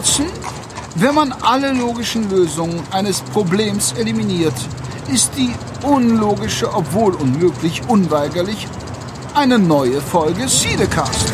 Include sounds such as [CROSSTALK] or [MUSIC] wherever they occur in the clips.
Watson, wenn man alle logischen Lösungen eines Problems eliminiert, ist die unlogische, obwohl unmöglich, unweigerlich eine neue Folge Siedecast.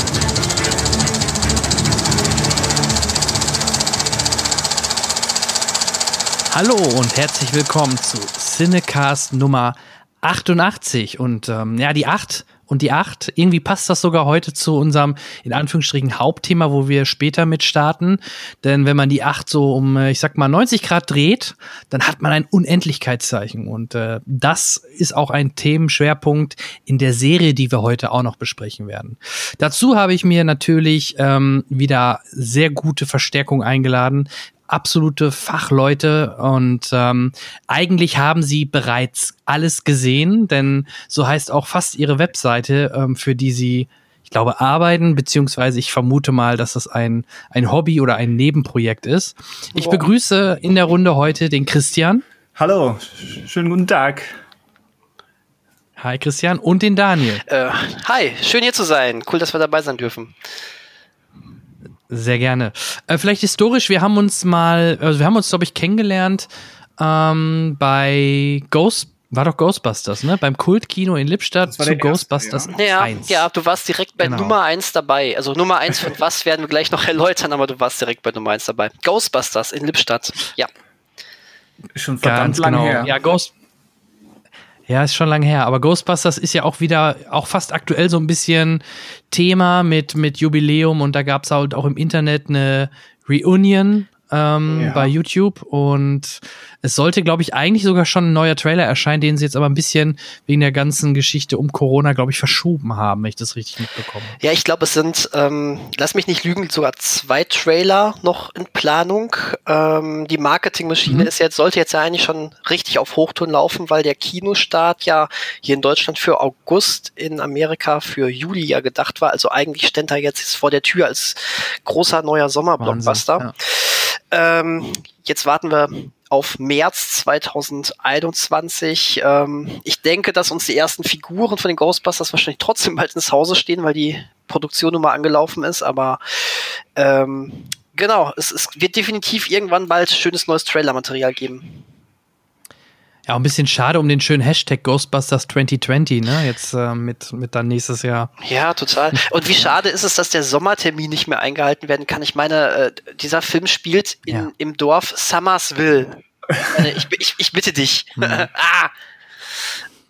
Hallo und herzlich willkommen zu Cinecast Nummer 88. Und ähm, ja, die 8 und die 8, irgendwie passt das sogar heute zu unserem, in Anführungsstrichen, Hauptthema, wo wir später mit starten. Denn wenn man die 8 so um, äh, ich sag mal, 90 Grad dreht, dann hat man ein Unendlichkeitszeichen. Und äh, das ist auch ein Themenschwerpunkt in der Serie, die wir heute auch noch besprechen werden. Dazu habe ich mir natürlich ähm, wieder sehr gute Verstärkung eingeladen absolute Fachleute und ähm, eigentlich haben sie bereits alles gesehen, denn so heißt auch fast ihre Webseite, ähm, für die sie, ich glaube, arbeiten, beziehungsweise ich vermute mal, dass das ein, ein Hobby oder ein Nebenprojekt ist. Ich begrüße in der Runde heute den Christian. Hallo, schönen guten Tag. Hi Christian und den Daniel. Äh, hi, schön hier zu sein. Cool, dass wir dabei sein dürfen. Sehr gerne. Äh, vielleicht historisch, wir haben uns mal, also wir haben uns, glaube ich, kennengelernt ähm, bei Ghost, war doch Ghostbusters, ne? Beim Kultkino in Lippstadt zu erste, Ghostbusters ja. 1. Ja, du warst direkt bei genau. Nummer 1 dabei. Also Nummer 1 von was werden wir gleich noch erläutern, aber du warst direkt bei Nummer 1 dabei. Ghostbusters in Lippstadt, ja. Schon verdammt lange genau. her. Ja, Ghost, ja, ist schon lange her. Aber Ghostbusters ist ja auch wieder, auch fast aktuell so ein bisschen Thema mit, mit Jubiläum und da gab es halt auch im Internet eine Reunion ähm, ja. bei YouTube und es sollte, glaube ich, eigentlich sogar schon ein neuer Trailer erscheinen, den sie jetzt aber ein bisschen wegen der ganzen Geschichte um Corona, glaube ich, verschoben haben, wenn ich das richtig mitbekomme. Ja, ich glaube, es sind, ähm, lass mich nicht lügen, sogar zwei Trailer noch in Planung. Ähm, die Marketingmaschine mhm. ist jetzt, sollte jetzt ja eigentlich schon richtig auf Hochtouren laufen, weil der Kinostart ja hier in Deutschland für August, in Amerika für Juli ja gedacht war. Also eigentlich stand er jetzt vor der Tür als großer neuer Sommerblockbuster. Ja. Ähm, jetzt warten wir auf März 2021. Ähm, ich denke, dass uns die ersten Figuren von den Ghostbusters wahrscheinlich trotzdem bald ins Hause stehen, weil die Produktion nun mal angelaufen ist. Aber ähm, genau, es, es wird definitiv irgendwann bald schönes neues Trailer-Material geben. Ja, ein bisschen schade um den schönen Hashtag Ghostbusters 2020, ne? Jetzt äh, mit, mit dann nächstes Jahr. Ja, total. Und wie schade ist es, dass der Sommertermin nicht mehr eingehalten werden kann. Ich meine, äh, dieser Film spielt in, ja. im Dorf Summersville. ich, ich, ich bitte dich. Mhm. [LAUGHS] ah.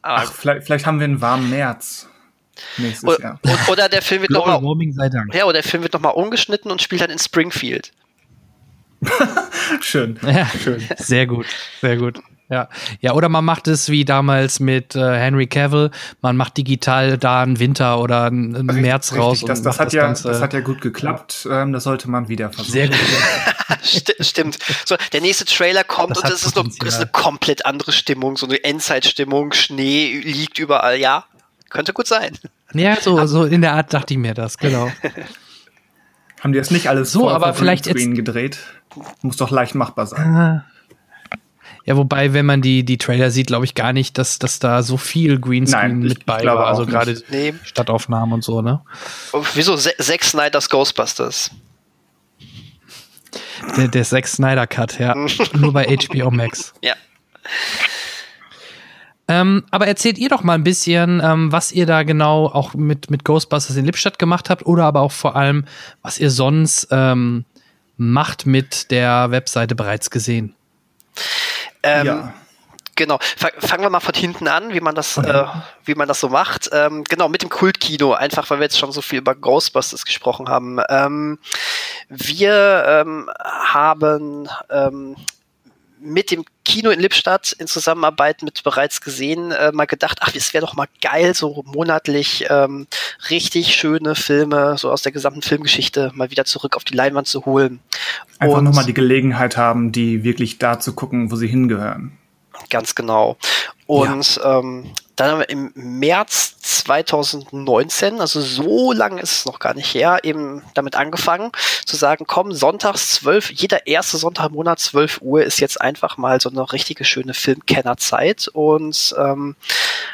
Ach, vielleicht, vielleicht haben wir einen warmen März. Nächstes Jahr. Oder der Film wird nochmal. Ja, oder der Film wird nochmal umgeschnitten und spielt dann in Springfield. [LAUGHS] schön. Ja, schön. Sehr gut, sehr gut. Ja, ja, oder man macht es wie damals mit äh, Henry Cavill, man macht digital da einen Winter oder einen, einen März richtig, raus. Das, das, hat das, ja, Ganze. das hat ja gut geklappt, ähm, das sollte man wieder versuchen. Sehr gut. [LAUGHS] Stimmt. So, der nächste Trailer kommt das und es ist, noch, ist eine komplett andere Stimmung, so eine Endzeitstimmung, Schnee liegt überall, ja, könnte gut sein. Ja, so, so in der Art dachte ich mir das, genau. Haben die das nicht alles so, aber vielleicht jetzt gedreht? Muss doch leicht machbar sein. Ah. Ja, wobei, wenn man die, die Trailer sieht, glaube ich gar nicht, dass, dass da so viel Greenscreen Nein, mit bei war. Also gerade nee. Stadtaufnahmen und so, ne? Wieso Zack Snyder's Ghostbusters? Der, der Zack Snyder Cut, ja. [LAUGHS] Nur bei HBO Max. Ja. Ähm, aber erzählt ihr doch mal ein bisschen, ähm, was ihr da genau auch mit, mit Ghostbusters in Lippstadt gemacht habt oder aber auch vor allem, was ihr sonst ähm, macht mit der Webseite bereits gesehen. Ähm, ja. Genau. Fangen wir mal von hinten an, wie man das, äh, wie man das so macht. Ähm, genau, mit dem Kultkino, einfach weil wir jetzt schon so viel über Ghostbusters gesprochen haben. Ähm, wir ähm, haben ähm, mit dem Kino in Lippstadt in Zusammenarbeit mit bereits gesehen äh, mal gedacht, ach, es wäre doch mal geil, so monatlich ähm, richtig schöne Filme so aus der gesamten Filmgeschichte mal wieder zurück auf die Leinwand zu holen. Einfach nochmal die Gelegenheit haben, die wirklich da zu gucken, wo sie hingehören. Ganz genau. Und ja. ähm, dann haben wir im März 2019, also so lange ist es noch gar nicht her, eben damit angefangen zu sagen, komm, sonntags 12, jeder erste Sonntag im Monat 12 Uhr ist jetzt einfach mal so eine richtige schöne Filmkennerzeit und ähm,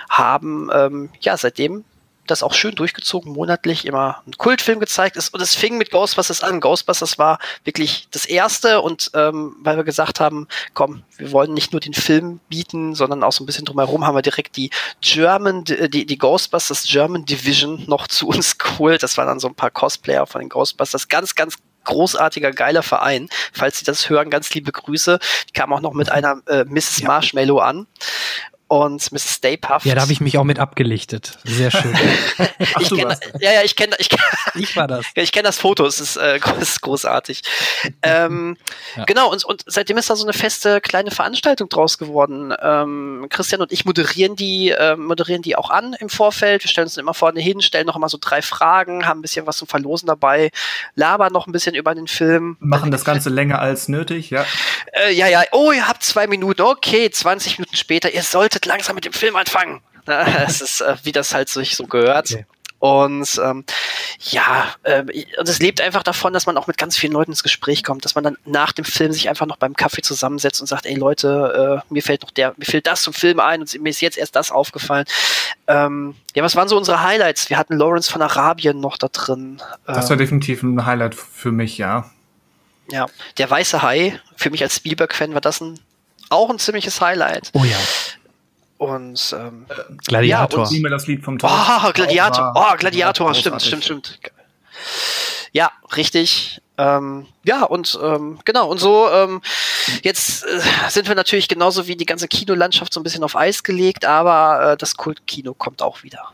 haben ähm, ja seitdem das auch schön durchgezogen, monatlich immer einen Kultfilm gezeigt ist. Und es fing mit Ghostbusters an. Ghostbusters war wirklich das erste und ähm, weil wir gesagt haben, komm, wir wollen nicht nur den Film bieten, sondern auch so ein bisschen drumherum, haben wir direkt die German, die, die Ghostbusters German Division noch zu uns [LAUGHS] geholt. Das waren dann so ein paar Cosplayer von den Ghostbusters. Ganz, ganz großartiger, geiler Verein. Falls Sie das hören, ganz liebe Grüße. Ich kam auch noch mit einer äh, Mrs. Marshmallow an und Mrs. Stay Puft. Ja, da habe ich mich auch mit abgelichtet. Sehr schön. [LAUGHS] ich kenn, ja, ja, ich kenne ich, kenn, ich war das. [LAUGHS] ich kenne das Foto, es ist, äh, [LAUGHS] ist großartig. ähm, ja. Genau, und, und seitdem ist da so eine feste kleine Veranstaltung draus geworden. Ähm, Christian und ich moderieren die, äh, moderieren die auch an im Vorfeld. Wir stellen uns immer vorne hin, stellen noch immer so drei Fragen, haben ein bisschen was zum Verlosen dabei, labern noch ein bisschen über den Film. Machen das Ganze länger als nötig, ja. Äh, ja, ja, oh, ihr habt zwei Minuten, okay, 20 Minuten später, ihr solltet solltet langsam mit dem Film anfangen. [LAUGHS] Es ist, äh, wie das halt sich so gehört. Okay. Und ähm, ja, äh, und es lebt einfach davon, dass man auch mit ganz vielen Leuten ins Gespräch kommt, dass man dann nach dem Film sich einfach noch beim Kaffee zusammensetzt und sagt, ey Leute, äh, mir fällt noch der, mir fehlt das zum Film ein und mir ist jetzt erst das aufgefallen. Ähm, ja, was waren so unsere Highlights? Wir hatten Lawrence von Arabien noch da drin. Das war ähm, definitiv ein Highlight für mich, ja. Ja, der weiße Hai, für mich als Spielberg-Fan war das ein, auch ein ziemliches Highlight. Oh ja. Und ähm, Gladiator. Ja, und das Lied vom Tod. Oh, Gladiator. Oh, Gladiator, stimmt, stimmt, stimmt. Ja, richtig. Ähm, ja, und ähm, genau, und so, ähm, jetzt äh, sind wir natürlich genauso wie die ganze Kinolandschaft so ein bisschen auf Eis gelegt, aber äh, das Kultkino kommt auch wieder.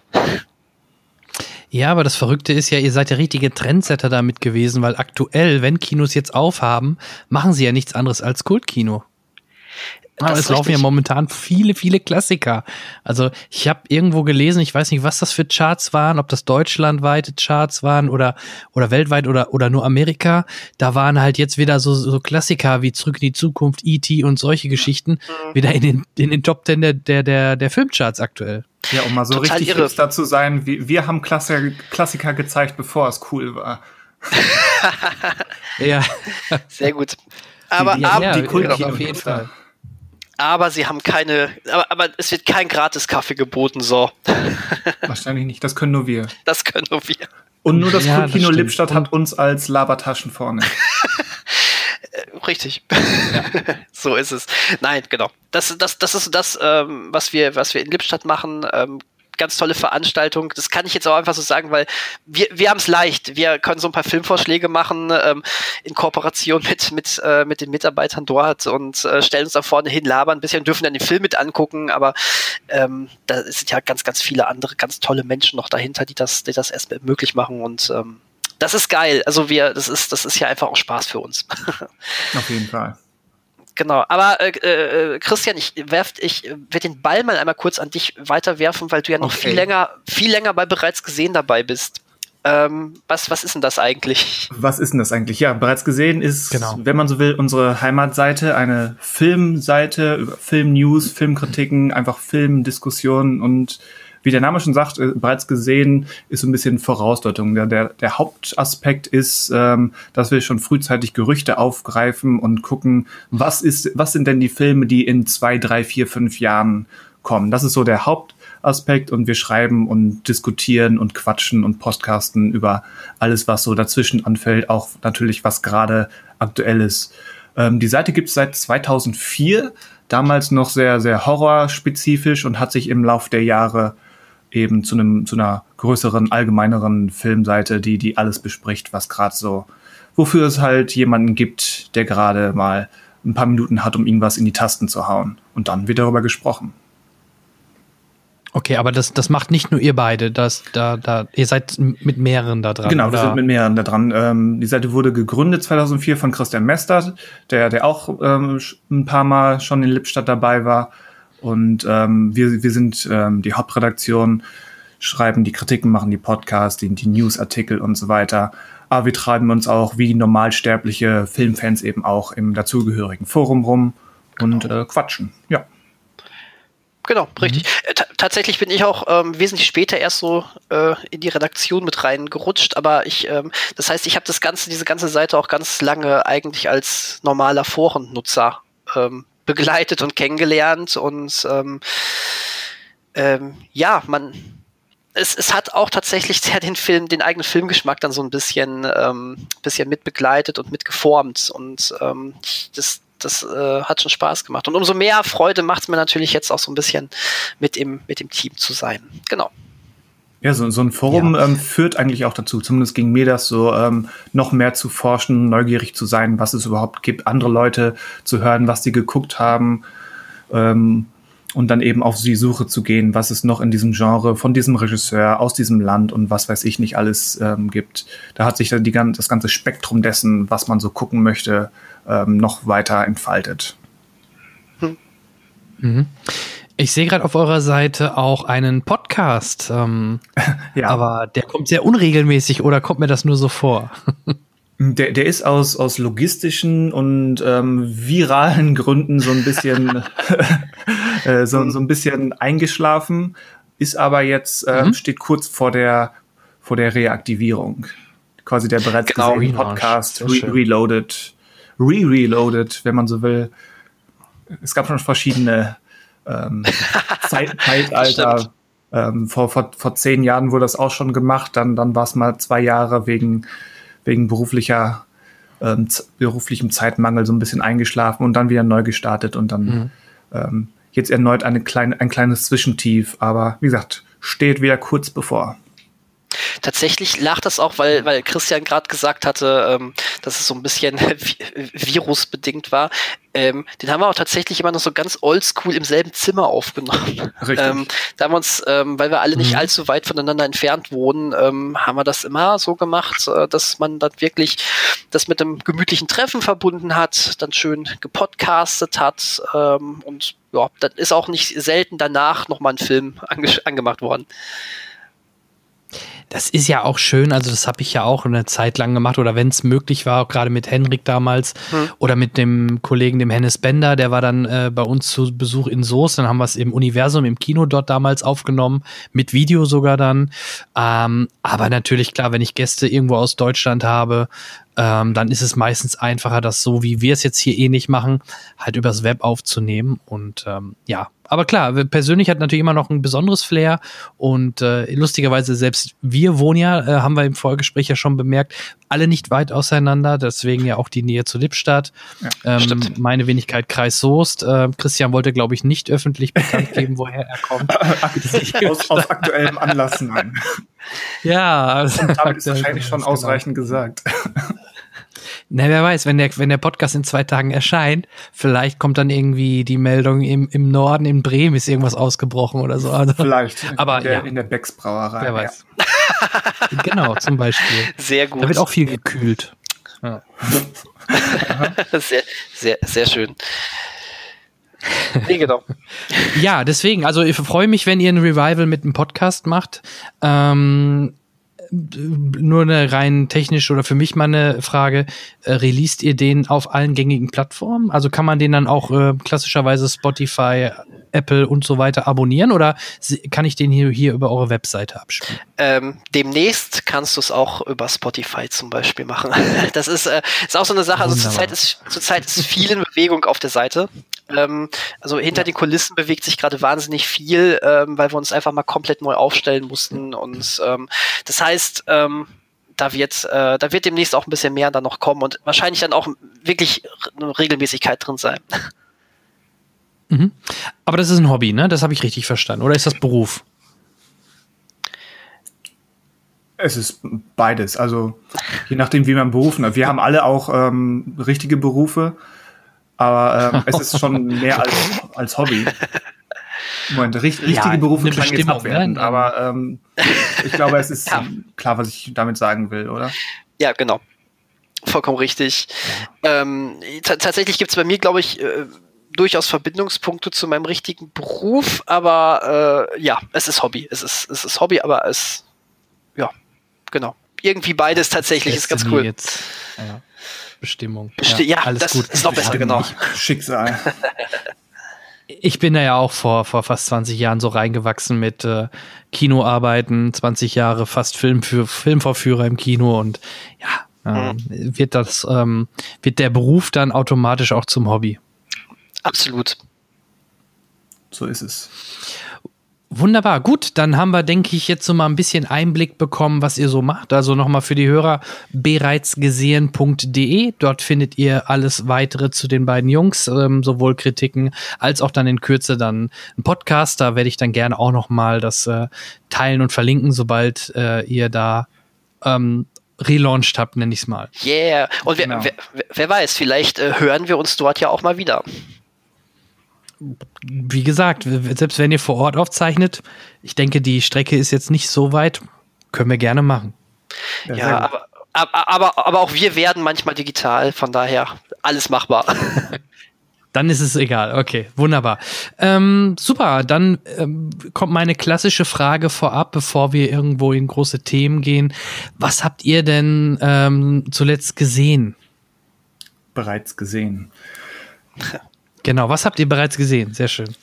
Ja, aber das Verrückte ist ja, ihr seid der richtige Trendsetter damit gewesen, weil aktuell, wenn Kinos jetzt aufhaben, machen sie ja nichts anderes als Kultkino. Aber es laufen ja momentan viele, viele Klassiker. Also ich habe irgendwo gelesen, ich weiß nicht, was das für Charts waren, ob das deutschlandweite Charts waren oder oder weltweit oder oder nur Amerika. Da waren halt jetzt wieder so, so Klassiker wie Zurück in die Zukunft, E.T. und solche Geschichten mhm. wieder in den in den Top Ten der der der, der Filmcharts aktuell. Ja, um mal so Total richtig irre. dazu sein, wir, wir haben Klassiker, Klassiker gezeigt, bevor es cool war. [LAUGHS] ja. Sehr gut. Aber die, die, ab, ja, die Kult auf jeden Fall aber sie haben keine, aber, aber es wird kein gratis Kaffee geboten, so. [LAUGHS] Wahrscheinlich nicht, das können nur wir. Das können nur wir. Und nur das ja, Kino Lippstadt hat uns als Labertaschen vorne. [LAUGHS] Richtig. Ja. [LAUGHS] so ist es. Nein, genau. Das, das, das ist das, ähm, was wir, was wir in Lippstadt machen. Ähm, ganz tolle Veranstaltung. Das kann ich jetzt auch einfach so sagen, weil wir, wir haben es leicht. Wir können so ein paar Filmvorschläge machen ähm, in Kooperation mit, mit, äh, mit den Mitarbeitern dort und äh, stellen uns da vorne hin, labern ein bisschen, dürfen dann den Film mit angucken, aber ähm, da sind ja ganz, ganz viele andere ganz tolle Menschen noch dahinter, die das, die das erst möglich machen und ähm, das ist geil. Also wir, das ist, das ist ja einfach auch Spaß für uns. [LAUGHS] Auf jeden Fall. Genau, aber äh, äh, Christian, ich werf, ich werde den Ball mal einmal kurz an dich weiterwerfen, weil du ja noch okay. viel länger, viel länger bei bereits gesehen dabei bist. Ähm, was, was ist denn das eigentlich? Was ist denn das eigentlich? Ja, bereits gesehen ist, genau. wenn man so will, unsere Heimatseite eine Filmseite über Filmnews, Filmkritiken, einfach Filmdiskussionen und wie der Name schon sagt, äh, bereits gesehen, ist so ein bisschen Vorausdeutung. Der, der, der Hauptaspekt ist, ähm, dass wir schon frühzeitig Gerüchte aufgreifen und gucken, was ist, was sind denn die Filme, die in zwei, drei, vier, fünf Jahren kommen. Das ist so der Hauptaspekt und wir schreiben und diskutieren und quatschen und podcasten über alles, was so dazwischen anfällt, auch natürlich, was gerade aktuell ist. Ähm, die Seite gibt es seit 2004, damals noch sehr, sehr horrorspezifisch und hat sich im Lauf der Jahre eben zu einem zu einer größeren allgemeineren Filmseite, die die alles bespricht, was gerade so wofür es halt jemanden gibt, der gerade mal ein paar Minuten hat, um irgendwas in die Tasten zu hauen und dann wird darüber gesprochen. Okay, aber das, das macht nicht nur ihr beide, das, da, da, ihr seid mit mehreren da dran. Genau, oder? wir sind mit mehreren da dran. Ähm, die Seite wurde gegründet 2004 von Christian Mestert, der, der auch ähm, ein paar Mal schon in Lippstadt dabei war und ähm, wir, wir sind ähm, die Hauptredaktion, schreiben die Kritiken, machen die Podcasts, die, die Newsartikel und so weiter. Aber wir treiben uns auch wie normalsterbliche Filmfans eben auch im dazugehörigen Forum rum und genau. äh, quatschen. Ja. Genau, richtig. Mhm. Äh, tatsächlich bin ich auch ähm, wesentlich später erst so äh, in die Redaktion mit reingerutscht, aber ich, ähm, das heißt, ich habe das ganze, diese ganze Seite auch ganz lange eigentlich als normaler Forennutzer ähm, begleitet und kennengelernt und ähm, ähm, ja, man es, es hat auch tatsächlich sehr den Film, den eigenen Filmgeschmack dann so ein bisschen, ähm, bisschen mitbegleitet und mitgeformt. Und ähm, das, das äh, hat schon Spaß gemacht. Und umso mehr Freude macht es mir natürlich jetzt auch so ein bisschen mit im, mit dem Team zu sein. Genau. Ja, so, so ein Forum ja. ähm, führt eigentlich auch dazu, zumindest ging mir das so, ähm, noch mehr zu forschen, neugierig zu sein, was es überhaupt gibt, andere Leute zu hören, was sie geguckt haben ähm, und dann eben auf die Suche zu gehen, was es noch in diesem Genre von diesem Regisseur aus diesem Land und was weiß ich nicht alles ähm, gibt. Da hat sich dann die, das ganze Spektrum dessen, was man so gucken möchte, ähm, noch weiter entfaltet. Hm. Mhm. Ich sehe gerade auf eurer Seite auch einen Podcast. Ähm, [LAUGHS] ja. Aber der kommt sehr unregelmäßig oder kommt mir das nur so vor? [LAUGHS] Der, der ist aus, aus logistischen und ähm, viralen Gründen so ein bisschen, [LAUGHS] äh, so, so ein bisschen eingeschlafen, ist aber jetzt, äh, mhm. steht kurz vor der, vor der Reaktivierung. Quasi der bereits genau, gesehene Podcast, Re Reloaded, Re-Reloaded, wenn man so will. Es gab schon verschiedene ähm, [LAUGHS] Zeit, Zeitalter. Ähm, vor, vor, vor zehn Jahren wurde das auch schon gemacht, dann, dann war es mal zwei Jahre wegen, wegen beruflicher, ähm, beruflichem Zeitmangel so ein bisschen eingeschlafen und dann wieder neu gestartet und dann mhm. ähm, jetzt erneut eine kleine, ein kleines Zwischentief, aber wie gesagt, steht wieder kurz bevor. Tatsächlich lag das auch, weil, weil Christian gerade gesagt hatte, ähm, dass es so ein bisschen [LAUGHS] virusbedingt war. Ähm, den haben wir auch tatsächlich immer noch so ganz oldschool im selben Zimmer aufgenommen. Ähm, da haben wir uns, ähm, weil wir alle nicht mhm. allzu weit voneinander entfernt wohnen, ähm, haben wir das immer so gemacht, äh, dass man dann wirklich das mit einem gemütlichen Treffen verbunden hat, dann schön gepodcastet hat ähm, und ja, dann ist auch nicht selten danach nochmal ein Film ange angemacht worden. Das ist ja auch schön, also das habe ich ja auch eine Zeit lang gemacht oder wenn es möglich war, auch gerade mit Henrik damals hm. oder mit dem Kollegen, dem Hennes Bender, der war dann äh, bei uns zu Besuch in Soos, dann haben wir es im Universum, im Kino dort damals aufgenommen, mit Video sogar dann. Ähm, aber natürlich, klar, wenn ich Gäste irgendwo aus Deutschland habe, ähm, dann ist es meistens einfacher, das so, wie wir es jetzt hier eh nicht machen, halt übers Web aufzunehmen. Und ähm, ja, aber klar, persönlich hat natürlich immer noch ein besonderes Flair und äh, lustigerweise selbst wir wohnen ja, äh, haben wir im Vorgespräch ja schon bemerkt, alle nicht weit auseinander, deswegen ja auch die Nähe zu Lippstadt. Ja, ähm, meine Wenigkeit Kreis Soest. Äh, Christian wollte, glaube ich, nicht öffentlich bekannt geben, woher er kommt. [LAUGHS] aus, aus aktuellem Anlass, nein. Ja, also und damit ist wahrscheinlich schon genau. ausreichend gesagt. Na, wer weiß, wenn der, wenn der Podcast in zwei Tagen erscheint, vielleicht kommt dann irgendwie die Meldung im, im Norden, in Bremen ist irgendwas ausgebrochen oder so. Also, vielleicht. Aber in der, ja. in der Becks Brauerei. Wer weiß. Ja. [LAUGHS] genau, zum Beispiel. Sehr gut. Da wird auch viel gekühlt. Ja. [LAUGHS] sehr, sehr, sehr schön. Nee, genau. [LAUGHS] ja, deswegen, also ich freue mich, wenn ihr ein Revival mit einem Podcast macht. Ähm, nur eine rein technische oder für mich mal eine Frage, äh, released ihr den auf allen gängigen Plattformen? Also kann man den dann auch äh, klassischerweise Spotify, Apple und so weiter abonnieren oder kann ich den hier, hier über eure Webseite abspielen? Ähm, demnächst kannst du es auch über Spotify zum Beispiel machen. [LAUGHS] Das ist, äh, ist auch so eine Sache, also zurzeit ist, zurzeit ist viel in Bewegung auf der Seite. Ähm, also hinter ja. den Kulissen bewegt sich gerade wahnsinnig viel, ähm, weil wir uns einfach mal komplett neu aufstellen mussten. Und ähm, das heißt, ähm, da wird, äh, da wird demnächst auch ein bisschen mehr dann noch kommen und wahrscheinlich dann auch wirklich eine Regelmäßigkeit drin sein. Mhm. Aber das ist ein Hobby, ne? Das habe ich richtig verstanden. Oder ist das Beruf? Es ist beides. Also je nachdem, wie man berufen hat. Wir haben alle auch ähm, richtige Berufe. Aber ähm, es ist schon [LAUGHS] mehr als, als Hobby. Moment, richtige ja, Berufe klang jetzt abwertend, ne? aber ähm, ich glaube, es ist [LAUGHS] ja. klar, was ich damit sagen will, oder? Ja, genau. Vollkommen richtig. Ja. Ähm, tatsächlich gibt es bei mir, glaube ich, äh, durchaus Verbindungspunkte zu meinem richtigen Beruf, aber äh, ja, es ist Hobby. Es ist, es ist Hobby, aber es, ja, genau. Irgendwie beides tatsächlich ist ganz cool. Jetzt, ja. Bestimmung. Besti ja, ja, alles das gut. ist noch besser, genau. Schicksal. [LAUGHS] Ich bin da ja auch vor, vor fast 20 Jahren so reingewachsen mit äh, Kinoarbeiten, 20 Jahre fast Film für Filmvorführer im Kino und ja, ähm, mhm. wird das, ähm, wird der Beruf dann automatisch auch zum Hobby. Absolut. So ist es. Wunderbar, gut, dann haben wir, denke ich, jetzt so mal ein bisschen Einblick bekommen, was ihr so macht. Also nochmal für die Hörer bereitsgesehen.de. Dort findet ihr alles weitere zu den beiden Jungs, ähm, sowohl Kritiken als auch dann in Kürze dann ein Podcast. Da werde ich dann gerne auch nochmal das äh, teilen und verlinken, sobald äh, ihr da ähm, relaunched habt, nenne ich es mal. Yeah, und genau. wer, wer, wer, weiß, vielleicht äh, hören wir uns dort ja auch mal wieder wie gesagt, selbst wenn ihr vor Ort aufzeichnet, ich denke, die Strecke ist jetzt nicht so weit, können wir gerne machen. Ja, ja aber, aber, aber auch wir werden manchmal digital, von daher alles machbar. [LAUGHS] [LAUGHS] Dann ist es egal. Okay, wunderbar. Ähm, super, dann ähm, kommt meine klassische Frage vorab, bevor wir irgendwo in große Themen gehen. Was habt ihr denn ähm, zuletzt gesehen? Bereits gesehen. [LAUGHS] Genau, was habt ihr bereits gesehen? Sehr schön.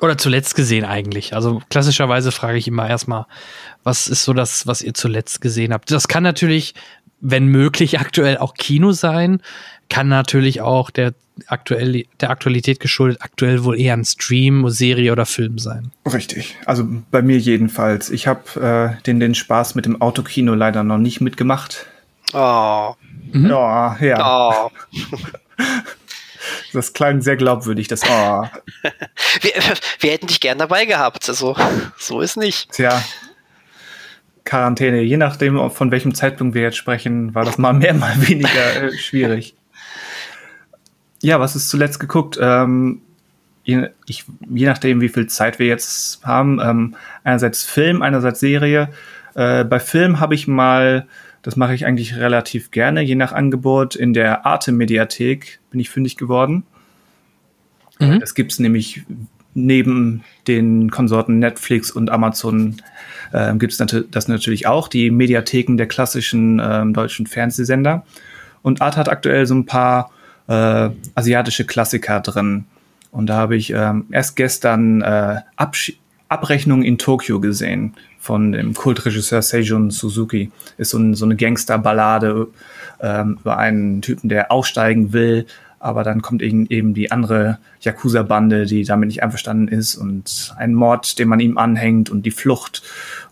Oder zuletzt gesehen eigentlich. Also klassischerweise frage ich immer erstmal, was ist so das, was ihr zuletzt gesehen habt? Das kann natürlich, wenn möglich, aktuell auch Kino sein. Kann natürlich auch der, aktuell, der Aktualität geschuldet aktuell wohl eher ein Stream, Serie oder Film sein. Richtig. Also bei mir jedenfalls. Ich habe äh, den, den Spaß mit dem Autokino leider noch nicht mitgemacht. Oh. Mhm. Ja, ja. Oh. [LAUGHS] [LAUGHS] Das klang sehr glaubwürdig, das Oh. [LAUGHS] wir, wir hätten dich gern dabei gehabt. Also, so ist nicht. Tja. Quarantäne, je nachdem, von welchem Zeitpunkt wir jetzt sprechen, war das mal mehr, mal weniger äh, [LAUGHS] schwierig. Ja, was ist zuletzt geguckt? Ähm, je, ich, je nachdem, wie viel Zeit wir jetzt haben, ähm, einerseits Film, einerseits Serie. Äh, bei Film habe ich mal das mache ich eigentlich relativ gerne, je nach Angebot. In der Arte-Mediathek bin ich fündig geworden. Mhm. Das gibt es nämlich neben den Konsorten Netflix und Amazon äh, gibt es das natürlich auch, die Mediatheken der klassischen äh, deutschen Fernsehsender. Und Arte hat aktuell so ein paar äh, asiatische Klassiker drin. Und da habe ich ähm, erst gestern äh, Absch Abrechnung in Tokio gesehen von dem Kultregisseur Seijun Suzuki. Ist so, ein, so eine Gangsterballade ähm, über einen Typen, der aussteigen will, aber dann kommt eben, eben die andere Yakuza-Bande, die damit nicht einverstanden ist und ein Mord, den man ihm anhängt und die Flucht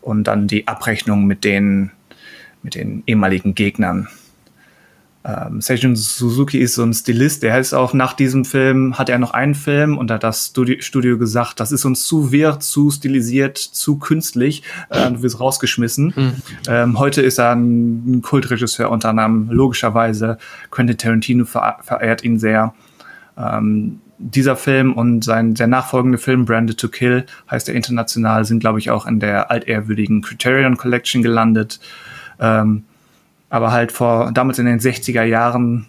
und dann die Abrechnung mit den, mit den ehemaligen Gegnern. Ähm, Seijun Suzuki ist so ein Stilist, der ist auch nach diesem Film, hat er noch einen Film und hat das Studio, Studio gesagt, das ist uns zu wirr, zu stilisiert, zu künstlich, äh, du wirst rausgeschmissen. Mhm. Ähm, heute ist er ein, ein Kultregisseur unter Namen, logischerweise, Quentin Tarantino ver verehrt ihn sehr. Ähm, dieser Film und sein der nachfolgende Film Branded to Kill heißt er international, sind glaube ich auch in der altehrwürdigen Criterion Collection gelandet. Ähm, aber halt vor, damals in den 60er Jahren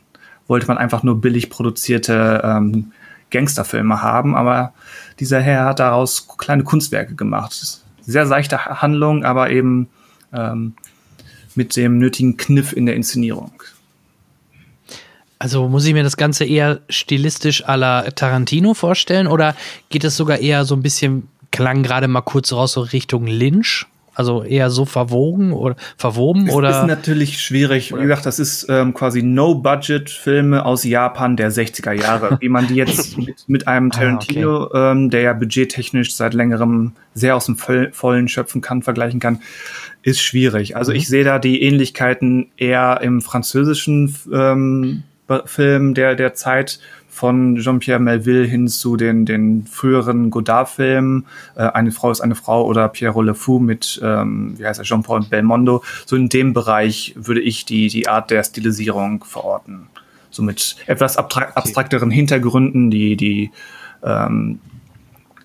wollte man einfach nur billig produzierte ähm, Gangsterfilme haben, aber dieser Herr hat daraus kleine Kunstwerke gemacht. Sehr seichte Handlung, aber eben ähm, mit dem nötigen Kniff in der Inszenierung. Also muss ich mir das Ganze eher stilistisch à la Tarantino vorstellen oder geht es sogar eher so ein bisschen, klang gerade mal kurz raus, so Richtung Lynch? Also eher so verwogen oder verwoben es oder? Ist natürlich schwierig. Oder? Wie gesagt, das ist ähm, quasi No-Budget-Filme aus Japan der 60er Jahre. Wie man die jetzt [LAUGHS] mit, mit einem Tarantino, ah, okay. ähm, der ja budgettechnisch seit längerem sehr aus dem Vollen schöpfen kann, vergleichen kann, ist schwierig. Also mhm. ich sehe da die Ähnlichkeiten eher im französischen ähm, Film der, der Zeit von Jean-Pierre Melville hin zu den, den früheren Godard-Filmen, äh, Eine Frau ist eine Frau oder Pierrot Le Fou mit, ähm, wie heißt er, Jean-Paul Belmondo. So in dem Bereich würde ich die, die Art der Stilisierung verorten. So mit etwas abstrakteren Hintergründen, die, die ähm,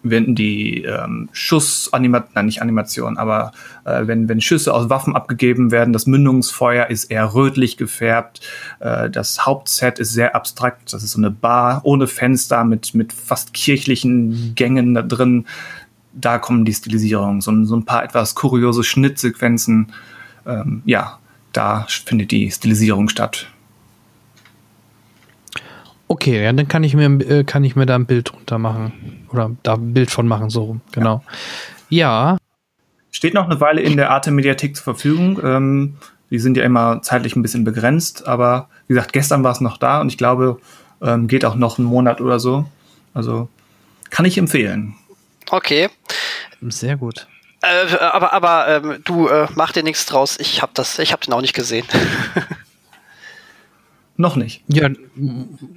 wenn die ähm, Schussanimation, nein, nicht Animation, aber äh, wenn, wenn Schüsse aus Waffen abgegeben werden, das Mündungsfeuer ist eher rötlich gefärbt, äh, das Hauptset ist sehr abstrakt, das ist so eine Bar ohne Fenster mit, mit fast kirchlichen Gängen da drin. Da kommen die Stilisierungen, so, so ein paar etwas kuriose Schnittsequenzen. Ähm, ja, da findet die Stilisierung statt. Okay, ja, dann kann ich mir, äh, kann ich mir da ein Bild drunter machen. Oder da ein Bild von machen, so rum. Genau. Ja. ja. Steht noch eine Weile in der Arte-Mediathek zur Verfügung. Ähm, die sind ja immer zeitlich ein bisschen begrenzt, aber wie gesagt, gestern war es noch da und ich glaube, ähm, geht auch noch einen Monat oder so. Also kann ich empfehlen. Okay. Sehr gut. Äh, aber aber ähm, du äh, mach dir nichts draus. Ich habe das, ich habe den auch nicht gesehen. [LAUGHS] Noch nicht. Ja,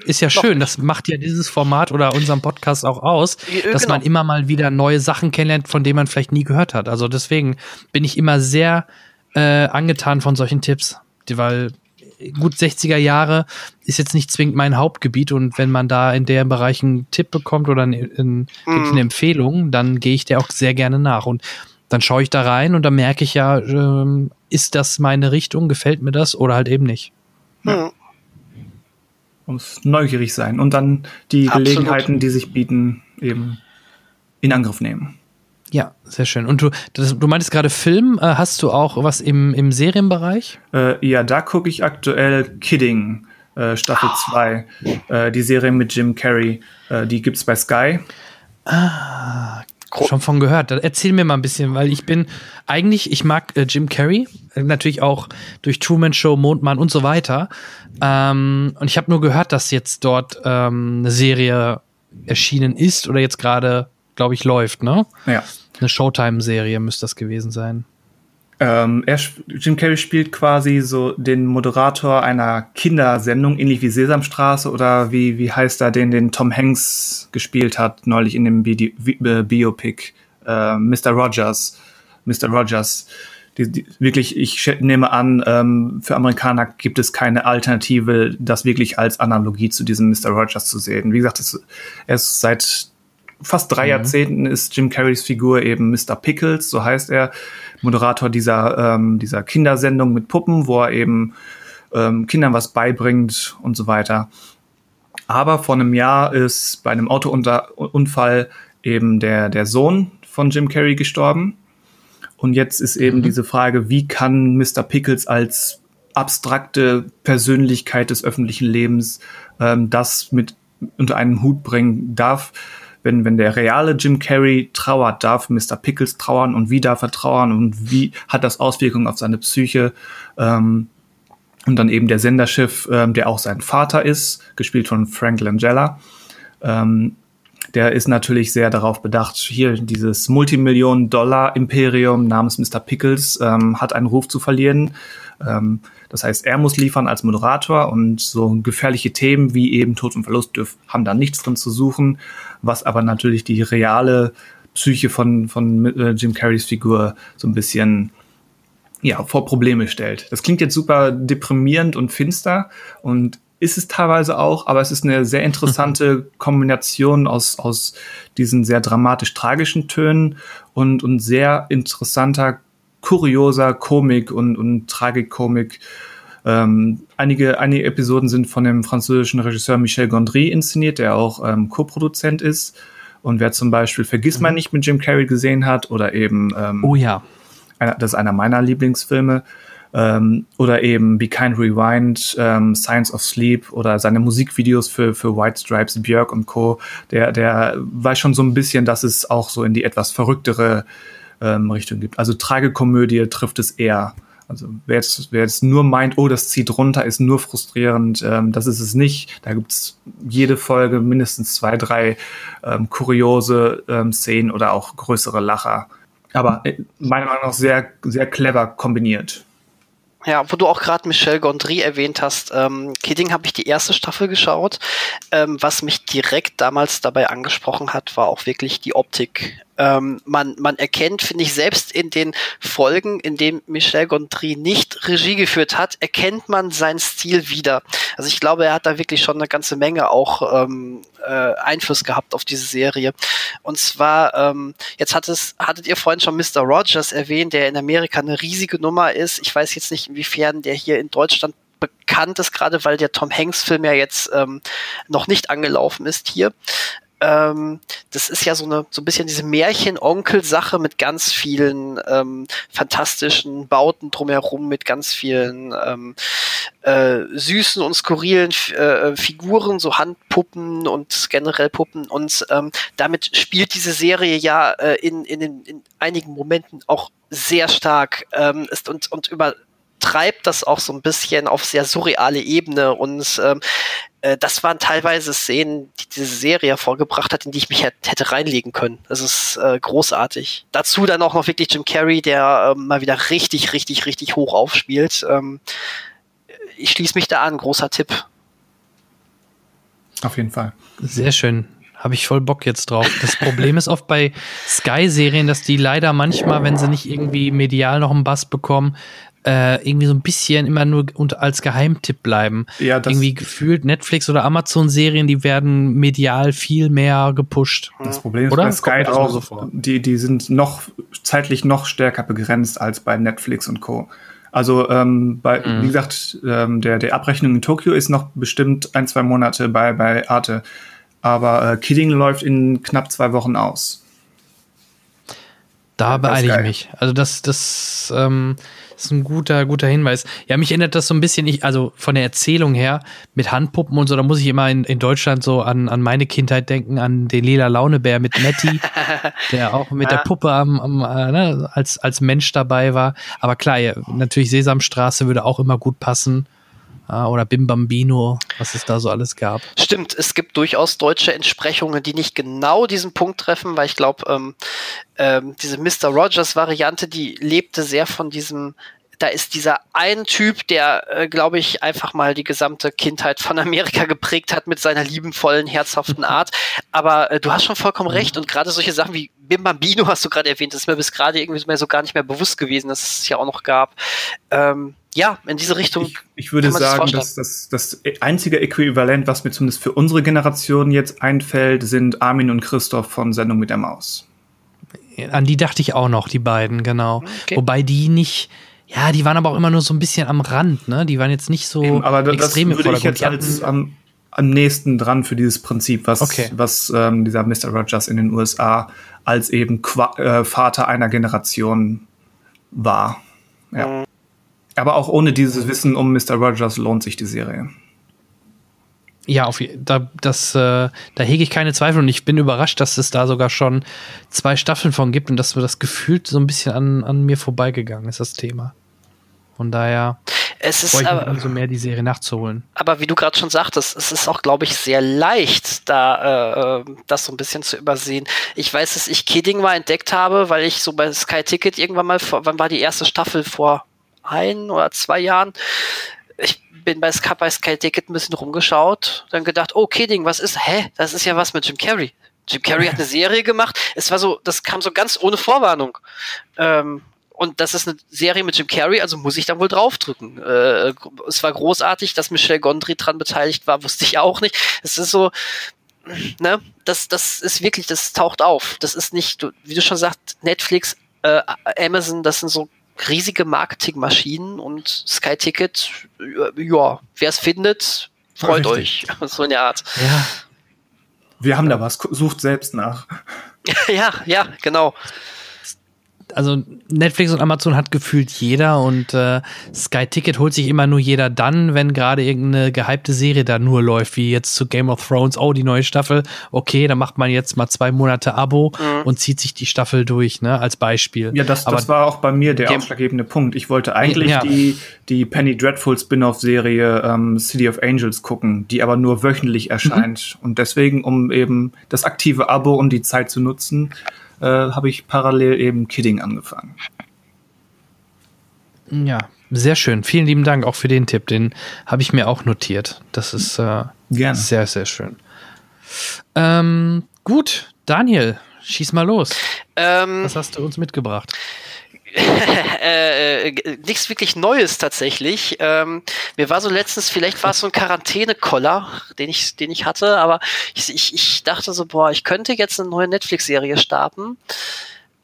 ist ja schön. Das macht ja dieses Format oder unseren Podcast auch aus, ja, dass genau. man immer mal wieder neue Sachen kennenlernt, von denen man vielleicht nie gehört hat. Also deswegen bin ich immer sehr äh, angetan von solchen Tipps, weil gut 60er Jahre ist jetzt nicht zwingend mein Hauptgebiet und wenn man da in der Bereich einen Tipp bekommt oder eine, eine, mhm. eine Empfehlung, dann gehe ich der auch sehr gerne nach und dann schaue ich da rein und dann merke ich ja, ähm, ist das meine Richtung, gefällt mir das oder halt eben nicht. Ja. Mhm muss neugierig sein und dann die Absolut. Gelegenheiten, die sich bieten, eben in Angriff nehmen. Ja, sehr schön. Und du, das, du meintest gerade Film, äh, hast du auch was im, im Serienbereich? Äh, ja, da gucke ich aktuell Kidding, äh, Staffel 2, ah. die Serie mit Jim Carrey, äh, die gibt's bei Sky. Ah, schon von gehört. Erzähl mir mal ein bisschen, weil ich bin eigentlich, ich mag äh, Jim Carrey, äh, natürlich auch durch Truman Show, Mondmann und so weiter. Ähm, und ich habe nur gehört, dass jetzt dort ähm, eine Serie erschienen ist oder jetzt gerade, glaube ich, läuft, ne? Ja. Eine Showtime-Serie müsste das gewesen sein. Ähm, er, Jim Carrey spielt quasi so den Moderator einer Kindersendung, ähnlich wie Sesamstraße oder wie, wie heißt er, den, den Tom Hanks gespielt hat, neulich in dem Bi Bi Biopic, äh, Mr. Rogers. Mr. Rogers. Die, die, wirklich, ich nehme an, ähm, für Amerikaner gibt es keine Alternative, das wirklich als Analogie zu diesem Mr. Rogers zu sehen. Wie gesagt, es, er ist seit fast drei mhm. Jahrzehnten ist Jim Carreys Figur eben Mr. Pickles, so heißt er, Moderator dieser, ähm, dieser Kindersendung mit Puppen, wo er eben ähm, Kindern was beibringt und so weiter. Aber vor einem Jahr ist bei einem Autounfall eben der, der Sohn von Jim Carrey gestorben. Und jetzt ist eben mhm. diese Frage, wie kann Mr. Pickles als abstrakte Persönlichkeit des öffentlichen Lebens ähm, das mit unter einen Hut bringen darf, wenn, wenn der reale Jim Carrey trauert, darf Mr. Pickles trauern und wie darf er trauern und wie hat das Auswirkungen auf seine Psyche. Ähm, und dann eben der Senderschiff, ähm, der auch sein Vater ist, gespielt von Frank Langella. Ähm, der ist natürlich sehr darauf bedacht, hier dieses Multimillionen-Dollar-Imperium namens Mr. Pickles ähm, hat einen Ruf zu verlieren. Ähm, das heißt, er muss liefern als Moderator und so gefährliche Themen wie eben Tod und Verlust haben da nichts drin zu suchen, was aber natürlich die reale Psyche von, von äh, Jim Carreys Figur so ein bisschen ja, vor Probleme stellt. Das klingt jetzt super deprimierend und finster und ist es teilweise auch, aber es ist eine sehr interessante Kombination aus, aus diesen sehr dramatisch tragischen Tönen und, und sehr interessanter kurioser Komik und, und Tragikomik. Ähm, einige, einige Episoden sind von dem französischen Regisseur Michel Gondry inszeniert, der auch ähm, Co-Produzent ist. Und wer zum Beispiel Vergiss mhm. mal nicht mit Jim Carrey gesehen hat oder eben ähm, Oh ja. Einer, das ist einer meiner Lieblingsfilme. Ähm, oder eben Be Kind Rewind, ähm, Science of Sleep oder seine Musikvideos für, für White Stripes, Björk und Co. Der, der weiß schon so ein bisschen, dass es auch so in die etwas verrücktere ähm, Richtung gibt. Also Tragekomödie trifft es eher. Also wer jetzt, wer jetzt nur meint, oh, das zieht runter, ist nur frustrierend, ähm, das ist es nicht. Da gibt's jede Folge mindestens zwei, drei ähm, kuriose ähm, Szenen oder auch größere Lacher. Aber äh, meiner Meinung nach sehr, sehr clever kombiniert. Ja, wo du auch gerade Michel Gondry erwähnt hast, ähm, Kidding habe ich die erste Staffel geschaut. Ähm, was mich direkt damals dabei angesprochen hat, war auch wirklich die Optik ähm, man, man erkennt, finde ich, selbst in den Folgen, in denen Michel Gondry nicht Regie geführt hat, erkennt man seinen Stil wieder. Also ich glaube, er hat da wirklich schon eine ganze Menge auch ähm, äh, Einfluss gehabt auf diese Serie. Und zwar, ähm, jetzt hat es, hattet ihr vorhin schon Mr. Rogers erwähnt, der in Amerika eine riesige Nummer ist. Ich weiß jetzt nicht, inwiefern der hier in Deutschland bekannt ist, gerade weil der Tom Hanks-Film ja jetzt ähm, noch nicht angelaufen ist hier ähm, das ist ja so eine so ein bisschen diese Märchen-Onkel-Sache mit ganz vielen ähm, fantastischen Bauten drumherum, mit ganz vielen ähm, äh, süßen und skurrilen äh, Figuren, so Handpuppen und generell Puppen. Und ähm, damit spielt diese Serie ja äh, in, in, den, in einigen Momenten auch sehr stark ähm, ist und, und über treibt das auch so ein bisschen auf sehr surreale Ebene und ähm, äh, das waren teilweise Szenen, die diese Serie hervorgebracht hat, in die ich mich hätte reinlegen können. Das ist äh, großartig. Dazu dann auch noch wirklich Jim Carrey, der äh, mal wieder richtig, richtig, richtig hoch aufspielt. Ähm, ich schließe mich da an, großer Tipp. Auf jeden Fall. Sehr schön. Habe ich voll Bock jetzt drauf. Das Problem ist oft bei Sky-Serien, dass die leider manchmal, wenn sie nicht irgendwie medial noch einen Bass bekommen, äh, irgendwie so ein bisschen immer nur unter, als Geheimtipp bleiben. Ja, das irgendwie gefühlt Netflix oder Amazon-Serien, die werden medial viel mehr gepusht. Das Problem ist oder? bei Sky auch, so die, die sind noch zeitlich noch stärker begrenzt als bei Netflix und Co. Also ähm, bei, mhm. wie gesagt, ähm, der, der Abrechnung in Tokio ist noch bestimmt ein, zwei Monate bei, bei Arte. Aber äh, Kidding läuft in knapp zwei Wochen aus. Da beeile ich mich. Also das, das, ähm, das ist ein guter, guter Hinweis. Ja, mich erinnert das so ein bisschen, ich, also von der Erzählung her, mit Handpuppen und so, da muss ich immer in, in Deutschland so an, an meine Kindheit denken, an den lila Launebär mit Nettie, [LAUGHS] der auch mit ja. der Puppe am, am äh, ne, als, als Mensch dabei war. Aber klar, ja, natürlich Sesamstraße würde auch immer gut passen. Ah, oder Bim Bambino, was es da so alles gab. Stimmt, es gibt durchaus deutsche Entsprechungen, die nicht genau diesen Punkt treffen, weil ich glaube, ähm, ähm, diese Mr. Rogers-Variante, die lebte sehr von diesem da ist dieser ein Typ, der, äh, glaube ich, einfach mal die gesamte Kindheit von Amerika [LAUGHS] geprägt hat mit seiner liebenvollen, herzhaften Art. Aber äh, du hast schon vollkommen mhm. recht. Und gerade solche Sachen wie Bim Bambino hast du gerade erwähnt, das ist mir bis gerade irgendwie so gar nicht mehr bewusst gewesen, dass es ja auch noch gab. Ähm, ja, in diese Richtung. Ich, ich würde sagen, dass das, das einzige Äquivalent, was mir zumindest für unsere Generation jetzt einfällt, sind Armin und Christoph von Sendung mit der Maus. An die dachte ich auch noch, die beiden, genau. Okay. Wobei die nicht, ja, die waren aber auch immer nur so ein bisschen am Rand, ne? Die waren jetzt nicht so Eben, aber extrem das würde ich jetzt als am, am nächsten dran für dieses Prinzip, was, okay. was ähm, dieser Mr. Rogers in den USA als eben Qua äh, Vater einer Generation war. Ja. Mhm. Aber auch ohne dieses Wissen um Mr. Rogers lohnt sich die Serie. Ja, auf, da, das, äh, da hege ich keine Zweifel und ich bin überrascht, dass es da sogar schon zwei Staffeln von gibt und dass wir das gefühlt so ein bisschen an, an mir vorbeigegangen ist, das Thema. Von daher es ist aber, umso mehr die Serie nachzuholen. Aber wie du gerade schon sagtest, es ist auch, glaube ich, sehr leicht, da äh, das so ein bisschen zu übersehen. Ich weiß, dass ich Kidding mal entdeckt habe, weil ich so bei Sky Ticket irgendwann mal vor, wann war die erste Staffel vor ein oder zwei Jahren. Ich bin bei Sky, bei Sky Ticket ein bisschen rumgeschaut, dann gedacht, oh, Kidding, was ist, hä, das ist ja was mit Jim Carrey. Jim Carrey hat eine [LAUGHS] Serie gemacht. Es war so, das kam so ganz ohne Vorwarnung. Ähm, und das ist eine Serie mit Jim Carrey, also muss ich dann wohl draufdrücken. Äh, es war großartig, dass Michelle Gondry dran beteiligt war, [LAUGHS] wusste ich auch nicht. Es ist so, ne, das, das ist wirklich, das taucht auf. Das ist nicht, wie du schon sagst, Netflix, äh, Amazon, das sind so riesige Marketingmaschinen und Sky Ticket, ja, wer es findet, freut euch. [LAUGHS] So in der Art. Ja. Wir haben da was, sucht selbst nach. [LAUGHS] ja, ja, genau also Netflix und Amazon hat gefühlt jeder und äh, Sky Ticket holt sich immer nur jeder dann, wenn gerade irgendeine gehypte Serie da nur läuft, wie jetzt zu Game of Thrones, oh, die neue Staffel, okay, dann macht man jetzt mal zwei Monate Abo mhm. und zieht sich die Staffel durch, ne, als Beispiel. Ja, das, Aber das war auch bei mir der Game ausschlaggebende Punkt. Ich wollte eigentlich ja. die, die Penny Dreadful Spin-off-Serie ähm, City of Angels gucken, die aber nur wöchentlich erscheint. Mhm. Und deswegen, um eben das aktive Abo und die Zeit zu nutzen, äh, habe ich parallel eben Kidding angefangen. Ja, sehr schön. Vielen lieben Dank auch für den Tipp. Den habe ich mir auch notiert. Das ist äh, Gerne. sehr, sehr schön. Ähm, gut, Daniel, schieß mal los. Ähm, Was hast du uns mitgebracht? [LAUGHS] äh, äh nichts wirklich Neues tatsächlich. Ähm, mir war so letztens, vielleicht war es so ein Quarantäne-Koller, den ich, den ich hatte, aber ich, ich, ich dachte so, boah, ich könnte jetzt eine neue Netflix-Serie starten.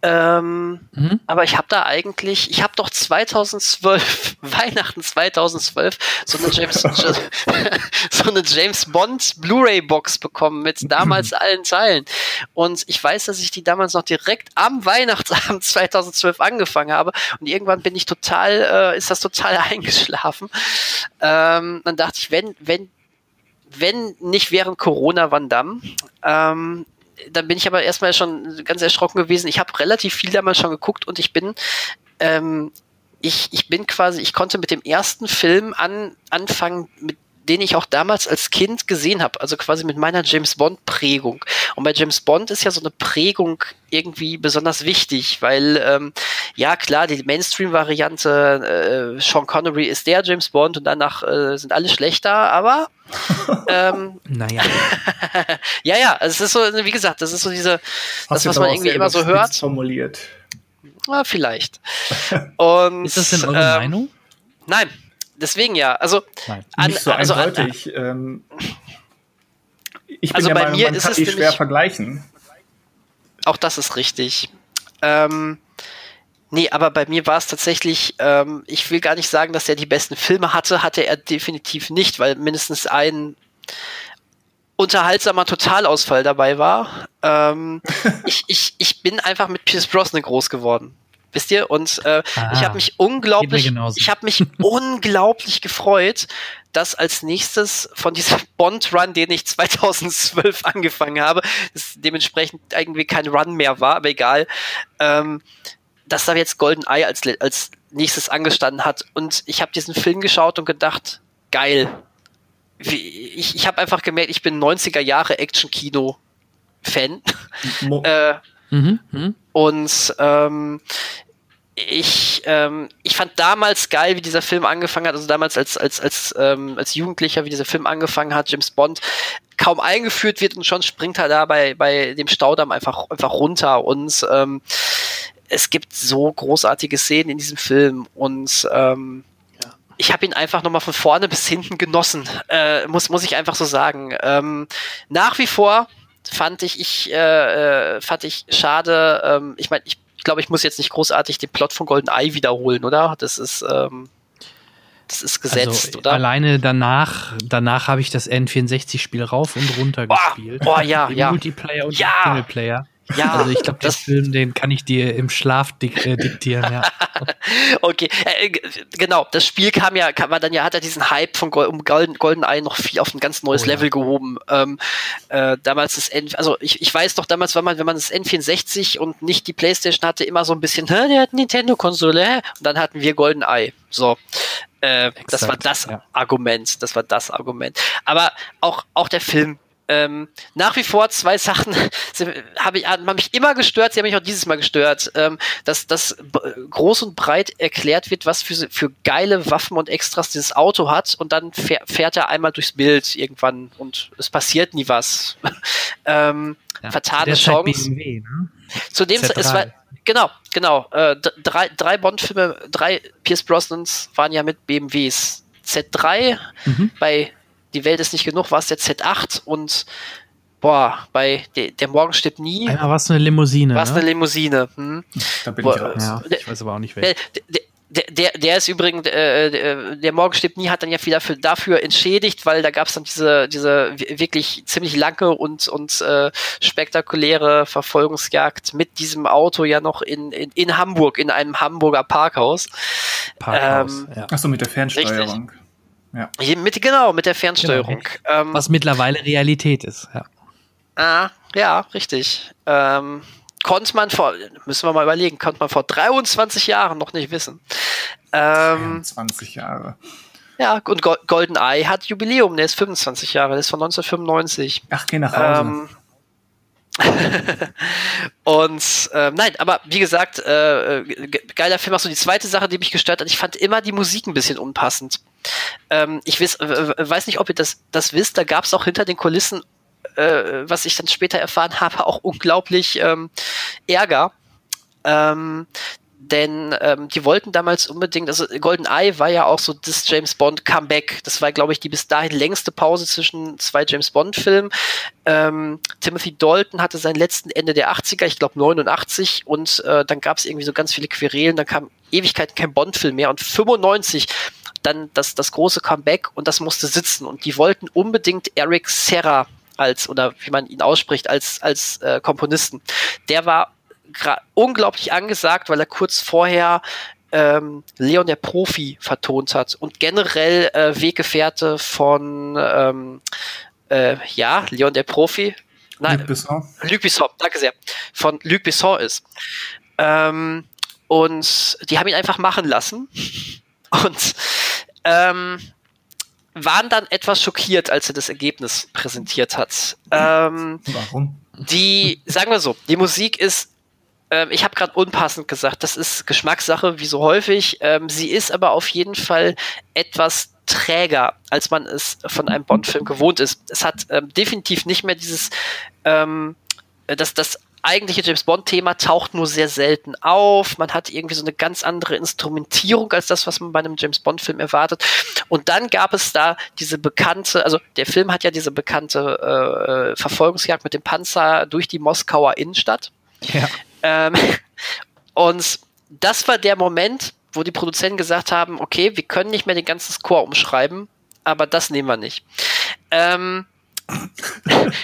Ähm, mhm. Aber ich habe da eigentlich, ich habe doch 2012, [LAUGHS] Weihnachten 2012, so eine James, [LAUGHS] so eine James Bond Blu-ray Box bekommen mit damals [CLEARS THROAT] allen Teilen. Und ich weiß, dass ich die damals noch direkt am [LAUGHS] Weihnachtsabend 2012 angefangen habe. Und irgendwann bin ich total, äh, ist das total eingeschlafen. Ähm, dann dachte ich, wenn, wenn, wenn nicht während Corona, wann dann? Ähm, dann bin ich aber erstmal schon ganz erschrocken gewesen. Ich habe relativ viel damals schon geguckt und ich bin ähm, ich, ich bin quasi, ich konnte mit dem ersten Film an, anfangen, mit den ich auch damals als Kind gesehen habe, also quasi mit meiner James Bond Prägung. Und bei James Bond ist ja so eine Prägung irgendwie besonders wichtig, weil ähm, ja klar, die Mainstream-Variante, äh, Sean Connery ist der James Bond und danach äh, sind alle schlechter, aber [LAUGHS] ähm, naja. [LAUGHS] ja, ja, also es ist so, wie gesagt, das ist so diese, Hast das, was man irgendwie immer so hört. Formuliert. Na, vielleicht. [LAUGHS] Und, ist das denn eure ähm, Meinung? Nein, deswegen ja. Also, an, Nicht so also eindeutig. An, ähm, ich bin also der bei Meinung, mir ist kann es schwer vergleichen. Auch das ist richtig. Ähm, nee, aber bei mir war es tatsächlich, ähm, ich will gar nicht sagen, dass er die besten Filme hatte, hatte er definitiv nicht, weil mindestens ein unterhaltsamer Totalausfall dabei war. Ähm, [LAUGHS] ich, ich, ich bin einfach mit Pierce Brosnan groß geworden. Wisst ihr? Und äh, ah, ich habe mich unglaublich, ich habe mich unglaublich gefreut, dass als nächstes von diesem [LAUGHS] Bond-Run, den ich 2012 [LAUGHS] angefangen habe, das dementsprechend irgendwie kein Run mehr war, aber egal, ähm, dass da jetzt Golden Eye als, als nächstes angestanden hat. Und ich habe diesen Film geschaut und gedacht, geil. Ich, ich habe einfach gemerkt, ich bin 90er Jahre Action-Kino-Fan. [LAUGHS] äh, mhm, mh. Und ähm, ich, ähm, ich fand damals geil, wie dieser Film angefangen hat, also damals als, als, als, ähm, als Jugendlicher, wie dieser Film angefangen hat, James Bond kaum eingeführt wird und schon springt er da bei, bei dem Staudamm einfach, einfach runter und ähm, es gibt so großartige Szenen in diesem Film und ähm, ich habe ihn einfach nochmal von vorne bis hinten genossen, äh, muss, muss ich einfach so sagen. Ähm, nach wie vor fand ich, ich äh, äh fand ich schade, ähm, ich meine, ich glaube, ich muss jetzt nicht großartig den Plot von Golden Eye wiederholen, oder? Das ist, ähm, das ist gesetzt, also, oder? Alleine danach, danach habe ich das N64-Spiel rauf und runter oh, gespielt. Oh ja, ja. Multiplayer und ja. Singleplayer. Ja, also ich glaube, das Film, den kann ich dir im Schlaf dik äh, diktieren, ja. [LAUGHS] okay, äh, genau. Das Spiel kam ja, kam man dann ja, hat er diesen Hype von Gold, um Golden, GoldenEye noch viel auf ein ganz neues oh, Level ja. gehoben. Ähm, äh, damals das N, also ich, ich weiß doch damals, war man, wenn man das N64 und nicht die Playstation hatte, immer so ein bisschen, hä, der hat Nintendo-Konsole, und dann hatten wir GoldenEye. So. Äh, das war das ja. Argument, das war das Argument. Aber auch, auch der Film ähm, nach wie vor zwei Sachen [LAUGHS] habe ich haben mich immer gestört, sie haben mich auch dieses Mal gestört, ähm, dass das groß und breit erklärt wird, was für, für geile Waffen und Extras dieses Auto hat und dann fährt, fährt er einmal durchs Bild irgendwann und es passiert nie was. [LAUGHS] ähm, ja, vertane Chance. BMW, ne? Zudem es war genau, genau. Äh, drei drei Bond-Filme, drei Pierce Brosnans waren ja mit BMWs. Z3 mhm. bei die Welt ist nicht genug, war es der Z8 und boah, bei de, der Morgen stirbt nie. Einmal war es eine Limousine. War es ne? eine Limousine. Hm? Da bin Boah, ich raus. Ja, ich weiß aber auch nicht wer. Der, der, der ist übrigens, äh, der, der Morgen stirbt nie, hat dann ja wieder für, dafür entschädigt, weil da gab es dann diese, diese wirklich ziemlich lange und, und äh, spektakuläre Verfolgungsjagd mit diesem Auto ja noch in, in, in Hamburg, in einem Hamburger Parkhaus. Parkhaus, ähm, ja. Achso, mit der Fernsteuerung. Richtig. Ja. Mit, genau, mit der Fernsteuerung. Genau. Ähm, Was mittlerweile Realität ist, ja. Ah, ja, richtig. Ähm, konnte man vor, müssen wir mal überlegen, konnte man vor 23 Jahren noch nicht wissen. Ähm, 20 Jahre. Ja, und Go Golden Eye hat Jubiläum, der ist 25 Jahre, der ist von 1995. Ach, geh nach Hause. Ähm, [LAUGHS] und äh, nein, aber wie gesagt, äh, geiler Film. Auch so die zweite Sache, die mich gestört hat, ich fand immer die Musik ein bisschen unpassend. Ähm, ich äh, weiß nicht, ob ihr das, das wisst, da gab es auch hinter den Kulissen, äh, was ich dann später erfahren habe, auch unglaublich ähm, Ärger. Ähm, denn ähm, die wollten damals unbedingt, also Golden Eye war ja auch so das James Bond Comeback. Das war, glaube ich, die bis dahin längste Pause zwischen zwei James Bond Filmen. Ähm, Timothy Dalton hatte sein letzten Ende der 80er, ich glaube 89, und äh, dann gab es irgendwie so ganz viele Querelen, dann kam Ewigkeiten kein Bond-Film mehr und 95 dann das, das große Comeback und das musste sitzen und die wollten unbedingt Eric Serra als, oder wie man ihn ausspricht, als, als äh, Komponisten. Der war unglaublich angesagt, weil er kurz vorher ähm, Leon der Profi vertont hat und generell äh, Weggefährte von ähm, äh, ja, Leon der Profi. Nein, Luc Besson. Luc Besson, danke sehr. Von Luc Besson ist. Ähm, und die haben ihn einfach machen lassen. [LAUGHS] Und ähm, waren dann etwas schockiert, als er das Ergebnis präsentiert hat. Ähm, Warum? Die, sagen wir so, die Musik ist ähm, ich habe gerade unpassend gesagt, das ist Geschmackssache, wie so häufig. Ähm, sie ist aber auf jeden Fall etwas träger, als man es von einem Bond-Film gewohnt ist. Es hat ähm, definitiv nicht mehr dieses, ähm, das, das eigentliche James Bond-Thema taucht nur sehr selten auf. Man hat irgendwie so eine ganz andere Instrumentierung als das, was man bei einem James Bond-Film erwartet. Und dann gab es da diese bekannte, also der Film hat ja diese bekannte äh, äh Verfolgungsjagd mit dem Panzer durch die Moskauer Innenstadt. Ja. Ähm, [LAUGHS] und das war der Moment, wo die Produzenten gesagt haben, okay, wir können nicht mehr den ganzen Score umschreiben, aber das nehmen wir nicht. Ähm, [LAUGHS]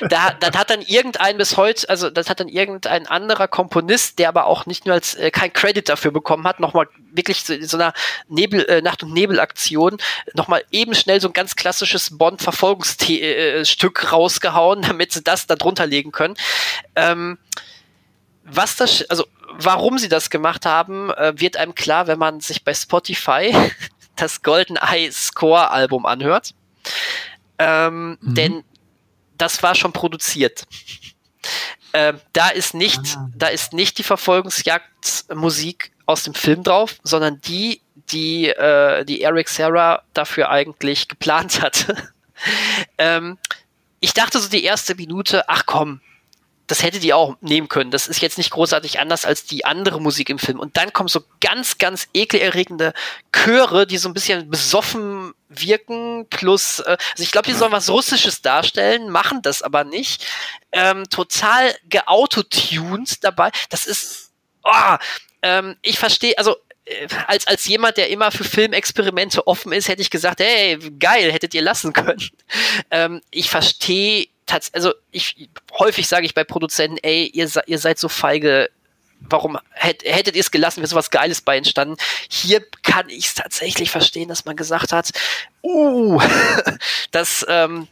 da, dann hat dann irgendein bis heute, also das hat dann irgendein anderer Komponist, der aber auch nicht nur als äh, kein Credit dafür bekommen hat, nochmal wirklich so, in so einer Nebel, äh, Nacht- und Nebelaktion nochmal eben schnell so ein ganz klassisches Bond-Verfolgungsstück äh, rausgehauen, [LAUGHS] damit sie das da drunter legen können. Ähm, was das, also warum sie das gemacht haben, äh, wird einem klar, wenn man sich bei Spotify [LAUGHS] das Golden Eye Score Album anhört. Ähm, mhm. Denn das war schon produziert. Ähm, da ist nicht, ah. da ist nicht die Verfolgungsjagdmusik aus dem Film drauf, sondern die, die, äh, die Eric Serra dafür eigentlich [LAUGHS] geplant hatte. ähm, ich dachte so die erste Minute, ach komm, das hättet ihr auch nehmen können. Das ist jetzt nicht großartig anders als die andere Musik im Film. Und dann kommen so ganz, ganz ekelerregende Chöre, die so ein bisschen besoffen wirken, plus, äh, also ich glaube, die sollen was Russisches darstellen, machen das aber nicht. Ähm, total geautotuned dabei. Das ist, oh, ähm, ich verstehe, also äh, als, als jemand, der immer für Filmexperimente offen ist, hätte ich gesagt, hey, geil, hättet ihr lassen können. [LAUGHS] Ähm, ich verstehe also ich häufig sage ich bei Produzenten, ey, ihr, ihr seid so feige, warum hätt, hättet ihr es gelassen, wäre sowas Geiles bei entstanden. Hier kann ich es tatsächlich verstehen, dass man gesagt hat, uh, [LAUGHS] das, ähm,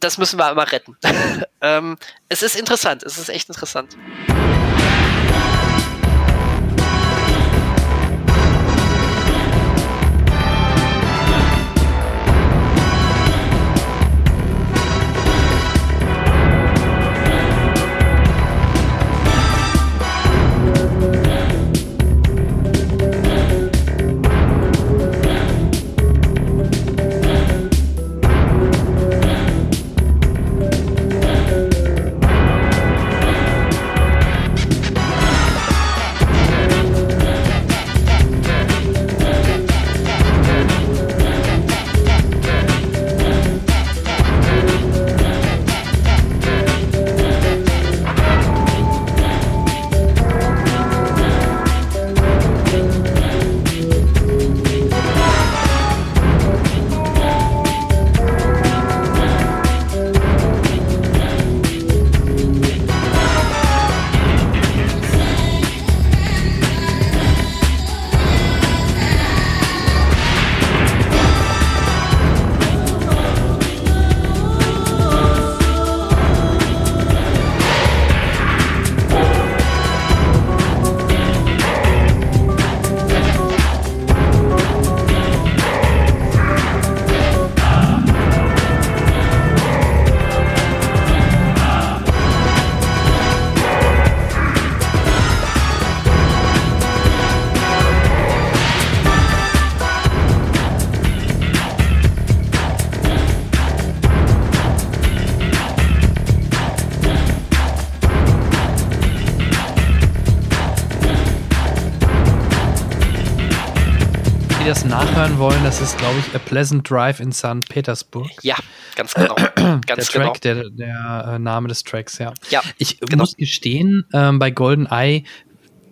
das müssen wir immer retten. [LAUGHS] ähm, es ist interessant, es ist echt interessant. Nachhören wollen, das ist, glaube ich, A Pleasant Drive in St. Petersburg. Ja, ganz genau. [CLEARS THROAT] ganz der Track, genau. der, der äh, Name des Tracks, ja. Ja. Ich genau. muss gestehen, ähm, bei Golden Eye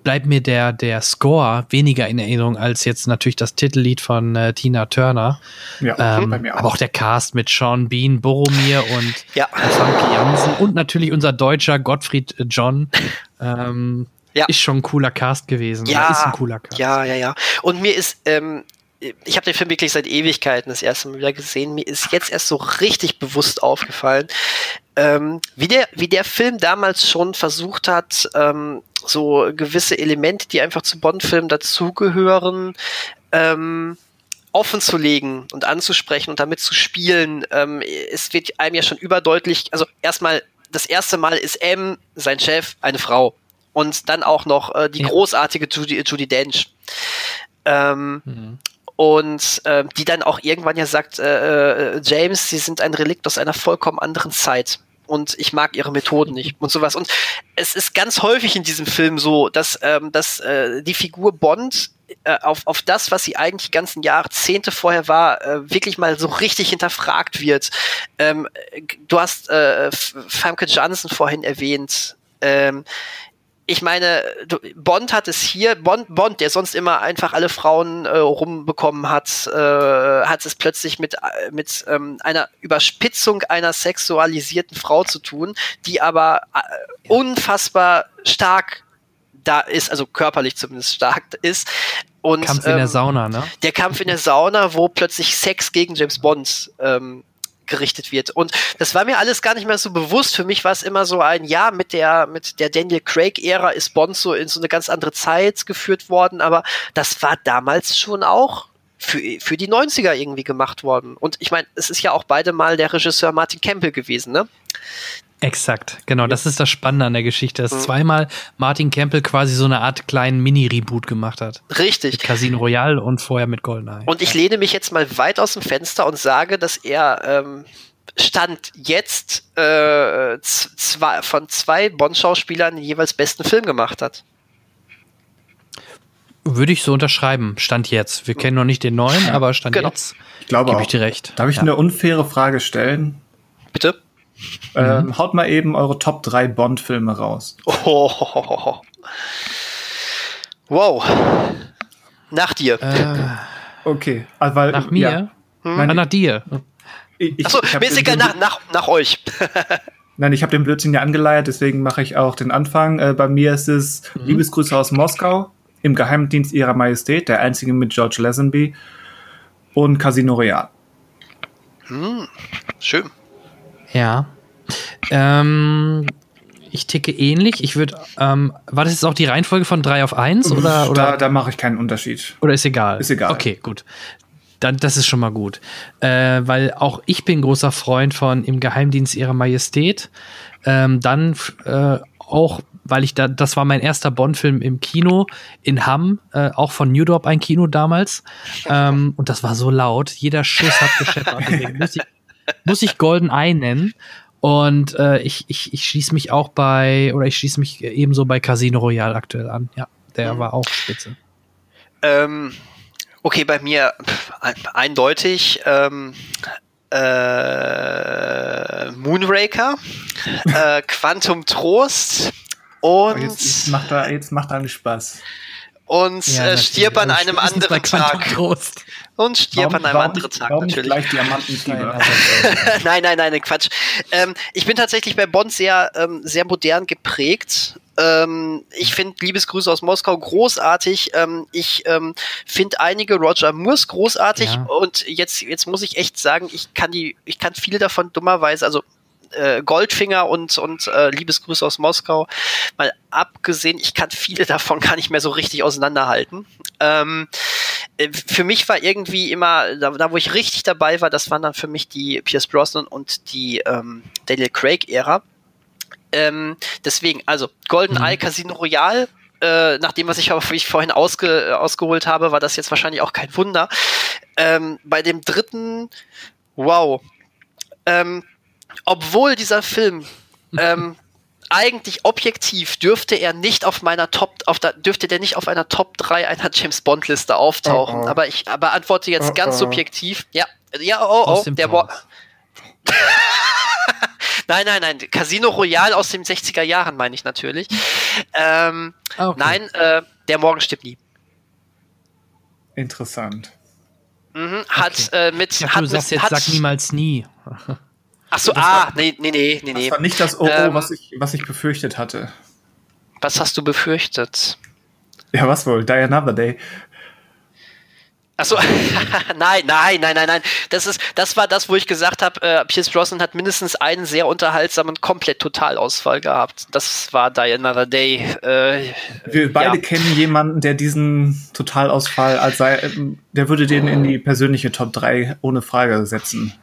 bleibt mir der, der Score weniger in Erinnerung als jetzt natürlich das Titellied von äh, Tina Turner. Ja, ähm, bei mir auch. Aber auch der Cast mit Sean Bean, Boromir und [LAUGHS] ja. Funky Jansen und natürlich unser deutscher Gottfried John. Ähm, ja. Ist schon ein cooler Cast gewesen. Ja, ist ein cooler Cast. Ja, ja, ja. Und mir ist, ähm, ich habe den Film wirklich seit Ewigkeiten das erste Mal wieder gesehen. Mir ist jetzt erst so richtig bewusst aufgefallen, ähm, wie, der, wie der Film damals schon versucht hat, ähm, so gewisse Elemente, die einfach zu Bond-Filmen dazugehören, ähm, offen zu legen und anzusprechen und damit zu spielen, ähm, es wird einem ja schon überdeutlich, also erstmal, das erste Mal ist M, sein Chef, eine Frau. Und dann auch noch äh, die ja. großartige Judy, Judy Dench. Ähm, mhm. Und äh, die dann auch irgendwann ja sagt, äh, äh, James, sie sind ein Relikt aus einer vollkommen anderen Zeit und ich mag ihre Methoden nicht und sowas. Und es ist ganz häufig in diesem Film so, dass, ähm, dass äh, die Figur Bond äh, auf, auf das, was sie eigentlich ganzen Jahrzehnte vorher war, äh, wirklich mal so richtig hinterfragt wird. Ähm, du hast äh, Famke Johnson vorhin erwähnt. Ähm, ich meine, Bond hat es hier, Bond, Bond, der sonst immer einfach alle Frauen äh, rumbekommen hat, äh, hat es plötzlich mit, äh, mit ähm, einer Überspitzung einer sexualisierten Frau zu tun, die aber äh, unfassbar stark da ist, also körperlich zumindest stark ist. Und, Kampf in ähm, der Sauna, ne? Der Kampf in der Sauna, wo plötzlich Sex gegen James Bond ähm, gerichtet wird. Und das war mir alles gar nicht mehr so bewusst. Für mich war es immer so ein, ja, mit der, mit der Daniel Craig-Ära ist Bond so in so eine ganz andere Zeit geführt worden, aber das war damals schon auch für, für die 90er irgendwie gemacht worden. Und ich meine, es ist ja auch beide mal der Regisseur Martin Campbell gewesen, ne? Exakt, genau. Das ist das Spannende an der Geschichte, dass mhm. zweimal Martin Campbell quasi so eine Art kleinen Mini-Reboot gemacht hat. Richtig. Mit Casino Royale und vorher mit Goldeneye. Und ich lehne mich jetzt mal weit aus dem Fenster und sage, dass er ähm, Stand jetzt äh, zwei, von zwei Bond-Schauspielern jeweils besten Film gemacht hat. Würde ich so unterschreiben, Stand jetzt. Wir kennen noch nicht den neuen, aber Stand genau. jetzt. Ich glaube gebe ich dir recht. Darf ich ja. eine unfaire Frage stellen? Bitte? Ähm, mhm. Haut mal eben eure Top 3 Bond-Filme raus. Oh, [LAUGHS] wow. Nach dir. Äh, okay. Also, weil, nach mir? Ja, hm? nach dir. Ich, Achso, mir ist egal, nach, nach, nach euch. [LAUGHS] Nein, ich habe den Blödsinn ja angeleiert, deswegen mache ich auch den Anfang. Äh, bei mir ist es mhm. Liebesgrüße aus Moskau, im Geheimdienst ihrer Majestät, der einzige mit George Lazenby und Casino Royale. Hm, schön. Ja. Ähm, ich ticke ähnlich. Ich würde, ähm, war das jetzt auch die Reihenfolge von 3 auf 1 oder? oder? Da, da mache ich keinen Unterschied. Oder ist egal? Ist egal. Okay, gut. Dann, das ist schon mal gut. Äh, weil auch ich bin großer Freund von Im Geheimdienst ihrer Majestät. Ähm, dann äh, auch, weil ich da, das war mein erster Bond-Film im Kino in Hamm, äh, auch von New Dorp ein Kino damals. [LAUGHS] Ähm, und das war so laut. Jeder Schuss hat gescheppert. [LAUGHS] Deswegen muss ich muss ich Golden Eye nennen. Und äh, ich, ich, ich schließe mich auch bei, oder ich schließe mich ebenso bei Casino Royale aktuell an. Ja, der mhm. war auch spitze. Ähm, okay, bei mir pff, eindeutig ähm, äh, Moonraker, [LAUGHS] äh, Quantum Trost und. Jetzt, jetzt, macht er, jetzt macht er einen Spaß und ja, äh, stirb an einem anderen Tag. Trost. Und stirb an einem anderen Tag natürlich. Gleich Diamanten [LAUGHS] nein, nein, nein, Quatsch. Ähm, ich bin tatsächlich bei Bond sehr, ähm, sehr modern geprägt. Ähm, ich finde Liebesgrüße aus Moskau großartig. Ähm, ich ähm, finde einige Roger Moores großartig. Ja. Und jetzt, jetzt muss ich echt sagen, ich kann die, ich kann viele davon dummerweise, also äh, Goldfinger und, und äh, Liebesgrüße aus Moskau. Mal abgesehen, ich kann viele [LAUGHS] davon gar nicht mehr so richtig auseinanderhalten. Ähm, äh, für mich war irgendwie immer, da, da, wo ich richtig dabei war, das waren dann für mich die Pierce Brosnan und die ähm, Daniel Craig-Ära. Ähm, deswegen, also Golden mhm. Eye Casino Royale, äh, nach dem, was ich aber ich vorhin ausge, ausgeholt habe, war das jetzt wahrscheinlich auch kein Wunder. Ähm, bei dem dritten, wow. Ähm, obwohl dieser Film [LAUGHS] ähm, eigentlich objektiv dürfte er nicht auf meiner Top, auf der, dürfte der nicht auf einer Top 3 einer James Bond Liste auftauchen. Oh, oh. Aber ich aber antworte jetzt oh, ganz subjektiv. Ja, ja, oh, oh, der [LAUGHS] Nein, nein, nein. Casino Royale aus den 60er Jahren meine ich natürlich. Ähm, ah, okay. Nein, äh, der Morgen stirbt nie. Interessant. Mhm, hat okay. äh, mit. Ja, hat du sagst jetzt, hat, sag niemals nie. [LAUGHS] Ach so, ah, war, nee, nee, nee, nee. Das war nicht das OO, ähm, was, ich, was ich befürchtet hatte. Was hast du befürchtet? Ja, was wohl? Die Another Day. Achso, [LAUGHS] nein, nein, nein, nein, nein. Das ist, das war das, wo ich gesagt habe, äh, Pierce Brosnan hat mindestens einen sehr unterhaltsamen, komplett Totalausfall gehabt. Das war Die Another Day. Äh, Wir beide ja. kennen jemanden, der diesen Totalausfall als sei, der würde den in die persönliche Top 3 ohne Frage setzen.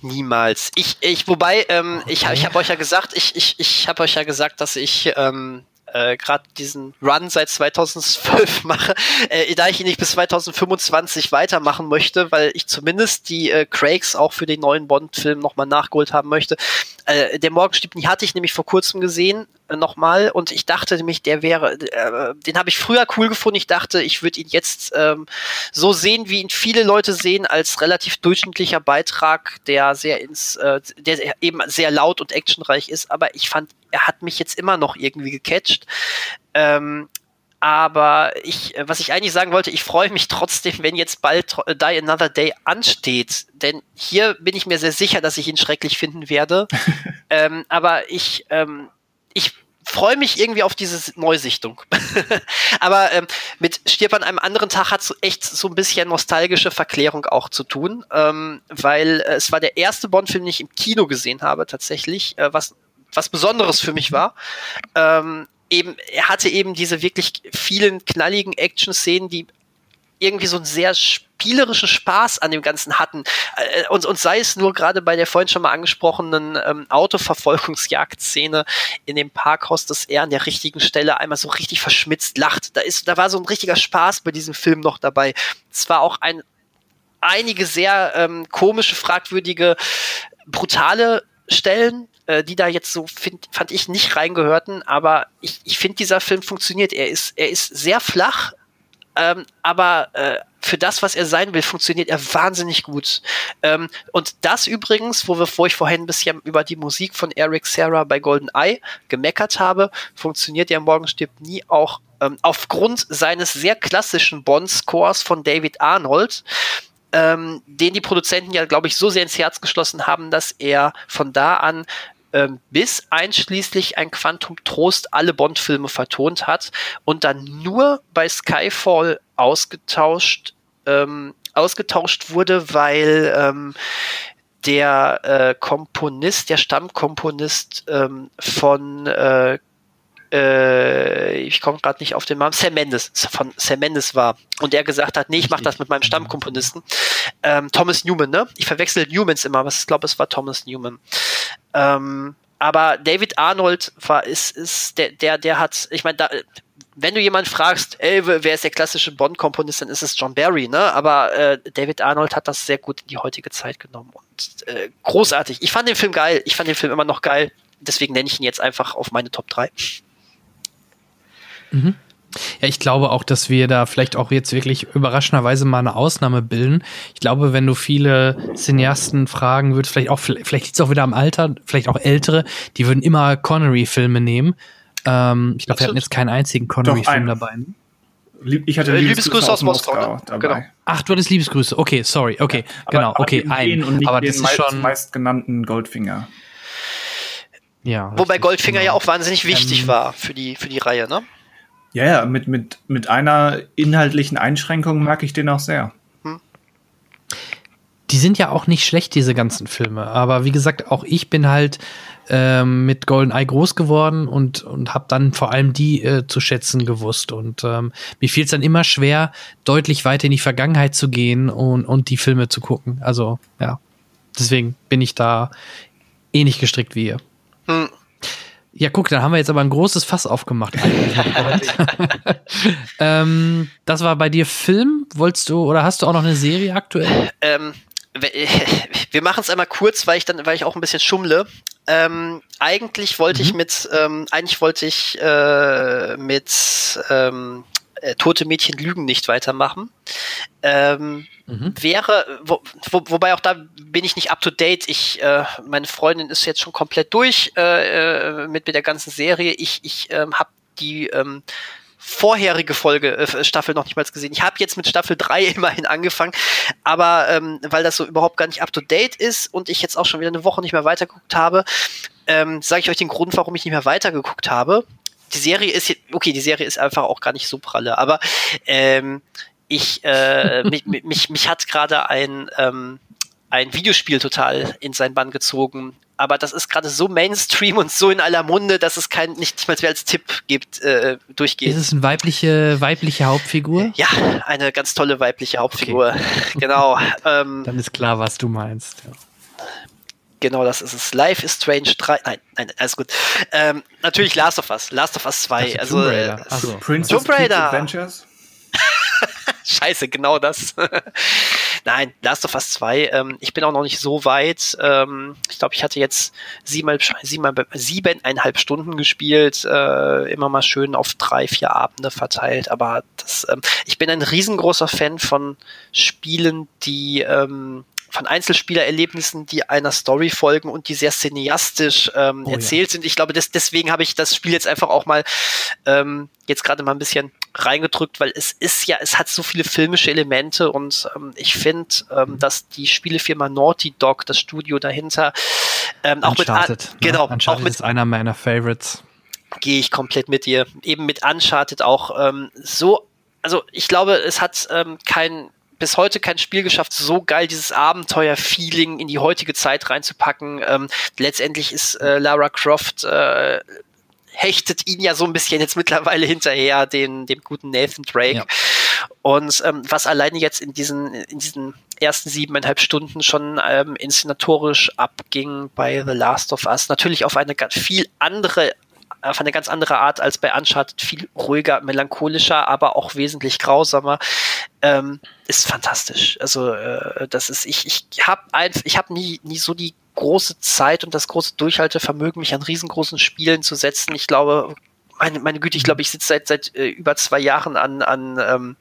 Niemals. Ich, ich, wobei, ähm, ich, ich habe euch ja gesagt, ich, ich, ich habe euch ja gesagt, dass ich ähm, äh, gerade diesen Run seit 2012 [LAUGHS] mache, äh, da ich ihn nicht bis 2025 weitermachen möchte, weil ich zumindest die äh, Craigs auch für den neuen Bond-Film nochmal nachgeholt haben möchte. Äh, der Morgenstieb, die hatte ich nämlich vor kurzem gesehen, äh, nochmal, und ich dachte nämlich, der wäre, äh, den habe ich früher cool gefunden. Ich dachte, ich würde ihn jetzt ähm, so sehen, wie ihn viele Leute sehen, als relativ durchschnittlicher Beitrag, der sehr ins, äh, der eben sehr laut und actionreich ist, aber ich fand er hat mich jetzt immer noch irgendwie gecatcht. Ähm, aber ich, äh, was ich eigentlich sagen wollte, ich freue mich trotzdem, wenn jetzt bald äh, Die Another Day ansteht. Denn hier bin ich mir sehr sicher, dass ich ihn schrecklich finden werde. [LAUGHS] ähm, aber ich, ähm, ich freue mich irgendwie auf diese Neusichtung. [LAUGHS] aber ähm, mit Stirb an einem anderen Tag hat es echt so ein bisschen nostalgische Verklärung auch zu tun, ähm, weil äh, es war der erste Bond-Film, den ich im Kino gesehen habe, tatsächlich, äh, was was Besonderes für mich war. Ähm, eben, er hatte eben diese wirklich vielen knalligen Action-Szenen, die irgendwie so einen sehr spielerischen Spaß an dem Ganzen hatten. Äh, und, und sei es nur gerade bei der vorhin schon mal angesprochenen ähm, Autoverfolgungsjagd-Szene in dem Parkhaus, dass er an der richtigen Stelle einmal so richtig verschmitzt lacht. Da, ist, da war so ein richtiger Spaß bei diesem Film noch dabei. Es war auch ein einige sehr ähm, komische, fragwürdige, brutale Stellen, äh, die da jetzt so find, fand ich nicht reingehörten, aber ich, ich finde, dieser Film funktioniert. Er ist, er ist sehr flach, ähm, aber äh, für das, was er sein will, funktioniert er wahnsinnig gut. Ähm, und das übrigens, wo, wir, wo ich vorhin ein bisschen über die Musik von Eric Serra bei Golden Eye gemeckert habe, funktioniert ja Morgen stirbt nie auch ähm, aufgrund seines sehr klassischen Bond-Scores von David Arnold ähm, den die Produzenten ja, glaube ich, so sehr ins Herz geschlossen haben, dass er von da an ähm, bis einschließlich ein Quantum Trost alle Bond-Filme vertont hat und dann nur bei Skyfall ausgetauscht, ähm, ausgetauscht wurde, weil ähm, der äh, Komponist, der Stammkomponist ähm, von äh, äh, ich komme gerade nicht auf den Namen, Sam Mendes, von Sam Mendes war. Und der gesagt hat, nee, ich mache das mit meinem Stammkomponisten. Ähm, Thomas Newman, ne? Ich verwechsel Newmans immer, aber ich glaube, es war Thomas Newman. Ähm, aber David Arnold war, ist, ist, der, der, der hat, ich meine, da, wenn du jemanden fragst, ey, wer ist der klassische Bond-Komponist, dann ist es John Barry, ne? Aber äh, David Arnold hat das sehr gut in die heutige Zeit genommen und äh, großartig. Ich fand den Film geil, ich fand den Film immer noch geil, deswegen nenne ich ihn jetzt einfach auf meine Top 3. Mhm. Ja, ich glaube auch, dass wir da vielleicht auch jetzt wirklich überraschenderweise mal eine Ausnahme bilden. Ich glaube, wenn du viele Cineasten fragen würdest, vielleicht auch, vielleicht liegt es auch wieder am Alter, vielleicht auch ältere, die würden immer Connery-Filme nehmen. Ähm, ich glaube, wir hatten jetzt keinen einzigen Connery-Film dabei. Ne? Ich hatte äh, Liebesgrüße aus Moskau, Moskau ne? dabei. Genau. Ach, du hattest Liebesgrüße. Okay, sorry. Okay, ja, genau. Aber, okay, ein. aber das ist schon meistgenannten Goldfinger. Ja. Wobei Goldfinger genau. ja auch wahnsinnig wichtig ähm, war für die für die Reihe, ne? Ja, ja, mit, mit, mit einer inhaltlichen Einschränkung mag ich den auch sehr. Hm. Die sind ja auch nicht schlecht, diese ganzen Filme. Aber wie gesagt, auch ich bin halt ähm, mit GoldenEye groß geworden und, und habe dann vor allem die äh, zu schätzen gewusst. Und ähm, mir fiel es dann immer schwer, deutlich weiter in die Vergangenheit zu gehen und, und die Filme zu gucken. Also, ja. Deswegen bin ich da ähnlich gestrickt wie ihr. Hm. Ja, guck, da haben wir jetzt aber ein großes Fass aufgemacht. [LAUGHS] ähm, das war bei dir Film. Wolltest du oder hast du auch noch eine Serie aktuell? Ähm, [LAUGHS] wir machen es einmal kurz, weil ich dann, weil ich auch ein bisschen schummle. Ähm, eigentlich wollte mhm. ich mit, ähm, eigentlich wollte ich äh, mit ähm, äh, Tote Mädchen lügen nicht weitermachen. Ähm, mhm. Wäre, wo, wo, wobei auch da bin ich nicht up to date. Ich, äh, meine Freundin ist jetzt schon komplett durch äh, äh mit, mit der ganzen Serie. Ich, ich ähm, habe die ähm, vorherige Folge, äh, Staffel noch nicht mal gesehen. Ich habe jetzt mit Staffel 3 [LAUGHS] immerhin angefangen, aber ähm, weil das so überhaupt gar nicht up to date ist und ich jetzt auch schon wieder eine Woche nicht mehr weitergeguckt habe, ähm, sage ich euch den Grund, warum ich nicht mehr weitergeguckt habe die Serie ist, okay, die Serie ist einfach auch gar nicht so pralle, aber ähm, ich, äh, mich, mich, mich hat gerade ein, ähm, ein Videospiel total in seinen Bann gezogen. Aber das ist gerade so Mainstream und so in aller Munde, dass es kein, nicht mal mehr als Tipp gibt, äh, durchgeht. Ist es eine weibliche, weibliche Hauptfigur? Ja, eine ganz tolle weibliche Hauptfigur. Okay. [LAUGHS] Genau. Ähm, Dann ist klar, was du meinst. Ja. Genau, das ist es. Life is Strange 3. Nein, nein, alles gut. Ähm, natürlich Last of Us. Last of Us 2. Also, Tomb Raider. Äh, also, Princess Tomb Raider. Adventures. [LAUGHS] Scheiße, genau das. [LAUGHS] Nein, Last of Us 2, ähm, ich bin auch noch nicht so weit. Ähm, ich glaube, ich hatte jetzt siebeneinhalb, siebeneinhalb, siebeneinhalb Stunden gespielt, äh, immer mal schön auf drei, vier Abende verteilt. Aber das, ähm, ich bin ein riesengroßer Fan von Spielen, die ähm, von Einzelspielererlebnissen, die einer Story folgen und die sehr cineastisch ähm, oh, erzählt ja. sind. Ich glaube, das, deswegen habe ich das Spiel jetzt einfach auch mal ähm, jetzt gerade mal ein bisschen reingedrückt, weil es ist ja, es hat so viele filmische Elemente und ähm, ich finde, ähm, dass die Spielefirma Naughty Dog, das Studio dahinter, ähm, auch Uncharted, mit, ne? genau, Uncharted auch mit, ist einer meiner Favorites. Gehe ich komplett mit dir. Eben mit Uncharted auch ähm, so, also ich glaube, es hat ähm, kein bis heute kein Spiel geschafft, so geil dieses Abenteuer-Feeling in die heutige Zeit reinzupacken. Ähm, letztendlich ist äh, Lara Croft äh, hechtet ihn ja so ein bisschen jetzt mittlerweile hinterher, den, dem guten Nathan Drake. Ja. Und ähm, was alleine jetzt in diesen, in diesen ersten siebeneinhalb Stunden schon ähm, inszenatorisch abging bei The Last of Us, natürlich auf eine ganz viel andere auf eine ganz andere Art als bei Uncharted, viel ruhiger, melancholischer, aber auch wesentlich grausamer ähm, ist fantastisch. Also äh, das ist ich ich habe ich habe nie nie so die große Zeit und das große Durchhaltevermögen, mich an riesengroßen Spielen zu setzen. Ich glaube, meine, meine Güte, ich glaube, ich sitze seit seit äh, über zwei Jahren an an ähm,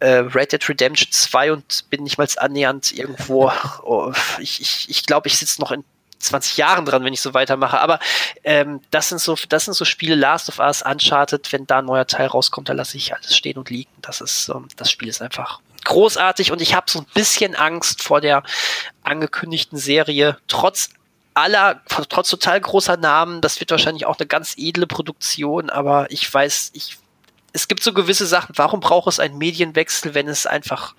äh, Red Dead Redemption 2 und bin nicht mal annähernd irgendwo. [LAUGHS] Oh, ich ich, ich glaube, ich sitze noch in 20 Jahren dran, wenn ich so weitermache. Aber ähm, das sind so, das sind so Spiele, Last of Us, Uncharted, wenn da ein neuer Teil rauskommt, da lasse ich alles stehen und liegen. Das ist, ähm, das Spiel ist einfach großartig und ich habe so ein bisschen Angst vor der angekündigten Serie, trotz aller, trotz total großer Namen. Das wird wahrscheinlich auch eine ganz edle Produktion, aber ich weiß, ich es gibt so gewisse Sachen, warum braucht es einen Medienwechsel, wenn es einfach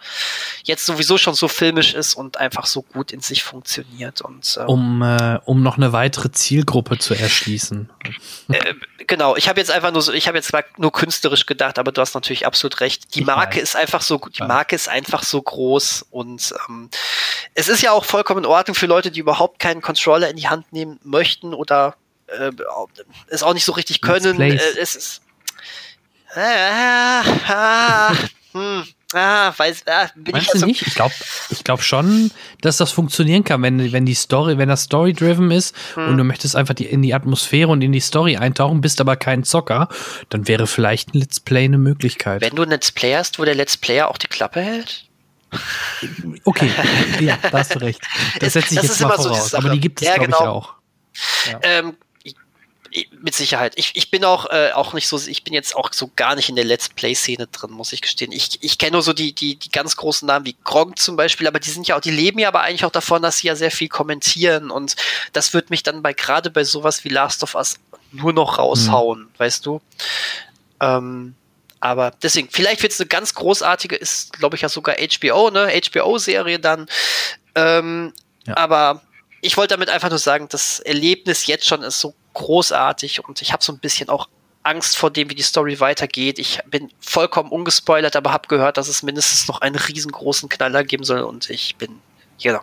jetzt sowieso schon so filmisch ist und einfach so gut in sich funktioniert und ähm, um äh, um noch eine weitere Zielgruppe zu erschließen. Äh, genau, ich habe jetzt einfach nur so, ich habe jetzt nur künstlerisch gedacht, aber du hast natürlich absolut recht. Die Marke ist einfach so, die Marke ist einfach so groß und ähm, es ist ja auch vollkommen in Ordnung für Leute, die überhaupt keinen Controller in die Hand nehmen möchten oder äh, es auch nicht so richtig können. Äh, es ist Ah, ah, hm. Ah, weiß, ah, bin Meinst ich also, nicht? Ich glaube ich glaub schon, dass das funktionieren kann, wenn, wenn die Story, wenn das Story-driven ist hm. und du möchtest einfach die, in die Atmosphäre und in die Story eintauchen, bist aber kein Zocker, dann wäre vielleicht ein Let's Play eine Möglichkeit. Wenn du ein Let's Play hast, wo der Let's Player auch die Klappe hält? Okay, ja, da hast du recht. [LAUGHS] Das setze ich das jetzt mal voraus. So aber die gibt es, ja, glaube genau. ich, auch. Ja. Ähm, mit Sicherheit. Ich, ich bin auch, äh, auch nicht so, ich bin jetzt auch so gar nicht in der Let's Play-Szene drin, muss ich gestehen. Ich, ich kenne nur so die, die, die ganz großen Namen wie Gronk zum Beispiel, aber die sind ja auch, die leben ja aber eigentlich auch davon, dass sie ja sehr viel kommentieren und das wird mich dann bei gerade bei sowas wie Last of Us nur noch raushauen, mhm. weißt du? Ähm, aber deswegen, vielleicht wird es eine ganz großartige, ist, glaube ich, ja sogar HBO, ne? HBO-Serie dann. Ähm, ja. Aber ich wollte damit einfach nur sagen, das Erlebnis jetzt schon ist so großartig und ich habe so ein bisschen auch Angst vor dem, wie die Story weitergeht. Ich bin vollkommen ungespoilert, aber habe gehört, dass es mindestens noch einen riesengroßen Knaller geben soll und ich bin, genau.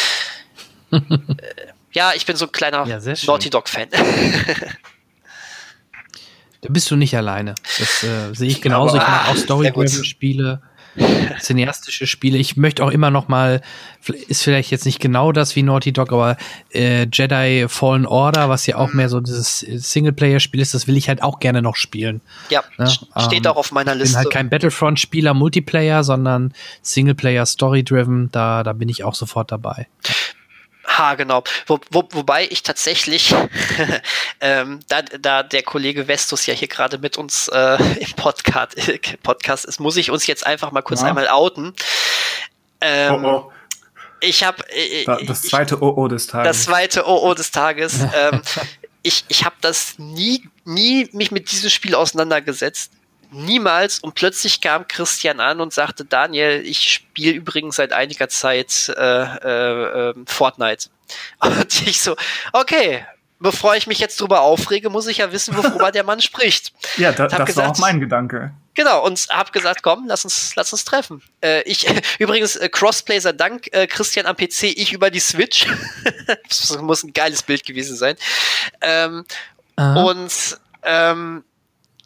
[LAUGHS] äh, ja, ich bin so ein kleiner ja, Naughty Dog-Fan. [LAUGHS] da bist du nicht alleine. Das äh, sehe ich genauso. Aber, ich mag auch [LAUGHS] Story-Spiele [LAUGHS] cineastische Spiele. Ich möchte auch immer noch mal, ist vielleicht jetzt nicht genau das wie Naughty Dog, aber äh, Jedi Fallen Order, was ja auch mehr so dieses Singleplayer-Spiel ist, das will ich halt auch gerne noch spielen. Ja, ne? steht ähm, auch auf meiner Liste. Ich bin halt kein Battlefront-Spieler Multiplayer, sondern Singleplayer Story-Driven, da, da bin ich auch sofort dabei. Ha, genau. Wo, wo, wobei ich tatsächlich, [LAUGHS] ähm, da, da der Kollege Vestus ja hier gerade mit uns äh, [LAUGHS] im Podcast, äh, [LAUGHS] Podcast ist, muss ich uns jetzt einfach mal kurz ja. einmal outen. Ähm, oh, oh. Ich habe äh, das zweite OO des Tages. Das zweite OO des Tages. ähm, ich ich habe das nie, nie mich mit diesem Spiel auseinandergesetzt niemals. Und plötzlich kam Christian an und sagte, Daniel, ich spiele übrigens seit einiger Zeit äh, äh, ähm, Fortnite. [LAUGHS] Und ich so, okay, bevor ich mich jetzt drüber aufrege, muss ich ja wissen, worüber der Mann spricht. [LAUGHS] Ja, da, das gesagt, war auch mein Gedanke. Genau, und hab gesagt, komm, lass uns, lass uns treffen. Äh, ich, [LAUGHS] übrigens, äh, Crossplay sei Dank, äh, Christian am PC, ich über die Switch. das muss ein geiles Bild gewesen sein. Ähm, und ähm,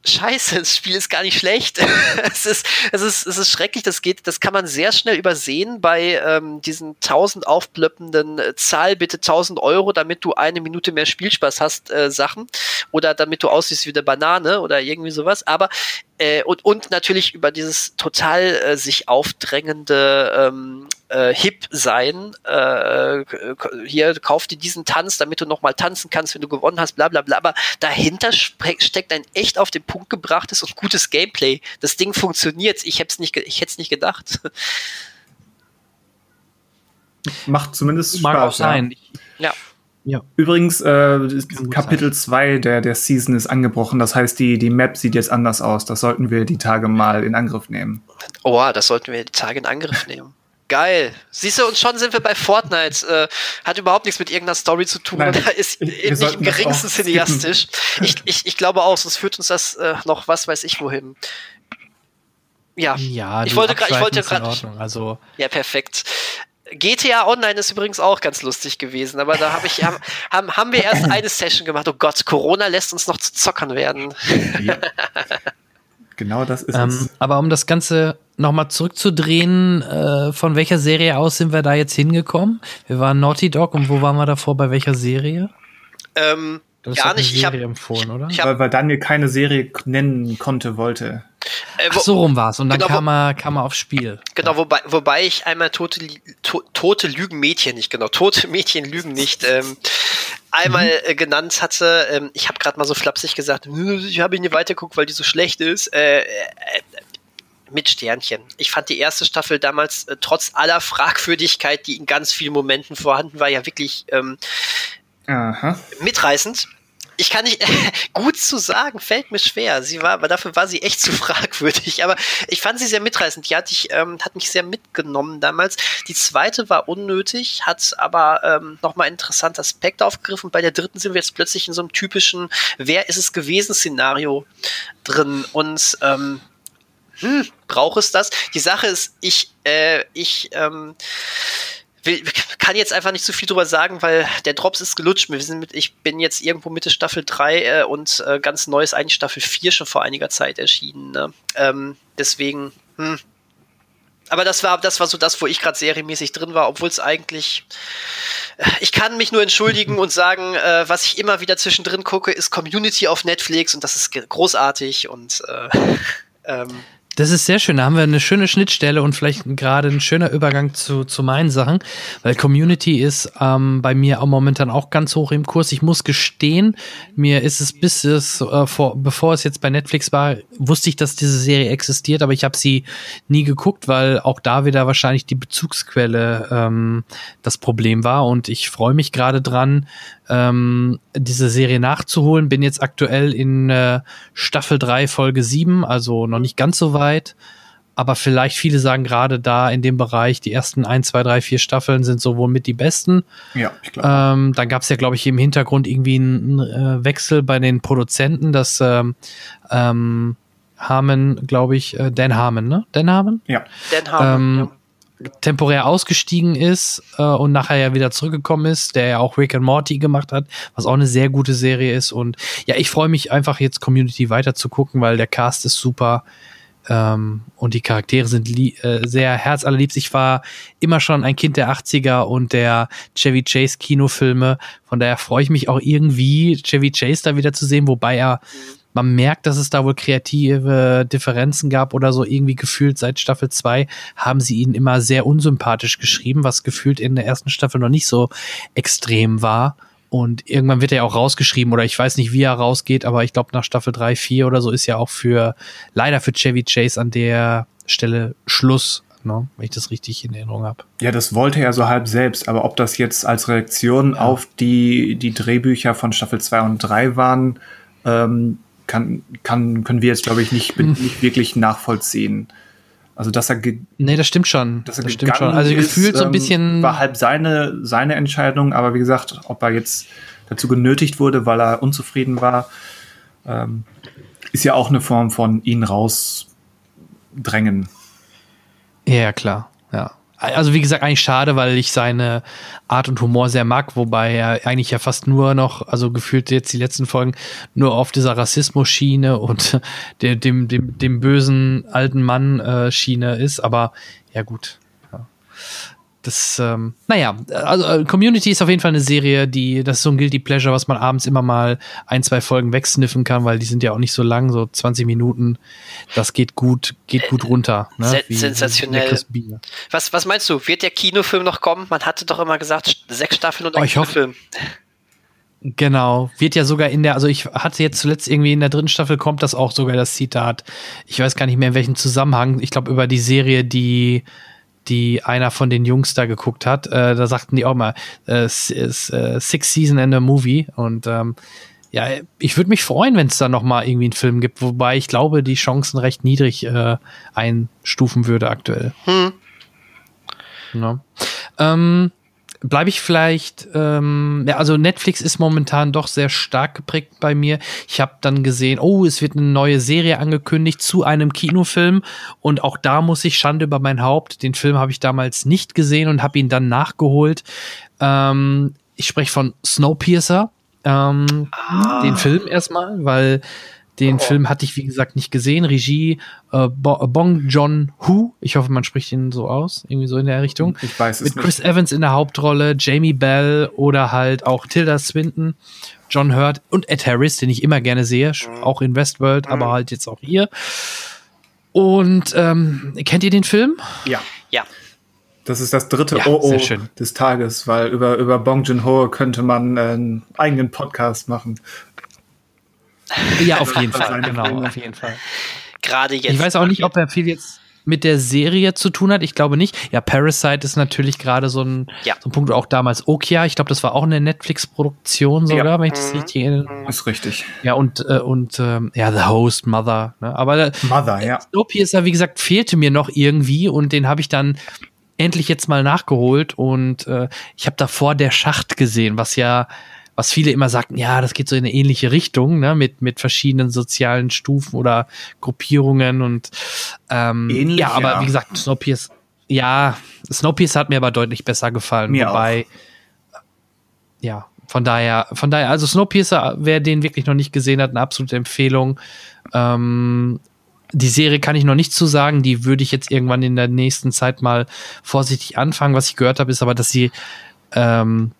Scheiße, das Spiel ist gar nicht schlecht. [LAUGHS] es, ist, es, ist, es ist schrecklich, das geht, das kann man sehr schnell übersehen bei ähm, diesen tausend aufplöppenden äh, Zahl bitte tausend Euro, damit du eine Minute mehr Spielspaß hast, äh, Sachen. Oder damit du aussiehst wie eine Banane oder irgendwie sowas. Aber äh, und, und natürlich über dieses total äh, sich aufdrängende ähm, äh, Hip sein. Äh, hier, kauf dir diesen Tanz, damit du nochmal tanzen kannst, wenn du gewonnen hast, bla bla bla. Aber dahinter steckt ein echt auf den Punkt gebrachtes und gutes Gameplay. Das Ding funktioniert. Ich hätte es nicht, ich hätte es nicht gedacht. Macht zumindest Mag Spaß. Auch sein. Ja. Ja. Übrigens, äh, Kapitel 2 der, der Season ist angebrochen. Das heißt, die, die Map sieht jetzt anders aus. Das sollten wir die Tage mal in Angriff nehmen. Oh, das sollten wir die Tage in Angriff [LAUGHS] nehmen. Geil. Siehst du, und schon sind wir bei Fortnite. Äh, hat überhaupt nichts mit irgendeiner Story zu tun. Nein, [LAUGHS] ist nicht im geringsten cineastisch. Ich, ich, ich glaube auch, sonst führt uns das äh, noch was weiß ich wohin. Ja, ja ich wollte gerade, ich wollte gerade. Also ja, perfekt. GTA Online ist übrigens auch ganz lustig gewesen, aber da hab ich, haben, haben wir erst eine Session gemacht. Oh Gott, Corona lässt uns noch zu Zockern werden. Ja. [LAUGHS] genau das ist ähm, es. Aber um das Ganze nochmal zurückzudrehen, äh, von welcher Serie aus sind wir da jetzt hingekommen? Wir waren Naughty Dog und wo waren wir davor, bei welcher Serie? Ähm, gar nicht. ich habe empfohlen, oder? Ich hab, weil, weil Daniel keine Serie nennen konnte, wollte. Äh, Ach, so rum war's und dann genau, kam, er, kam er aufs Spiel. Genau, ja. wobei, wobei ich einmal tote, to, tote Lügen Mädchen nicht, genau, tote [LAUGHS] Mädchen lügen nicht, ähm, einmal mhm. äh, genannt hatte. Ähm, ich habe gerade mal so flapsig gesagt, ich habe ihn nicht weitergeguckt, weil die so schlecht ist. Äh, äh, mit Sternchen. Ich fand die erste Staffel damals, äh, trotz aller Fragwürdigkeit, die in ganz vielen Momenten vorhanden war, ja wirklich ähm, mitreißend ich kann nicht [LAUGHS] gut zu sagen, fällt mir schwer. Sie war, aber dafür war sie echt zu [LAUGHS] fragwürdig. Aber ich fand sie sehr mitreißend. Die hat, ich, ähm, hat mich sehr mitgenommen damals. Die zweite war unnötig, hat aber ähm, nochmal einen interessanten Aspekt aufgegriffen. Bei der dritten sind wir jetzt plötzlich in so einem typischen Wer ist es gewesen Szenario drin. Und ähm, hm, braucht es das? Die Sache ist, ich, äh, ich, ähm, kann jetzt einfach nicht so viel drüber sagen, weil der Drops ist gelutscht. Wir sind mit, ich bin jetzt irgendwo Mitte Staffel 3 äh, und äh, ganz neu ist eigentlich Staffel 4 schon vor einiger Zeit erschienen. Ne? Ähm, deswegen, hm. Aber das war, das war so das, wo ich gerade serienmäßig drin war, obwohl es eigentlich. Äh, ich kann mich nur entschuldigen und sagen, äh, was ich immer wieder zwischendrin gucke, ist Community auf Netflix und das ist großartig und äh, [LAUGHS] ähm, das ist sehr schön. Da haben wir eine schöne Schnittstelle und vielleicht gerade ein schöner Übergang zu, zu meinen Sachen, weil Community ist ähm, bei mir auch momentan auch ganz hoch im Kurs. Ich muss gestehen, mir ist es bis es äh, vor, bevor es jetzt bei Netflix war, wusste ich, dass diese Serie existiert, aber ich habe sie nie geguckt, weil auch da wieder wahrscheinlich die Bezugsquelle ähm, das Problem war. Und ich freue mich gerade dran, ähm, diese Serie nachzuholen. Bin jetzt aktuell in äh, Staffel 3, Folge 7, also noch nicht ganz so weit. Aber vielleicht viele sagen gerade da in dem Bereich, die ersten 1, 2, 3, 4 Staffeln sind so wohl mit die besten. Ja, ich glaube. Ähm, dann gab es ja, glaube ich, im Hintergrund irgendwie einen äh, Wechsel bei den Produzenten, dass ähm, ähm, Harmon, glaube ich, äh, Dan Harmon, ne? Dan Harmon? Ja. Dan Harmon, ähm, ja temporär ausgestiegen ist äh, und nachher ja wieder zurückgekommen ist, der ja auch Rick and Morty gemacht hat, was auch eine sehr gute Serie ist. Und ja, ich freue mich einfach jetzt Community weiter zu gucken, weil der Cast ist super ähm, und die Charaktere sind äh, sehr herzallerliebst. Ich war immer schon ein Kind der 80er und der Chevy Chase Kinofilme. Von daher freue ich mich auch irgendwie, Chevy Chase da wieder zu sehen, wobei er man merkt, dass es da wohl kreative Differenzen gab oder so irgendwie gefühlt seit Staffel 2 haben sie ihn immer sehr unsympathisch geschrieben, was gefühlt in der ersten Staffel noch nicht so extrem war. Und irgendwann wird er ja auch rausgeschrieben oder ich weiß nicht, wie er rausgeht, aber ich glaube nach Staffel 3, 4 oder so ist ja auch für, leider für Chevy Chase an der Stelle Schluss, ne? wenn ich das richtig in Erinnerung habe. Ja, das wollte er so halb selbst, aber ob das jetzt als Reaktion ja. auf die, die Drehbücher von Staffel 2 und 3 waren, ähm, kann, kann, können wir jetzt, glaube ich, nicht, hm. nicht wirklich nachvollziehen. Also, dass er. Nee, das stimmt schon. Dass er das stimmt schon. Also, gefühlt ist, so ein ähm, bisschen. War halb seine, seine Entscheidung, aber wie gesagt, ob er jetzt dazu genötigt wurde, weil er unzufrieden war, ähm, ist ja auch eine Form von ihn rausdrängen. Ja, klar. Ja. Also wie gesagt, eigentlich schade, weil ich seine Art und Humor sehr mag, wobei er eigentlich ja fast nur noch, also gefühlt jetzt die letzten Folgen, nur auf dieser Rassismus-Schiene und [LAUGHS] dem, dem, dem, dem bösen alten Mann-Schiene ist. Aber ja gut, das, ähm, naja, also äh, Community ist auf jeden Fall eine Serie, die, das ist so ein Guilty Pleasure, was man abends immer mal ein, zwei Folgen wegsniffen kann, weil die sind ja auch nicht so lang, so 20 Minuten. Das geht gut, geht gut runter. Ne? Se wie, sensationell. Was, was meinst du? Wird der Kinofilm noch kommen? Man hatte doch immer gesagt, sechs Staffeln und ein oh, Kinofilm. Genau, wird ja sogar in der, also ich hatte jetzt zuletzt irgendwie in der dritten Staffel kommt das auch sogar das Zitat. Ich weiß gar nicht mehr in welchem Zusammenhang. Ich glaube über die Serie, die die einer von den Jungs da geguckt hat. Äh, da sagten die auch mal, äh, äh, Six Season and a Movie. Und ähm, ja, ich würde mich freuen, wenn es da noch mal irgendwie einen Film gibt, wobei ich glaube, die Chancen recht niedrig äh, einstufen würde aktuell. Hm. Ja. Ähm, bleibe ich vielleicht, ähm, ja, also Netflix ist momentan doch sehr stark geprägt bei mir. Ich habe dann gesehen, oh, es wird eine neue Serie angekündigt zu einem Kinofilm und auch da muss ich Schande über mein Haupt. Den Film habe ich damals nicht gesehen und habe ihn dann nachgeholt. Ähm, ich spreche von Snowpiercer. Ähm, ah. Den Film erstmal, weil den oh. Film hatte ich, wie gesagt, nicht gesehen. Regie äh, Bong John Hu. Ich hoffe, man spricht ihn so aus. Irgendwie so in der Richtung. Ich weiß es Mit Chris nicht. Evans in der Hauptrolle, Jamie Bell oder halt auch Tilda Swinton, John Hurt und Ed Harris, den ich immer gerne sehe. Mhm. Auch in Westworld, mhm. aber halt jetzt auch hier. Und ähm, kennt ihr den Film? Ja. Ja. Das ist das dritte ja, OO des Tages, weil über, über Bong Joon-ho könnte man einen eigenen Podcast machen. Ja, auf jeden Fall, genau, auf jeden Fall. Gerade jetzt. Ich weiß auch nicht, ob er viel jetzt mit der Serie zu tun hat. Ich glaube nicht. Ja, Parasite ist natürlich gerade so ein, ja. so ein Punkt, auch damals Okia. Ich glaube, das war auch eine Netflix-Produktion sogar, ja. wenn ich das richtig erinnere. Ist richtig. Ja, und, äh, und ähm, ja, The Host, Mother. Ne? Aber Mother, ja. Snowpiercer, wie gesagt, fehlte mir noch irgendwie und den habe ich dann endlich jetzt mal nachgeholt und äh, ich habe davor der Schacht gesehen, was ja was viele immer sagten, ja, das geht so in eine ähnliche Richtung, ne, mit, mit verschiedenen sozialen Stufen oder Gruppierungen und ähm, Ähnlich, ja, aber ja. wie gesagt, Snowpiercer, ja, Snowpiercer hat mir aber deutlich besser gefallen, mir wobei, auch. ja, von daher, von daher, also Snowpiercer, wer den wirklich noch nicht gesehen hat, eine absolute Empfehlung. Ähm, die Serie kann ich noch nicht zu sagen, die würde ich jetzt irgendwann in der nächsten Zeit mal vorsichtig anfangen. Was ich gehört habe, ist aber, dass sie ähm,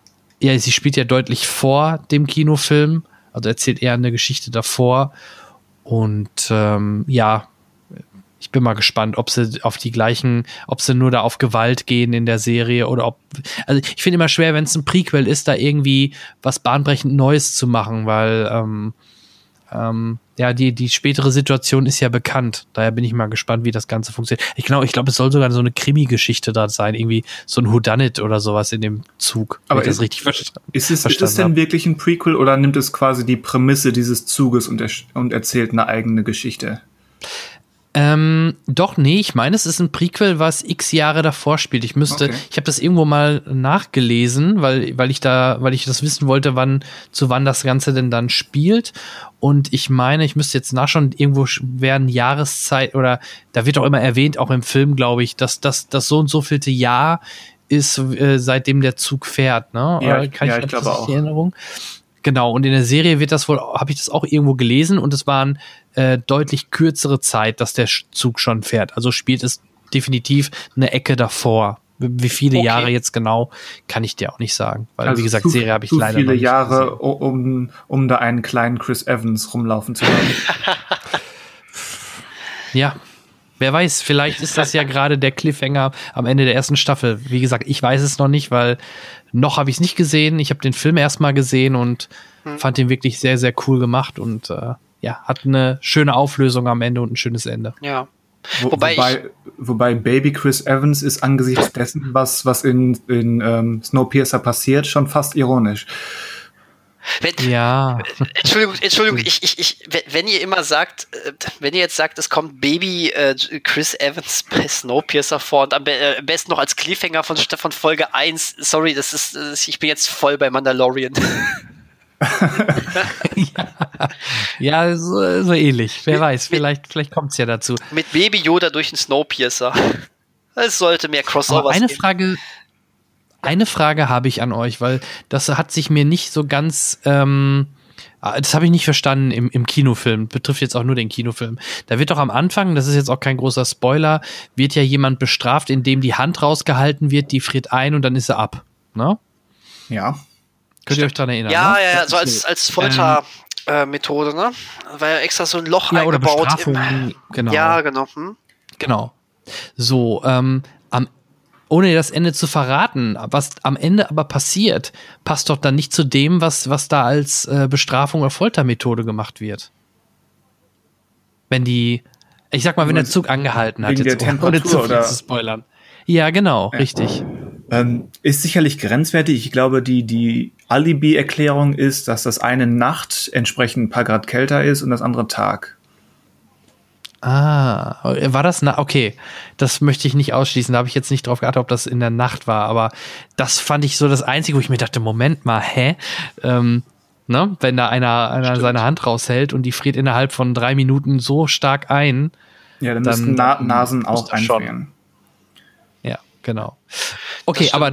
ja, sie spielt ja deutlich vor dem Kinofilm, also erzählt eher eine Geschichte davor. Und ähm, ja, ich bin mal gespannt, ob sie auf die gleichen, ob sie nur da auf Gewalt gehen in der Serie oder ob. Also ich finde immer schwer, wenn es ein Prequel ist, da irgendwie was bahnbrechend Neues zu machen, weil ähm, ähm, ja, die, die spätere Situation ist ja bekannt. Daher bin ich mal gespannt, wie das Ganze funktioniert. Ich glaube, ich glaube, es soll sogar so eine Krimi-Geschichte da sein, irgendwie so ein Whodunit oder sowas in dem Zug. Aber ist, das richtig verstanden? Ist es, ist es denn wirklich ein Prequel oder nimmt es quasi die Prämisse dieses Zuges und, er, und erzählt eine eigene Geschichte? Ähm, doch, nee, ich meine, es ist ein Prequel, was x Jahre davor spielt. Ich müsste, okay. ich habe das irgendwo mal nachgelesen, weil, weil ich da, weil ich das wissen wollte, wann, zu wann das Ganze denn dann spielt. Und ich meine, ich müsste jetzt nachschauen, irgendwo werden Jahreszeit oder da wird auch immer erwähnt, auch im Film, glaube ich, dass das, das so und so vielte Jahr ist, äh, seitdem der Zug fährt, ne? Ja, Kann ja, ich, ich glaube auch. Erinnerung? Genau, und in der Serie wird das wohl, habe ich das auch irgendwo gelesen und es waren äh, deutlich kürzere Zeit, dass der Zug schon fährt. Also spielt es definitiv eine Ecke davor. Wie viele okay. Jahre jetzt genau, kann ich dir auch nicht sagen. Weil, also wie gesagt, zu, Serie habe ich zu leider viele nicht Jahre, gesehen. um, um da einen kleinen Chris Evans rumlaufen zu haben. [LAUGHS] ja, Wer weiß, vielleicht ist das ja gerade der Cliffhanger am Ende der ersten Staffel. Wie gesagt, ich weiß es noch nicht, weil noch habe ich es nicht gesehen. Ich habe den Film erstmal gesehen und hm. fand den wirklich sehr, sehr cool gemacht und äh, ja, hat eine schöne Auflösung am Ende und ein schönes Ende. Ja. Wo, wobei, wobei, wobei, Baby Chris Evans ist angesichts dessen, was, was in, in ähm, Snowpiercer passiert, schon fast ironisch. Wenn, ja. [LAUGHS] Entschuldigung, Entschuldigung, ich, ich, ich, wenn ihr immer sagt, äh, wenn ihr jetzt sagt, es kommt Baby äh, Chris Evans [LAUGHS] bei Snowpiercer vor und am, äh, besten noch als Cliffhanger von, von Folge 1, sorry, das ist, ich bin jetzt voll bei Mandalorian. [LAUGHS] ja, [LAUGHS] ja so, so, ähnlich. Wer mit, weiß, vielleicht, vielleicht kommt es ja dazu. Mit Baby Yoda durch den Snowpiercer. [LAUGHS] Es sollte mehr Crossovers Aber eine geben. Frage, eine Frage habe ich an euch, weil das hat sich mir nicht so ganz. Ähm, ah, das habe ich nicht verstanden im, im Kinofilm. Betrifft jetzt auch nur den Kinofilm. Da wird doch am Anfang, das ist jetzt auch kein großer Spoiler, wird ja jemand bestraft, indem die Hand rausgehalten wird, die friert ein und dann ist er ab. Ne? Ja. Könnt ihr euch daran erinnern? Ja, ne? ja, ja, so als, als Foltermethode, ähm, äh, ne? War ja extra so ein Loch ja, eingebaut. Oder Bestrafung, im, genau. Ja, genau. Hm? Genau. So, ähm, am ohne das Ende zu verraten, was am Ende aber passiert, passt doch dann nicht zu dem, was, was da als äh, Bestrafung oder Foltermethode gemacht wird. Wenn die, ich sag mal, wenn der Zug angehalten hat, jetzt ohne zu viel zu spoilern. Ja, genau, ja. richtig. Ähm, ist sicherlich grenzwertig. Ich glaube, die, die Alibi-Erklärung ist, dass das eine Nacht entsprechend ein paar Grad kälter ist und das andere Tag. Ah, war das na okay, das möchte ich nicht ausschließen. Da habe ich jetzt nicht drauf geachtet, ob das in der Nacht war, aber das fand ich so das Einzige, wo ich mir dachte, Moment mal, hä? Ähm, ne? Wenn da einer, einer seine Hand raushält und die friert innerhalb von drei Minuten so stark ein. Ja, dann, dann müssten Na Nasen auch einfrieren. Genau. Okay, das aber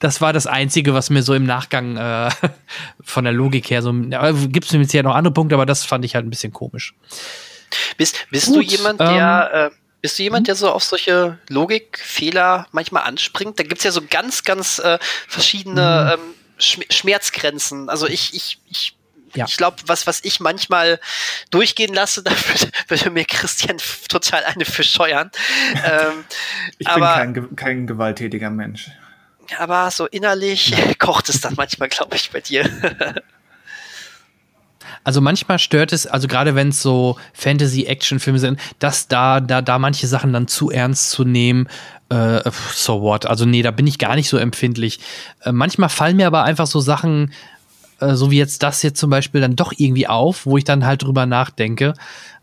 das war das Einzige, was mir so im Nachgang äh, [LAUGHS] von der Logik her so. Ja, Gibt es jetzt ja noch andere Punkte, aber das fand ich halt ein bisschen komisch. Bist, bist du jemand, der, ähm, äh, bist du jemand, der so auf solche Logikfehler manchmal anspringt? Da gibt es ja so ganz, ganz äh, verschiedene mhm. ähm, Sch Schmerzgrenzen. Also ich, ich, ich ja. Ich glaube, was, was ich manchmal durchgehen lasse, [LAUGHS] da würde, würde mir Christian total eine verscheuern. ähm, [LAUGHS] ich aber, bin kein, kein gewalttätiger Mensch. Aber so innerlich [LAUGHS] kocht es dann manchmal, glaube ich, bei dir. Also manchmal stört es, also gerade wenn es so Fantasy-Action-Filme sind, dass da, da, da manche Sachen dann zu ernst zu nehmen, äh, so what. Also nee, da bin ich gar nicht so empfindlich. Äh, manchmal fallen mir aber einfach so Sachen, äh, so wie jetzt das jetzt zum Beispiel, dann doch irgendwie auf, wo ich dann halt drüber nachdenke.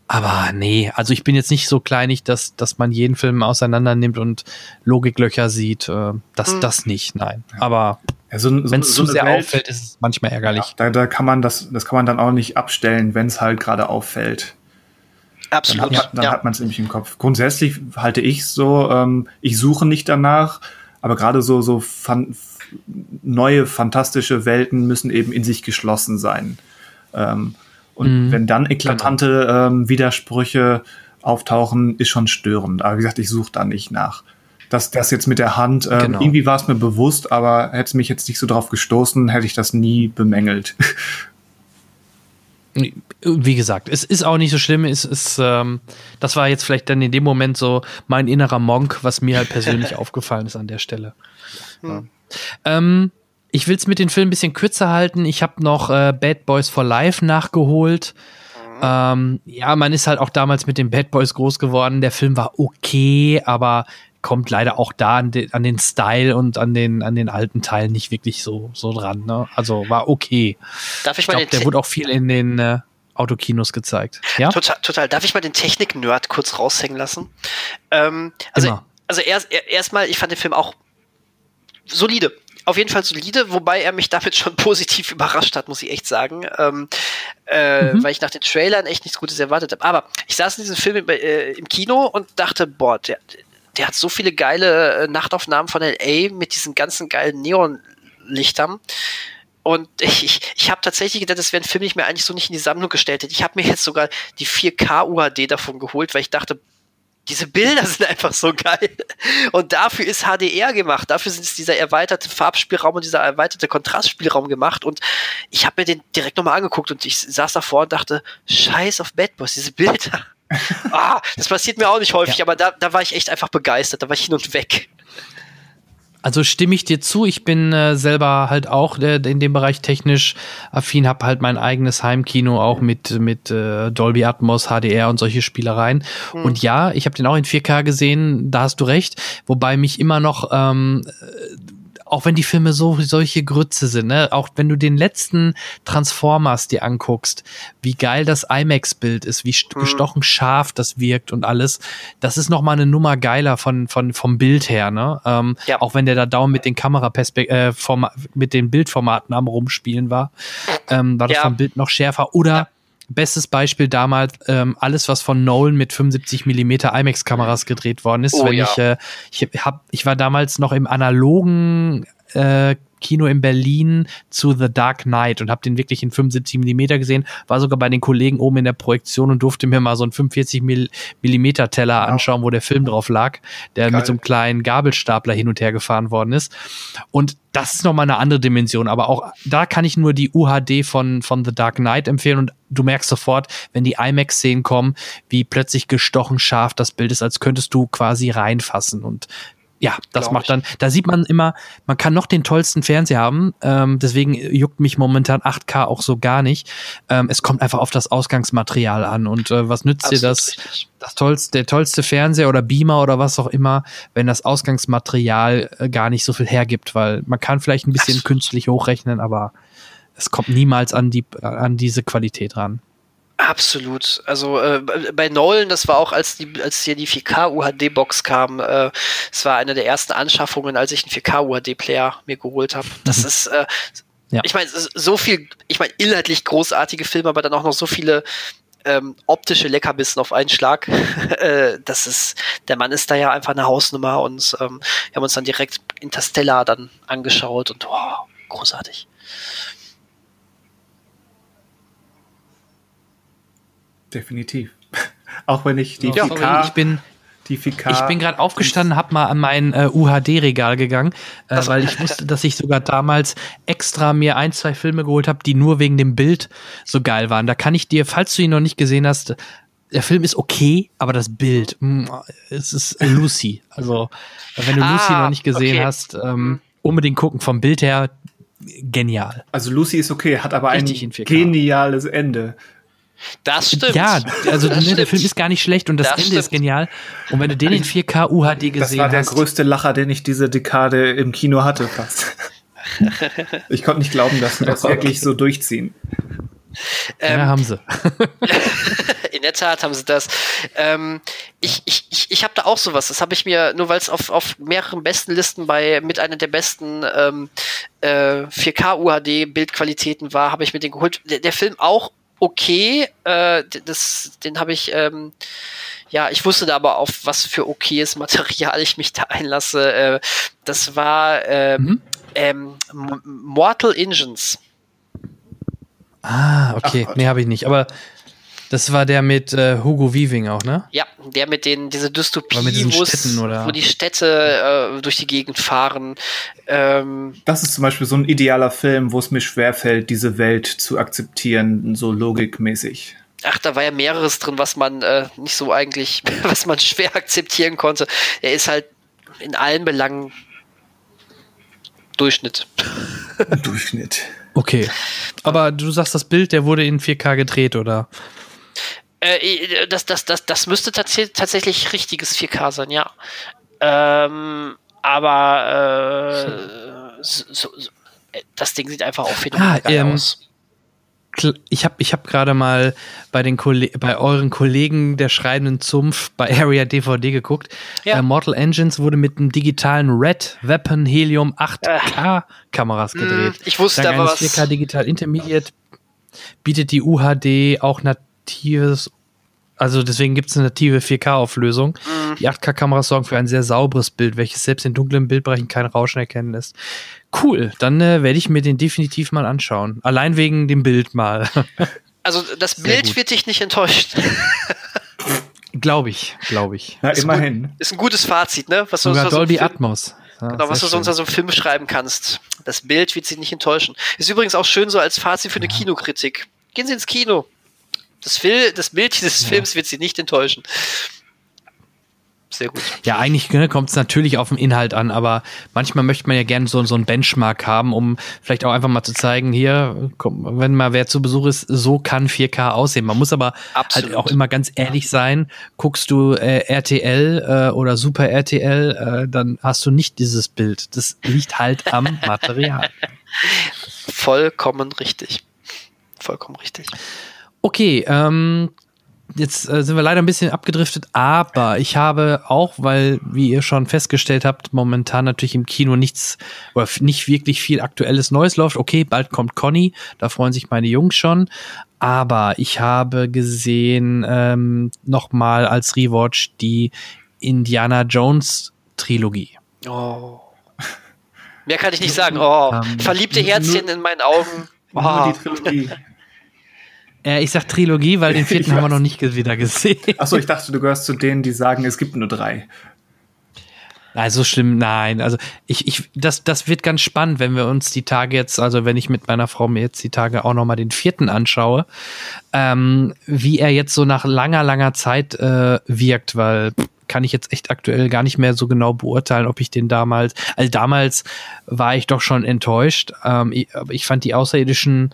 Aber nee, also ich bin jetzt nicht so kleinig, dass, dass man jeden Film auseinander nimmt und Logiklöcher sieht. Äh, das, mhm. das nicht, nein. Aber ja, so, so, wenn es so zu sehr Welt, auffällt, ist es manchmal ärgerlich. Ja, da, da kann man das, das kann man dann auch nicht abstellen, wenn es halt gerade auffällt. Absolut. Dann hat, ja. hat man es nämlich im Kopf. Grundsätzlich halte ich es so, ähm, ich suche nicht danach, aber gerade so, so fan neue, fantastische Welten müssen eben in sich geschlossen sein. Ähm, und mhm. wenn dann eklatante genau. ähm, Widersprüche auftauchen, ist schon störend. Aber wie gesagt, ich suche da nicht nach dass das jetzt mit der Hand, ähm, genau. irgendwie war es mir bewusst, aber hätte es mich jetzt nicht so drauf gestoßen, hätte ich das nie bemängelt. Wie gesagt, es ist auch nicht so schlimm. Es ist, ähm, das war jetzt vielleicht dann in dem Moment so mein innerer Monk, was mir halt persönlich [LAUGHS] aufgefallen ist an der Stelle. Hm. Ähm, ich will es mit den Filmen ein bisschen kürzer halten. Ich habe noch äh, Bad Boys for Life nachgeholt. Mhm. Ähm, ja, man ist halt auch damals mit den Bad Boys groß geworden. Der Film war okay, aber kommt leider auch da an den, an den Style und an den, an den alten Teilen nicht wirklich so, so dran. Ne? Also war okay. Darf ich, ich mal glaub, Der wurde auch viel in den äh, Autokinos gezeigt. Ja? Total, total. Darf ich mal den Technik-Nerd kurz raushängen lassen? Ähm, also, Immer. also erst erstmal, ich fand den Film auch solide auf jeden Fall solide, wobei er mich damit schon [LAUGHS] positiv überrascht hat, muss ich echt sagen. Ähm, äh, mhm. Weil ich nach den Trailern echt nichts Gutes erwartet habe. Aber ich saß in diesem Film im, äh, im Kino und dachte, boah, der, der hat so viele geile äh, Nachtaufnahmen von LA mit diesen ganzen geilen Neonlichtern. Und [LAUGHS] ich, ich, ich habe tatsächlich gedacht, das wäre ein Film, den ich mir eigentlich so nicht in die Sammlung gestellt hätte. Ich habe mir jetzt sogar die 4K UHD davon geholt, weil ich dachte, diese Bilder sind einfach so geil. Und dafür ist HDR gemacht. Dafür ist dieser erweiterte Farbspielraum und dieser erweiterte Kontrastspielraum gemacht. Und ich habe mir den direkt nochmal angeguckt und ich saß davor und dachte, scheiß auf Bad Boys, diese Bilder [LAUGHS] ah, das passiert mir auch nicht häufig, ja. aber da, da war ich echt einfach begeistert. Da war ich hin und weg. Also stimme ich dir zu. Ich bin äh, selber halt auch äh, in dem Bereich technisch affin, habe halt mein eigenes Heimkino auch mit mit äh, Dolby Atmos, HDR und solche Spielereien. Hm. Und ja, ich habe den auch in 4K gesehen. Da hast du recht. Wobei mich immer noch ähm, auch wenn die Filme so solche Grütze sind, ne, auch wenn du den letzten Transformers dir anguckst, wie geil das IMAX-Bild ist, wie mhm. gestochen scharf das wirkt und alles, das ist noch mal eine Nummer geiler von von vom Bild her, ne? Ähm, ja. Auch wenn der da dauernd mit den Kameraperspekt äh, mit den Bildformaten am rumspielen war, ähm, war das ja. vom Bild noch schärfer. Oder ja. Bestes Beispiel damals, ähm, alles, was von Nolan mit 75 Millimeter IMAX-Kameras gedreht worden ist. Oh, wenn ja. ich, äh, ich, hab, ich war damals noch im analogen äh, Kino in Berlin zu The Dark Knight und habe den wirklich in 75 Millimeter gesehen, war sogar bei den Kollegen oben in der Projektion und durfte mir mal so einen 45 Millimeter Teller anschauen, wo der Film drauf lag, der Geil. mit so einem kleinen Gabelstapler hin und her gefahren worden ist. Und das ist nochmal eine andere Dimension, aber auch da kann ich nur die UHD von, von The Dark Knight empfehlen und du merkst sofort, wenn die IMAX-Szenen kommen, wie plötzlich gestochen scharf das Bild ist, als könntest du quasi reinfassen und ja, das macht dann, da sieht man immer, man kann noch den tollsten Fernseher haben, ähm, deswegen juckt mich momentan 8K auch so gar nicht. Ähm, es kommt einfach auf das Ausgangsmaterial an und äh, was nützt Absolut dir das, das tollste, der tollste Fernseher oder Beamer oder was auch immer, wenn das Ausgangsmaterial äh, gar nicht so viel hergibt, weil man kann vielleicht ein bisschen Absolut. künstlich hochrechnen, aber es kommt niemals an die, an diese Qualität ran. Absolut. Also äh, bei Nolan, das war auch, als die, als hier die 4K UHD-Box kam, äh, es war eine der ersten Anschaffungen, als ich einen 4K UHD-Player mir geholt habe. Das mhm. ist, äh, ja. ich meine, so viel, ich meine, inhaltlich großartige Filme, aber dann auch noch so viele ähm, optische Leckerbissen auf einen Schlag. [LAUGHS] äh, das ist, der Mann ist da ja einfach eine Hausnummer und ähm, wir haben uns dann direkt Interstellar dann angeschaut und oh, großartig. Definitiv. [LAUGHS] Auch wenn ich die ja, 4K, ich bin die 4K ich bin gerade aufgestanden, habe mal an mein äh, UHD-Regal gegangen, äh, weil ich wusste, dass ich sogar damals extra mir ein, zwei Filme geholt habe, die nur wegen dem Bild so geil waren. Da kann ich dir, falls du ihn noch nicht gesehen hast, der Film ist okay, aber das Bild, mh, mm, es ist Lucy. Also, wenn du ah, Lucy noch nicht gesehen okay. hast, ähm, unbedingt gucken. Vom Bild her genial. Also Lucy ist okay, hat aber Richtig ein geniales Ende. Das stimmt. Ja, also das ne, der Film ist gar nicht schlecht und das, das Ende stimmt. ist genial. Und wenn du den in 4K UHD gesehen hast. Das war der hast, größte Lacher, den ich diese Dekade im Kino hatte, fast. [LAUGHS] ich konnte nicht glauben, dass wir das wirklich so durchziehen. Ähm, ja, haben sie. [LAUGHS] in der Tat haben sie das. Ähm, ich ich, ich, ich habe da auch sowas. Das habe ich mir, nur weil es auf, auf mehreren besten Listen bei mit einer der besten ähm, äh, 4K UHD Bildqualitäten war, habe ich mir den geholt. Der, der Film auch okay. Äh, das, den habe ich, ähm, ja, ich wusste da aber auf was für okayes Material ich mich da einlasse. Äh, das war ähm, mhm. ähm, Mortal Engines. Ah, okay. Ach, nee, habe ich nicht. Aber das war der mit äh, Hugo Weaving auch, ne? Ja, der mit den diese Dystopie, wo die Städte äh, durch die Gegend fahren. Ähm, das ist zum Beispiel so ein idealer Film, wo es mir schwerfällt, diese Welt zu akzeptieren, so logikmäßig. Ach, da war ja mehreres drin, was man äh, nicht so eigentlich, [LAUGHS] was man schwer akzeptieren konnte. Er ist halt in allen Belangen Durchschnitt. Durchschnitt. Okay. Aber du sagst, das Bild, der wurde in 4K gedreht, oder? Äh, das, das, das, das müsste tats tatsächlich richtiges 4K sein, ja. Ähm, aber äh, so, so, äh, das Ding sieht einfach auch phänomenal ah, ähm, aus. Ich habe ich hab gerade mal bei, den bei euren Kollegen der schreibenden Zumpf bei Area DVD geguckt. Ja. Äh, Mortal Engines wurde mit einem digitalen Red Weapon Helium 8K Kameras hm, gedreht. Ich wusste Dank aber was. 4K Digital Intermediate bietet die UHD auch natives also deswegen gibt es eine native 4K-Auflösung. Mhm. Die 8K-Kameras sorgen für ein sehr sauberes Bild, welches selbst in dunklen Bildbereichen kein Rauschen erkennen lässt. Cool, dann äh, werde ich mir den definitiv mal anschauen. Allein wegen dem Bild mal. [LAUGHS] Also das Bild wird dich nicht enttäuschen. [LAUGHS] glaube ich, glaube ich. Ja, ist immerhin. Gut, ist ein gutes Fazit, ne? Was Sogar so Dolby Atmos. Ja, genau, was du so unter so einem Film schreiben kannst. Das Bild wird sich nicht enttäuschen. Ist übrigens auch schön so als Fazit für eine ja. Kinokritik. Gehen Sie ins Kino. Das, Fil das Bild dieses ja. Films wird Sie nicht enttäuschen. sehr gut. Ja, eigentlich ne, kommt es natürlich auf den Inhalt an, aber manchmal möchte man ja gerne so, so einen Benchmark haben, um vielleicht auch einfach mal zu zeigen, hier, komm, wenn mal wer zu Besuch ist, so kann 4K aussehen. Man muss aber Absolut. halt auch immer ganz ehrlich sein, guckst du äh, RTL äh, oder Super RTL, äh, dann hast du nicht dieses Bild. Das liegt halt am [LAUGHS] Material. Vollkommen richtig. Vollkommen richtig. Okay, ähm, jetzt äh, sind wir leider ein bisschen abgedriftet, aber ich habe auch, weil, wie ihr schon festgestellt habt, momentan natürlich im Kino nichts oder nicht wirklich viel aktuelles Neues läuft. Okay, bald kommt Conny, da freuen sich meine Jungs schon. Aber ich habe gesehen, ähm, nochmal als Rewatch die Indiana Jones Trilogie. Oh. [LAUGHS] Mehr kann ich nicht sagen. Oh, ähm, verliebte Herzchen in meinen Augen. Oh. Nur die Trilogie. Äh, ich sag Trilogie, weil den [LAUGHS] vierten haben wir noch nicht wieder gesehen. Achso, ich dachte, du gehörst zu denen, die sagen, es gibt nur drei. Nein, so schlimm, nein. Also ich, ich, das, das wird ganz spannend, wenn wir uns die Tage jetzt, also wenn ich mit meiner Frau mir jetzt die Tage auch nochmal den vierten anschaue, ähm, wie er jetzt so nach langer, langer Zeit äh, wirkt, weil kann ich jetzt echt aktuell gar nicht mehr so genau beurteilen, ob ich den damals, also damals war ich doch schon enttäuscht. Ähm, ich, ich fand die Außerirdischen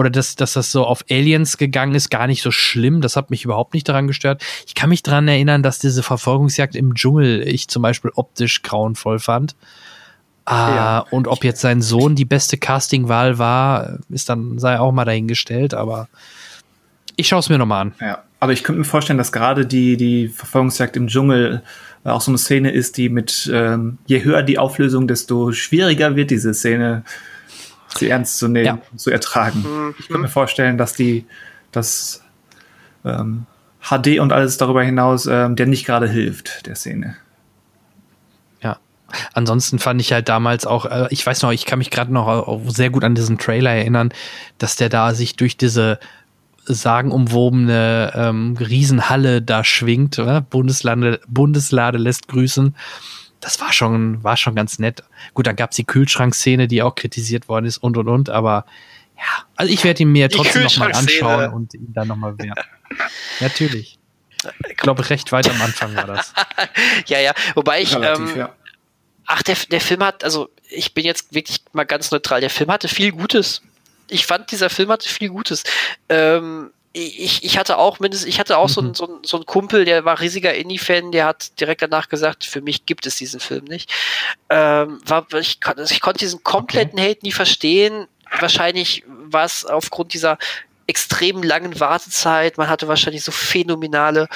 oder dass, dass das so auf Aliens gegangen ist, gar nicht so schlimm. Das hat mich überhaupt nicht daran gestört. Ich kann mich daran erinnern, dass diese Verfolgungsjagd im Dschungel ich zum Beispiel optisch grauenvoll fand. Ah, ja. Und ob jetzt sein Sohn die beste Castingwahl war, ist dann, sei auch mal dahingestellt, aber ich schaue es mir nochmal an. Ja, aber ich könnte mir vorstellen, dass gerade die, die Verfolgungsjagd im Dschungel auch so eine Szene ist, die mit, ähm, je höher die Auflösung, desto schwieriger wird diese Szene sie ernst zu nehmen, ja. zu ertragen. Mhm. Ich kann mir vorstellen, dass die das ähm, HD und alles darüber hinaus ähm, der nicht gerade hilft, der Szene. Ja. Ansonsten fand ich halt damals auch, äh, ich weiß noch, ich kann mich gerade noch sehr gut an diesen Trailer erinnern, dass der da sich durch diese sagenumwobene ähm, Riesenhalle da schwingt. Oder? Bundeslade, Bundeslade lässt grüßen das war schon, war schon ganz nett. Gut, dann gab es die Kühlschrankszene, die auch kritisiert worden ist und und und, aber ja, also ich werde ihn mir trotzdem nochmal anschauen und ihn dann nochmal [LAUGHS] werten. Natürlich. Ich glaube, recht weit am Anfang war das. [LAUGHS] ja, ja, wobei ich. Relativ, ähm, ja. Ach, der, der Film hat, also ich bin jetzt wirklich mal ganz neutral, der Film hatte viel Gutes. Ich fand, dieser Film hatte viel Gutes. Ähm, ich, ich hatte auch mindestens, ich hatte auch mhm. so, einen, so, einen, so einen Kumpel, der war riesiger Indie-Fan, der hat direkt danach gesagt, für mich gibt es diesen Film nicht. Ähm, war, ich, ich konnte diesen kompletten okay. Hate nie verstehen. Wahrscheinlich war es aufgrund dieser extrem langen Wartezeit. Man hatte wahrscheinlich so phänomenale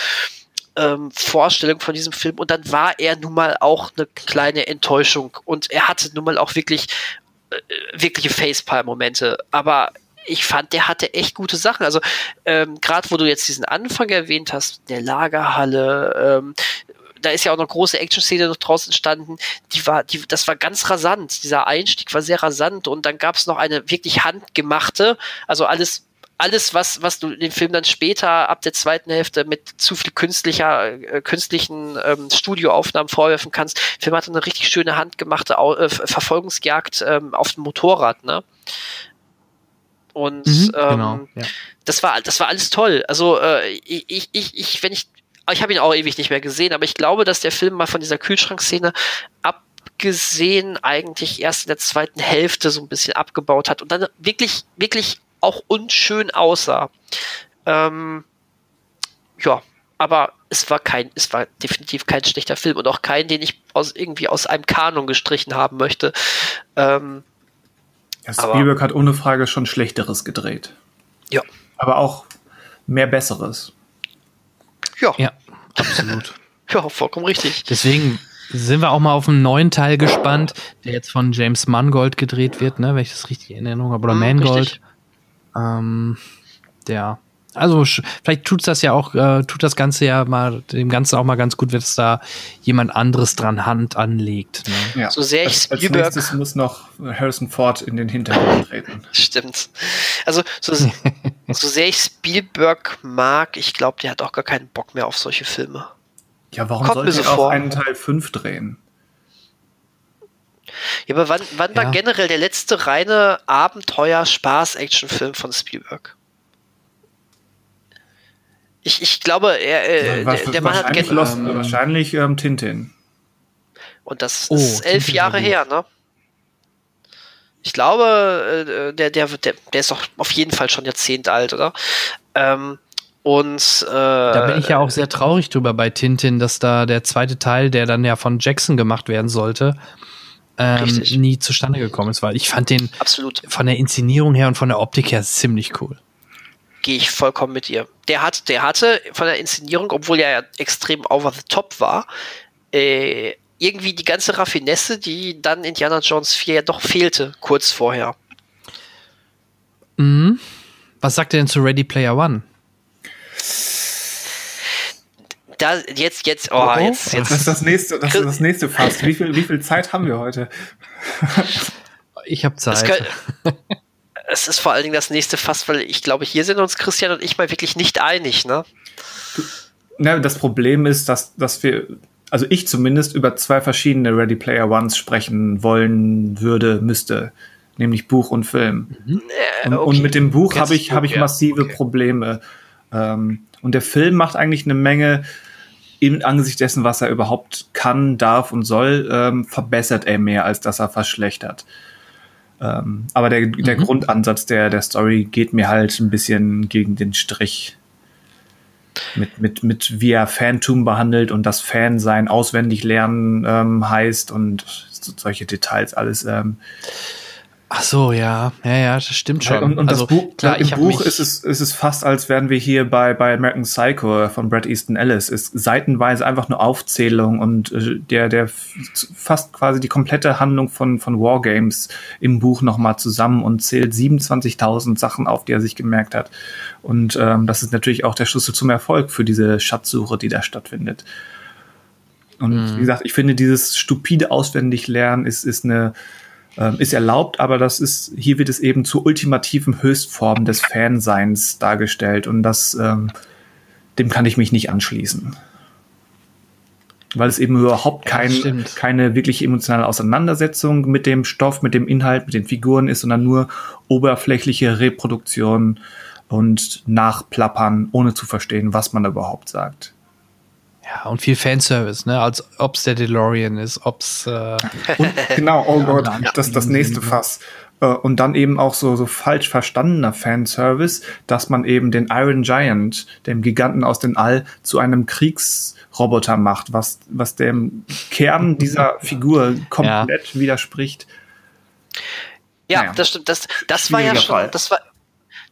ähm, Vorstellung von diesem Film und dann war er nun mal auch eine kleine Enttäuschung und er hatte nun mal auch wirklich äh, wirkliche Facepalm-Momente, aber ich fand, der hatte echt gute Sachen. Also ähm, gerade wo du jetzt diesen Anfang erwähnt hast, der Lagerhalle, ähm, da ist ja auch eine große Action-Szene noch draußen entstanden. Die war, die, das war ganz rasant. Dieser Einstieg war sehr rasant und dann gab es noch eine wirklich handgemachte, also alles alles, was, was du den Film dann später ab der zweiten Hälfte mit zu viel künstlicher, äh, künstlichen ähm, Studioaufnahmen vorwerfen kannst. Der Film hatte eine richtig schöne handgemachte äh, Verfolgungsjagd ähm, auf dem Motorrad, ne? Und mhm, ähm, genau, ja. das war das war alles toll. Also äh, ich, ich, ich, wenn ich, ich habe ihn auch ewig nicht mehr gesehen, aber ich glaube, dass der Film mal von dieser Kühlschrankszene abgesehen eigentlich erst in der zweiten Hälfte so ein bisschen abgebaut hat und dann wirklich, wirklich auch unschön aussah. Ähm, ja, aber es war kein, es war definitiv kein schlechter Film und auch kein, den ich aus irgendwie aus einem Kanon gestrichen haben möchte. Ähm, ja, Spielberg hat ohne Frage schon Schlechteres gedreht. Ja. Aber auch mehr Besseres. Ja. Ja, [LAUGHS] absolut. ja, vollkommen richtig. Deswegen sind wir auch mal auf einen neuen Teil gespannt, der jetzt von James Mangold gedreht wird, ne, wenn ich das richtig in Erinnerung habe, oder mm, Mangold. Ähm, der also vielleicht tut das ja auch, äh, tut das Ganze ja mal, dem Ganzen auch mal ganz gut, wenn es da jemand anderes dran Hand anlegt. Ne? Ja. So sehr ich Spielberg. Als nächstes muss noch Harrison Ford in den Hintergrund treten. [LAUGHS] Stimmt. Also so, [LAUGHS] so sehr ich Spielberg mag, ich glaube, der hat auch gar keinen Bock mehr auf solche Filme. Ja, warum Kommt sollte er auch einen Teil 5 drehen? Ja, aber wann, wann ja. war generell der letzte reine Abenteuer-Spaß-Action-Film von Spielberg? Ich, ich glaube, er, äh, der, der Mann hat Lost, ähm, wahrscheinlich ähm, Tintin. Und das oh, ist elf Tintin Jahre her, ne? Ich glaube, äh, der, der, der, der ist doch auf jeden Fall schon Jahrzehnt alt, oder? Ähm, und äh, da bin ich ja auch sehr traurig drüber bei Tintin, dass da der zweite Teil, der dann ja von Jackson gemacht werden sollte, ähm, nie zustande gekommen ist, weil ich fand den Absolut. von der Inszenierung her und von der Optik her ziemlich cool. Gehe ich vollkommen mit ihr. Der hat, der hatte von der Inszenierung, obwohl er ja extrem over the top war, äh, irgendwie die ganze Raffinesse, die dann Indiana Jones 4 ja doch fehlte, kurz vorher. Mhm. Was sagt er denn zu Ready Player One? Da, jetzt, jetzt, oh, oh, jetzt, jetzt. Das ist das nächste, das ist das nächste fast. Wie viel, wie viel Zeit haben wir heute? ich habe Zeit. [LAUGHS] Es ist vor allen Dingen das nächste fast, weil ich glaube, hier sind uns Christian und ich mal wirklich nicht einig, ne? Ja, das Problem ist, dass, dass wir, also ich zumindest über zwei verschiedene Ready Player Ones sprechen wollen würde, müsste. Nämlich Buch und Film. Mhm. Äh, und, okay. und, mit dem Buch habe ich, hab ich massive okay. Probleme. Ähm, und der Film macht eigentlich eine Menge im Angesicht dessen, was er überhaupt kann, darf und soll, ähm, verbessert er mehr, als dass er verschlechtert. Ähm, aber der, der mhm. Grundansatz der, der Story geht mir halt ein bisschen gegen den Strich. Mit, mit, mit wie er Fantum behandelt und das Fansein auswendig lernen ähm, heißt und solche Details alles. Ähm, Ach so, ja, ja, ja, das stimmt schon. Und, und also, das Buch, klar, im Buch ist es, ist es fast, als wären wir hier bei, bei American Psycho von Brad Easton Ellis. Ist seitenweise einfach nur Aufzählung und äh, der, der fast quasi die komplette Handlung von, von Wargames im Buch nochmal zusammen und zählt 27.000 Sachen auf, die er sich gemerkt hat. Und ähm, das ist natürlich auch der Schlüssel zum Erfolg für diese Schatzsuche, die da stattfindet. Und mhm. wie gesagt, ich finde, dieses stupide Auswendiglernen ist, ist eine, ähm, ist erlaubt, aber das ist, hier wird es eben zur ultimativen Höchstform des Fanseins dargestellt und das, ähm, dem kann ich mich nicht anschließen. Weil es eben überhaupt kein, ja, keine wirklich emotionale Auseinandersetzung mit dem Stoff, mit dem Inhalt, mit den Figuren ist, sondern nur oberflächliche Reproduktion und Nachplappern, ohne zu verstehen, was man da überhaupt sagt. Ja, und viel Fanservice, ne? Als ob es der DeLorean ist, ob's äh [LAUGHS] genau, oh Gott, das ist das nächste Fass. Äh, und dann eben auch so, so falsch verstandener Fanservice, dass man eben den Iron Giant, dem Giganten aus dem All, zu einem Kriegsroboter macht, was, was dem Kern dieser [LAUGHS] Figur komplett ja. widerspricht. Ja, naja. das stimmt. Das, das war ja schon, das war,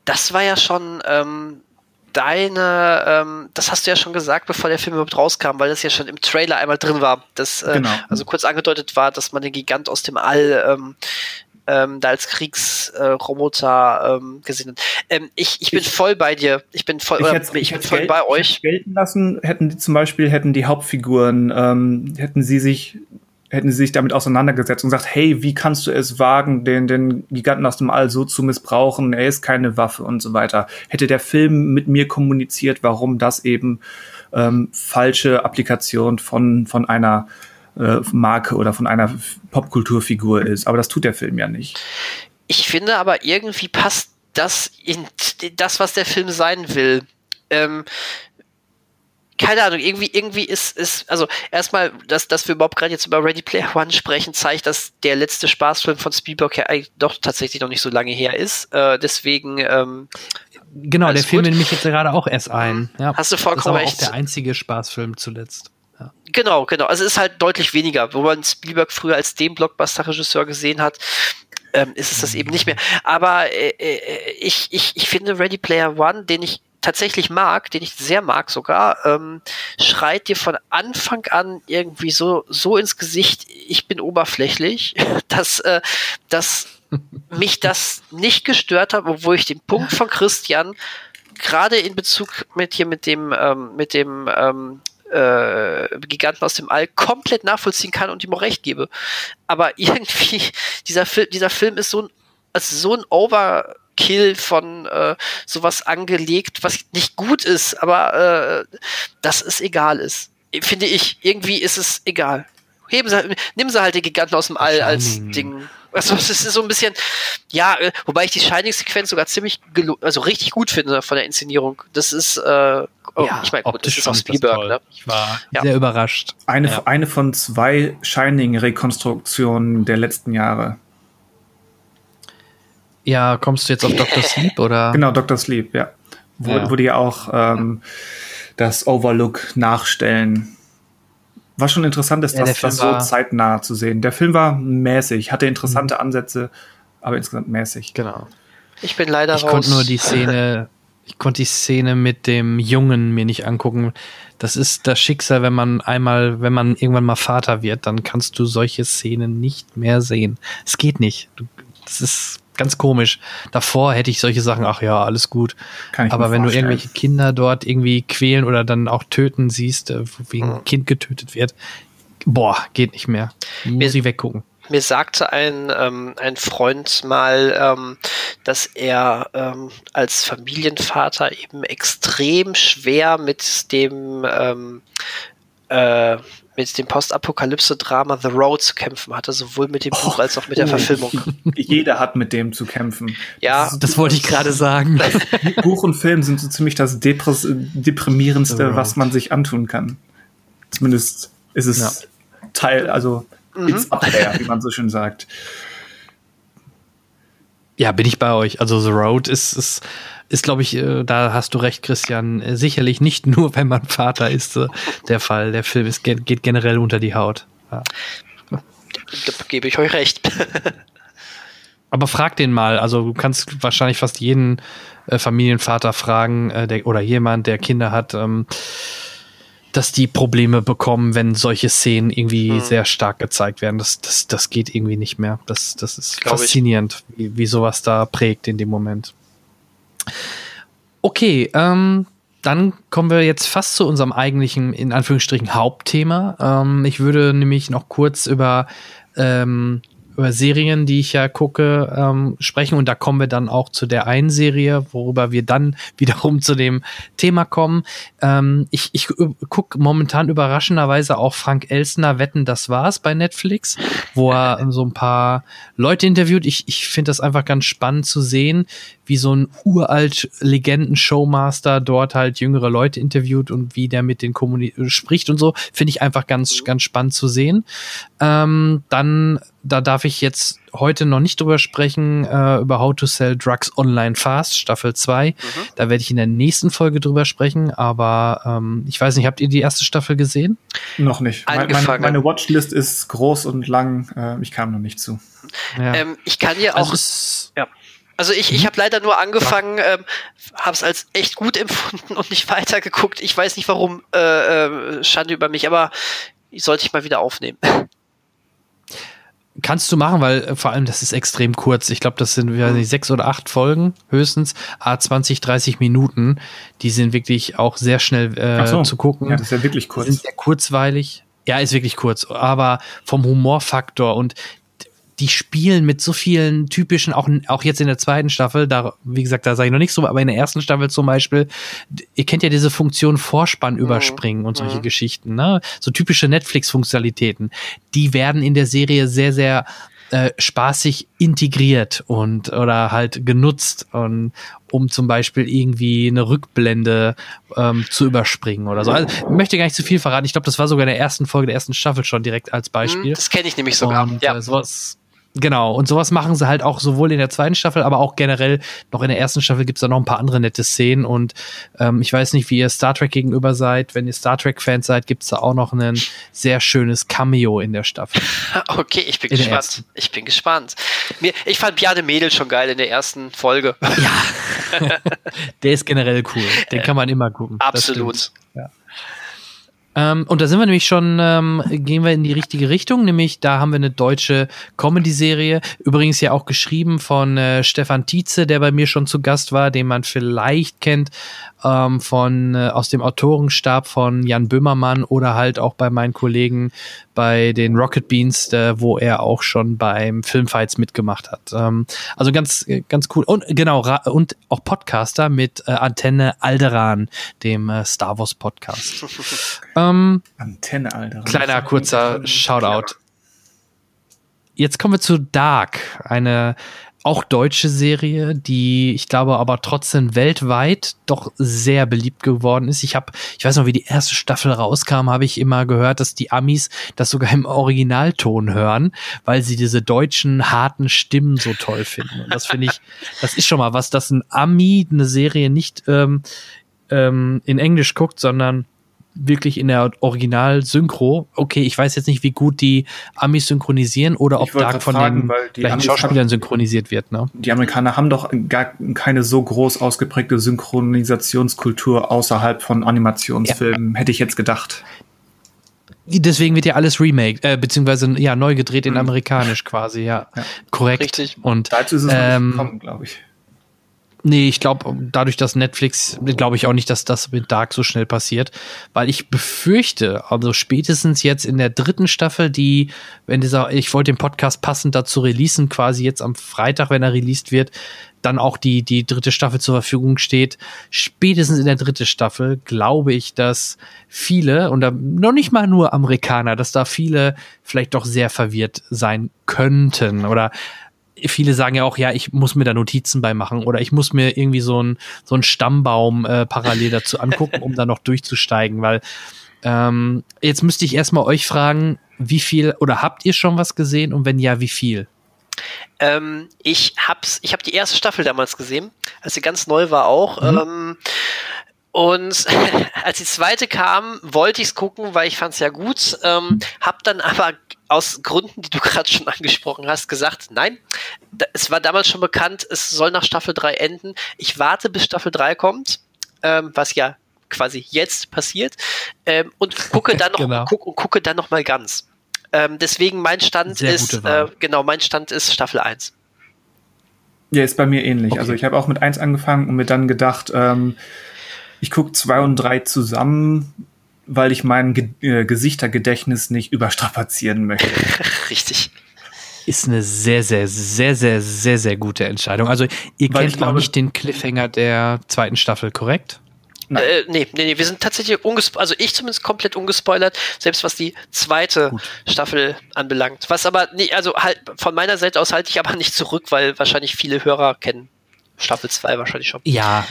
das war ja schon ähm, deine, ähm, das hast du ja schon gesagt, bevor der Film überhaupt rauskam, weil das ja schon im Trailer einmal drin war, dass äh, genau. also kurz angedeutet war, dass man den Gigant aus dem All ähm, ähm, da als Kriegsroboter ähm, gesehen hat. Ähm, ich, ich bin ich, voll bei dir. Ich bin voll, ich, oder, ich, ich bin voll bei euch. Gelten lassen, hätten die zum Beispiel, hätten die Hauptfiguren, ähm, hätten sie sich hätten sie sich damit auseinandergesetzt und gesagt, hey, wie kannst du es wagen, den, den Giganten aus dem All so zu missbrauchen? Er ist keine Waffe und so weiter. Hätte der Film mit mir kommuniziert, warum das eben ähm, falsche Applikation von, von einer äh, Marke oder von einer Popkulturfigur ist. Aber das tut der Film ja nicht. Ich finde aber irgendwie passt das in das, was der Film sein will. Ähm, keine Ahnung, irgendwie, irgendwie ist, ist, also erstmal, dass, dass wir überhaupt gerade jetzt über Ready Player One sprechen, zeigt, dass der letzte Spaßfilm von Spielberg ja eigentlich doch tatsächlich noch nicht so lange her ist. Äh, deswegen, ähm, Genau, der Film mich jetzt gerade auch erst ein. Ja, Hast du vollkommen recht. Das ist auch der einzige Spaßfilm zuletzt. Ja. Genau, genau. Also es ist halt deutlich weniger. Wo man Spielberg früher als den Blockbuster-Regisseur gesehen hat, ähm, ist es das eben nicht mehr. Aber äh, äh, ich, ich, ich finde Ready Player One, den ich tatsächlich mag, den ich sehr mag sogar, ähm, schreit dir von Anfang an irgendwie so, so ins Gesicht, ich bin oberflächlich, [LAUGHS] dass, äh, dass [LAUGHS] mich das nicht gestört hat, obwohl ich den Punkt von Christian gerade in Bezug mit hier mit dem, ähm, mit dem ähm, äh, Giganten aus dem All komplett nachvollziehen kann und ihm auch recht gebe. Aber [LAUGHS] irgendwie, dieser, Fil dieser Film ist so ein, also so ein Over, Kill von äh, sowas angelegt, was nicht gut ist, aber äh, dass es egal ist. Finde ich. Irgendwie ist es egal. Heben sie, nimm sie halt den Giganten aus dem All als Ding. Also es ist so ein bisschen, ja, äh, wobei ich die Shining-Sequenz sogar ziemlich, also richtig gut finde von der Inszenierung. Das ist, äh, oh, ja, ich meine, gut, das ist auch Spielberg, ne? Ich war ja. sehr überrascht. Eine, ja. eine von zwei Shining-Rekonstruktionen der letzten Jahre. Ja, kommst du jetzt auf Dr. Sleep oder? [LAUGHS] Genau, Dr. Sleep, ja. Wo, ja. wo die auch ähm, das Overlook nachstellen. Was schon interessant ist, ja, das, das so zeitnah zu sehen. Der Film war mäßig, hatte interessante mhm. Ansätze, aber insgesamt mäßig. Genau. Ich bin leider ich raus. konnte nur die Szene, [LAUGHS] ich konnte die Szene mit dem Jungen mir nicht angucken. Das ist das Schicksal, wenn man einmal, wenn man irgendwann mal Vater wird, dann kannst du solche Szenen nicht mehr sehen. Es geht nicht. Du, das ist ganz komisch. Davor hätte ich solche Sachen, ach ja, alles gut. Aber wenn du irgendwelche Kinder dort irgendwie quälen oder dann auch töten siehst, äh, wie ein mhm. Kind getötet wird, boah, geht nicht mehr. Muss ich weggucken. Mir sagte ein, ähm, ein Freund mal, ähm, dass er ähm, als Familienvater eben extrem schwer mit dem ähm, äh, mit dem Postapokalypse-Drama The Road zu kämpfen hatte, sowohl mit dem Buch als auch mit der oh, Verfilmung. Jeder hat mit dem zu kämpfen. Ja, das, das wollte ich gerade sagen. [LAUGHS] Buch und Film sind so ziemlich das Depres deprimierendste, was man sich antun kann. Zumindest ist es ja. Teil, also mhm. it's up there, wie man so schön sagt. Ja, bin ich bei euch. Also The Road ist, ist ist, glaube ich, äh, da hast du recht, Christian, äh, sicherlich nicht [LAUGHS] nur, wenn man Vater ist, äh, der Fall. Der Film ist, geht generell unter die Haut. Ja. Da gebe ich euch recht. [LAUGHS] Aber frag den mal. Also du kannst wahrscheinlich fast jeden äh, Familienvater fragen äh, der, oder jemand, der Kinder hat, ähm, dass die Probleme bekommen, wenn solche Szenen irgendwie mhm. sehr stark gezeigt werden. Das, das, das geht irgendwie nicht mehr. Das, das ist Glaub faszinierend, wie, wie sowas da prägt in dem Moment. Okay, ähm, dann kommen wir jetzt fast zu unserem eigentlichen, in Anführungsstrichen, Hauptthema. Ähm, ich würde nämlich noch kurz über ähm, über Serien, die ich ja gucke, ähm, sprechen. Und da kommen wir dann auch zu der einen Serie, worüber wir dann [LAUGHS] wiederum zu dem Thema kommen. Ähm, ich ich gucke momentan überraschenderweise auch Frank Elsner Wetten, das war's bei Netflix, wo er so ein paar Leute interviewt. Ich, ich finde das einfach ganz spannend zu sehen, wie so ein uralt Legenden-Showmaster dort halt jüngere Leute interviewt und wie der mit den Kommuni spricht und so. Finde ich einfach ganz, ganz spannend zu sehen. Ähm, dann da darf ich jetzt heute noch nicht drüber sprechen, äh, über How to Sell Drugs Online Fast, Staffel 2. Mhm. Da werde ich in der nächsten Folge drüber sprechen, aber ähm, ich weiß nicht, habt ihr die erste Staffel gesehen? Noch nicht. Meine, meine Watchlist ist groß und lang, äh, ich kam noch nicht zu. Ja. Ähm, ich kann dir auch. Also, ja. Also ich, ich mhm. habe leider nur angefangen, ähm, habe es als echt gut [LAUGHS] empfunden und nicht weitergeguckt. Ich weiß nicht warum, äh, äh, Schande über mich, aber sollte ich mal wieder aufnehmen. Kannst du machen, weil äh, vor allem das ist extrem kurz. Ich glaube, das sind nicht, sechs oder acht Folgen höchstens, a 20, 30 Minuten. Die sind wirklich auch sehr schnell äh, so. zu gucken. Ja, das ist ja wirklich kurz. Sind sehr kurzweilig. Ja, ist wirklich kurz, aber vom Humorfaktor und die spielen mit so vielen typischen, auch, auch jetzt in der zweiten Staffel, da, wie gesagt, da sage ich noch nicht so, aber in der ersten Staffel zum Beispiel, ihr kennt ja diese Funktion Vorspann mhm. überspringen mhm. und solche mhm. Geschichten, ne? So typische Netflix-Funktionalitäten. Die werden in der Serie sehr, sehr äh, spaßig integriert und oder halt genutzt und um zum Beispiel irgendwie eine Rückblende ähm, zu überspringen oder so. Also, ich möchte gar nicht zu viel verraten. Ich glaube, das war sogar in der ersten Folge der ersten Staffel schon direkt als Beispiel. Das kenne ich nämlich sogar. Und, ja. Äh, sowas, Genau, und sowas machen sie halt auch sowohl in der zweiten Staffel, aber auch generell noch in der ersten Staffel gibt's da noch ein paar andere nette Szenen und ähm, ich weiß nicht, wie ihr Star Trek gegenüber seid. Wenn ihr Star Trek-Fans seid, gibt's da auch noch ein sehr schönes Cameo in der Staffel. [LAUGHS] Okay, ich bin in gespannt. Ich bin gespannt. Mir, ich fand Bjane Mädel schon geil in der ersten Folge. Ja. [LAUGHS] der ist generell cool. Den kann man immer gucken. Absolut. Ja. Ähm, und da sind wir nämlich schon, ähm, gehen wir in die richtige Richtung, nämlich da haben wir eine deutsche Comedy-Serie, übrigens ja auch geschrieben von äh, Stefan Tietze, der bei mir schon zu Gast war, den man vielleicht kennt ähm, von äh, aus dem Autorenstab von Jan Böhmermann oder halt auch bei meinen Kollegen bei den Rocket Beans, äh, wo er auch schon beim Filmfights mitgemacht hat. Ähm, also ganz äh, ganz cool und genau und auch Podcaster mit äh, Antenne Alderan, dem äh, Star Wars Podcast. [LAUGHS] ähm, Antenne Alderan. Kleiner kurzer Shoutout. jetzt kommen wir zu Dark, eine auch deutsche Serie, die ich glaube aber trotzdem weltweit doch sehr beliebt geworden ist. Ich habe, ich weiß noch, wie die erste Staffel rauskam, habe ich immer gehört, dass die Amis das sogar im Originalton hören, weil sie diese deutschen harten Stimmen so toll finden. Und das finde ich, das ist schon mal was, dass ein Ami eine Serie nicht ähm, ähm, in Englisch guckt, sondern wirklich in der Original-Synchro. Okay, ich weiß jetzt nicht, wie gut die Amis synchronisieren oder ob Dark von fragen, den gleichen Schauspielern synchronisiert wird. Ne? Die Amerikaner haben doch gar keine so groß ausgeprägte Synchronisationskultur außerhalb von Animationsfilmen, ja. hätte ich jetzt gedacht. Deswegen wird ja alles remake, äh, beziehungsweise ja neu gedreht in mhm. amerikanisch quasi, ja. ja. Korrekt. Richtig. Und dazu ist es ähm, gekommen, glaube ich. Nee, ich glaube, dadurch, dass Netflix, glaube ich auch nicht, dass das mit Dark so schnell passiert, weil ich befürchte, also spätestens jetzt in der dritten Staffel, die, wenn dieser, ich wollte den Podcast passend dazu releasen, quasi jetzt am Freitag, wenn er released wird, dann auch die, die dritte Staffel zur Verfügung steht. Spätestens in der dritten Staffel glaube ich, dass viele, und noch nicht mal nur Amerikaner, dass da viele vielleicht doch sehr verwirrt sein könnten oder viele sagen ja auch, ja, ich muss mir da Notizen bei machen oder ich muss mir irgendwie so ein so Stammbaum äh, parallel dazu angucken, um da noch durchzusteigen, weil ähm, jetzt müsste ich erstmal euch fragen, wie viel oder habt ihr schon was gesehen und wenn ja, wie viel? Ähm, ich hab's, ich habe die erste Staffel damals gesehen, als sie ganz neu war auch. Mhm. Ähm, und [LAUGHS] als die zweite kam, wollte ich es gucken, weil ich fand es ja gut. Ähm, hab dann aber aus Gründen, die du [LAUGHS] gerade schon angesprochen hast, gesagt, nein, es war damals schon bekannt, es soll nach Staffel 3 enden. Ich warte, bis Staffel 3 kommt, ähm, was ja quasi jetzt passiert, ähm, und gucke dann [LAUGHS] noch, genau. guck, gucke dann noch mal ganz. Ähm, deswegen mein Stand Sehr ist, äh, genau, mein Stand ist Staffel 1. Ja, ist bei mir ähnlich. Okay. Also ich habe auch mit 1 angefangen und mir dann gedacht, ähm, ich gucke 2 und 3 zusammen, weil ich mein Ge äh, Gesichtergedächtnis nicht überstrapazieren möchte. [LAUGHS] Richtig. Ist eine sehr, sehr, sehr, sehr, sehr, sehr gute Entscheidung. Also ihr weil kennt noch nicht den Cliffhanger der zweiten Staffel, korrekt? Nein. Äh, nee, nee, nee, wir sind tatsächlich ungespoilert, also ich zumindest komplett ungespoilert, selbst was die zweite Gut. Staffel anbelangt. Was aber, nee, also halt, von meiner Seite aus halte ich aber nicht zurück, weil wahrscheinlich viele Hörer kennen Staffel 2 wahrscheinlich schon. Ja,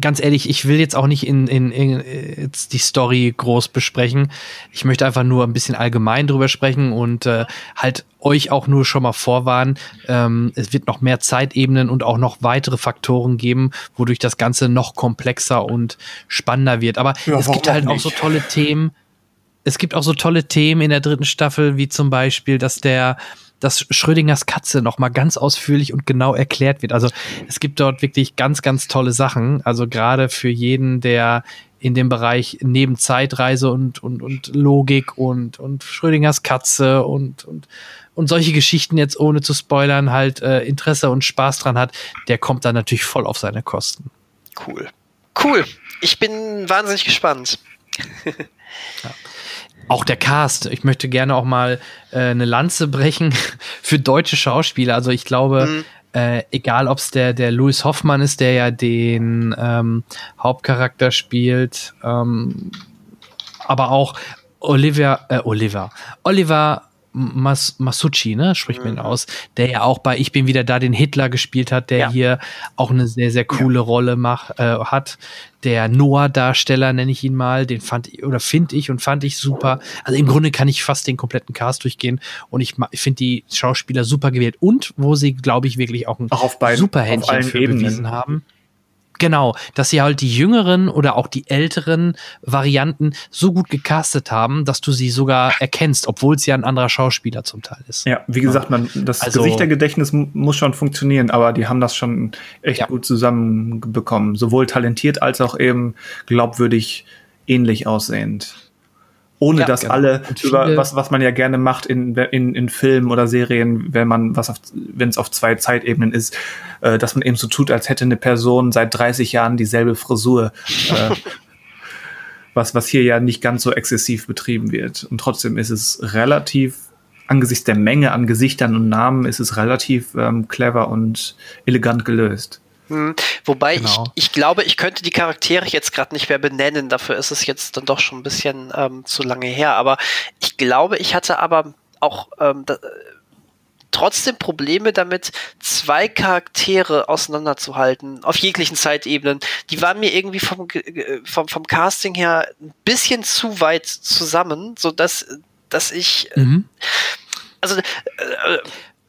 ganz ehrlich, ich will jetzt auch nicht in, in, in jetzt die Story groß besprechen. Ich möchte einfach nur ein bisschen allgemein drüber sprechen und äh, halt euch auch nur schon mal vorwarnen. Ähm, es wird noch mehr Zeitebenen und auch noch weitere Faktoren geben, wodurch das Ganze noch komplexer und spannender wird. Aber ja, es gibt halt auch, auch so tolle Themen. Es gibt auch so tolle Themen in der dritten Staffel, wie zum Beispiel, dass der dass Schrödingers Katze noch mal ganz ausführlich und genau erklärt wird. Also es gibt dort wirklich ganz, ganz tolle Sachen. Also gerade für jeden, der in dem Bereich neben Zeitreise und, und, und Logik und, und Schrödingers Katze und, und, und solche Geschichten jetzt ohne zu spoilern halt äh, Interesse und Spaß dran hat, der kommt dann natürlich voll auf seine Kosten. Cool. Cool. Ich bin wahnsinnig gespannt. [LAUGHS] [LAUGHS] ja auch der Cast. Ich möchte gerne auch mal äh, eine Lanze brechen [LAUGHS] für deutsche Schauspieler. Also ich glaube, mhm. äh, egal ob es der, der Louis Hoffmann ist, der ja den ähm, Hauptcharakter spielt, ähm, aber auch Olivia, äh, Oliver, Oliver Mas Masucci, ne, spricht man ihn mhm. aus, der ja auch bei Ich bin wieder da den Hitler gespielt hat, der ja. hier auch eine sehr, sehr coole ja. Rolle macht, äh, hat. Der Noah-Darsteller, nenne ich ihn mal, den fand ich, oder finde ich und fand ich super. Also im Grunde kann ich fast den kompletten Cast durchgehen und ich, ich finde die Schauspieler super gewählt und wo sie, glaube ich, wirklich auch ein auch super Händchen für bewiesen haben. Genau, dass sie halt die jüngeren oder auch die älteren Varianten so gut gecastet haben, dass du sie sogar erkennst, obwohl es ja ein anderer Schauspieler zum Teil ist. Ja, wie gesagt, man, das also, Gesichtergedächtnis muss schon funktionieren, aber die haben das schon echt ja. gut zusammenbekommen. Sowohl talentiert als auch eben glaubwürdig ähnlich aussehend ohne ja, dass genau. alle über was was man ja gerne macht in in in Filmen oder Serien, wenn man was wenn es auf zwei Zeitebenen ist, äh, dass man eben so tut, als hätte eine Person seit 30 Jahren dieselbe Frisur. Äh, [LAUGHS] was was hier ja nicht ganz so exzessiv betrieben wird und trotzdem ist es relativ angesichts der Menge an Gesichtern und Namen ist es relativ ähm, clever und elegant gelöst. Hm. Wobei genau. ich, ich glaube, ich könnte die Charaktere jetzt gerade nicht mehr benennen. Dafür ist es jetzt dann doch schon ein bisschen ähm, zu lange her. Aber ich glaube, ich hatte aber auch ähm, da, trotzdem Probleme damit, zwei Charaktere auseinanderzuhalten, auf jeglichen Zeitebenen. Die waren mir irgendwie vom, vom, vom Casting her ein bisschen zu weit zusammen, so dass, dass ich, mhm. also, äh,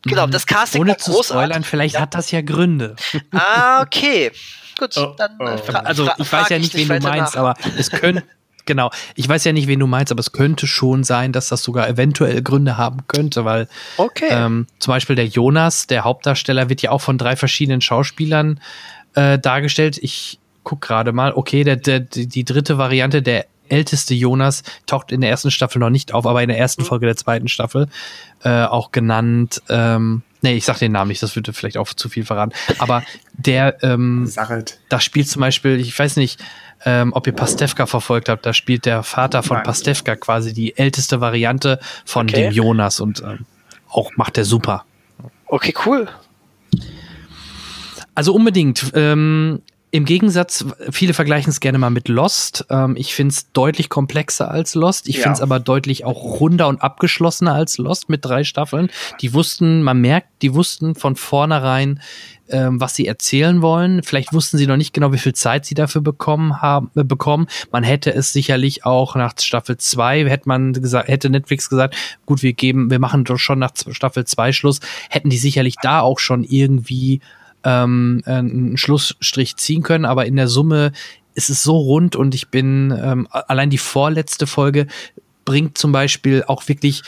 genau, mhm. das Casting Ohne war zu großartig. spoilern, vielleicht ja. hat das ja Gründe. Ah, okay. Gut, oh, dann. Äh, oh. also, ich weiß ja nicht, wen du meinst, nach. aber es könnte, [LAUGHS] Genau. Ich weiß ja nicht, wen du meinst, aber es könnte schon sein, dass das sogar eventuell Gründe haben könnte, weil okay. ähm, zum Beispiel der Jonas, der Hauptdarsteller, wird ja auch von drei verschiedenen Schauspielern äh, dargestellt. Ich guck gerade mal. Okay, der, der, die dritte Variante, der älteste Jonas, taucht in der ersten Staffel noch nicht auf, aber in der ersten mhm. Folge der zweiten Staffel äh, auch genannt. Ähm, Nee, ich sag den Namen nicht, das würde vielleicht auch zu viel verraten. Aber der, ähm, [LAUGHS] da spielt zum Beispiel, ich weiß nicht, ähm, ob ihr Pastewka verfolgt habt, da spielt der Vater von Nein. Pastewka quasi die älteste Variante von okay. dem Jonas und ähm, auch macht er super. Okay, cool. Also unbedingt. Ähm, im Gegensatz, viele vergleichen es gerne mal mit Lost. Ähm, ich finde es deutlich komplexer als Lost. Ich ja. finde es aber deutlich auch runder und abgeschlossener als Lost mit drei Staffeln. Die wussten, man merkt, die wussten von vornherein, ähm, was sie erzählen wollen. Vielleicht wussten sie noch nicht genau, wie viel Zeit sie dafür bekommen haben, äh, bekommen. Man hätte es sicherlich auch nach Staffel 2, hätte man gesagt, hätte Netflix gesagt, gut, wir geben, wir machen doch schon nach Staffel 2 Schluss, hätten die sicherlich da auch schon irgendwie ähm, einen Schlussstrich ziehen können, aber in der Summe ist es so rund und ich bin ähm, allein die vorletzte Folge bringt zum Beispiel auch wirklich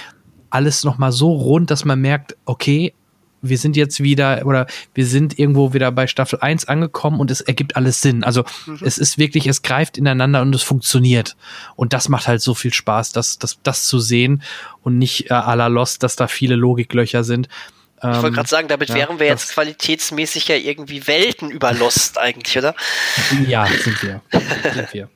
alles noch mal so rund, dass man merkt, okay, wir sind jetzt wieder oder wir sind irgendwo wieder bei Staffel 1 angekommen und es ergibt alles Sinn. Also mhm. es ist wirklich, es greift ineinander und es funktioniert. Und das macht halt so viel Spaß, das, das, das zu sehen und nicht äh, à la Lost, dass da viele Logiklöcher sind. Ich wollte ähm, gerade sagen, damit ja, wären wir jetzt qualitätsmäßig ja irgendwie Welten über Lost [LAUGHS] eigentlich, oder? Ja, sind wir. sind wir.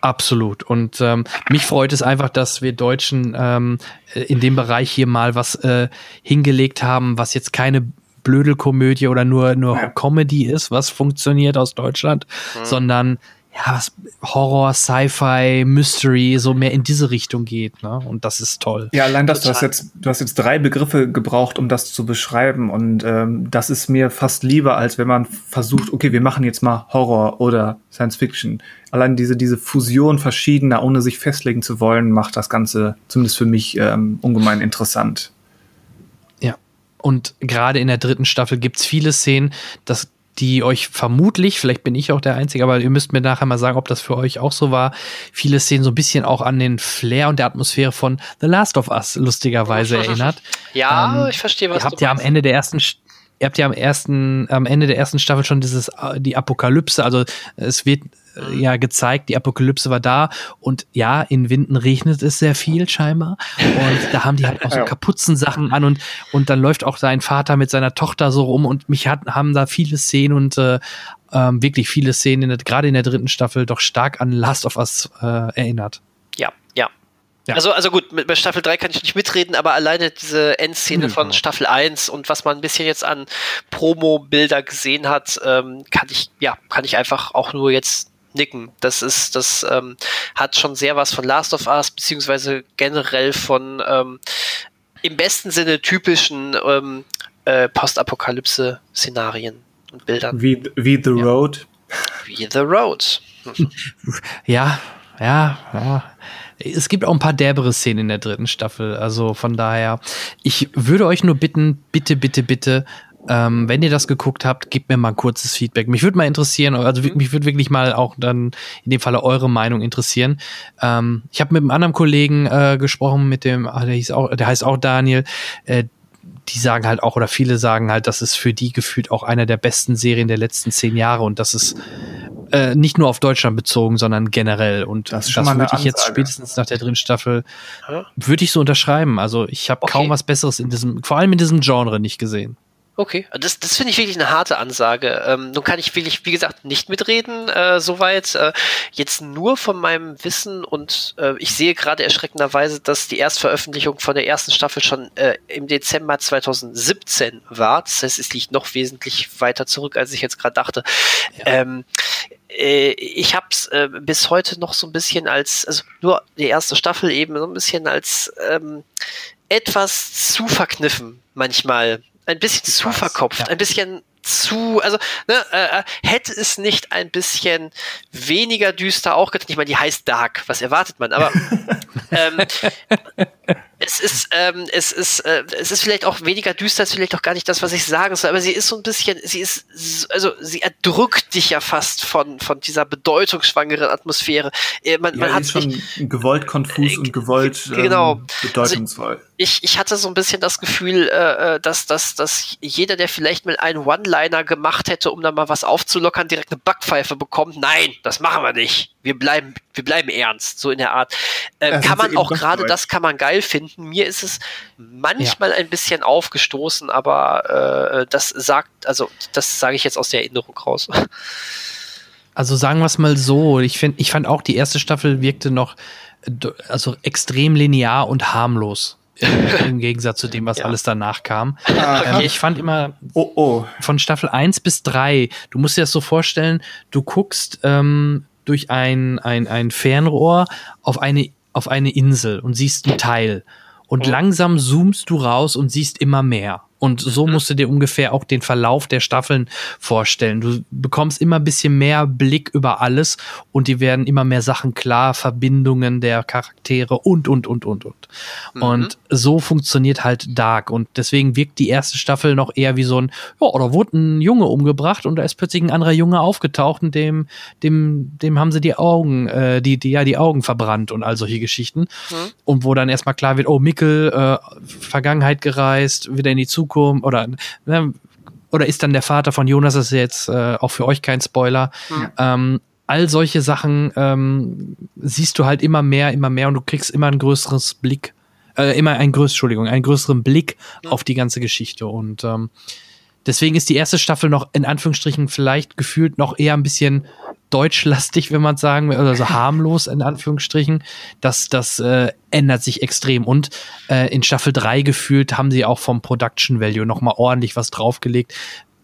Absolut. Und ähm, mich freut es einfach, dass wir Deutschen ähm, in dem Bereich hier mal was äh, hingelegt haben, was jetzt keine Blödelkomödie oder nur, nur ja. Comedy ist, was funktioniert aus Deutschland, mhm. sondern ja, was Horror, Sci-Fi, Mystery, so mehr in diese Richtung geht, ne? Und das ist toll. Ja, allein das, du hast jetzt, du hast jetzt drei Begriffe gebraucht, um das zu beschreiben. Und ähm, das ist mir fast lieber, als wenn man versucht, okay, wir machen jetzt mal Horror oder Science Fiction. Allein diese, diese Fusion verschiedener, ohne sich festlegen zu wollen, macht das Ganze zumindest für mich ähm, ungemein interessant. Ja. Und gerade in der dritten Staffel gibt's viele Szenen, das die euch vermutlich, vielleicht bin ich auch der Einzige, aber ihr müsst mir nachher mal sagen, ob das für euch auch so war. Viele Szenen so ein bisschen auch an den Flair und der Atmosphäre von The Last of Us lustigerweise erinnert. Ja, ähm, ich verstehe, was ihr habt ja am Ende der ersten ihr habt ja am ersten, am Ende der ersten Staffel schon dieses, äh, die Apokalypse, also es wird äh, ja gezeigt, die Apokalypse war da. Und ja, in Winden regnet es sehr viel scheinbar. Und da haben die halt auch so [LAUGHS] Kapuzensachen an. Und und dann läuft auch sein Vater mit seiner Tochter so rum. Und mich hat, haben da viele Szenen und äh, ähm, wirklich viele Szenen, gerade in der dritten Staffel, doch stark an Last of Us äh, erinnert. Ja, ja, ja. Also, also gut, mit, bei Staffel 3 kann ich nicht mitreden, aber alleine diese Endszene von Staffel 1 und was man ein bisschen jetzt an Promo-Bilder gesehen hat, ähm, kann ich, ja, kann ich einfach auch nur jetzt nicken. Das ist, das ähm, hat schon sehr was von Last of Us, beziehungsweise generell von ähm, im besten Sinne typischen ähm, äh, Postapokalypse-Szenarien und Bildern. Wie, wie The ja. Road. Wie The Road. [LAUGHS] ja, ja, ja. Es gibt auch ein paar derbere Szenen in der dritten Staffel. Also von daher, ich würde euch nur bitten, bitte, bitte, bitte, ähm, wenn ihr das geguckt habt, gebt mir mal ein kurzes Feedback. Mich würde mal interessieren, also mhm. mich würde wirklich mal auch dann in dem Falle eure Meinung interessieren. Ähm, ich habe mit einem anderen Kollegen äh, gesprochen, mit dem, ah, der hieß auch, der heißt auch Daniel. Äh, die sagen halt auch, oder viele sagen halt, das ist für die gefühlt auch einer der besten Serien der letzten zehn Jahre und das ist äh, nicht nur auf Deutschland bezogen, sondern generell. Und das, das würde ich jetzt spätestens nach der dritten Staffel, würde ich so unterschreiben. Also ich habe okay. kaum was Besseres in diesem, vor allem in diesem Genre nicht gesehen. Okay, das, das finde ich wirklich eine harte Ansage. Ähm, nun kann ich wirklich, wie gesagt, nicht mitreden, äh, soweit. Äh, jetzt nur von meinem Wissen und äh, ich sehe gerade erschreckenderweise, dass die Erstveröffentlichung von der ersten Staffel schon äh, im Dezember 2017 war. Das heißt, es liegt noch wesentlich weiter zurück, als ich jetzt gerade dachte. Ja. Ähm, äh, ich habe es äh, bis heute noch so ein bisschen als, also nur die erste Staffel eben so ein bisschen als ähm, etwas zu verkniffen manchmal. Ein bisschen zu weiß, verkopft, ja. ein bisschen zu, also ne, äh, äh, hätte es nicht ein bisschen weniger düster auch getan. Ich meine, die heißt Dark, was erwartet man? Aber [LAUGHS] ähm, es ist, ähm, es ist, äh, es ist vielleicht auch weniger düster, ist vielleicht auch gar nicht das, was ich sagen soll, aber sie ist so ein bisschen, sie ist, also sie erdrückt dich ja fast von, von dieser bedeutungsschwangeren Atmosphäre. Äh, man, ja, man hat ist schon ich, gewollt konfus äh, und gewollt genau. ähm, bedeutungsvoll. Also ich, ich hatte so ein bisschen das Gefühl, äh, äh, dass, dass, dass jeder, der vielleicht mal einen One-Liner gemacht hätte, um da mal was aufzulockern, direkt eine Backpfeife bekommt. Nein, das machen wir nicht. Wir bleiben, wir bleiben ernst, so in der Art. Äh, kann man auch gerade das kann man geil finden. Mir ist es manchmal ja. ein bisschen aufgestoßen, aber äh, das sagt, also das sage ich jetzt aus der Erinnerung raus. Also sagen wir es mal so, ich finde, ich fand auch die erste Staffel wirkte noch also extrem linear und harmlos. [LAUGHS] Im Gegensatz zu dem, was ja. alles danach kam. Ah, ähm, ich fand immer oh, oh. von Staffel 1 bis 3, du musst dir das so vorstellen, du guckst ähm, durch ein, ein, ein Fernrohr auf eine, auf eine Insel und siehst ein Teil. Und oh. langsam zoomst du raus und siehst immer mehr. Und so mhm. musst du dir ungefähr auch den Verlauf der Staffeln vorstellen. Du bekommst immer ein bisschen mehr Blick über alles und die werden immer mehr Sachen klar, Verbindungen der Charaktere und, und, und, und, und. Mhm. Und so funktioniert halt Dark. Und deswegen wirkt die erste Staffel noch eher wie so ein, ja, oder wurde ein Junge umgebracht und da ist plötzlich ein anderer Junge aufgetaucht und dem, dem, dem haben sie die Augen, äh, die, die, ja, die Augen verbrannt und all solche Geschichten. Mhm. Und wo dann erstmal klar wird, oh, Mickel, äh, Vergangenheit gereist, wieder in die Zukunft Zukunft oder ne, oder ist dann der Vater von Jonas, das ist jetzt äh, auch für euch kein Spoiler. Mhm. Ähm, all solche Sachen ähm, siehst du halt immer mehr, immer mehr und du kriegst immer ein größeres Blick, äh, immer ein größeres, Entschuldigung, einen größeren Blick mhm. auf die ganze Geschichte. Und ähm, deswegen ist die erste Staffel noch in Anführungsstrichen vielleicht gefühlt noch eher ein bisschen deutschlastig, wenn man sagen will, oder so harmlos in Anführungsstrichen. Das, das äh, ändert sich extrem. Und äh, in Staffel 3 gefühlt haben sie auch vom Production Value nochmal ordentlich was draufgelegt.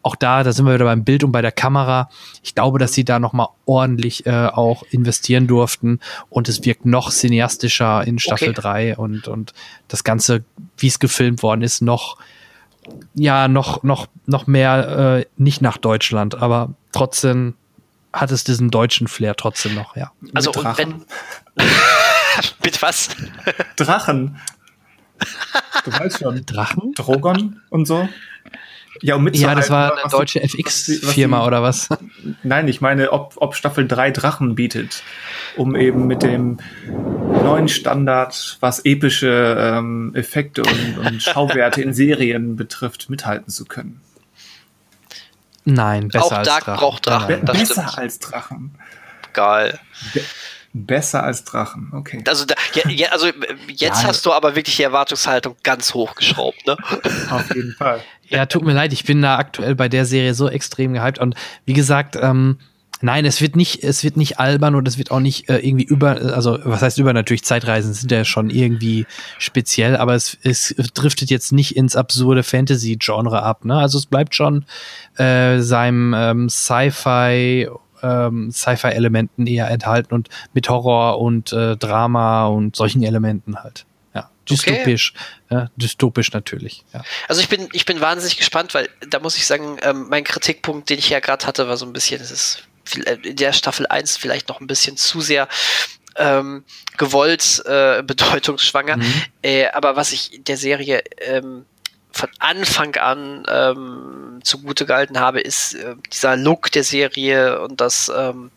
Auch da, da sind wir wieder beim Bild und bei der Kamera. Ich glaube, dass sie da nochmal ordentlich äh, auch investieren durften und es wirkt noch cineastischer in Staffel okay. 3 und, und das Ganze, wie es gefilmt worden ist, noch ja, noch, noch, noch mehr äh, nicht nach Deutschland, aber trotzdem hat es diesen deutschen Flair trotzdem noch, ja. Also mit und wenn [LAUGHS] mit was? Drachen. Du weißt schon. Drachen? Drogon und so. Ja, um ja das war eine deutsche FX-Firma oder was? Nein, ich meine, ob, ob Staffel 3 Drachen bietet, um eben mit dem neuen Standard, was epische ähm, Effekte und, und Schauwerte in Serien betrifft, mithalten zu können. Nein, besser Auch als Dark Drachen. braucht Drachen. Be besser stimmt. als Drachen. Geil. Be besser als Drachen, okay. Also, da, ja, ja, also jetzt ja, hast du aber wirklich die Erwartungshaltung ganz hochgeschraubt, ne? [LAUGHS] Auf jeden Fall. Ja, tut mir leid, ich bin da aktuell bei der Serie so extrem gehypt und wie gesagt, ähm, Nein, es wird nicht, es wird nicht albern und es wird auch nicht äh, irgendwie über, also was heißt über natürlich Zeitreisen sind ja schon irgendwie speziell, aber es, es driftet jetzt nicht ins absurde Fantasy-Genre ab, ne? Also es bleibt schon äh, seinem ähm, Sci-Fi ähm, Sci-Fi-Elementen eher enthalten und mit Horror und äh, Drama und solchen Elementen halt. Ja, dystopisch, okay. ja, dystopisch natürlich. Ja. Also ich bin, ich bin wahnsinnig gespannt, weil da muss ich sagen, ähm, mein Kritikpunkt, den ich ja gerade hatte, war so ein bisschen, es ist in der Staffel 1 vielleicht noch ein bisschen zu sehr ähm, gewollt äh, [LAUGHS] bedeutungsschwanger. Mhm. Äh, aber was ich der Serie ähm, von Anfang an ähm, zugute gehalten habe, ist äh, dieser Look der Serie und das ähm,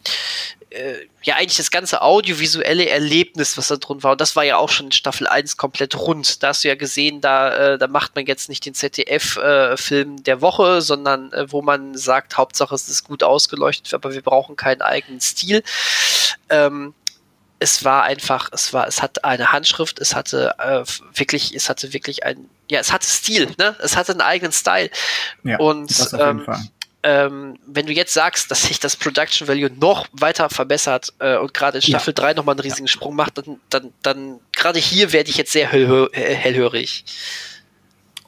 äh, ja eigentlich das ganze audiovisuelle Erlebnis, was da drin war. Und das war ja auch schon in Staffel 1 komplett rund. Da hast du ja gesehen, da, äh, da macht man jetzt nicht den ZDF-Film äh, der Woche, sondern äh, wo man sagt, Hauptsache es ist gut ausgeleuchtet, aber wir brauchen keinen eigenen Stil. Ähm, es war einfach, es war, es hat eine Handschrift, es hatte äh, wirklich, es hatte wirklich ein, ja, es hatte Stil, ne? Es hatte einen eigenen Style. Ja, und ähm, ähm, wenn du jetzt sagst, dass sich das Production Value noch weiter verbessert äh, und gerade in Staffel ja. 3 nochmal einen riesigen ja. Sprung macht, dann, dann, dann gerade hier werde ich jetzt sehr hellhö hellhörig.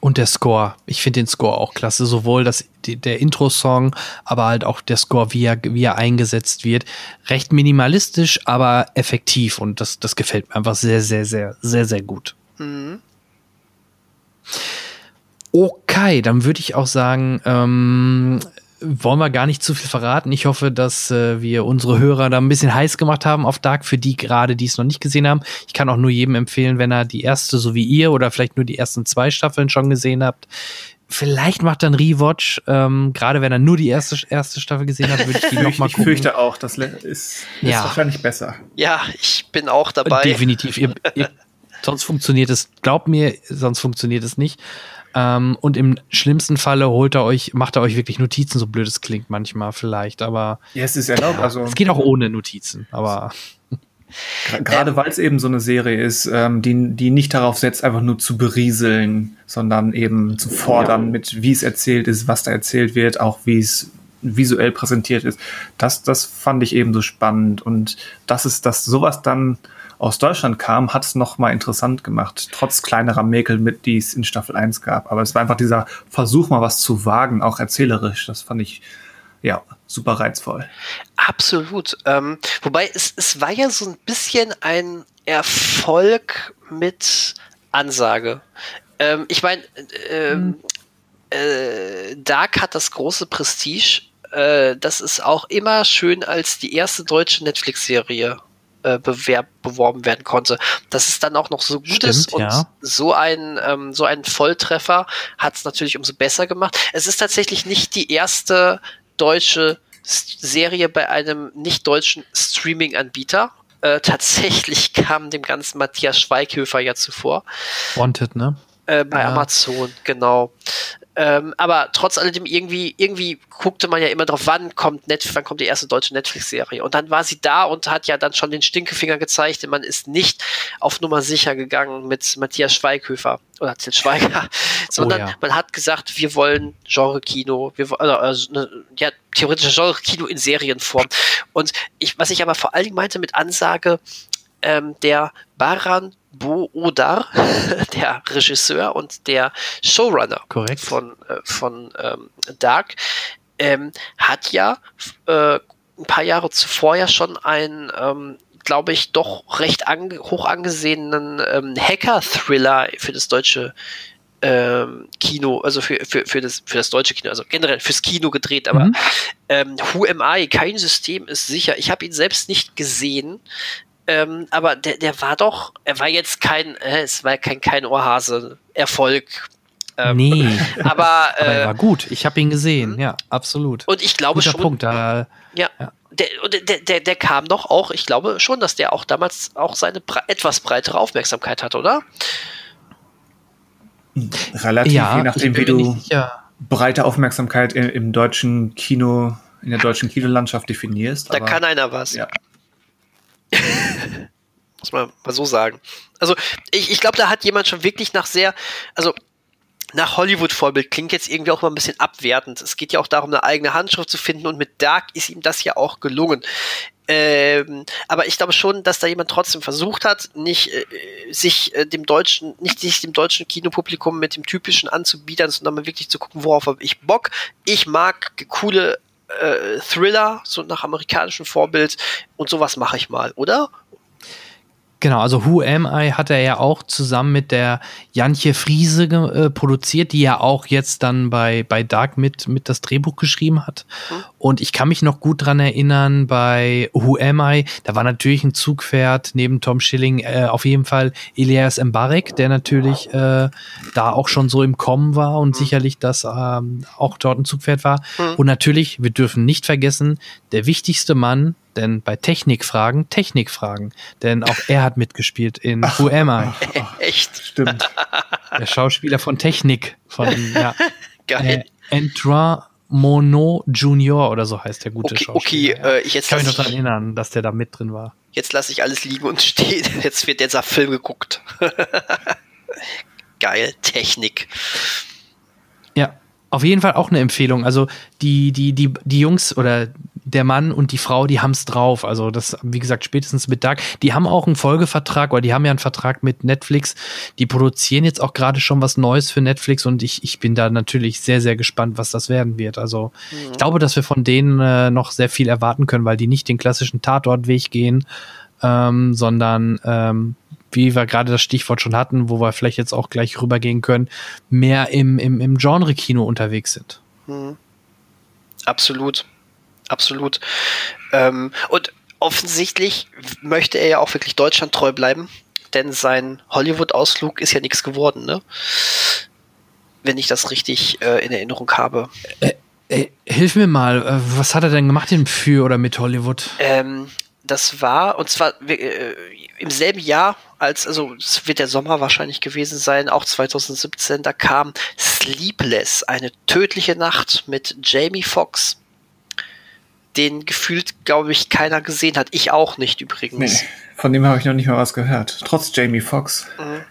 Und der Score. Ich finde den Score auch klasse. Sowohl das, der Intro-Song, aber halt auch der Score, wie er, wie er eingesetzt wird. Recht minimalistisch, aber effektiv. Und das, das gefällt mir einfach sehr, sehr, sehr, sehr, sehr gut. Mhm. Okay, dann würde ich auch sagen, ähm, wollen wir gar nicht zu viel verraten. Ich hoffe, dass äh, wir unsere Hörer da ein bisschen heiß gemacht haben auf Dark, für die gerade, die es noch nicht gesehen haben. Ich kann auch nur jedem empfehlen, wenn er die erste, so wie ihr, oder vielleicht nur die ersten zwei Staffeln schon gesehen habt. Vielleicht macht er einen Rewatch, ähm, gerade wenn er nur die erste, erste Staffel gesehen hat, würde ich die [LAUGHS] nochmal gucken. Ich fürchte auch, das ist, ist ja. wahrscheinlich besser. Ja, ich bin auch dabei. Definitiv. Ihr, ihr, sonst funktioniert es, glaubt mir, sonst funktioniert es nicht. Ähm, und im schlimmsten Falle holt er euch, macht er euch wirklich Notizen, so blöd es klingt manchmal vielleicht, aber. Ja, es ist erlaubt. Ja, also, es geht auch ohne Notizen, aber. Gerade [LAUGHS] weil es eben so eine Serie ist, ähm, die, die nicht darauf setzt, einfach nur zu berieseln, sondern eben zu fordern mit, wie es erzählt ist, was da erzählt wird, auch wie es visuell präsentiert ist. Das, das fand ich eben so spannend. Und das ist, dass sowas dann aus Deutschland kam, hat es noch mal interessant gemacht, trotz kleinerer Mäkel, mit die es in Staffel 1 gab. Aber es war einfach dieser Versuch, mal was zu wagen, auch erzählerisch. Das fand ich ja super reizvoll. Absolut. Ähm, wobei es, es war ja so ein bisschen ein Erfolg mit Ansage. Ähm, ich meine, äh, mhm. äh, Dark hat das große Prestige, äh, dass es auch immer schön als die erste deutsche Netflix-Serie äh, bewerb, beworben werden konnte. Dass es dann auch noch so gut Stimmt, ist und ja. so ein, ähm, so ein Volltreffer hat es natürlich umso besser gemacht. Es ist tatsächlich nicht die erste deutsche Serie bei einem nicht deutschen Streaming-Anbieter. Äh, tatsächlich [LAUGHS] kam dem ganzen Matthias Schweighöfer ja zuvor. Wanted, ne? Äh, bei ja. Amazon, genau. Ähm, aber trotz alledem irgendwie, irgendwie guckte man ja immer drauf, wann kommt Netflix, wann kommt die erste deutsche Netflix-Serie. Und dann war sie da und hat ja dann schon den Stinkefinger gezeigt, denn man ist nicht auf Nummer sicher gegangen mit Matthias Schweighöfer oder Til Schweiger, [LAUGHS] sondern oh ja. man hat gesagt, wir wollen Genre-Kino, wir wollen, ne, ja, theoretische Genre-Kino in Serienform. Und ich, was ich aber vor allen Dingen meinte mit Ansage, ähm, der Baran Bo Odar, [LAUGHS] der Regisseur und der Showrunner Korrekt. von, äh, von ähm, Dark, ähm, hat ja äh, ein paar Jahre zuvor ja schon ein, ähm, glaube ich, doch recht ange hoch angesehenen ähm, Hacker-Thriller für das deutsche ähm, Kino, also für, für, für, das, für das deutsche Kino, also generell fürs Kino gedreht, aber mhm. ähm, Who Am I? Kein System ist sicher. Ich habe ihn selbst nicht gesehen, ähm, aber der, der war doch, er war jetzt kein, äh, es war kein, kein Ohrhase-Erfolg. Ähm, nee. [LAUGHS] Aber, äh, [LAUGHS] aber er war gut. Ich habe ihn gesehen, mhm. ja, absolut. Und ich glaube Guter schon. Punkt, da, ja. ja. Der, der, der, der kam doch auch, ich glaube schon, dass der auch damals auch seine bre etwas breitere Aufmerksamkeit hat, oder? Relativ, ja, je nachdem, wie du breite Aufmerksamkeit im, im, deutschen Kino, in der deutschen Kinolandschaft definierst. Da aber, kann einer was. Ja. [LAUGHS] Muss man mal so sagen. Also, ich, ich glaube, da hat jemand schon wirklich nach sehr, also nach Hollywood-Vorbild klingt jetzt irgendwie auch mal ein bisschen abwertend. Es geht ja auch darum, eine eigene Handschrift zu finden und mit Dark ist ihm das ja auch gelungen. Ähm, aber ich glaube schon, dass da jemand trotzdem versucht hat, nicht äh, sich äh, dem deutschen, nicht sich dem deutschen Kinopublikum mit dem typischen anzubiedern, sondern mal wirklich zu gucken, worauf habe ich Bock. Ich mag coole äh, Thriller, so nach amerikanischem Vorbild. Und sowas mache ich mal, oder? Genau, also Who Am I hat er ja auch zusammen mit der Jantje Friese äh, produziert, die ja auch jetzt dann bei, bei Dark mit, mit das Drehbuch geschrieben hat. Mhm. Und ich kann mich noch gut dran erinnern, bei Who Am I, da war natürlich ein Zugpferd neben Tom Schilling äh, auf jeden Fall Elias Mbarek, der natürlich äh, da auch schon so im Kommen war und mhm. sicherlich das ähm, auch dort ein Zugpferd war. Mhm. Und natürlich, wir dürfen nicht vergessen, der wichtigste Mann denn bei Technikfragen, Technikfragen. Denn auch er hat mitgespielt in ach, Who Am I? Ach, Echt? Stimmt. [LAUGHS] Der Schauspieler von Technik. Von, [LAUGHS] ja. Geil. Äh, Entra Mono Junior oder so heißt der gute okay, Schauspieler. Okay, ja. äh, jetzt kann mich noch daran erinnern, dass der da mit drin war. Jetzt lasse ich alles liegen und [LAUGHS] stehen. Jetzt wird dieser Film geguckt. Geil, Technik. Ja, auf jeden Fall auch eine Empfehlung. Also die, die, die, die Jungs oder der Mann und die Frau, die haben es drauf. Also das, wie gesagt, spätestens mit Dark. Die haben auch einen Folgevertrag oder die haben ja einen Vertrag mit Netflix. Die produzieren jetzt auch gerade schon was Neues für Netflix und ich, ich bin da natürlich sehr, sehr gespannt, was das werden wird. Also mhm. ich glaube, dass wir von denen äh, noch sehr viel erwarten können, weil die nicht den klassischen Tatortweg gehen, ähm, sondern ähm, wie wir gerade das Stichwort schon hatten, wo wir vielleicht jetzt auch gleich rübergehen können, mehr im, im, im Genre-Kino unterwegs sind. Mhm. Absolut. Absolut. Ähm, und offensichtlich möchte er ja auch wirklich Deutschland treu bleiben, denn sein Hollywood-Ausflug ist ja nichts geworden, ne? Wenn ich das richtig äh, in Erinnerung habe. Äh, äh, hilf mir mal, äh, was hat er denn gemacht in für oder mit Hollywood? Ähm, das war, und zwar äh, im selben Jahr, als, also es wird der Sommer wahrscheinlich gewesen sein, auch 2017, da kam Sleepless, eine tödliche Nacht mit Jamie Foxx, den gefühlt, glaube ich, keiner gesehen hat. Ich auch nicht übrigens. Nee, von dem habe ich noch nicht mal was gehört. Trotz Jamie Foxx. Mhm.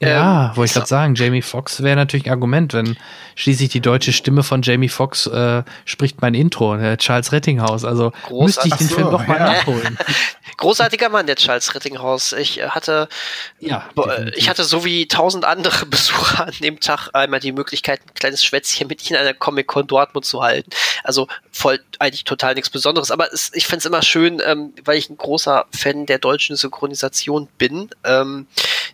Ja, ähm, wollte ich gerade sagen, Jamie Foxx wäre natürlich ein Argument, wenn schließlich die deutsche Stimme von Jamie Foxx äh, spricht mein Intro, der Charles Rettinghaus. Also Großartig. müsste ich den so, Film doch mal ja. nachholen. [LAUGHS] Großartiger Mann, der Charles Rettinghaus. Ich äh, hatte, ja, ich hatte so wie tausend andere [LAUGHS] Besucher an dem Tag einmal die Möglichkeit, ein kleines Schwätzchen mit ihnen in einer Comic-Con Dortmund zu halten. Also voll eigentlich total nichts Besonderes. Aber es, ich finde es immer schön, ähm, weil ich ein großer Fan der deutschen Synchronisation bin. Ähm,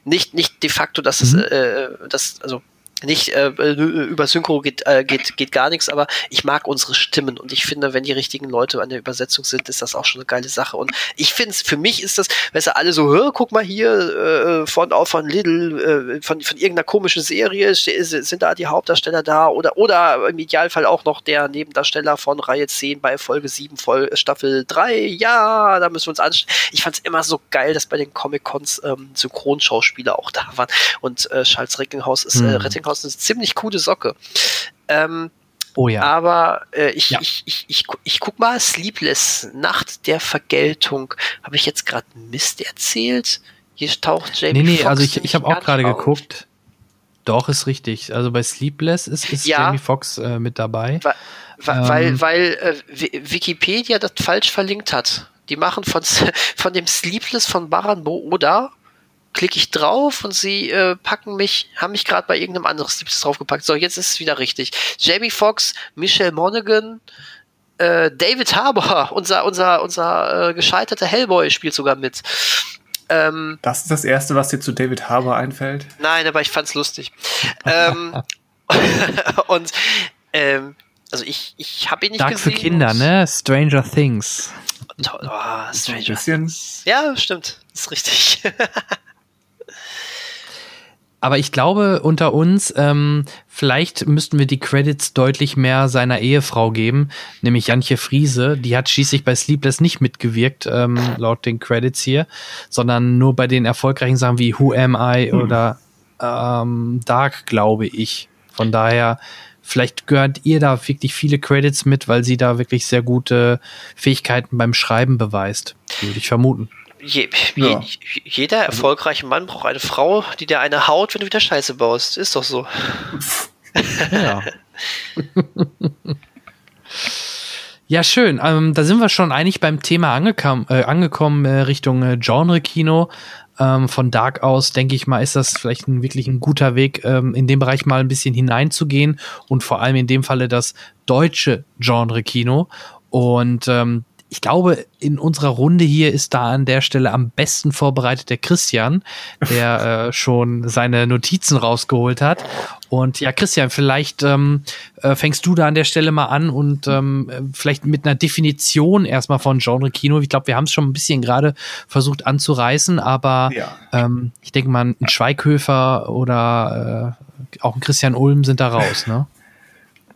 nicht, nicht de facto, dass mhm. es, äh, das, also nicht äh, über Synchro geht, äh, geht, geht gar nichts, aber ich mag unsere Stimmen und ich finde, wenn die richtigen Leute an der Übersetzung sind, ist das auch schon eine geile Sache. Und ich finde es, für mich ist das, weißt du, alle so, guck mal hier, äh, von auch von Little, äh, von, von irgendeiner komischen Serie, sind da die Hauptdarsteller da oder, oder im Idealfall auch noch der Nebendarsteller von Reihe 10 bei Folge 7, Vol Staffel 3. Ja, da müssen wir uns anstellen. Ich fand es immer so geil, dass bei den Comic-Cons ähm, Synchronschauspieler auch da waren. Und äh, Charles Rettinghaus ist, äh, hm. Rettinghaus House eine ziemlich coole Socke. Ähm, oh ja. Aber äh, ich, ja. ich, ich, ich, ich guck mal, Sleepless, Nacht der Vergeltung. Habe ich jetzt gerade Mist erzählt? Hier taucht Jamie Nee, nee, Foxx also ich, ich habe auch gerade geguckt. Doch, ist richtig. Also bei Sleepless ist, ist ja, Jamie Foxx äh, mit dabei. Weil, ähm, weil, weil äh, Wikipedia das falsch verlinkt hat. Die machen von, [LAUGHS] von dem Sleepless von Baran Bo Oda klicke ich drauf und sie äh, packen mich, haben mich gerade bei irgendeinem anderen Snippet draufgepackt. So, jetzt ist es wieder richtig. Jamie Foxx, Michelle Monaghan, äh, David Harbour, [LAUGHS] unser, unser, unser äh, gescheiterter Hellboy spielt sogar mit. Ähm, das ist das Erste, was dir zu David Harbour einfällt? Nein, aber ich fand's lustig. ähm, [LAUGHS] und ähm, also ich, ich habe ihn nicht Dark gesehen. für Kinder, ne? Stranger Things. Toll, oh, Stranger Things. Ja, stimmt. Ist richtig. [LAUGHS] Aber ich glaube, unter uns, ähm, vielleicht müssten wir die Credits deutlich mehr seiner Ehefrau geben, nämlich Jantje Friese. Die hat schließlich bei Sleepless nicht mitgewirkt, ähm, laut den Credits hier, sondern nur bei den erfolgreichen Sachen wie Who Am I hm. oder ähm, Dark, glaube ich. Von daher, vielleicht gehört ihr da wirklich viele Credits mit, weil sie da wirklich sehr gute Fähigkeiten beim Schreiben beweist, würde ich vermuten. Je, ja. jeder erfolgreiche Mann braucht eine Frau, die dir eine haut, wenn du wieder Scheiße baust. Ist doch so. [LAUGHS] Ja. [LAUGHS] ja, schön. Ähm, da sind wir schon eigentlich beim Thema angekam, äh, angekommen äh, Richtung äh, Genre-Kino. Ähm, von Dark aus, denke ich mal, ist das vielleicht ein, wirklich ein guter Weg, ähm, in den Bereich mal ein bisschen hineinzugehen und vor allem in dem Falle das deutsche Genre-Kino. Und ähm, ich glaube, in unserer Runde hier ist da an der Stelle am besten vorbereitet der Christian, der [LAUGHS] äh, schon seine Notizen rausgeholt hat. Und ja, Christian, vielleicht ähm, äh, fängst du da an der Stelle mal an und ähm, vielleicht mit einer Definition erstmal von Genre Kino. Ich glaube, wir haben es schon ein bisschen gerade versucht anzureißen, aber ja. ähm, ich denke mal, ein Schweighöfer oder äh, auch ein Christian Ulm sind da raus, ne?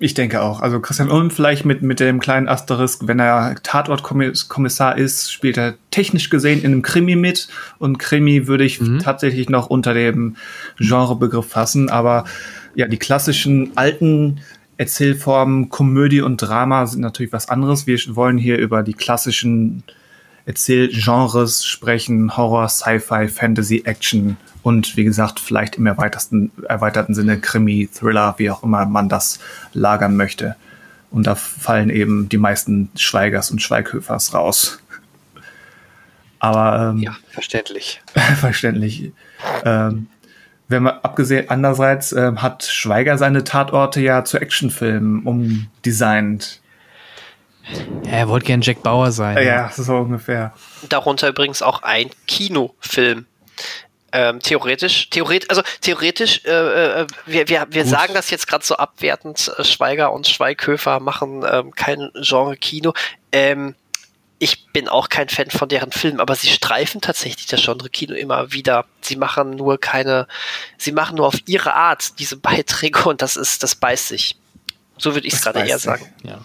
Ich denke auch. Also Christian Ulm vielleicht mit, mit dem kleinen Asterisk, wenn er Tatortkommissar ist, spielt er technisch gesehen in einem Krimi mit. Und Krimi würde ich mhm. tatsächlich noch unter dem Genrebegriff fassen. Aber ja, die klassischen alten Erzählformen, Komödie und Drama sind natürlich was anderes. Wir wollen hier über die klassischen Erzählgenres sprechen, Horror, Sci-Fi, Fantasy, Action und wie gesagt, vielleicht im erweiterten, erweiterten Sinne Krimi, Thriller, wie auch immer man das lagern möchte. Und da fallen eben die meisten Schweigers und Schweighöfers raus. Aber ähm, ja, verständlich. [LAUGHS] verständlich. Ähm, wenn man abgesehen, andererseits äh, hat Schweiger seine Tatorte ja zu Actionfilmen umdesignt. Ja, er wollte gern Jack Bauer sein. Ja, ja, so ungefähr. Darunter übrigens auch ein Kinofilm. Ähm, theoretisch, theoretisch, also theoretisch, äh, äh, wir, wir, wir sagen das jetzt gerade so abwertend, äh, Schweiger und Schweighöfer machen ähm, kein Genre-Kino. Ähm, ich bin auch kein Fan von deren Filmen, aber sie streifen tatsächlich das Genre-Kino immer wieder. Sie machen nur keine, sie machen nur auf ihre Art diese Beiträge und das ist, das beißt sich. So würde ich es gerade eher sagen. Ja.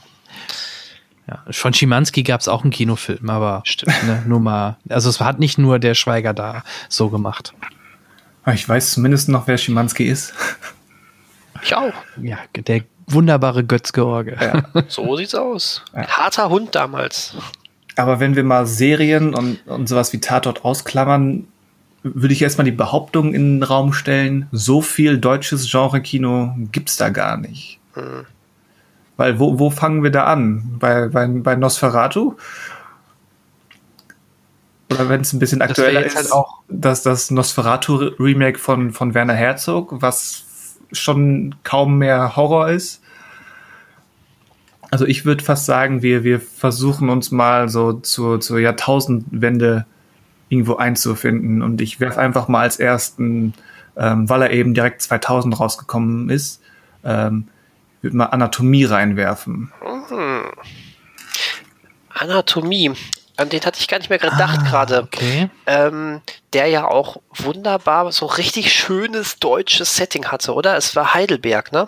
Ja, von Schimanski gab es auch einen Kinofilm, aber Stimmt. Ne, nur mal, also es hat nicht nur der Schweiger da so gemacht. Ah, ich weiß zumindest noch, wer Schimanski ist. Ich auch. Ja, der wunderbare Götz-George. Ja. So sieht's aus. Ja. Harter Hund damals. Aber wenn wir mal Serien und, und sowas wie Tatort ausklammern, würde ich erstmal die Behauptung in den Raum stellen, so viel deutsches Genre-Kino gibt's da gar nicht. Hm. Weil wo, wo fangen wir da an? Bei, bei, bei Nosferatu? Oder wenn es ein bisschen aktueller ist, halt auch dass das Nosferatu-Remake von, von Werner Herzog, was schon kaum mehr Horror ist. Also ich würde fast sagen, wir, wir versuchen uns mal so zur, zur Jahrtausendwende irgendwo einzufinden. Und ich werfe einfach mal als ersten, ähm, weil er eben direkt 2000 rausgekommen ist, ähm, würde mal Anatomie reinwerfen. Mhm. Anatomie. An den hatte ich gar nicht mehr gedacht ah, gerade. Okay. Ähm, der ja auch wunderbar so richtig schönes deutsches Setting hatte, oder? Es war Heidelberg, ne?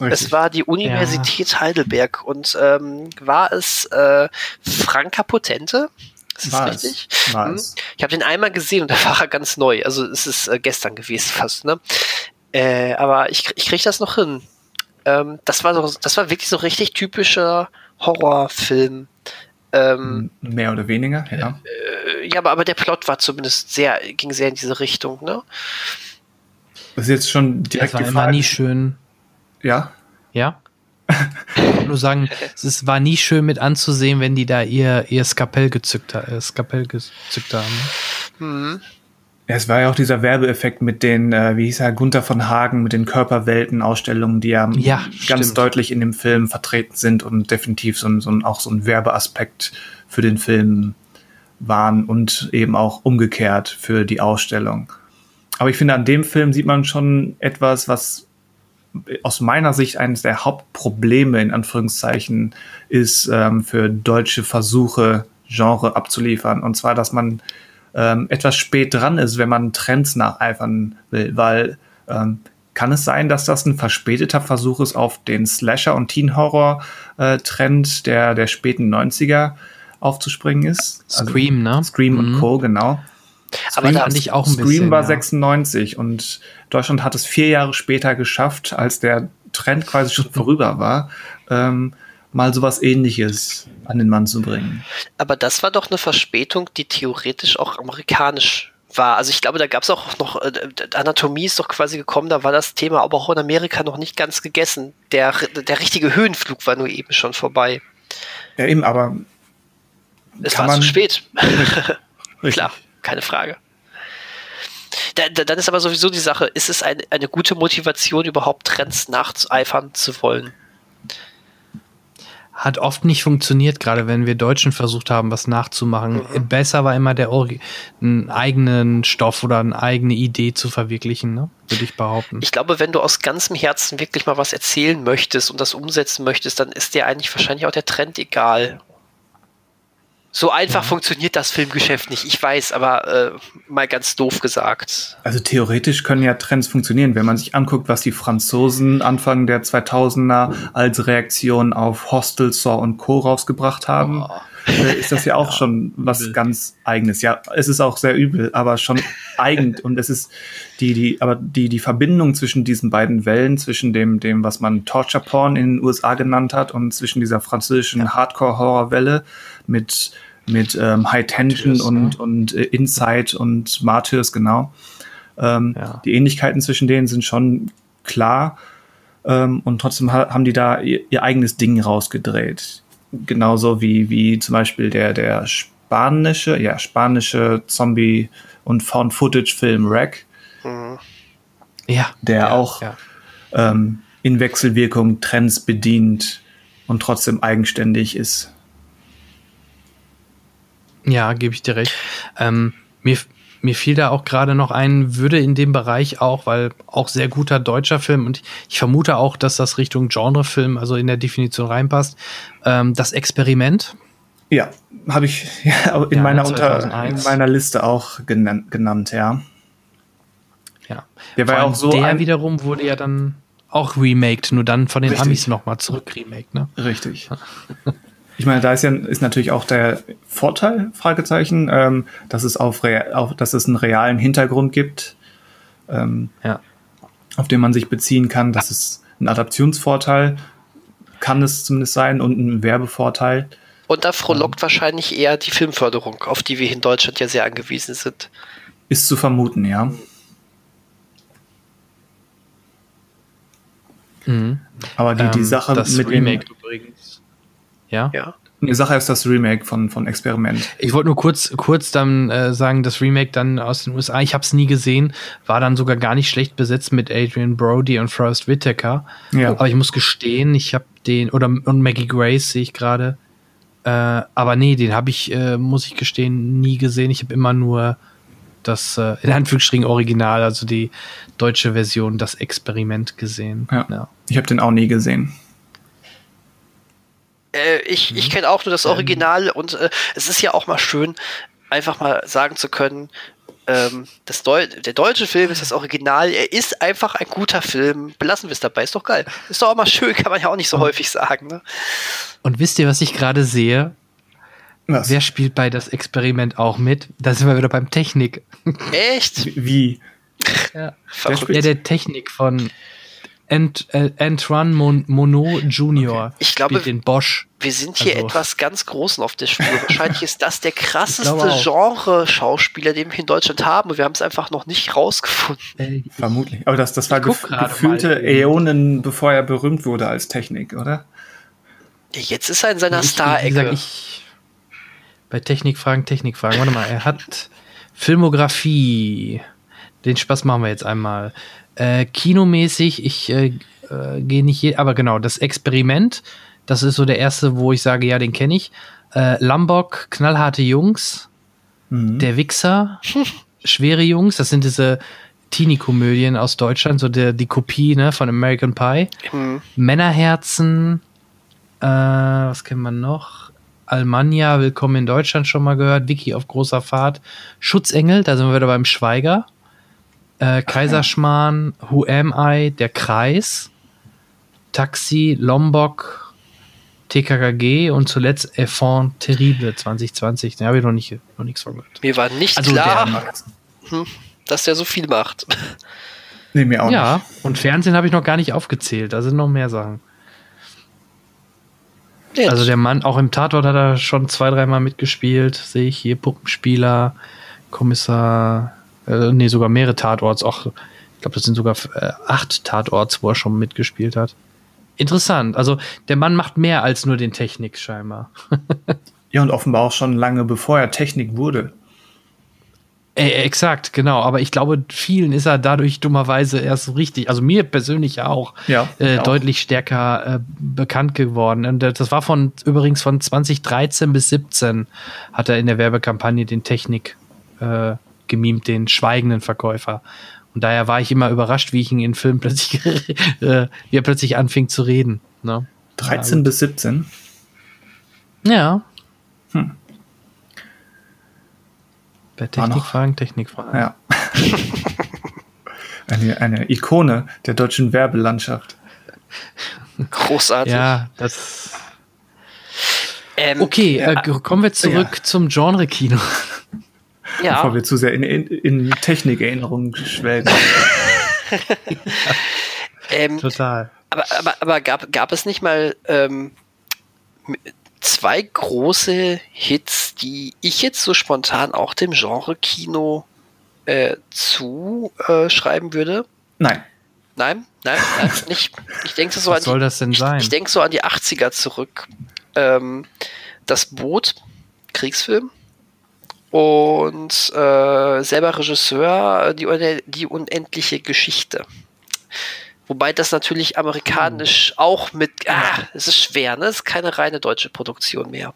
Richtig. Es war die Universität ja. Heidelberg und ähm, war es äh, Franka Potente? Ist das richtig? War hm? Ich habe den einmal gesehen und da [LAUGHS] war er ganz neu. Also es ist äh, gestern gewesen fast, ne? Äh, aber ich, ich kriege das noch hin. Ähm, das war so, das war wirklich so richtig typischer Horrorfilm. Ähm, Mehr oder weniger, ja. Äh, ja, aber, aber der Plot war zumindest sehr, ging sehr in diese Richtung, ne? Das ist jetzt schon direkt das war immer nie schön. Ja? Ja? ich nur sagen, es war nie schön mit anzusehen, wenn die da ihr, ihr Skapell gezückt, äh, Skapell gezückt haben. Mhm. Ja, es war ja auch dieser Werbeeffekt mit den, äh, wie hieß er, Gunther von Hagen, mit den Körperwelten-Ausstellungen, die ja, ja ganz stimmt. deutlich in dem Film vertreten sind und definitiv so ein, so ein, auch so ein Werbeaspekt für den Film waren und eben auch umgekehrt für die Ausstellung. Aber ich finde, an dem Film sieht man schon etwas, was aus meiner Sicht eines der Hauptprobleme in Anführungszeichen ist ähm, für deutsche Versuche, Genre abzuliefern. Und zwar, dass man ähm, etwas spät dran ist, wenn man Trends nacheifern will, weil ähm, kann es sein, dass das ein verspäteter Versuch ist auf den Slasher- und Teen-Horror-Trend der, der späten 90er aufzuspringen ist? Also Scream, ne? Scream mhm. und Co., genau. Aber da fand ich auch ein Scream bisschen, war ja. 96 und Deutschland hat es vier Jahre später geschafft, als der Trend quasi schon vorüber war, ähm, mal sowas ähnliches an den Mann zu bringen. Aber das war doch eine Verspätung, die theoretisch auch amerikanisch war. Also ich glaube, da gab es auch noch, äh, Anatomie ist doch quasi gekommen, da war das Thema aber auch in Amerika noch nicht ganz gegessen. Der, der richtige Höhenflug war nur eben schon vorbei. Ja, eben, aber. Es war zu spät. [LAUGHS] Klar, keine Frage. Da, da, dann ist aber sowieso die Sache, ist es eine, eine gute Motivation, überhaupt Trends nachzueifern zu wollen? Hat oft nicht funktioniert, gerade wenn wir Deutschen versucht haben, was nachzumachen. Mhm. Besser war immer der Ori einen eigenen Stoff oder eine eigene Idee zu verwirklichen, ne? würde ich behaupten. Ich glaube, wenn du aus ganzem Herzen wirklich mal was erzählen möchtest und das umsetzen möchtest, dann ist dir eigentlich wahrscheinlich auch der Trend egal. So einfach ja. funktioniert das Filmgeschäft nicht, ich weiß, aber äh, mal ganz doof gesagt. Also theoretisch können ja Trends funktionieren, wenn man sich anguckt, was die Franzosen Anfang der 2000er als Reaktion auf Hostel, Saw und Co. rausgebracht haben. Oh ist das ja auch [LAUGHS] ja, schon was ganz eigenes. Ja, es ist auch sehr übel, aber schon eigen [LAUGHS] und es ist die die aber die die Verbindung zwischen diesen beiden Wellen, zwischen dem dem was man Torture Porn in den USA genannt hat und zwischen dieser französischen ja. Hardcore Horror Welle mit mit ähm, High Tension Martyrs, und, ne? und äh, Inside und Martyrs, genau. Ähm, ja. Die Ähnlichkeiten zwischen denen sind schon klar ähm, und trotzdem ha haben die da ihr, ihr, eigenes Ding rausgedreht. Genauso wie, wie zum Beispiel der, der spanische, ja, spanische Zombie- und Found-Footage-Film Wreck. Mhm. Ja. Der ja, auch ja. Ähm, in Wechselwirkung Trends bedient und trotzdem eigenständig ist. Ja, gebe ich dir recht. Ähm, mir, mir fiel da auch gerade noch ein, würde in dem Bereich auch, weil auch sehr guter deutscher Film und ich vermute auch, dass das Richtung Genrefilm, also in der Definition reinpasst, ähm, das Experiment. Ja, habe ich [LAUGHS] ja, in, ja, meiner unter, in meiner Liste auch genannt, genannt ja. Ja. Der war auch so. Der wiederum wurde ja dann auch remaked, nur dann von den Richtig. Amis nochmal zurück remaked, ne? Richtig. [LAUGHS] Ich meine, da ist ja ist natürlich auch der Vorteil, Fragezeichen, ähm, dass es auf, auf dass es einen realen Hintergrund gibt, ähm, ja. auf den man sich beziehen kann. Das ist ein Adaptionsvorteil, kann es zumindest sein, und ein Werbevorteil. Und da frohlockt ähm, wahrscheinlich eher die Filmförderung, auf die wir in Deutschland ja sehr angewiesen sind. Ist zu vermuten, ja. Mhm. Aber die, die ähm, Sache das mit Remake. Ja? Ja. Die Sache ist das Remake von, von Experiment. Ich wollte nur kurz, kurz dann äh, sagen, das Remake dann aus den USA, ich habe es nie gesehen, war dann sogar gar nicht schlecht besetzt mit Adrian Brody und Forrest Whitaker. Ja. Aber ich muss gestehen, ich habe den, oder und Maggie Grace sehe ich gerade. Äh, aber nee, den habe ich, äh, muss ich gestehen, nie gesehen. Ich habe immer nur das, äh, in Anführungsstrichen Original, also die deutsche Version, das Experiment gesehen. Ja. ja. Ich habe den auch nie gesehen. Äh, ich mhm. ich kenne auch nur das Original und äh, es ist ja auch mal schön, einfach mal sagen zu können, ähm, das Deu der deutsche Film ist das Original, er ist einfach ein guter Film. Belassen wir es dabei, ist doch geil. Ist doch auch mal schön, kann man ja auch nicht so häufig sagen. Ne? Und wisst ihr, was ich gerade sehe? Was? Wer spielt bei das Experiment auch mit? Da sind wir wieder beim Technik. Echt? Wie? Ja, ja der Technik von Ant, äh, Antoine Mon Monod Jr. Okay. Ich glaube, den Bosch. Wir sind hier also. etwas ganz Großen auf der Spur. [LAUGHS] Wahrscheinlich ist das der krasseste Genre-Schauspieler, den wir in Deutschland haben. Und wir haben es einfach noch nicht rausgefunden. Äh, Vermutlich. Aber das, das war gef gefühlte Äonen, bevor er berühmt wurde als Technik, oder? Jetzt ist er in seiner Star-Ecke bei Technikfragen, Technikfragen. Warte mal, er hat Filmografie. Den Spaß machen wir jetzt einmal. Äh, kinomäßig, ich äh, äh, gehe nicht hier, aber genau, das Experiment, das ist so der erste, wo ich sage, ja, den kenne ich. Äh, Lombok, knallharte Jungs, mhm. der Wichser, [LAUGHS] schwere Jungs, das sind diese Teenie-Komödien aus Deutschland, so der, die Kopie ne, von American Pie. Mhm. Männerherzen, äh, was kennt man noch? Almania, Willkommen in Deutschland schon mal gehört, Vicky auf großer Fahrt, Schutzengel, da sind wir wieder beim Schweiger, äh, Kaiserschmarrn, Who Am I, Der Kreis, Taxi, Lombok, TKKG und zuletzt Effort Terrible 2020. Da habe ich noch, nicht, noch nichts von gehört. Mir war nicht also klar, hm, dass der so viel macht. Nee, mir auch ja, nicht. und Fernsehen habe ich noch gar nicht aufgezählt. Da sind noch mehr Sachen. Jetzt. Also der Mann, auch im Tatort hat er schon zwei, dreimal mitgespielt. Sehe ich hier Puppenspieler, Kommissar, äh, nee, sogar mehrere Tatorts. Auch, ich glaube, das sind sogar äh, acht Tatorts, wo er schon mitgespielt hat. Interessant. Also der Mann macht mehr als nur den Technik scheinbar. [LAUGHS] ja, und offenbar auch schon lange bevor er Technik wurde. Äh, exakt, genau. Aber ich glaube, vielen ist er dadurch dummerweise erst richtig, also mir persönlich auch, ja, äh, deutlich stärker äh, bekannt geworden. Und das war von übrigens von 2013 bis 17 hat er in der Werbekampagne den Technik äh, gemimt, den schweigenden Verkäufer. Und daher war ich immer überrascht, wie ich ihn in Filmen plötzlich, [LAUGHS] äh, wie er plötzlich anfing zu reden. Ne? 13 ja, bis 17? Ja. Hm. Bei Technikfragen, Technikfragen. Ja. [LAUGHS] eine, eine Ikone der deutschen Werbelandschaft. Großartig. Ja, das. Ähm, okay, äh, kommen wir zurück ja. zum Genre-Kino. Ja. Bevor wir zu sehr in, in, in Technikerinnerungen schwelgen. [LAUGHS] ähm, Total. Aber, aber, aber gab, gab es nicht mal ähm, zwei große Hits, die ich jetzt so spontan auch dem Genre-Kino äh, zuschreiben äh, würde. Nein. Nein, nein, nein, [LAUGHS] nicht. Ich denke so Was an soll die, das denn sein? Ich, ich denke so an die 80er zurück. Ähm, das Boot, Kriegsfilm. Und äh, selber Regisseur, die, die unendliche Geschichte. Wobei das natürlich amerikanisch auch mit, ah, es ist schwer, ne? Es ist keine reine deutsche Produktion mehr.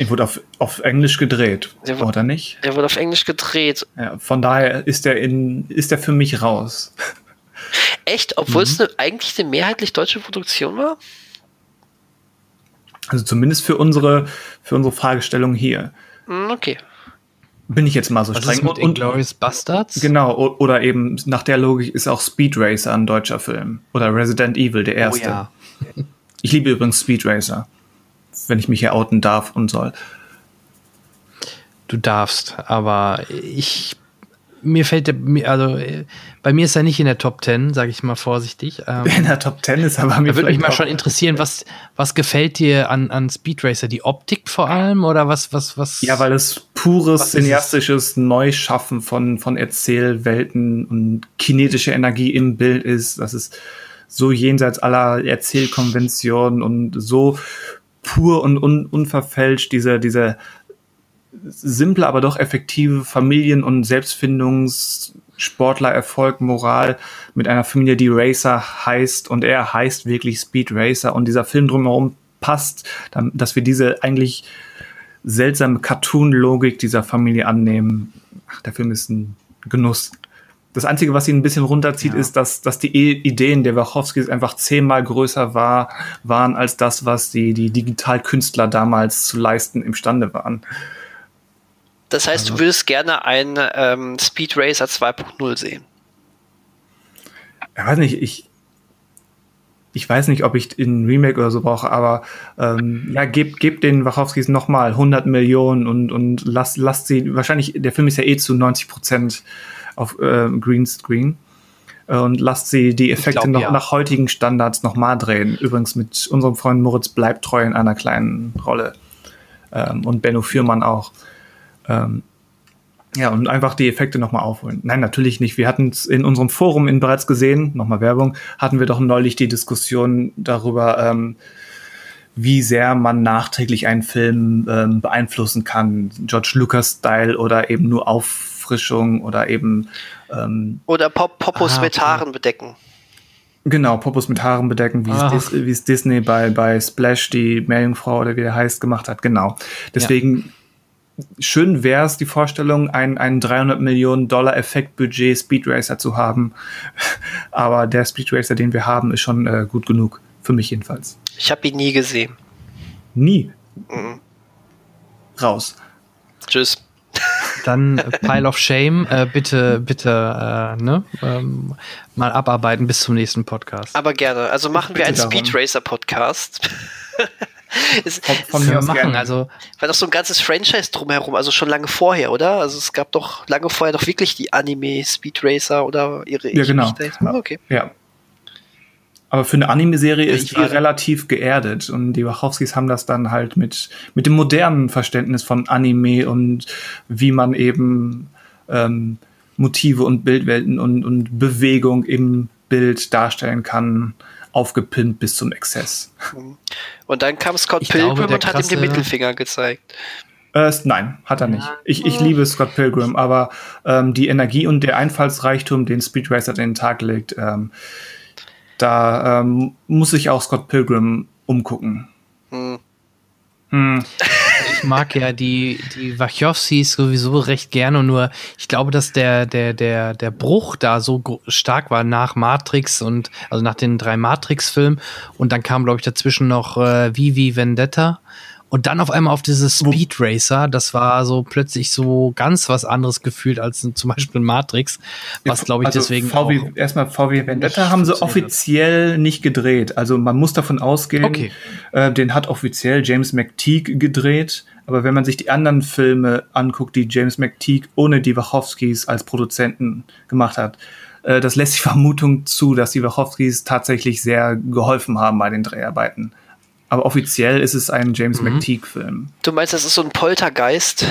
Er wurde auf, auf Englisch gedreht, der oder nicht? Er wurde auf Englisch gedreht. Ja, von daher ist er in, ist er für mich raus. [LAUGHS] Echt? Obwohl mhm. es eine, eigentlich eine mehrheitlich deutsche Produktion war? Also zumindest für unsere, für unsere Fragestellung hier. Hm, okay. Bin ich jetzt mal so Was streng. Ist mit und Glorious Bastards? Genau, oder eben nach der Logik ist auch Speed Racer ein deutscher Film. Oder Resident Evil, der erste. Oh ja. Ich liebe übrigens Speed Racer. Wenn ich mich hier outen darf und soll. Du darfst, aber ich mir fällt der, also bei mir ist er nicht in der Top 10, sage ich mal vorsichtig. Ähm, in der Top 10 ist aber mir Da würde mich mal schon interessieren, was, was gefällt dir an, an Speed Racer? Die Optik vor allem oder was, was, was? Ja, weil es pures cineastisches Neuschaffen von, von Erzählwelten und kinetische Energie im Bild ist. Das ist so jenseits aller Erzählkonventionen und so pur und un, unverfälscht diese, diese simple, aber doch effektive Familien- und Selbstfindungs- Sportler, Erfolg, Moral mit einer Familie, die Racer heißt und er heißt wirklich Speed Racer und dieser Film drumherum passt, dass wir diese eigentlich seltsame Cartoon-Logik dieser Familie annehmen. Ach, der Film ist ein Genuss. Das Einzige, was ihn ein bisschen runterzieht, ja. ist, dass, dass die Ideen der Wachowskis einfach zehnmal größer war, waren als das, was die, die Digitalkünstler damals zu leisten imstande waren. Das heißt, also, du würdest gerne einen ähm, Speed Racer 2.0 sehen. Ich weiß nicht, ich, ich weiß nicht, ob ich ein Remake oder so brauche, aber ähm, ja, gebt geb den Wachowskis nochmal 100 Millionen und, und lasst, lasst sie, wahrscheinlich, der Film ist ja eh zu 90 Prozent auf äh, Greenscreen und lasst sie die Effekte glaub, noch ja. nach heutigen Standards nochmal drehen. Übrigens mit unserem Freund Moritz bleibt treu in einer kleinen Rolle ähm, und Benno Fürmann auch. Ähm, ja, und einfach die Effekte nochmal aufholen. Nein, natürlich nicht. Wir hatten es in unserem Forum in bereits gesehen, nochmal Werbung, hatten wir doch neulich die Diskussion darüber, ähm, wie sehr man nachträglich einen Film ähm, beeinflussen kann. George Lucas-Style oder eben nur Auffrischung oder eben ähm, Oder Pop Popos ah, mit Haaren bedecken. Genau, Popos mit Haaren bedecken, wie es, Dis wie es Disney bei, bei Splash, die Meerjungfrau oder wie der heißt, gemacht hat. Genau. Deswegen ja schön wäre es, die Vorstellung, ein, ein 300 Millionen Dollar Effektbudget Speed Racer zu haben. [LAUGHS] Aber der Speed Racer, den wir haben, ist schon äh, gut genug. Für mich jedenfalls. Ich habe ihn nie gesehen. Nie? Mhm. Raus. Tschüss. [LAUGHS] Dann äh, Pile of Shame, äh, bitte, bitte, äh, ne, ähm, mal abarbeiten bis zum nächsten Podcast. Aber gerne. Also machen wir einen Speed Racer Podcast. [LAUGHS] [LAUGHS] es, von, von mir machen, gerne. also war doch so ein ganzes Franchise drumherum, also schon lange vorher, oder? Also es gab doch lange vorher doch wirklich die Anime Speed Racer oder ihre Ja, genau. Ah, okay. Ja. Aber für eine Anime-Serie ist die relativ geerdet und die Wachowskis haben das dann halt mit, mit dem modernen Verständnis von Anime und wie man eben ähm, Motive und Bildwelten und, und Bewegung im Bild darstellen kann aufgepimpt bis zum Exzess. Mhm. Und dann kam Scott ich Pilgrim glaube, und hat ihm den Mittelfinger gezeigt. Äh, nein, hat er nicht. Ich, ich liebe Scott Pilgrim, aber ähm, die Energie und der Einfallsreichtum, den Speed Racer an den Tag legt, ähm, da ähm, muss ich auch Scott Pilgrim umgucken. Hm. Hm. Mag ja die, die Wachowskis sowieso recht gerne, nur ich glaube, dass der, der, der, der Bruch da so stark war nach Matrix und also nach den drei Matrix-Filmen. Und dann kam, glaube ich, dazwischen noch äh, Vivi Vendetta und dann auf einmal auf dieses Speed Racer, das war so plötzlich so ganz was anderes gefühlt als [LAUGHS] zum Beispiel Matrix, was glaube ich also deswegen VW, auch erstmal VW Vendetta haben sie offiziell nicht gedreht. Also man muss davon ausgehen, okay. äh, den hat offiziell James McTeague gedreht. Aber wenn man sich die anderen Filme anguckt, die James McTeague ohne die Wachowskis als Produzenten gemacht hat, äh, das lässt die [LAUGHS] Vermutung zu, dass die Wachowskis tatsächlich sehr geholfen haben bei den Dreharbeiten. Aber offiziell ist es ein James mhm. McTeague-Film. Du meinst, das ist so ein Poltergeist?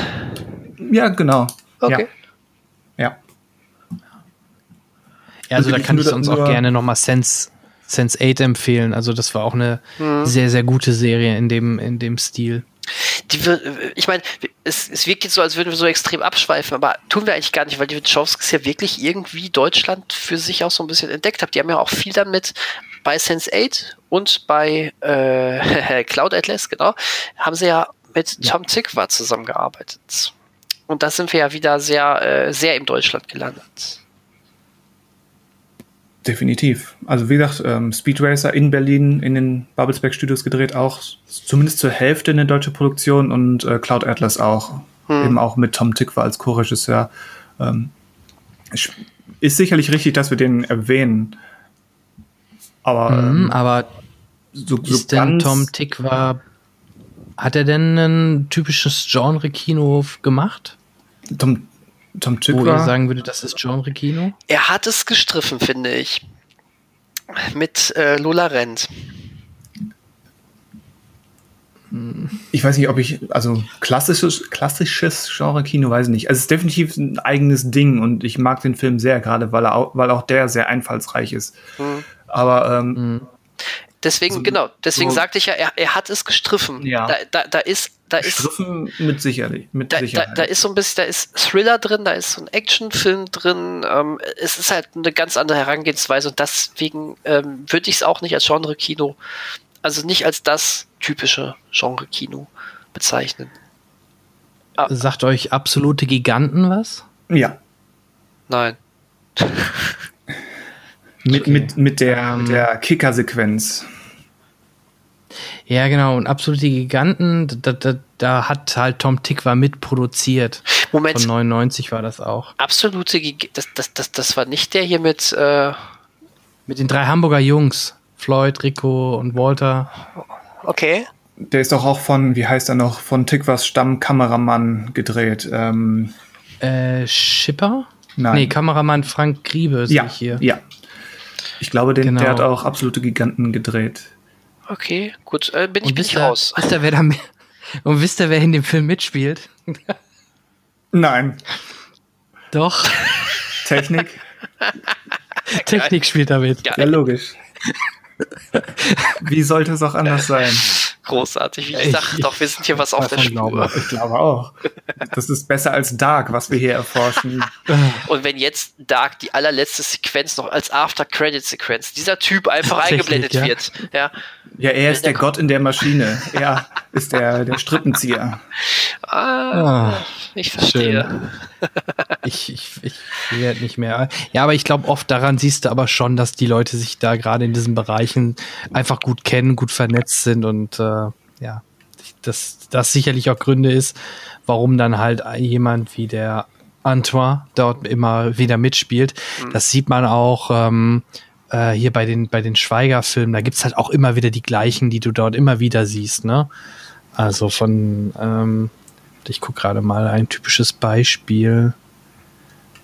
Ja, genau. Okay. Ja. ja. also, da kann ich uns auch gerne nochmal Sense, Sense 8 empfehlen. Also das war auch eine mhm. sehr, sehr gute Serie in dem, in dem Stil. Die, ich meine, es, es wirkt jetzt so, als würden wir so extrem abschweifen, aber tun wir eigentlich gar nicht, weil die Wachowskis ja wirklich irgendwie Deutschland für sich auch so ein bisschen entdeckt haben. Die haben ja auch viel damit bei Sense8 und bei äh, [LAUGHS] Cloud Atlas, genau, haben sie ja mit ja. Tom Tickwer zusammengearbeitet. Und da sind wir ja wieder sehr, äh, sehr in Deutschland gelandet. Definitiv. Also wie gesagt, ähm, Speed Racer in Berlin in den Babelsberg Studios gedreht, auch zumindest zur Hälfte eine deutsche Produktion und äh, Cloud Atlas auch. Hm. Eben auch mit Tom Tickwer als Co-Regisseur. Ähm, ist sicherlich richtig, dass wir den erwähnen. Aber, mhm, ähm, aber so, so ist denn Tom Tickwer, hat er denn ein typisches Genre-Kino gemacht? Tom, Tom Tickwer? Wo ihr sagen würde, das ist Genre-Kino? Er hat es gestriffen, finde ich. Mit äh, Lola Rent. Ich weiß nicht, ob ich, also klassisches, klassisches Genre-Kino, weiß ich nicht. Also es ist definitiv ein eigenes Ding und ich mag den Film sehr, gerade weil, er auch, weil auch der sehr einfallsreich ist. Mhm. Aber ähm, mhm. Deswegen, so, genau, deswegen so, sagte ich ja, er, er hat es gestriffen. Ja. Da, da, da ist, da ist. Gestriffen mit sicherlich. Mit da, Sicherheit. Da, da, ist so ein bisschen, da ist Thriller drin, da ist so ein Actionfilm drin. Ähm, es ist halt eine ganz andere Herangehensweise und deswegen ähm, würde ich es auch nicht als Genre-Kino, also nicht als das typische Genre-Kino bezeichnen. Ah. Sagt euch absolute Giganten was? Ja. Nein. [LAUGHS] mit, okay. mit, mit der, ähm, der Kicker-Sequenz. Ja, genau. Und absolute Giganten, da, da, da hat halt Tom Tick mitproduziert. Moment. Von 99 war das auch. Absolute Giganten, das, das, das, das war nicht der hier mit. Äh mit den drei Hamburger Jungs. Floyd, Rico und Walter. Okay. Der ist doch auch von, wie heißt er noch, von Tickwas Stammkameramann gedreht. Ähm, äh, Schipper? Nein. Nee, Kameramann Frank Griebe sehe ja, ich hier. Ja. Ich glaube, den, genau. der hat auch absolute Giganten gedreht. Okay, gut, äh, bin ich, bin ich raus. Wisst ihr, wer da und wisst ihr, wer in dem Film mitspielt? Nein. Doch. Technik? [LAUGHS] Technik spielt damit. Ja, logisch. [LAUGHS] Wie sollte es auch anders sein? Großartig. Wie ich dachte doch, wir sind hier was auf der Spur. Ich glaube auch. Das ist besser als Dark, was wir hier erforschen. [LAUGHS] Und wenn jetzt Dark die allerletzte Sequenz noch als After-Credit-Sequenz dieser Typ einfach eingeblendet ja. wird. Ja. ja, er ist der, der Gott in der Maschine. Er ist der, der Strippenzieher. Ah, oh, ich verstehe. Ich, ich, ich werde nicht mehr. Ja, aber ich glaube, oft daran siehst du aber schon, dass die Leute sich da gerade in diesen Bereichen einfach gut kennen, gut vernetzt sind und äh, ja, dass das sicherlich auch Gründe ist, warum dann halt jemand wie der Antoine dort immer wieder mitspielt. Mhm. Das sieht man auch ähm, äh, hier bei den, bei den Schweiger-Filmen. Da gibt's halt auch immer wieder die gleichen, die du dort immer wieder siehst, ne? Also von, ähm, ich gucke gerade mal ein typisches Beispiel.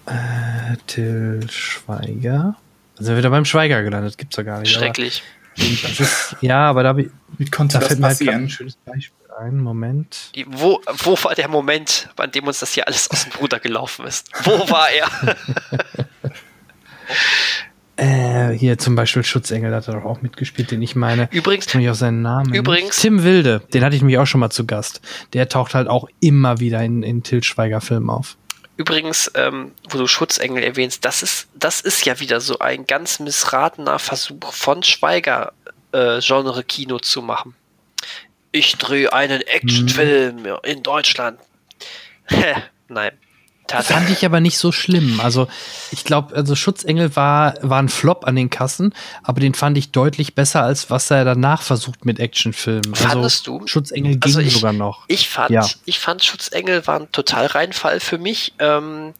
Äh, Till Schweiger. Also wieder beim Schweiger gelandet, gibt's ja gar nicht. Schrecklich. Ist, ja, aber da, Wie konnte da das fällt mir halt ein schönes Beispiel ein. Moment. Die, wo, wo war der Moment, an dem uns das hier alles aus dem Bruder gelaufen ist? Wo war er? [LAUGHS] Äh, hier zum Beispiel Schutzengel hat er doch auch mitgespielt, den ich meine. Übrigens. Ich auch seinen Namen. Übrigens. Tim Wilde, den hatte ich mich auch schon mal zu Gast. Der taucht halt auch immer wieder in, in Til Schweiger Filmen auf. Übrigens, ähm, wo du Schutzengel erwähnst, das ist, das ist ja wieder so ein ganz missratener Versuch von Schweiger, äh, Genre-Kino zu machen. Ich drehe einen Actionfilm hm. in Deutschland. [LAUGHS] Nein. Fand ich aber nicht so schlimm. Also ich glaube, also Schutzengel war, war ein Flop an den Kassen, aber den fand ich deutlich besser, als was er danach versucht mit Actionfilmen. Also Fandest also, du? Schutzengel ging also ich, sogar noch. Ich fand, ja. ich fand Schutzengel war ein total Reinfall für mich. Ähm,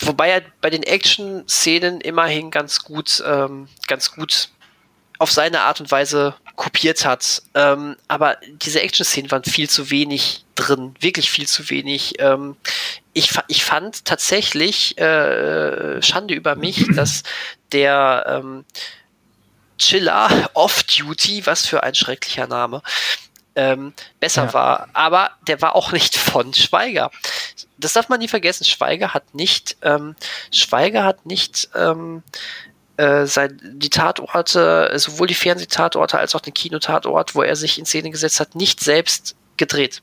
wobei er bei den Action-Szenen immerhin ganz gut, ähm, ganz gut auf seine Art und Weise kopiert hat. Ähm, aber diese Action-Szenen waren viel zu wenig drin, wirklich viel zu wenig. Ähm, ich, ich fand tatsächlich äh, Schande über mich, [CLEARS THROAT] dass der ähm, Chiller [LAUGHS] Off-Duty, was für ein schrecklicher Name, ähm, besser ja. war. Aber der war auch nicht von Schweiger. Das darf man nie vergessen. Schweiger hat nicht, ähm, Schweiger hat nicht ähm, äh, sein, die Tatorte, sowohl die Fernsehtatorte als auch den Kinotatort, wo er sich in Szene gesetzt hat, nicht selbst gedreht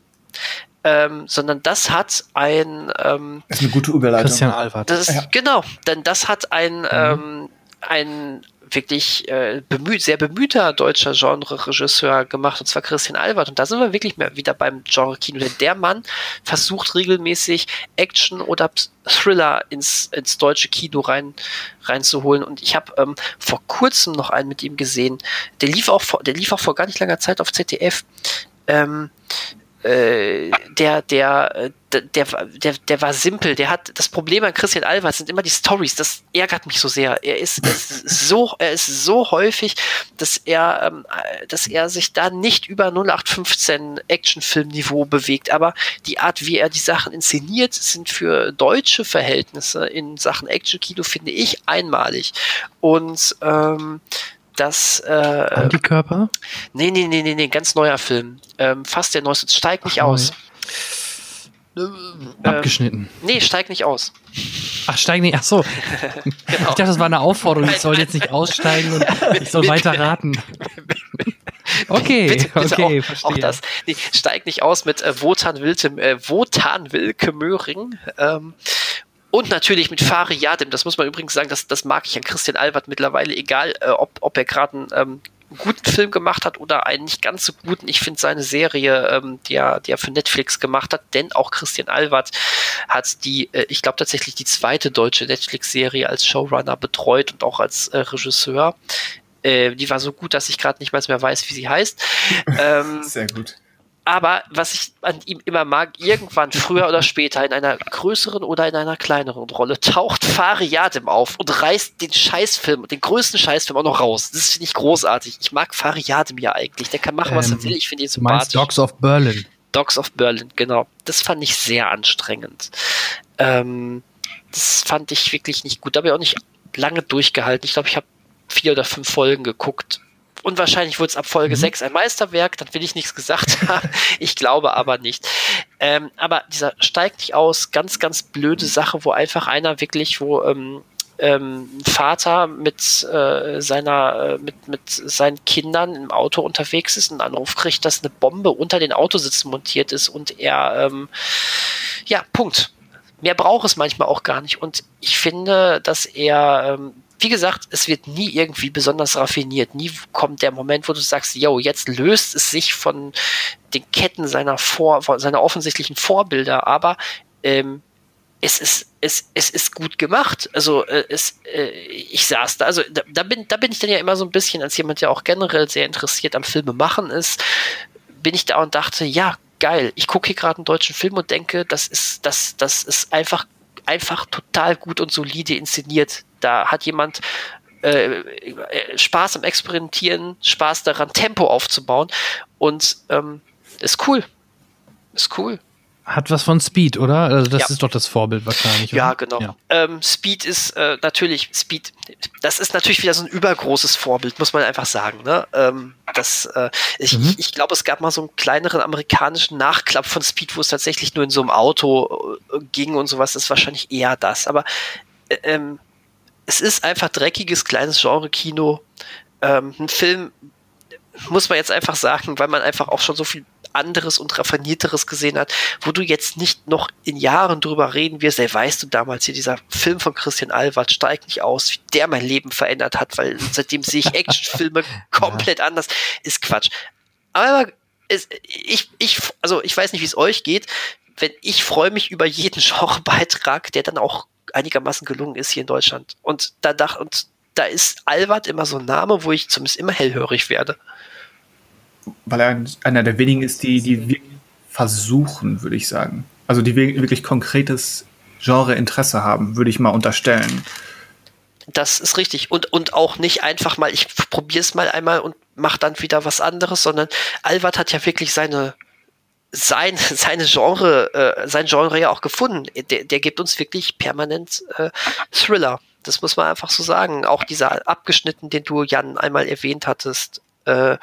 ähm, sondern das hat ein ähm, das ist eine gute Überleitung. Christian Albert. Das ist, ja. Genau, denn das hat ein, mhm. ähm, ein wirklich äh, bemüht, sehr bemühter deutscher Genre-Regisseur gemacht, und zwar Christian Albert. Und da sind wir wirklich mehr wieder beim Genre-Kino, denn der Mann versucht regelmäßig Action oder Thriller ins, ins deutsche Kino rein, reinzuholen. Und ich habe ähm, vor kurzem noch einen mit ihm gesehen, der lief auch vor, der lief auch vor gar nicht langer Zeit auf ZDF. Ähm, äh, der, der, der, der, der war simpel. Der hat das Problem an Christian Albert sind immer die Stories. Das ärgert mich so sehr. Er ist, ist so, er ist so häufig, dass er, ähm, dass er sich da nicht über 0815 Actionfilmniveau bewegt. Aber die Art, wie er die Sachen inszeniert, sind für deutsche Verhältnisse in Sachen Action-Kino finde ich einmalig. Und ähm, das äh, Antikörper? Nee, nee, nee, nee, nee, ganz neuer Film. Ähm, fast der neueste. Steig nicht Ach, aus. Ähm, Abgeschnitten. Nee, steig nicht aus. Ach, steig nicht. Ach so. genau. [LAUGHS] Ich dachte, das war eine Aufforderung. Ich soll jetzt nicht aussteigen und ich soll weiter raten. Okay, bitte, bitte okay, auch, verstehe. Auch das. Nee, steig nicht aus mit äh, Wotan, Wilke, äh, Wotan Wilke Möhring. Ähm, und natürlich mit Fari Yadim, das muss man übrigens sagen, das, das mag ich an Christian Albert mittlerweile, egal äh, ob, ob er gerade einen ähm, guten Film gemacht hat oder einen nicht ganz so guten. Ich finde seine Serie, ähm, die, er, die er für Netflix gemacht hat, denn auch Christian Albert hat die, äh, ich glaube tatsächlich die zweite deutsche Netflix-Serie als Showrunner betreut und auch als äh, Regisseur. Äh, die war so gut, dass ich gerade nicht mehr weiß, wie sie heißt. [LAUGHS] Ähm, Sehr gut. Aber was ich an ihm immer mag, irgendwann früher oder später in einer größeren oder in einer kleineren Rolle taucht Fari Yadim auf und reißt den Scheißfilm, den größten Scheißfilm auch noch raus. Das finde ich großartig. Ich mag Fari Yadim ja eigentlich. Der kann machen, was ähm, er will. Ich finde ihn sympathisch. Dogs of Berlin. Dogs of Berlin, genau. Das fand ich sehr anstrengend. Ähm, das fand ich wirklich nicht gut. Da habe ich auch nicht lange durchgehalten. Ich glaube, ich habe vier oder fünf Folgen geguckt und wahrscheinlich wurde es ab Folge mhm. 6 ein Meisterwerk, dann will ich nichts gesagt [LAUGHS] haben. ich glaube aber nicht. Ähm, aber dieser steigt nicht aus, ganz, ganz blöde Sache, wo einfach einer wirklich, wo ähm, ähm, Vater mit äh, seiner äh, mit mit seinen Kindern im Auto unterwegs ist und einen Anruf kriegt, dass eine Bombe unter den Autositzen montiert ist und er ähm, ja Punkt. Mehr braucht es manchmal auch gar nicht und ich finde, dass er ähm, wie gesagt, es wird nie irgendwie besonders raffiniert. Nie kommt der Moment, wo du sagst, yo, jetzt löst es sich von den Ketten seiner Vor, seiner offensichtlichen Vorbilder, aber ähm, es ist, es, es ist gut gemacht. Also äh, es, äh, ich saß da, also da, da, bin, da bin ich dann ja immer so ein bisschen, als jemand, der auch generell sehr interessiert am Filme machen ist, bin ich da und dachte, ja, geil, ich gucke hier gerade einen deutschen Film und denke, das ist, das, das ist einfach, einfach total gut und solide inszeniert da hat jemand äh, Spaß am Experimentieren, Spaß daran, Tempo aufzubauen und ähm, ist cool. Ist cool. Hat was von Speed, oder? Also das ja. ist doch das Vorbild wahrscheinlich. Oder? Ja, genau. Ja. Ähm, Speed ist äh, natürlich, Speed, das ist natürlich wieder so ein übergroßes Vorbild, muss man einfach sagen. Ne? Ähm, das, äh, ich, mhm. ich glaube, es gab mal so einen kleineren amerikanischen Nachklapp von Speed, wo es tatsächlich nur in so einem Auto äh, ging und sowas. Das ist wahrscheinlich eher das. Aber äh, ähm, es ist einfach dreckiges, kleines Genre-Kino. Ähm, ein Film, muss man jetzt einfach sagen, weil man einfach auch schon so viel anderes und raffinierteres gesehen hat, wo du jetzt nicht noch in Jahren drüber reden wirst, ey, weißt du damals hier dieser Film von Christian Albert steigt nicht aus, wie der mein Leben verändert hat, weil seitdem sehe ich [LAUGHS] Actionfilme komplett anders, ist Quatsch. Aber es, ich, ich, also ich weiß nicht, wie es euch geht, wenn ich freue mich über jeden [LAUGHS] Genrebeitrag, der dann auch einigermaßen gelungen ist hier in Deutschland. Und da dachte, und da ist Albert immer so ein Name, wo ich zumindest immer hellhörig werde. Weil er einer der wenigen ist, die, die versuchen, würde ich sagen. Also die wirklich konkretes Genre-Interesse haben, würde ich mal unterstellen. Das ist richtig. Und, und auch nicht einfach mal, ich probiere es mal einmal und mache dann wieder was anderes, sondern Albert hat ja wirklich seine sein, [LAUGHS] seine Genre, äh, sein Genre ja auch gefunden. Der, der gibt uns wirklich permanent äh, Thriller. Das muss man einfach so sagen. Auch dieser Abgeschnitten, den du, Jan, einmal erwähnt hattest, äh,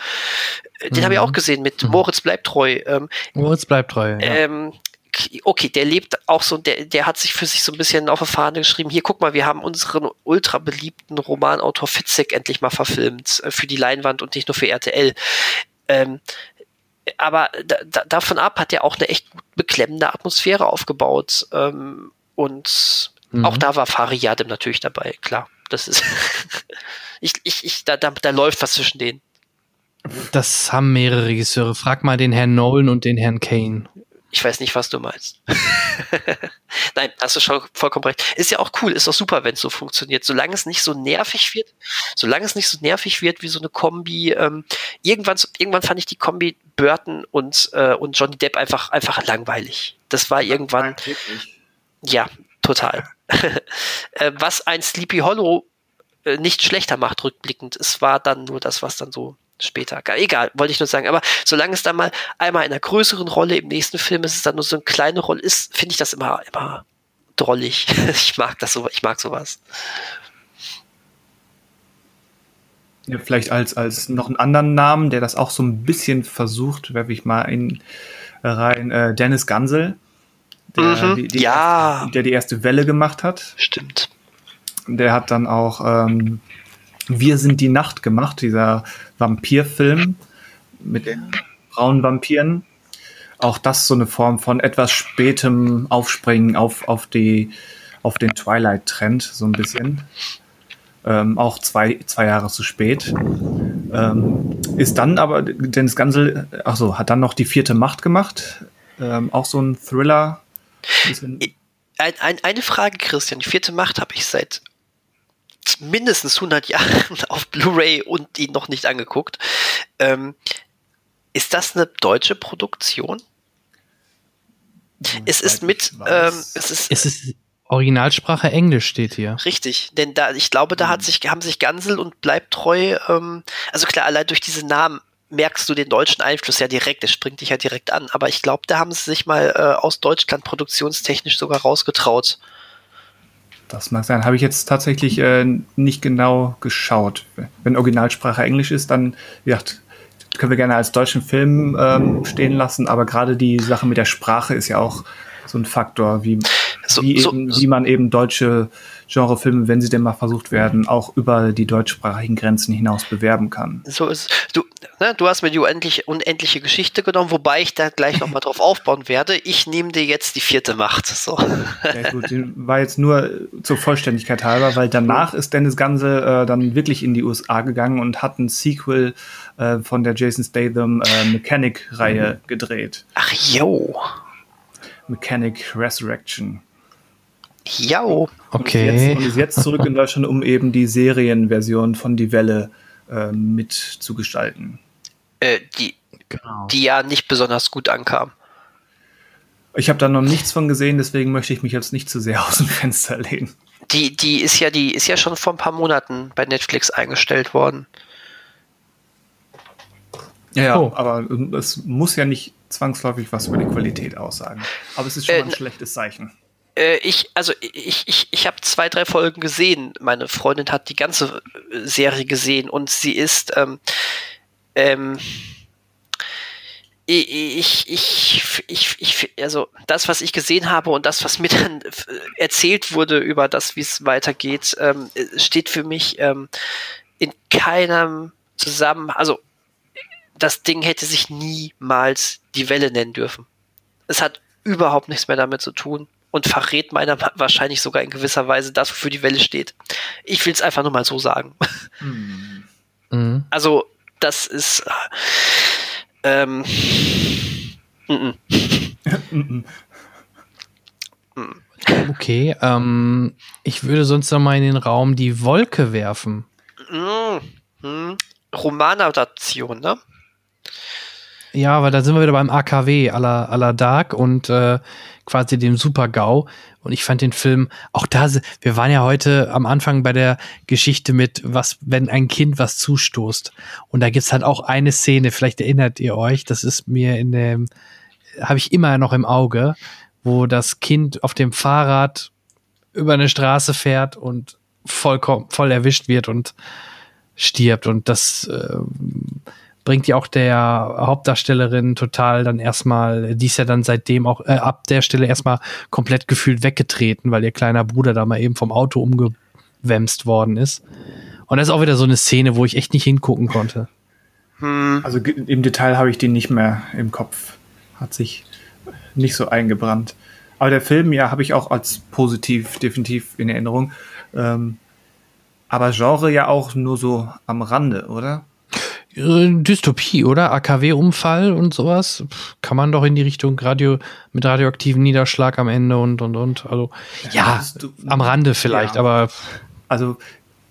den mhm. habe ich auch gesehen mit mhm. Moritz bleibt treu. Ähm, Moritz bleibt treu. Ja. Ähm, okay, der lebt auch so, der, der hat sich für sich so ein bisschen auf der Fahne geschrieben, hier guck mal, wir haben unseren ultra beliebten Romanautor Fitzek endlich mal verfilmt äh, für die Leinwand und nicht nur für RTL. Ähm, aber da, da, davon ab hat er auch eine echt beklemmende Atmosphäre aufgebaut. Ähm, und mhm. auch da war Fari Yadim natürlich dabei, klar. Das ist. [LAUGHS] ich, ich, ich, da, da, da läuft was zwischen denen. Das haben mehrere Regisseure. Frag mal den Herrn Nolan und den Herrn Kane. Ich weiß nicht, was du meinst. [LAUGHS] Nein, hast du schon vollkommen recht. Ist ja auch cool, ist auch super, wenn es so funktioniert. Solange es nicht so nervig wird, solange es nicht so nervig wird wie so eine Kombi. Ähm, irgendwann, irgendwann fand ich die Kombi Burton und, äh, und Johnny Depp einfach, einfach langweilig. Das war irgendwann. Ja, total. [LAUGHS] äh, was ein Sleepy Hollow äh, nicht schlechter macht, rückblickend. Es war dann nur das, was dann so später. Egal, wollte ich nur sagen. Aber solange es dann mal einmal in einer größeren Rolle im nächsten Film ist, es dann nur so eine kleine Rolle ist, finde ich das immer, immer drollig. [LAUGHS] ich mag das so, ich mag sowas. Ja, vielleicht als, als noch einen anderen Namen, der das auch so ein bisschen versucht, werfe ich mal in rein, äh, Dennis Gansel, der, mhm, die, die ja. erste, der die erste Welle gemacht hat. Stimmt. Der hat dann auch ähm, Wir sind die Nacht gemacht, dieser Vampirfilm mit den braunen Vampiren. Auch das so eine Form von etwas spätem Aufspringen auf, auf, die, auf den Twilight-Trend, so ein bisschen. Ähm, auch zwei, zwei Jahre zu spät. Ähm, ist dann aber, Dennis Gansel, ach so, hat dann noch die vierte Macht gemacht. Ähm, auch so ein Thriller. Ein, ein, eine Frage, Christian. Die vierte Macht habe ich seit mindestens 100 Jahren [LAUGHS] auf Blu-ray und ihn noch nicht angeguckt. Ähm, ist das eine deutsche Produktion? Es ist mit, ähm, es ist, es ist Originalsprache Englisch steht hier. Richtig, denn da, ich glaube, da hat sich, haben sich Gansel und Bleibtreu, ähm, also klar, allein durch diese Namen merkst du den deutschen Einfluss ja direkt, es springt dich ja direkt an, aber ich glaube, da haben sie sich mal äh, aus Deutschland produktionstechnisch sogar rausgetraut. Das mag sein. Habe ich jetzt tatsächlich äh, nicht genau geschaut. Wenn Originalsprache Englisch ist, dann ja, können wir gerne als deutschen Film ähm, stehen lassen, aber gerade die Sache mit der Sprache ist ja auch so ein Faktor, wie, so, wie, so, eben, wie man eben deutsche Genrefilme, wenn sie denn mal versucht werden, auch über die deutschsprachigen Grenzen hinaus bewerben kann. So ist du, ne, du hast mir die unendliche, unendliche Geschichte genommen, wobei ich da gleich nochmal drauf aufbauen werde. Ich nehme dir jetzt die vierte Macht. So. Ja, gut, war jetzt nur zur Vollständigkeit halber, weil danach ist Dennis Gansel äh, dann wirklich in die USA gegangen und hat ein Sequel äh, von der Jason Statham äh, Mechanic-Reihe mhm. gedreht. Ach jo. Mechanic Resurrection. Ja. Okay. Und ist, jetzt, und ist jetzt zurück in Deutschland, um eben die Serienversion von Die Welle äh, mitzugestalten. Äh, die, genau. die ja nicht besonders gut ankam. Ich habe da noch nichts von gesehen, deswegen möchte ich mich jetzt nicht zu sehr [LAUGHS] aus dem Fenster lehnen. Die, die ist ja, die ist ja schon vor ein paar Monaten bei Netflix eingestellt worden. Ja, ja oh. aber es muss ja nicht zwangsläufig was über die Qualität aussagen. Aber es ist schon äh, ein schlechtes Zeichen. Äh, ich, also ich, ich, ich habe zwei, drei Folgen gesehen. Meine Freundin hat die ganze äh, Serie gesehen und sie ist ähm, ähm, ich, ich, ich, ich, also das, was ich gesehen habe und das, was mir dann erzählt wurde über das, wie es weitergeht, ähm, steht für mich ähm, in keinem zusammen, also das Ding hätte sich niemals die Welle nennen dürfen. Es hat überhaupt nichts mehr damit zu tun und verrät meiner wahrscheinlich sogar in gewisser Weise das, wofür die Welle steht. Ich will es einfach nur mal so sagen. Mhm. [LAUGHS] Also, das ist. Ähm, m -m. [LAUGHS] okay, ähm, ich würde sonst noch mal in den Raum die Wolke werfen. Mhm. Romanadaption, ne? Ja, weil da sind wir wieder beim AKW aller aller Dark und äh, quasi dem Super-GAU. Und ich fand den Film, auch da, wir waren ja heute am Anfang bei der Geschichte mit, was, wenn ein Kind was zustoßt. Und da gibt's halt auch eine Szene, vielleicht erinnert ihr euch, das ist mir in dem, habe ich immer noch im Auge, wo das Kind auf dem Fahrrad über eine Straße fährt und vollkommen voll erwischt wird und stirbt. Und das äh, bringt ja auch der Hauptdarstellerin total dann erstmal, die ist ja dann seitdem auch äh, ab der Stelle erstmal komplett gefühlt weggetreten, weil ihr kleiner Bruder da mal eben vom Auto umgewämst worden ist. Und das ist auch wieder so eine Szene, wo ich echt nicht hingucken konnte. Hm. Also im Detail habe ich die nicht mehr im Kopf. Hat sich nicht so eingebrannt. Aber der Film, ja, habe ich auch als positiv definitiv in Erinnerung. Ähm, Aber Genre ja auch nur so am Rande, oder? Äh, Dystopie, oder? AKW-Unfall und sowas. Kann man doch in die Richtung Radio mit radioaktivem Niederschlag am Ende und und und. Also ja, ja am Rande vielleicht, ja. aber. Also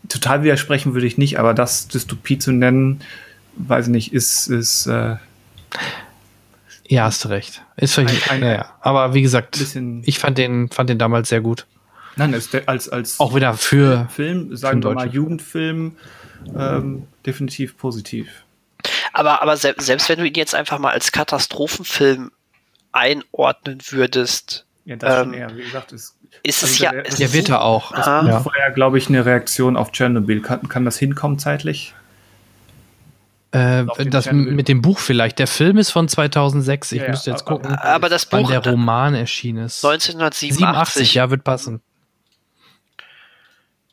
total widersprechen würde ich nicht, aber das Dystopie zu nennen, weiß ich nicht, ist, ist äh ja, hast du recht. Ist vielleicht, ein, ein, ja, ja. Aber wie gesagt, ich fand den, fand den damals sehr gut. Nein, als, als, als auch wieder für Film, sagen wir mal Jugendfilm, ähm, definitiv positiv. Aber, aber se selbst wenn du ihn jetzt einfach mal als Katastrophenfilm einordnen würdest, ja, das ähm, eher, wie gesagt, ist, ist also es ja. Der, ja, wird er auch. Das ja. war ja, glaube ich, eine Reaktion auf Tschernobyl. Kann, kann das hinkommen zeitlich? Äh, das mit dem Buch vielleicht. Der Film ist von 2006. Ich ja, müsste jetzt gucken, aber das Buch, wann der Roman erschienen ist. 1987. 87, ja, wird passen.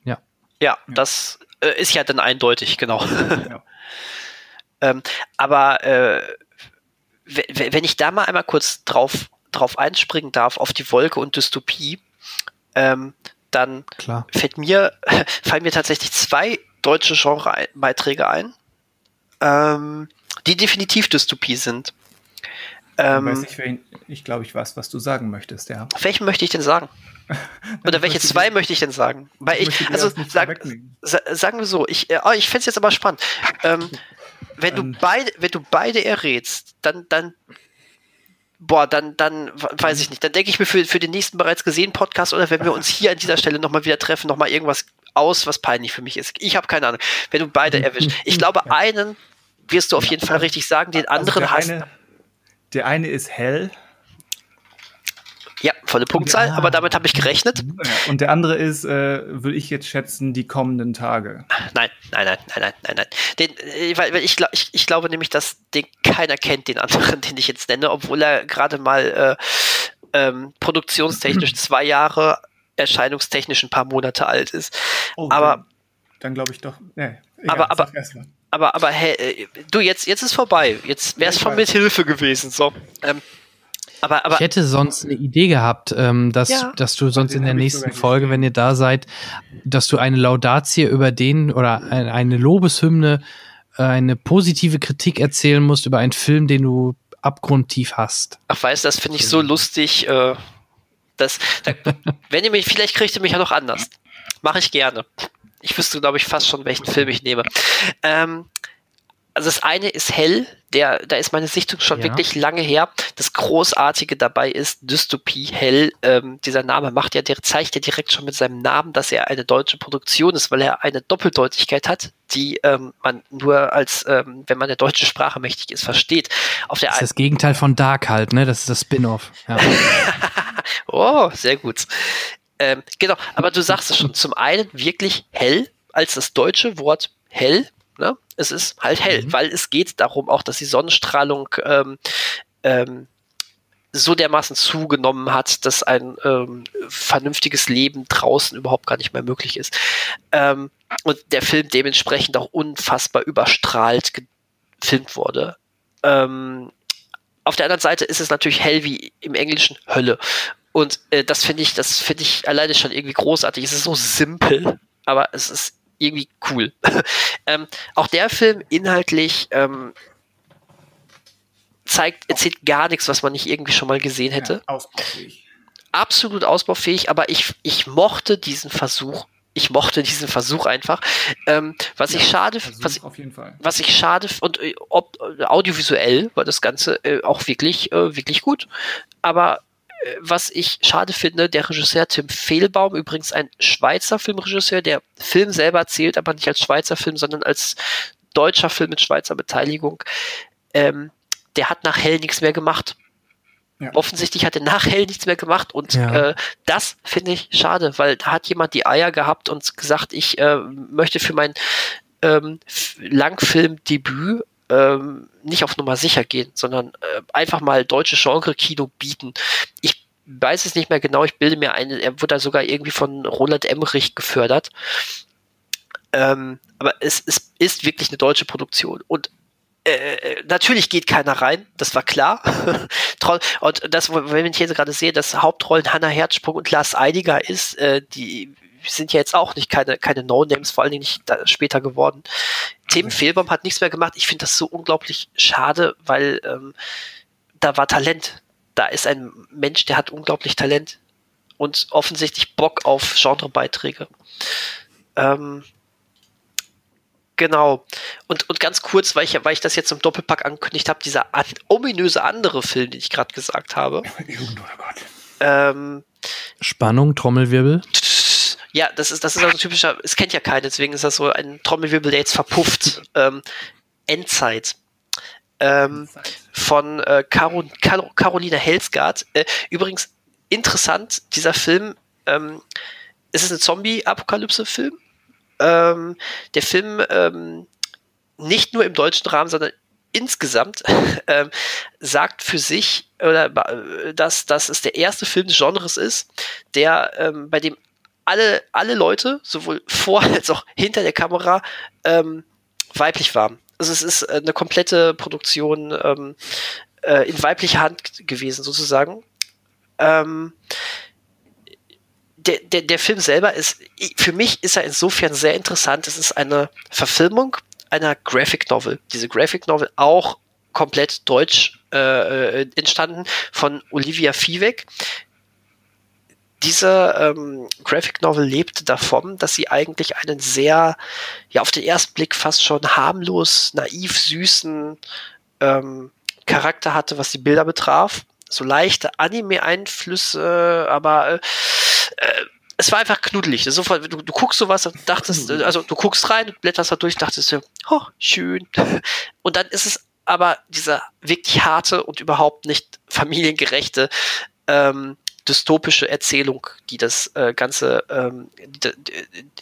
Ja. Ja, das äh, ist ja dann eindeutig, genau. Ja. [LAUGHS] ähm, aber äh, wenn ich da mal einmal kurz drauf, drauf einspringen darf, auf die Wolke und Dystopie, ähm, dann Klar. fällt mir, [LAUGHS] fallen mir tatsächlich zwei deutsche Genrebeiträge ein ähm, die definitiv Dystopie sind. Ähm, ich ich glaube, ich weiß, was du sagen möchtest, ja. Welchen möchte ich denn sagen? [LAUGHS] Oder welche zwei möchte ich denn sagen? Weil ich, also sag, sagen wir so, ich, äh, oh, ich fände es jetzt aber spannend. Ähm, wenn du ähm. beide, wenn du beide errätst, dann, dann, boah, dann, dann weiß ich nicht. Dann denke ich mir für, für den nächsten bereits gesehenen Podcast oder wenn wir uns hier an dieser Stelle nochmal wieder treffen, nochmal irgendwas aus, was peinlich für mich ist. Ich habe keine Ahnung. Wenn du beide [LAUGHS] erwischt. Ich glaube, einen wirst du auf jeden Fall richtig sagen. Den also anderen also der hast. Der eine ist hell. Ja, volle Punktzahl, ja. aber damit habe ich gerechnet. Und der andere ist, äh, würde ich jetzt schätzen, die kommenden Tage. Nein, nein, nein, nein, nein, nein, nein. Den, äh, weil, weil ich, ich, ich glaube nämlich, dass den keiner kennt, den anderen, [LAUGHS] den ich jetzt nenne, obwohl er gerade mal äh, ähm, produktionstechnisch [CLEARS THROAT] zwei Jahre, erscheinungstechnisch ein paar Monate alt ist. Oh, aber dann, dann glaube ich doch. Nee, egal, aber aber aber, aber hey, äh, du, jetzt, jetzt ist vorbei. Jetzt wäre es schon mit Hilfe gewesen. So. Ähm, aber, aber, ich hätte sonst eine Idee gehabt, ähm, dass, ja. dass du sonst in der nächsten Folge, wenn ihr da seid, dass du eine Laudatie über den oder eine, Lobeshymne, äh, eine positive Kritik erzählen musst über einen Film, den du abgrundtief hast. Ach, weißt du, das finde ich so lustig. Äh, das, da, [LAUGHS] wenn ihr mich, vielleicht kriegt ihr mich ja noch anders. Mache ich gerne. Ich wüsste, glaube ich, fast schon, welchen Film ich nehme. Ähm, also das eine ist hell, der, da ist meine Sichtung schon ja. wirklich lange her. Das Großartige dabei ist Dystopie hell. Ähm, dieser Name macht ja, der zeigt ja direkt schon mit seinem Namen, dass er eine deutsche Produktion ist, weil er eine Doppeldeutigkeit hat, die ähm, man nur als, ähm, wenn man der deutschen Sprache mächtig ist, versteht. Auf der das ist das Gegenteil von Dark halt, ne? Das ist das Spin-off. Ja. [LAUGHS] oh, sehr gut. Ähm, genau, aber du sagst es schon, zum einen wirklich hell als das deutsche Wort hell. Ne? Es ist halt hell, mhm. weil es geht darum auch, dass die Sonnenstrahlung ähm, ähm, so dermaßen zugenommen hat, dass ein ähm, vernünftiges Leben draußen überhaupt gar nicht mehr möglich ist. Ähm, und der Film dementsprechend auch unfassbar überstrahlt gefilmt wurde. Ähm, auf der anderen Seite ist es natürlich hell wie im Englischen Hölle. Und äh, das finde ich, das finde ich alleine schon irgendwie großartig. Es ist so simpel, aber es ist irgendwie cool. [LAUGHS] ähm, auch der Film inhaltlich ähm, zeigt, erzählt gar nichts, was man nicht irgendwie schon mal gesehen hätte. Ja, ausbaufähig. Absolut ausbaufähig, aber ich, ich mochte diesen Versuch. Ich mochte diesen Versuch einfach. Ähm, was ja, ich schade, was, was ich schade und äh, ob, audiovisuell war das Ganze äh, auch wirklich, äh, wirklich gut. Aber was ich schade finde, der Regisseur Tim Fehlbaum, übrigens ein Schweizer Filmregisseur, der Film selber zählt aber nicht als Schweizer Film, sondern als deutscher Film mit Schweizer Beteiligung, ähm, der hat nach Hell nichts mehr gemacht. Ja. Offensichtlich hat er nach Hell nichts mehr gemacht und ja. äh, das finde ich schade, weil da hat jemand die Eier gehabt und gesagt, ich äh, möchte für mein ähm, Langfilmdebüt ähm, nicht auf Nummer sicher gehen, sondern äh, einfach mal deutsche Genre-Kino bieten. Ich weiß es nicht mehr genau, ich bilde mir ein, er wurde da sogar irgendwie von Roland Emmerich gefördert. Ähm, aber es, es ist wirklich eine deutsche Produktion und äh, natürlich geht keiner rein, das war klar. [LAUGHS] und das, wenn ich jetzt gerade sehe, dass Hauptrollen Hannah Herzsprung und Lars Eidiger ist, äh, die sind ja jetzt auch nicht keine, keine No-Names, vor allen Dingen nicht später geworden. Themen Fehlbaum hat nichts mehr gemacht. Ich finde das so unglaublich schade, weil ähm, da war Talent. Da ist ein Mensch, der hat unglaublich Talent und offensichtlich Bock auf Genrebeiträge. Ähm, Genau. Und, und ganz kurz, weil ich, weil ich das jetzt im Doppelpack angekündigt habe, dieser an, ominöse andere Film, den ich gerade gesagt habe. [LAUGHS] ähm, Spannung, Trommelwirbel. Ja, das ist, das ist also typischer, es kennt ja keiner, deswegen ist das so ein Trommelwirbel, der jetzt verpufft. [LAUGHS] ähm, Endzeit. Ähm, von äh, Caro, Caro, Caroline Helsgaard. Äh, übrigens interessant, dieser Film, ähm, es ist ein Zombie-Apokalypse-Film ähm, der Film ähm, nicht nur im deutschen Rahmen, sondern insgesamt [LAUGHS] ähm, sagt für sich, oder, äh, dass, dass es der erste Film des Genres ist, der ähm, bei dem alle, alle Leute, sowohl vor [LAUGHS] als auch hinter der Kamera, ähm, weiblich waren. Also es ist eine komplette Produktion ähm, äh, in weiblicher Hand gewesen, sozusagen. Ähm, der, der, der Film selber ist, für mich ist er insofern sehr interessant. Es ist eine Verfilmung einer Graphic Novel. Diese Graphic Novel auch komplett deutsch äh, äh entstanden von Olivia Viehweg. Diese ähm, Graphic Novel lebte davon, dass sie eigentlich einen sehr, ja, auf den ersten Blick fast schon harmlos, naiv, süßen ähm, Charakter hatte, was die Bilder betraf. So leichte Anime-Einflüsse, aber äh, äh, es war einfach knuddelig. So, du, du guckst sowas und dachtest, also du guckst rein, blätterst da durch, dachtest du, oh, schön. [LAUGHS] Und dann ist es aber dieser wirklich harte und überhaupt nicht familiengerechte ähm, dystopische Erzählung, die das äh, Ganze, ähm,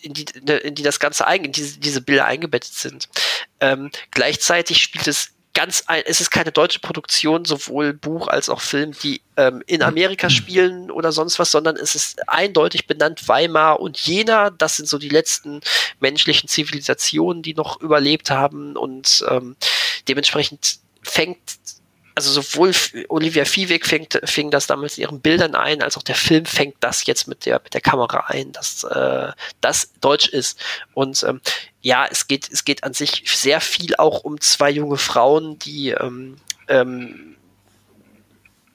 in, die, in die das Ganze in diese, diese Bilder eingebettet sind. Ähm, gleichzeitig spielt es ganz ein, es ist keine deutsche Produktion, sowohl Buch als auch Film, die ähm, in Amerika spielen oder sonst was, sondern es ist eindeutig benannt Weimar und Jena. Das sind so die letzten menschlichen Zivilisationen, die noch überlebt haben und ähm, dementsprechend fängt also sowohl Olivia Viehweg fängt, fing das damals in ihren Bildern ein, als auch der Film fängt das jetzt mit der, mit der Kamera ein, dass äh, das Deutsch ist. Und ähm, ja, es geht, es geht an sich sehr viel auch um zwei junge Frauen, die ähm, ähm,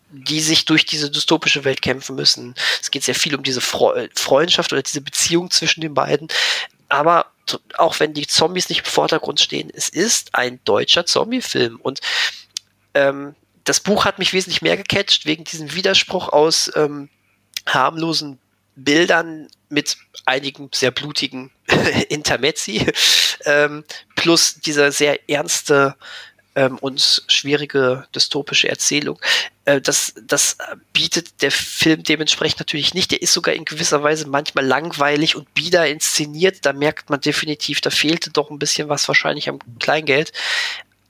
die sich durch diese dystopische Welt kämpfen müssen. Es geht sehr viel um diese Fre Freundschaft oder diese Beziehung zwischen den beiden. Aber auch wenn die Zombies nicht im Vordergrund stehen, es ist ein deutscher Zombie-Film. Und ähm, das Buch hat mich wesentlich mehr gecatcht, wegen diesem Widerspruch aus ähm, harmlosen Bildern mit einigen sehr blutigen [LAUGHS] Intermezzi, ähm, plus dieser sehr ernste ähm, und schwierige dystopische Erzählung. Äh, das, das bietet der Film dementsprechend natürlich nicht. Der ist sogar in gewisser Weise manchmal langweilig und bieder inszeniert. Da merkt man definitiv, da fehlte doch ein bisschen was wahrscheinlich am Kleingeld.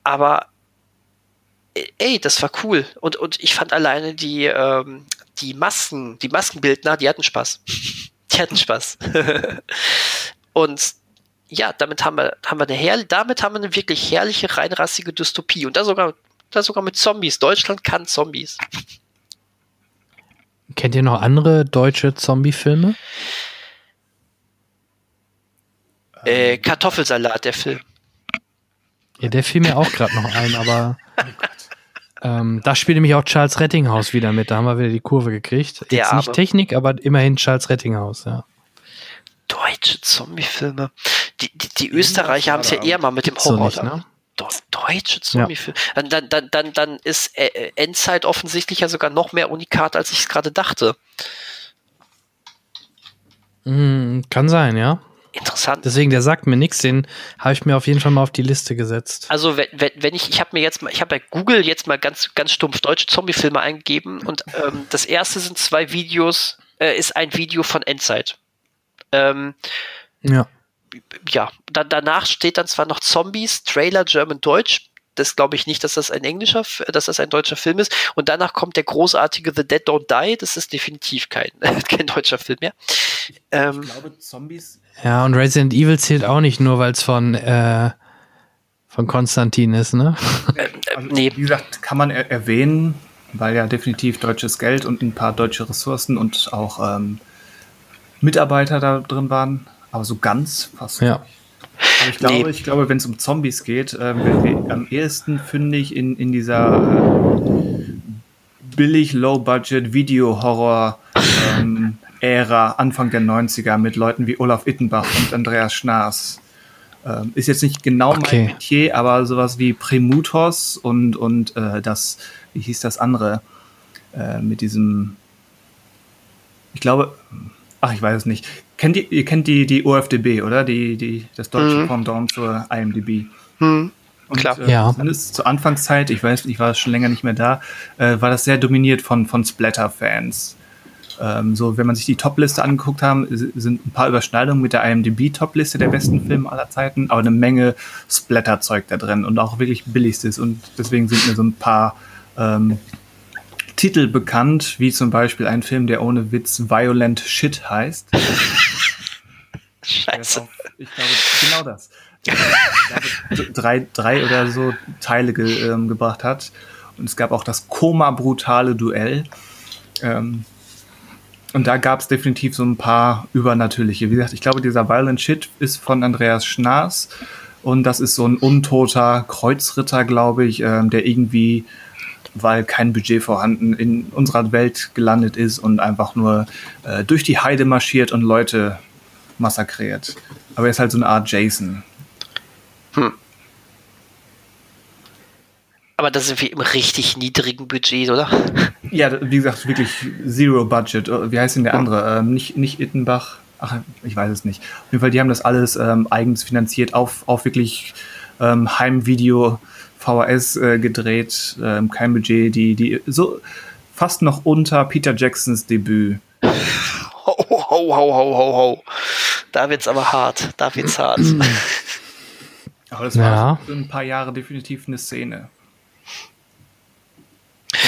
Aber ey, das war cool. Und, und ich fand alleine die, ähm, die Masken, die Maskenbildner, die hatten Spaß. [LAUGHS] Die hatten Spaß. [LAUGHS] und ja, damit haben wir, haben wir eine herrliche, damit haben wir eine wirklich herrliche, reinrassige Dystopie. Und da sogar, da sogar mit Zombies. Deutschland kann Zombies. Kennt ihr noch andere deutsche Zombie-Filme? Äh, Kartoffelsalat, der Film. Ja, der fiel mir auch gerade noch ein, aber [LAUGHS] ähm, da spielt nämlich auch Charles Rettinghaus wieder mit. Da haben wir wieder die Kurve gekriegt. Der Jetzt nicht aber. Technik, aber immerhin Charles Rettinghaus, ja. Deutsche Zombie-Filme. Die, die, die Österreicher haben es ja eher mal mit dem Horror. So nicht, ne? Deutsche Zombie-Filme. Ja. Dann, dann, dann, dann ist äh, äh, Endzeit offensichtlich ja sogar noch mehr unikat, als ich es gerade dachte. Mm, kann sein, ja. Interessant. Deswegen, der sagt mir nichts, den habe ich mir auf jeden Fall mal auf die Liste gesetzt. Also wenn, wenn, wenn ich, ich habe mir jetzt mal, ich habe bei Google jetzt mal ganz, ganz stumpf deutsche Zombie-Filme eingegeben und ähm, das erste sind zwei Videos, äh, ist ein Video von Endzeit. Ähm, ja. Ja, dann, danach steht dann zwar noch Zombies, Trailer German Deutsch, das glaube ich nicht, dass das ein englischer, dass das ein deutscher Film ist. Und danach kommt der großartige The Dead Don't Die. Das ist definitiv kein, [LAUGHS] kein deutscher Film mehr. Ähm, ich glaube, Zombies ja, und Resident Evil zählt auch nicht nur, weil es von, äh, von Konstantin ist, ne? Äh, also, nee. Wie gesagt, kann man er erwähnen, weil ja definitiv deutsches Geld und ein paar deutsche Ressourcen und auch ähm, Mitarbeiter da drin waren, aber so ganz fast ja. nicht. Aber ich glaube, nee. ich glaube, wenn es um Zombies geht, äh, am ehesten finde ich in, in dieser äh, billig Low-Budget Video-Horror ähm, Ära Anfang der 90er mit Leuten wie Olaf Ittenbach und Andreas Schnaas. Ähm, ist jetzt nicht genau okay. mein Metier, aber sowas wie Premutos und, und äh, das, wie hieß das andere, äh, mit diesem, ich glaube, ach, ich weiß es nicht. Kennt ihr, ihr kennt die, die OFDB, oder? Die, die, das deutsche mhm. Pendant zur IMDb. Mhm. Und, Klar. Äh, ja. Zumindest zur Anfangszeit, ich weiß, ich war schon länger nicht mehr da, äh, war das sehr dominiert von, von Splatter-Fans. Ähm, so, wenn man sich die Top-Liste angeguckt haben, sind ein paar Überschneidungen mit der IMDb-Top-Liste der besten Filme aller Zeiten, aber eine Menge Splatter-Zeug da drin und auch wirklich billigstes. Und deswegen sind mir so ein paar ähm, Titel bekannt, wie zum Beispiel ein Film, der ohne Witz Violent Shit heißt. [LAUGHS] Scheiße. Ich glaube, genau das. drei, drei oder so Teile ge, ähm, gebracht hat. Und es gab auch das Koma-brutale Duell. Ähm, und da gab es definitiv so ein paar übernatürliche. Wie gesagt, ich glaube, dieser Violent Shit ist von Andreas Schnaas. Und das ist so ein untoter Kreuzritter, glaube ich, ähm, der irgendwie, weil kein Budget vorhanden, in unserer Welt gelandet ist und einfach nur äh, durch die Heide marschiert und Leute massakriert. Aber er ist halt so eine Art Jason. Hm. Aber das ist wie im richtig niedrigen Budget, oder? Ja, wie gesagt, wirklich Zero Budget. Wie heißt denn der andere? Ähm, nicht, nicht Ittenbach. Ach, ich weiß es nicht. Auf jeden Fall, die haben das alles ähm, eigens finanziert, auf, auf wirklich ähm, Heimvideo, VHS äh, gedreht, ähm, kein Budget, die, die so fast noch unter Peter Jacksons Debüt. Ho, ho, ho, ho, ho, ho. Da wird's aber hart. Da wird's hart. [CLEARS THROAT] Aber das war ja. für ein paar Jahre definitiv eine Szene.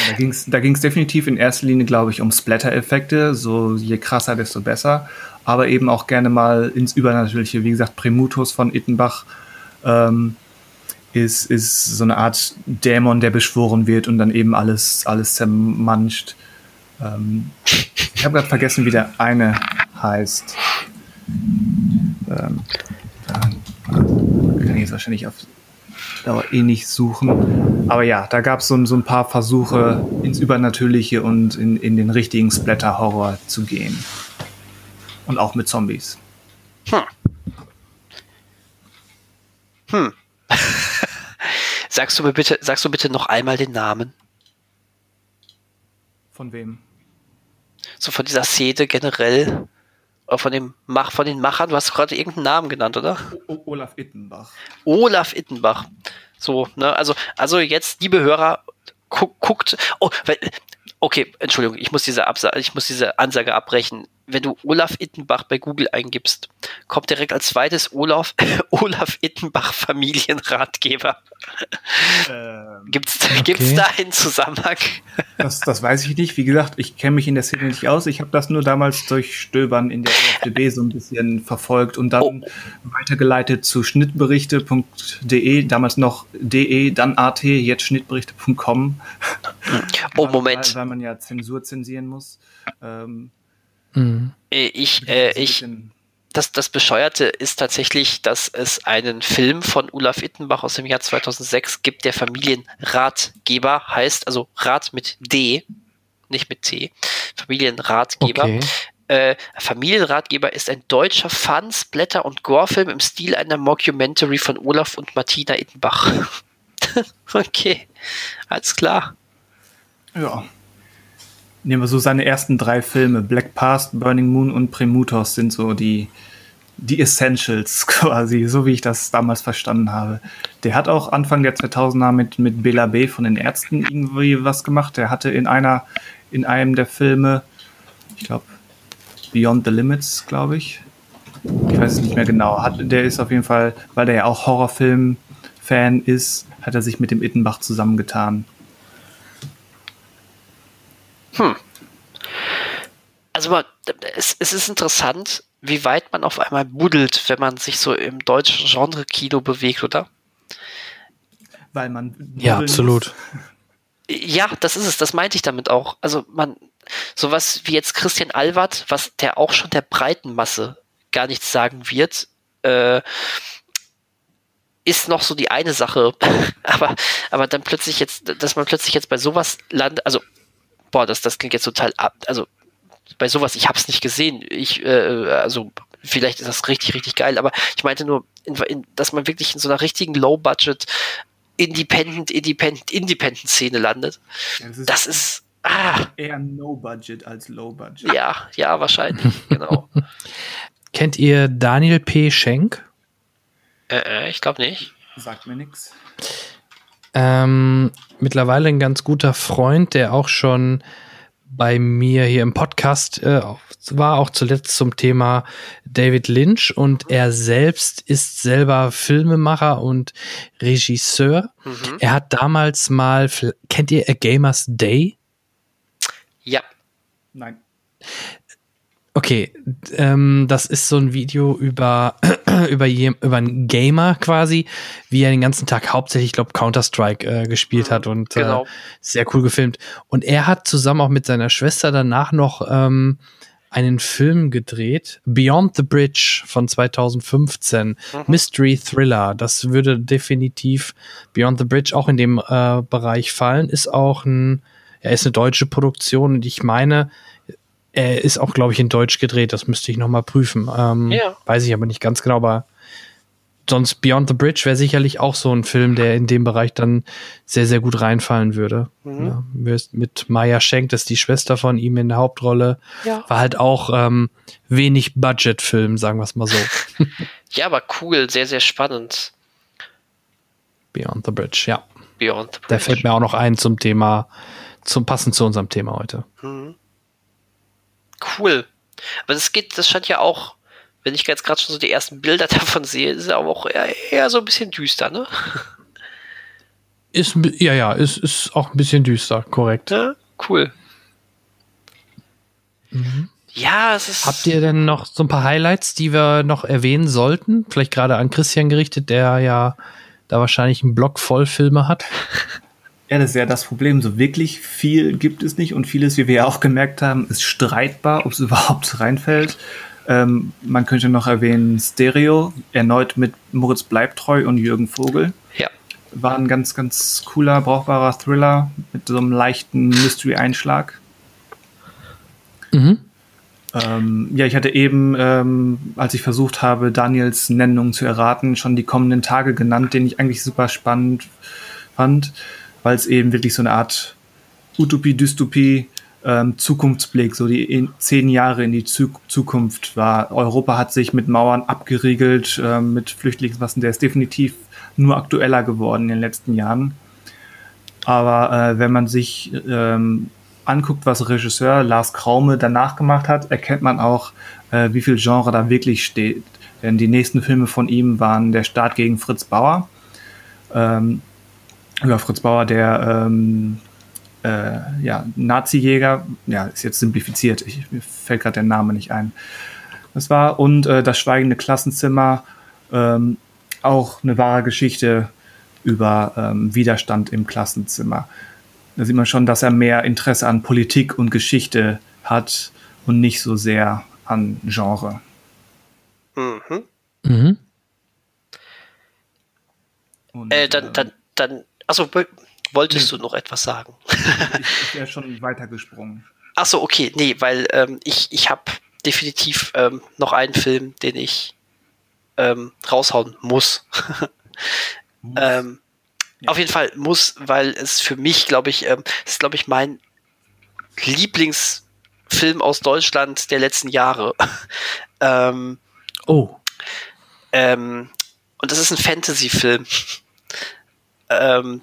Da ging es da ging's definitiv in erster Linie, glaube ich, um Splatter-Effekte. So je krasser, desto besser. Aber eben auch gerne mal ins Übernatürliche. Wie gesagt, Primutus von Ittenbach ähm, ist, ist so eine Art Dämon, der beschworen wird und dann eben alles, alles zermanscht. Ähm, ich habe gerade vergessen, wie der eine heißt. Ähm, kann ich jetzt wahrscheinlich auf Dauer eh nicht suchen. Aber ja, da gab so, so ein paar Versuche ins Übernatürliche und in, in den richtigen Splatter-Horror zu gehen. Und auch mit Zombies. Hm. Hm. [LAUGHS] sagst du mir bitte, sagst du bitte noch einmal den Namen? Von wem? So von dieser Szene generell. Oder von dem Mach, von den Machern, du hast gerade irgendeinen Namen genannt, oder? O Olaf Ittenbach. Olaf Ittenbach. So, ne, also, also jetzt, liebe Hörer, gu guckt, oh, okay, Entschuldigung, ich muss diese Absage, ich muss diese Ansage abbrechen wenn du Olaf Ittenbach bei Google eingibst, kommt direkt als zweites Olaf, [LAUGHS] Olaf Ittenbach Familienratgeber. Ähm, gibt's, okay. gibt's da einen Zusammenhang? Das, das weiß ich nicht. Wie gesagt, ich kenne mich in der Szene nicht aus. Ich habe das nur damals durch Stöbern in der OFDB so ein bisschen verfolgt und dann oh. weitergeleitet zu schnittberichte.de, damals noch de, dann at, jetzt schnittberichte.com. Oh, Moment. Weil, weil man ja Zensur zensieren muss. Ähm, Mhm. Äh, ich, äh, ich, das, das Bescheuerte ist tatsächlich, dass es einen Film von Olaf Ittenbach aus dem Jahr 2006 gibt, der Familienratgeber heißt, also Rat mit D, nicht mit T, Familienratgeber. Okay. Äh, Familienratgeber ist ein deutscher Fun, Splatter und Gore-Film im Stil einer Mockumentary von Olaf und Martina Ittenbach. [LAUGHS] okay, alles klar. Ja nehmen wir so seine ersten drei Filme, Black Past, Burning Moon und Premutos sind so die, die Essentials [LAUGHS] quasi, so wie ich das damals verstanden habe. Der hat auch Anfang der 2000er mit, mit Bela B. von den Ärzten irgendwie was gemacht. Der hatte in einer, in einem der Filme, ich glaube, Beyond the Limits, glaube ich. Ich weiß es nicht mehr genau. Hat, der ist auf jeden Fall, weil der ja auch Horrorfilm-Fan ist, hat er sich mit dem Ittenbach zusammengetan. Hm. Also es, es ist interessant, wie weit man auf einmal buddelt, wenn man sich so im deutschen Genre-Kino bewegt, oder? Weil man. Ja, absolut. Ja, das ist es, das meinte ich damit auch. Also man, sowas wie jetzt Christian Alward, was der auch schon der breiten Masse gar nichts sagen wird, äh, ist noch so die eine Sache. [LAUGHS] aber, aber dann plötzlich jetzt, dass man plötzlich jetzt bei sowas landet, also, boah, das, das klingt jetzt total ab, also bei sowas, ich hab's nicht gesehen. Ich, äh, also vielleicht ist das richtig, richtig geil, aber ich meinte nur, in, in, dass man wirklich in so einer richtigen Low-Budget, Independent, Independent, Independent-Szene landet. Ja, das ist, das ist ah. eher No-Budget als Low-Budget. Ja, ja, wahrscheinlich, [LAUGHS] genau. Kennt ihr Daniel P. Schenk? Äh, äh ich glaube nicht. Sagt mir nichts. Ähm, mittlerweile ein ganz guter Freund, der auch schon bei mir hier im Podcast äh, war, auch zuletzt zum Thema David Lynch und er selbst ist selber Filmemacher und Regisseur. Mhm. Er hat damals mal, kennt ihr A Gamer's Day? Ja. Nein. Okay, ähm, das ist so ein Video über, [CLEARS THROAT] über, über einen Gamer quasi, wie er den ganzen Tag hauptsächlich, ich glaube, Counter-Strike äh, gespielt hat und äh, genau. äh, sehr cool gefilmt. Und er hat zusammen auch mit seiner Schwester danach noch ähm, einen Film gedreht, Beyond the Bridge von 2015, mhm. Mystery Thriller. Das würde definitiv Beyond the Bridge auch in dem äh, Bereich fallen. Ist auch ein, er ist eine deutsche Produktion und ich meine, er ist auch, glaube ich, in Deutsch gedreht. Das müsste ich noch mal prüfen. Ähm, ja. Weiß ich aber nicht ganz genau, aber sonst Beyond the Bridge wäre sicherlich auch so ein Film, der in dem Bereich dann sehr, sehr gut reinfallen würde. Mhm. Ja, mit Maya Schenk, das ist die Schwester von ihm in der Hauptrolle. Ja. War halt auch ähm, wenig Budget-Film, sagen wir es mal so. [LAUGHS] ja, aber cool, sehr, sehr spannend. Beyond the Bridge, ja. Beyond the Bridge. Der fällt mir auch noch ein zum Thema, zum passend zu unserem Thema heute. Mhm cool. Aber das geht, das scheint ja auch, wenn ich jetzt gerade schon so die ersten Bilder [LAUGHS] davon sehe, ist ja auch eher, eher so ein bisschen düster, ne? Ist, ja, ja, ist, ist auch ein bisschen düster, korrekt. Ja, cool. Mhm. Ja, es ist. Habt ihr denn noch so ein paar Highlights, die wir noch erwähnen sollten? Vielleicht gerade an Christian gerichtet, der ja da wahrscheinlich einen Block voll Filme hat. [LAUGHS] Ja, das ist ja das Problem. So wirklich viel gibt es nicht und vieles, wie wir ja auch gemerkt haben, ist streitbar, ob es [LAUGHS] überhaupt reinfällt. Ähm, man könnte noch erwähnen Stereo, erneut mit Moritz Bleibtreu und Jürgen Vogel. Ja. War ein ganz, ganz cooler, brauchbarer Thriller mit so einem leichten Mystery-Einschlag. Mhm. Ähm, ja, ich hatte eben, ähm, als ich versucht habe, Daniels Nennung zu erraten, schon die kommenden Tage genannt, den ich eigentlich super spannend fand weil es eben wirklich so eine Art Utopie, Dystopie, ähm, Zukunftsblick, so die zehn Jahre in die Zukunft war. Europa hat sich mit Mauern abgeriegelt, ähm, mit Flüchtlingsmassen, der ist definitiv nur aktueller geworden in den letzten Jahren. Aber äh, wenn man sich ähm, anguckt, was Regisseur Lars Kraume danach gemacht hat, erkennt man auch, äh, wie viel Genre da wirklich steht. Denn die nächsten Filme von ihm waren Der Staat gegen Fritz Bauer, ähm, über Fritz Bauer, der ähm, äh, ja, Nazi-Jäger, ja, ist jetzt simplifiziert, ich, mir fällt gerade der Name nicht ein. Das war, und äh, das schweigende Klassenzimmer, ähm, auch eine wahre Geschichte über ähm, Widerstand im Klassenzimmer. Da sieht man schon, dass er mehr Interesse an Politik und Geschichte hat und nicht so sehr an Genre. Mhm. Mhm. Und, äh, dann, dann, dann Achso, wolltest nee. du noch etwas sagen? ich wäre [LAUGHS] schon weitergesprungen. Achso, okay, nee, weil ähm, ich, ich habe definitiv ähm, noch einen Film, den ich ähm, raushauen muss. muss. [LAUGHS] ähm, ja. Auf jeden Fall muss, weil es für mich, glaube ich, ähm, ist, glaube ich, mein Lieblingsfilm aus Deutschland der letzten Jahre. [LAUGHS] ähm, oh. Ähm, und das ist ein Fantasy-Film. Ähm,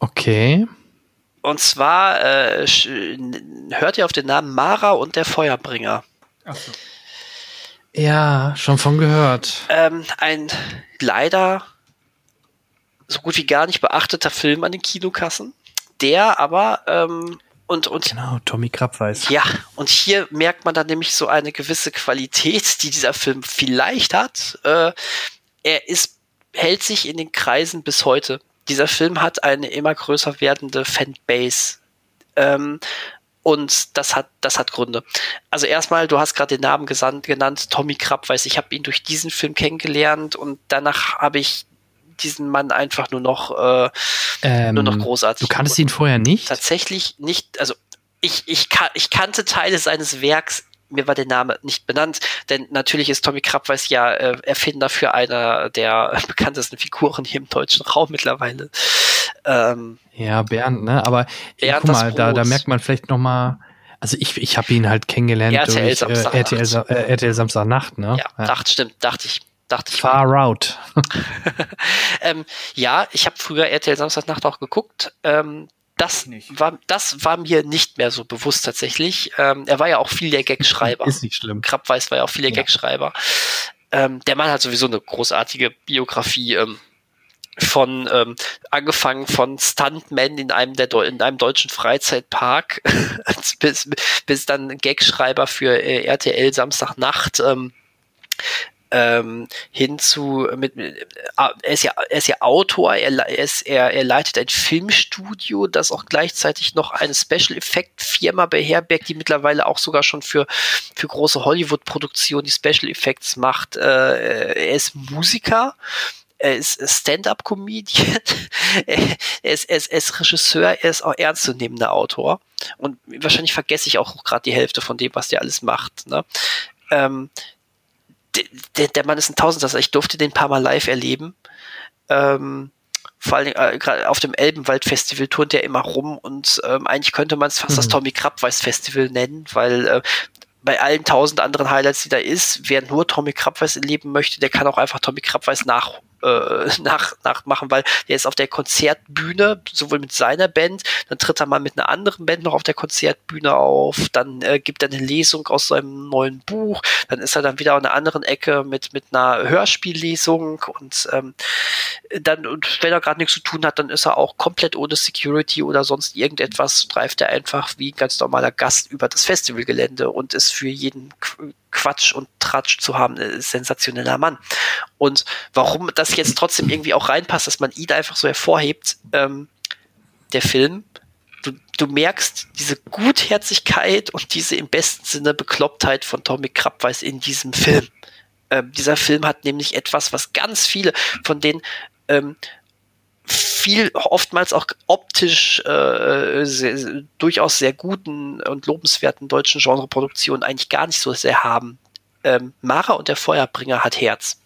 okay. Und zwar äh, hört ihr auf den Namen Mara und der Feuerbringer. Ach so. Ja, schon von gehört. Ähm, ein leider so gut wie gar nicht beachteter Film an den Kinokassen, der aber ähm, und, und genau, Tommy Krapp weiß. Ja, und hier merkt man dann nämlich so eine gewisse Qualität, die dieser Film vielleicht hat. Äh, er ist hält sich in den Kreisen bis heute. Dieser Film hat eine immer größer werdende Fanbase. Ähm, Und das hat, das hat Gründe. Also erstmal, du hast gerade den Namen gesandt, genannt, Tommy Krapp, weiß ich habe ihn durch diesen Film kennengelernt und danach habe ich diesen Mann einfach nur noch, äh, ähm, nur noch großartig. Du kanntest ihn vorher nicht? Tatsächlich nicht, also ich, ich, ich kannte Teile seines Werks mir war der Name nicht benannt, denn natürlich ist Tommy Krabweis ja äh, Erfinder für eine der [LAUGHS] bekanntesten Figuren hier im deutschen Raum mittlerweile. Ähm, ja, Bernd, ne? Aber Bernd guck mal, da, da merkt man vielleicht noch mal, also ich, ich habe ihn halt kennengelernt RTL durch Samstag äh, RTL, äh, RTL Samstagnacht, ne? Ja, ja. Dachte, stimmt, dachte ich. Dachte ich Far Out. [LAUGHS] ähm, ja, ich habe früher RTL Samstagnacht auch geguckt. Ähm, das war, das war mir nicht mehr so bewusst tatsächlich. Ähm, er war ja auch viel der Gagschreiber. Ist nicht schlimm. Krabweis war ja auch viel der ja. Gagschreiber. Ähm, der Mann hat sowieso eine großartige Biografie ähm, von ähm, angefangen von Stuntman in einem der in einem deutschen Freizeitpark [LAUGHS] bis, bis dann Gagschreiber für äh, RTL Samstagnacht. Ähm, ähm, hin zu mit, mit äh, er ist ja er ist ja Autor, er, er er, leitet ein Filmstudio, das auch gleichzeitig noch eine Special Effect Firma beherbergt, die mittlerweile auch sogar schon für für große Hollywood Produktionen die Special Effects macht. Äh, er ist Musiker er ist Stand-up-Comedian, [LAUGHS] er, ist, er, er ist Regisseur, er ist auch ernstzunehmender Autor. Und wahrscheinlich vergesse ich auch gerade die Hälfte von dem, was der alles macht. Ne? Ähm, der, der Mann ist ein Tausendsasser. Ich durfte den ein paar Mal live erleben. Ähm, vor allem äh, gerade auf dem Elbenwald-Festival turnt er immer rum und ähm, eigentlich könnte man es fast mhm. das Tommy Krabweis-Festival nennen, weil äh, bei allen tausend anderen Highlights, die da ist, wer nur Tommy Krabweis erleben möchte, der kann auch einfach Tommy Krabweis nach äh, [LAUGHS] nach, nachmachen, weil der ist auf der Konzertbühne, sowohl mit seiner Band, dann tritt er mal mit einer anderen Band noch auf der Konzertbühne auf, dann äh, gibt er eine Lesung aus seinem neuen Buch, dann ist er dann wieder an einer anderen Ecke mit, mit einer Hörspiellesung und ähm, dann, und wenn er gerade nichts zu tun hat, dann ist er auch komplett ohne Security oder sonst irgendetwas, streift er einfach wie ein ganz normaler Gast über das Festivalgelände und ist für jeden Quatsch und Tratsch zu haben, ein sensationeller Mann. Und warum das jetzt trotzdem irgendwie auch reinpasst, dass man ihn einfach so hervorhebt, ähm, der Film, du, du merkst diese Gutherzigkeit und diese im besten Sinne Beklopptheit von Tommy Krabweis in diesem Film. Ähm, dieser Film hat nämlich etwas, was ganz viele von den ähm, viel oftmals auch optisch äh, sehr, durchaus sehr guten und lobenswerten deutschen Genreproduktionen eigentlich gar nicht so sehr haben. Ähm, Mara und der Feuerbringer hat Herz.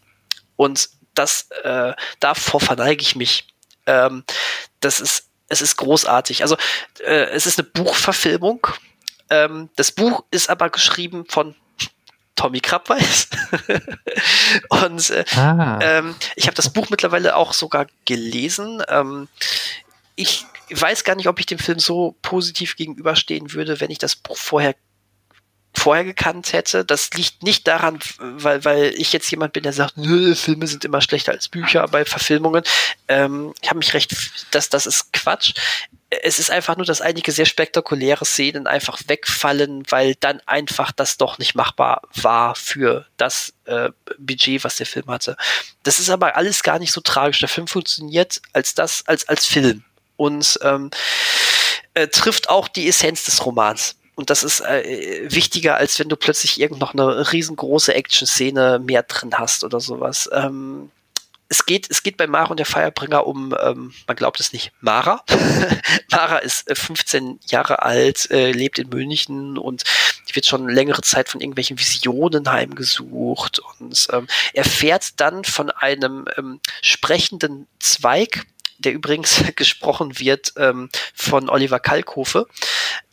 Und das, äh, davor verneige ich mich. Ähm, das ist, es ist großartig. Also, äh, es ist eine Buchverfilmung. Ähm, das Buch ist aber geschrieben von Tommy Krabweis. [LAUGHS] und äh, ah. ähm, ich habe das Buch mittlerweile auch sogar gelesen. Ähm, ich weiß gar nicht, ob ich dem Film so positiv gegenüberstehen würde, wenn ich das Buch vorher vorher gekannt hätte. Das liegt nicht daran, weil, weil ich jetzt jemand bin, der sagt, Nö, Filme sind immer schlechter als Bücher bei Verfilmungen. Ähm, ich habe mich recht, das, das ist Quatsch es ist einfach nur, dass einige sehr spektakuläre Szenen einfach wegfallen, weil dann einfach das doch nicht machbar war für das äh, Budget, was der Film hatte. Das ist aber alles gar nicht so tragisch. Der Film funktioniert als das, als, als Film und ähm, äh, trifft auch die Essenz des Romans. Und das ist äh, wichtiger, als wenn du plötzlich irgend noch eine riesengroße Action-Szene mehr drin hast oder sowas. Ähm, es geht, es geht bei Mara und der Feierbringer um, ähm, man glaubt es nicht, Mara. [LAUGHS] Mara ist äh, 15 Jahre alt, äh, lebt in München und die wird schon längere Zeit von irgendwelchen Visionen heimgesucht und ähm, erfährt dann von einem ähm, sprechenden Zweig, der übrigens [LAUGHS] gesprochen wird ähm, von Oliver Kalkofe,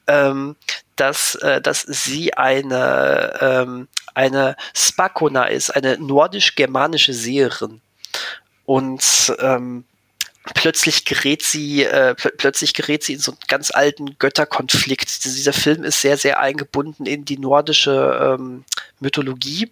ähm, dass, äh, dass sie eine, ähm, eine Spakona ist, eine nordisch-germanische Seherin. Und ähm, plötzlich gerät sie, äh, pl plötzlich gerät sie in so einen ganz alten Götterkonflikt. Dieser Film ist sehr, sehr eingebunden in die nordische ähm, Mythologie.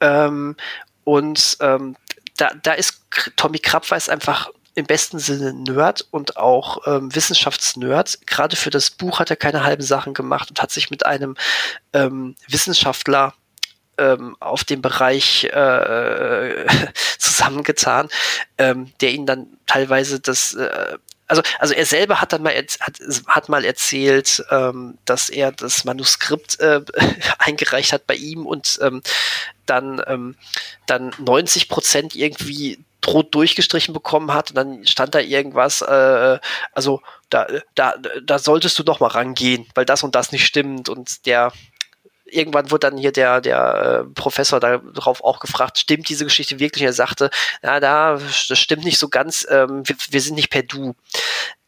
Ähm, und ähm, da, da ist Tommy Krabweis einfach im besten Sinne Nerd und auch ähm, Wissenschaftsnerd. Gerade für das Buch hat er keine halben Sachen gemacht und hat sich mit einem ähm, Wissenschaftler ähm, auf dem Bereich äh, [LAUGHS] zusammengetan, ähm, der ihn dann teilweise das äh, also, also er selber hat dann mal, hat, hat mal erzählt, ähm, dass er das Manuskript äh, [LAUGHS] eingereicht hat bei ihm und ähm, dann, ähm, dann 90 Prozent irgendwie rot durchgestrichen bekommen hat und dann stand da irgendwas, äh, also da, da, da solltest du noch mal rangehen, weil das und das nicht stimmt und der irgendwann wurde dann hier der, der äh, Professor darauf auch gefragt, stimmt diese Geschichte wirklich? Und er sagte, ja, da, das stimmt nicht so ganz, ähm, wir, wir sind nicht per Du.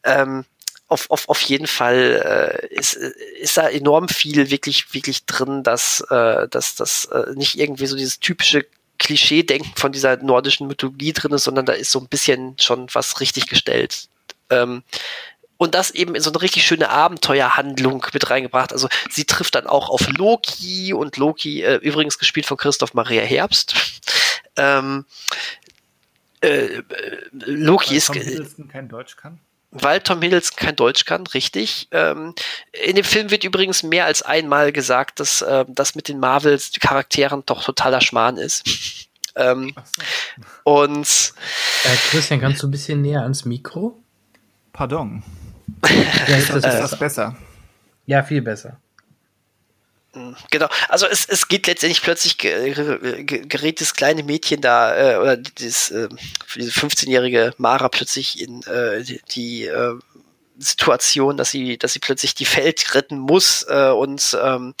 Ähm, auf, auf, auf jeden Fall äh, ist, ist da enorm viel wirklich, wirklich drin, dass, äh, dass das äh, nicht irgendwie so dieses typische Klischee-Denken von dieser nordischen Mythologie drin ist, sondern da ist so ein bisschen schon was richtig gestellt. Ähm, und das eben in so eine richtig schöne Abenteuerhandlung mit reingebracht. Also sie trifft dann auch auf Loki und Loki, äh, übrigens gespielt von Christoph Maria Herbst. Ähm, äh, äh Loki ist. Hiddleston kein Deutsch kann? Weil Tom Hiddleston kein Deutsch kann, richtig. Ähm, in dem Film wird übrigens mehr als einmal gesagt, dass äh, das mit den Marvels-Charakteren doch totaler Schmarrn ist. ähm, so. Und äh, Christian, kannst du ein bisschen näher ans Mikro? Pardon. [LAUGHS] Ja, ist, das, ist das besser? Ja, viel besser. Genau, also es, es geht letztendlich plötzlich gerät das kleine Mädchen da äh, oder dieses, äh, diese 15-jährige Mara plötzlich in äh, die, die äh, Situation, dass sie, dass sie plötzlich die Welt retten muss äh, und ähm,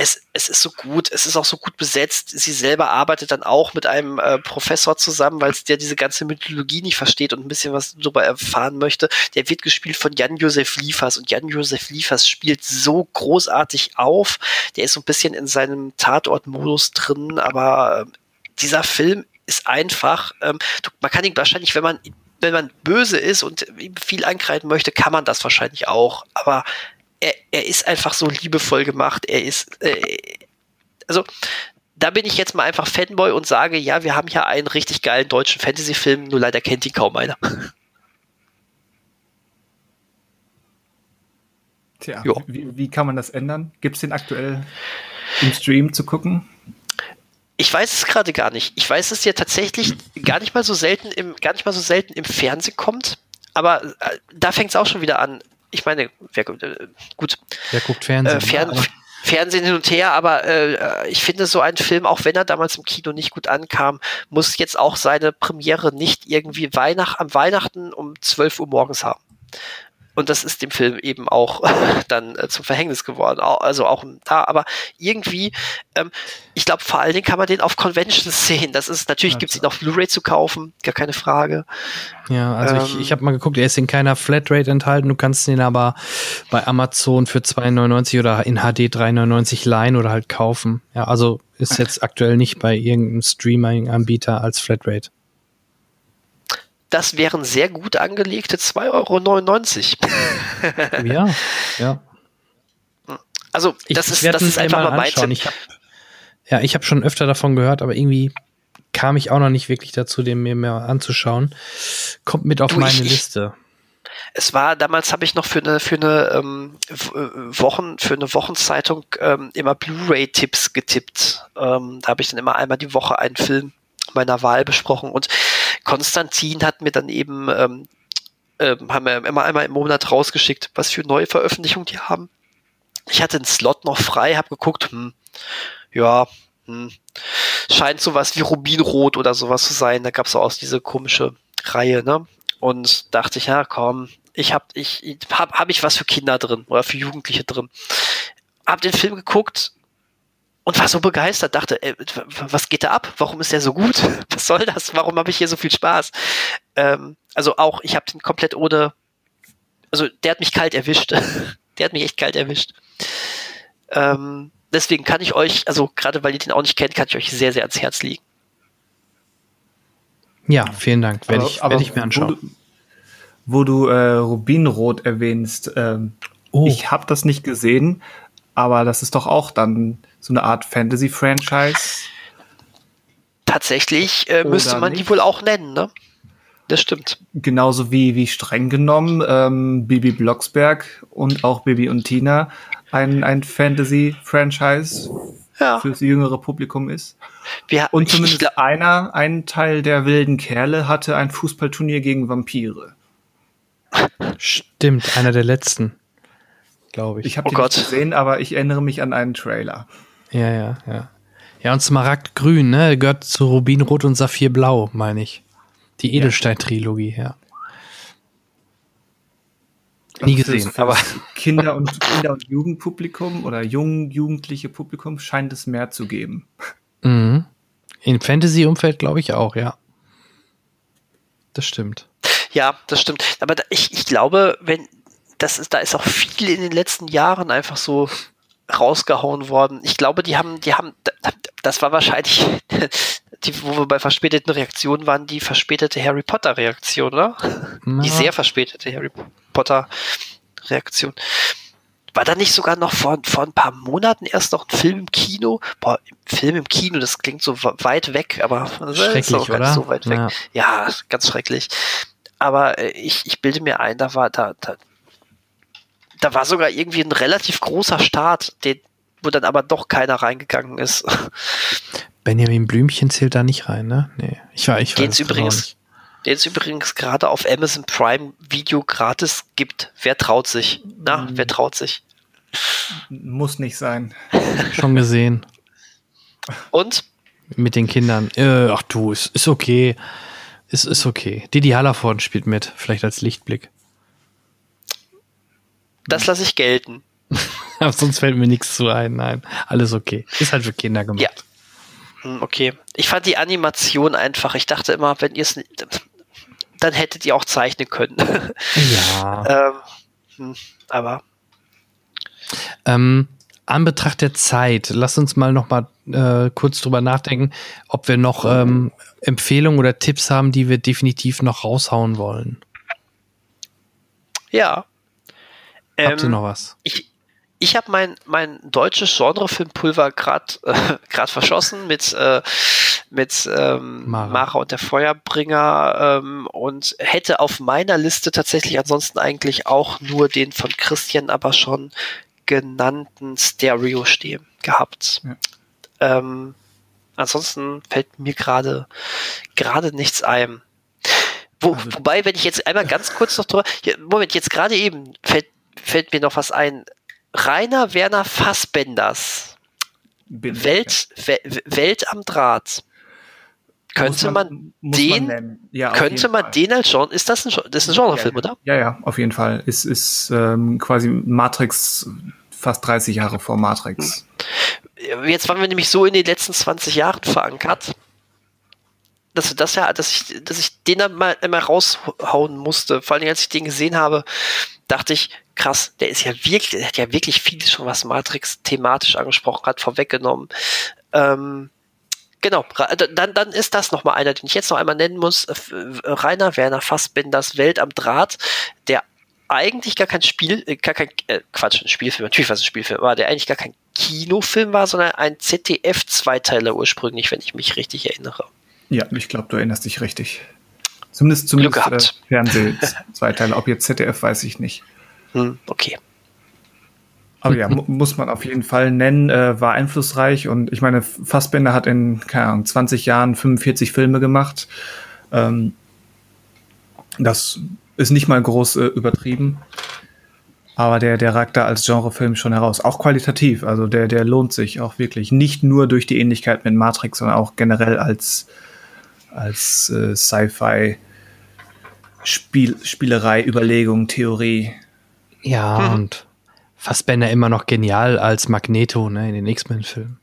es, es ist so gut, es ist auch so gut besetzt. Sie selber arbeitet dann auch mit einem äh, Professor zusammen, weil der diese ganze Mythologie nicht versteht und ein bisschen was darüber erfahren möchte. Der wird gespielt von Jan-Josef Liefers und Jan-Josef Liefers spielt so großartig auf. Der ist so ein bisschen in seinem Tatort-Modus drin, aber äh, dieser Film ist einfach, ähm, man kann ihn wahrscheinlich, wenn man wenn man böse ist und ihm viel ankreiden möchte, kann man das wahrscheinlich auch. Aber er, er ist einfach so liebevoll gemacht. Er ist, äh, also da bin ich jetzt mal einfach Fanboy und sage, ja, wir haben hier einen richtig geilen deutschen Fantasy-Film, nur leider kennt ihn kaum einer. Tja, wie, wie, kann man das ändern? Gibt es den aktuell im Stream zu gucken? Ich weiß es gerade gar nicht. Ich weiß, dass es ja tatsächlich gar nicht mal so selten im, gar nicht mal so selten im Fernsehen kommt. Aber äh, da fängt es auch schon wieder an ich meine, wer, äh, gut. Wer guckt Fernsehen? Äh, Fern, ne? Fernsehen hin und her, aber äh, ich finde, so ein Film, auch wenn er damals im Kino nicht gut ankam, muss jetzt auch seine Premiere nicht irgendwie Weihnacht, am Weihnachten um 12 Uhr morgens haben. Und das ist dem Film eben auch [LAUGHS] dann äh, zum Verhängnis geworden. Also auch da, aber irgendwie, ähm, ich glaube, vor allen Dingen kann man den auf Conventions [LAUGHS] sehen. Das ist, natürlich gibt es ihn auf Blu-ray zu kaufen, gar keine Frage. Ja, also ähm, ich, ich habe mal geguckt, er ist in keiner Flatrate enthalten. Du kannst ihn aber bei Amazon für 2,99 oder in HD 3,99 leihen oder halt kaufen. Ja, also ist jetzt aktuell nicht bei irgendeinem Streaming-Anbieter als Flatrate das wären sehr gut angelegte 2,99 Euro. [LAUGHS] ja, ja. Also, das ich, ist, das ist einfach mal mein Tipp. Ich hab, ja, ich habe schon öfter davon gehört, aber irgendwie kam ich auch noch nicht wirklich dazu, den mir mehr anzuschauen. Kommt mit auf du, meine ich, Liste. Es war damals habe ich noch für eine für eine ähm, äh, Wochen für eine Wochenzeitung ähm, immer Blu-ray-Tipps getippt. Ähm, da habe ich dann immer einmal die Woche einen Film meiner Wahl besprochen und Konstantin hat mir dann eben, ähm, äh, haben wir immer einmal im Monat rausgeschickt, was für neue Veröffentlichungen die haben. Ich hatte einen Slot noch frei, habe geguckt, hm, ja, hm, scheint sowas wie Rubinrot oder sowas zu sein. Da gab es auch diese komische Reihe, ne? Und dachte ich, ja, komm, ich hab, ich, hab, hab ich was für Kinder drin oder für Jugendliche drin. Hab den Film geguckt, und war so begeistert, dachte, ey, was geht da ab? Warum ist der so gut? [LAUGHS] Was soll das? Warum habe ich hier so viel Spaß? Ähm, also auch, ich habe den komplett ohne, also der hat mich kalt erwischt. [LAUGHS] der hat mich echt kalt erwischt. Ähm, deswegen kann ich euch, also gerade weil ihr den auch nicht kennt, kann ich euch sehr, sehr ans Herz legen. Ja, vielen Dank. Werde ich, werd ich mir anschauen. Wo du, wo du äh, Rubinrot erwähnst, ähm, oh. ich habe das nicht gesehen, aber das ist doch auch dann so eine Art Fantasy-Franchise. Tatsächlich äh, müsste man nicht? die wohl auch nennen, ne? Das stimmt. Genauso wie, wie streng genommen ähm, Bibi Blocksberg und auch Bibi und Tina ein, ein Fantasy-Franchise ja. fürs jüngere Publikum ist. Wir, und zumindest glaub, einer, ein Teil der wilden Kerle hatte ein Fußballturnier gegen Vampire. Stimmt, einer der letzten, glaube ich. Ich habe oh Gott. gesehen, aber ich erinnere mich an einen Trailer. Ja, ja, ja. Ja, und Smaragdgrün, ne? Gehört zu Rubinrot und Saphirblau, meine ich. Die Edelstein-Trilogie, ja. Nie gesehen, aber [LAUGHS] Kinder und Kinder und Jugendpublikum oder jung jugendliche Publikum scheint es mehr zu geben. Mhm. In Fantasy-Umfeld glaube ich auch, ja. Das stimmt. Ja, das stimmt. Aber da, ich, ich glaube, wenn das ist, da ist auch viel in den letzten Jahren einfach so rausgehauen worden. Ich glaube, die haben, die haben, das war wahrscheinlich, [LAUGHS] die, wo wir bei verspäteten Reaktionen waren, die verspätete Harry Potter Reaktion, oder? Na. Die sehr verspätete Harry Potter Reaktion. War da nicht sogar noch vor, vor ein paar Monaten erst noch ein Film im Kino? Boah, Film im Kino, das klingt so weit weg, aber das ist auch gar nicht so weit weg. Ja, ja ganz schrecklich. Aber äh, ich, ich bilde mir ein, da war, da, da, da war sogar irgendwie ein relativ großer Start, den, wo dann aber doch keiner reingegangen ist. Benjamin Blümchen zählt da nicht rein, ne? Nee, ich war, ich den es übrigens, den es übrigens gerade auf Amazon Prime Video gratis gibt. Wer traut sich? Na, wer traut sich? Muss nicht sein. [LAUGHS] Schon gesehen. Und? Mit den Kindern. Äh, ach du, ist, ist okay. Ist, ist okay. Didi Hallervorden spielt mit, vielleicht als Lichtblick. Das lasse ich gelten. [LAUGHS] Aber sonst fällt mir nichts zu ein. Nein, alles okay. Ist halt für Kinder gemacht. Ja. Hm, okay. Ich fand die Animation einfach. Ich dachte immer, wenn ihr es dann hättet ihr auch zeichnen können. [LAUGHS] Ja. [LAUGHS] ähm, hm, aber. Ähm, an Betracht der Zeit, lass uns mal noch mal äh, kurz drüber nachdenken, ob wir noch ähm, Empfehlungen oder Tipps haben, die wir definitiv noch raushauen wollen. Ja, Habt ihr ähm, noch was? Ich, ich habe mein, mein deutsches Genrefilmpulver gerade äh, [LAUGHS] verschossen mit, äh, mit ähm, Mara. Mara. und der Feuerbringer ähm, und hätte auf meiner Liste tatsächlich ansonsten eigentlich auch nur den von Christian aber schon genannten Stereo stehen gehabt. Ja. Ähm, ansonsten fällt mir gerade gerade nichts ein. Wo, also, wobei, wenn ich jetzt einmal ganz kurz noch drüber, Moment, jetzt gerade eben fällt fällt mir noch was ein. Rainer Werner Fassbenders. Welt, Welt am Draht. Könnte man, man den, man ja, könnte man Fall. den als Genre, ist das ein, das ist ein Genrefilm, ja, oder? Ja, ja, auf jeden Fall. Ist, ist ähm, quasi Matrix fast 30 Jahre vor Matrix. Jetzt waren wir nämlich so in den letzten 20 Jahren verankert, dass das ja, dass ich, dass ich den dann mal immer raushauen musste. Vor allem, als ich den gesehen habe, dachte ich, krass, der ist ja wirklich, der hat ja wirklich vieles schon, was Matrix thematisch angesprochen hat, vorweggenommen. Ähm, genau, dann, dann ist das nochmal einer, den ich jetzt noch einmal nennen muss. Rainer Werner Fassbinders Welt am Draht, der eigentlich gar kein Spiel, äh, gar kein, äh, Quatsch, ein Spielfilm, natürlich war es ein Spielfilm, aber der eigentlich gar kein Kinofilm war, sondern ein ZDF-Zweiteiler ursprünglich, wenn ich mich richtig erinnere. Ja, ich glaube, du erinnerst dich richtig. Zumindest zumindest Glück gehabt. Äh, Fernseh-Zweiteiler. Ob jetzt ZDF, weiß ich nicht. Hm, okay. Aber ja, muss man auf jeden Fall nennen, äh, war einflussreich und ich meine, Fassbender hat in, keine Ahnung, 20 Jahren 45 Filme gemacht. Ähm, das ist nicht mal groß äh, übertrieben. Aber der, der ragt da als Genrefilm schon heraus. Auch qualitativ. Also der, der lohnt sich auch wirklich. Nicht nur durch die Ähnlichkeit mit Matrix, sondern auch generell als, als äh, Sci-Fi Spiel, Spielerei, Überlegung, Theorie. Ja, hm. und Fassbender immer noch genial als Magneto ne, in den X-Men-Filmen.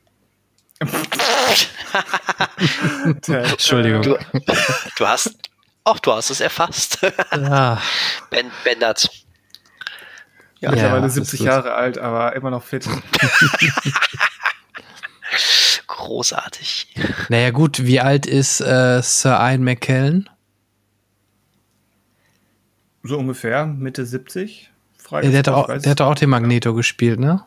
[LAUGHS] Entschuldigung. Du, du, hast, auch du hast es erfasst. ja. Ben, Bendert. Ja, mittlerweile ja, 70 Jahre alt, aber immer noch fit. [LAUGHS] Großartig. Naja, gut, wie alt ist äh, Sir Ian McKellen? So ungefähr, Mitte 70. Ja, der, hat auch, der hat auch den Magneto gespielt, ne?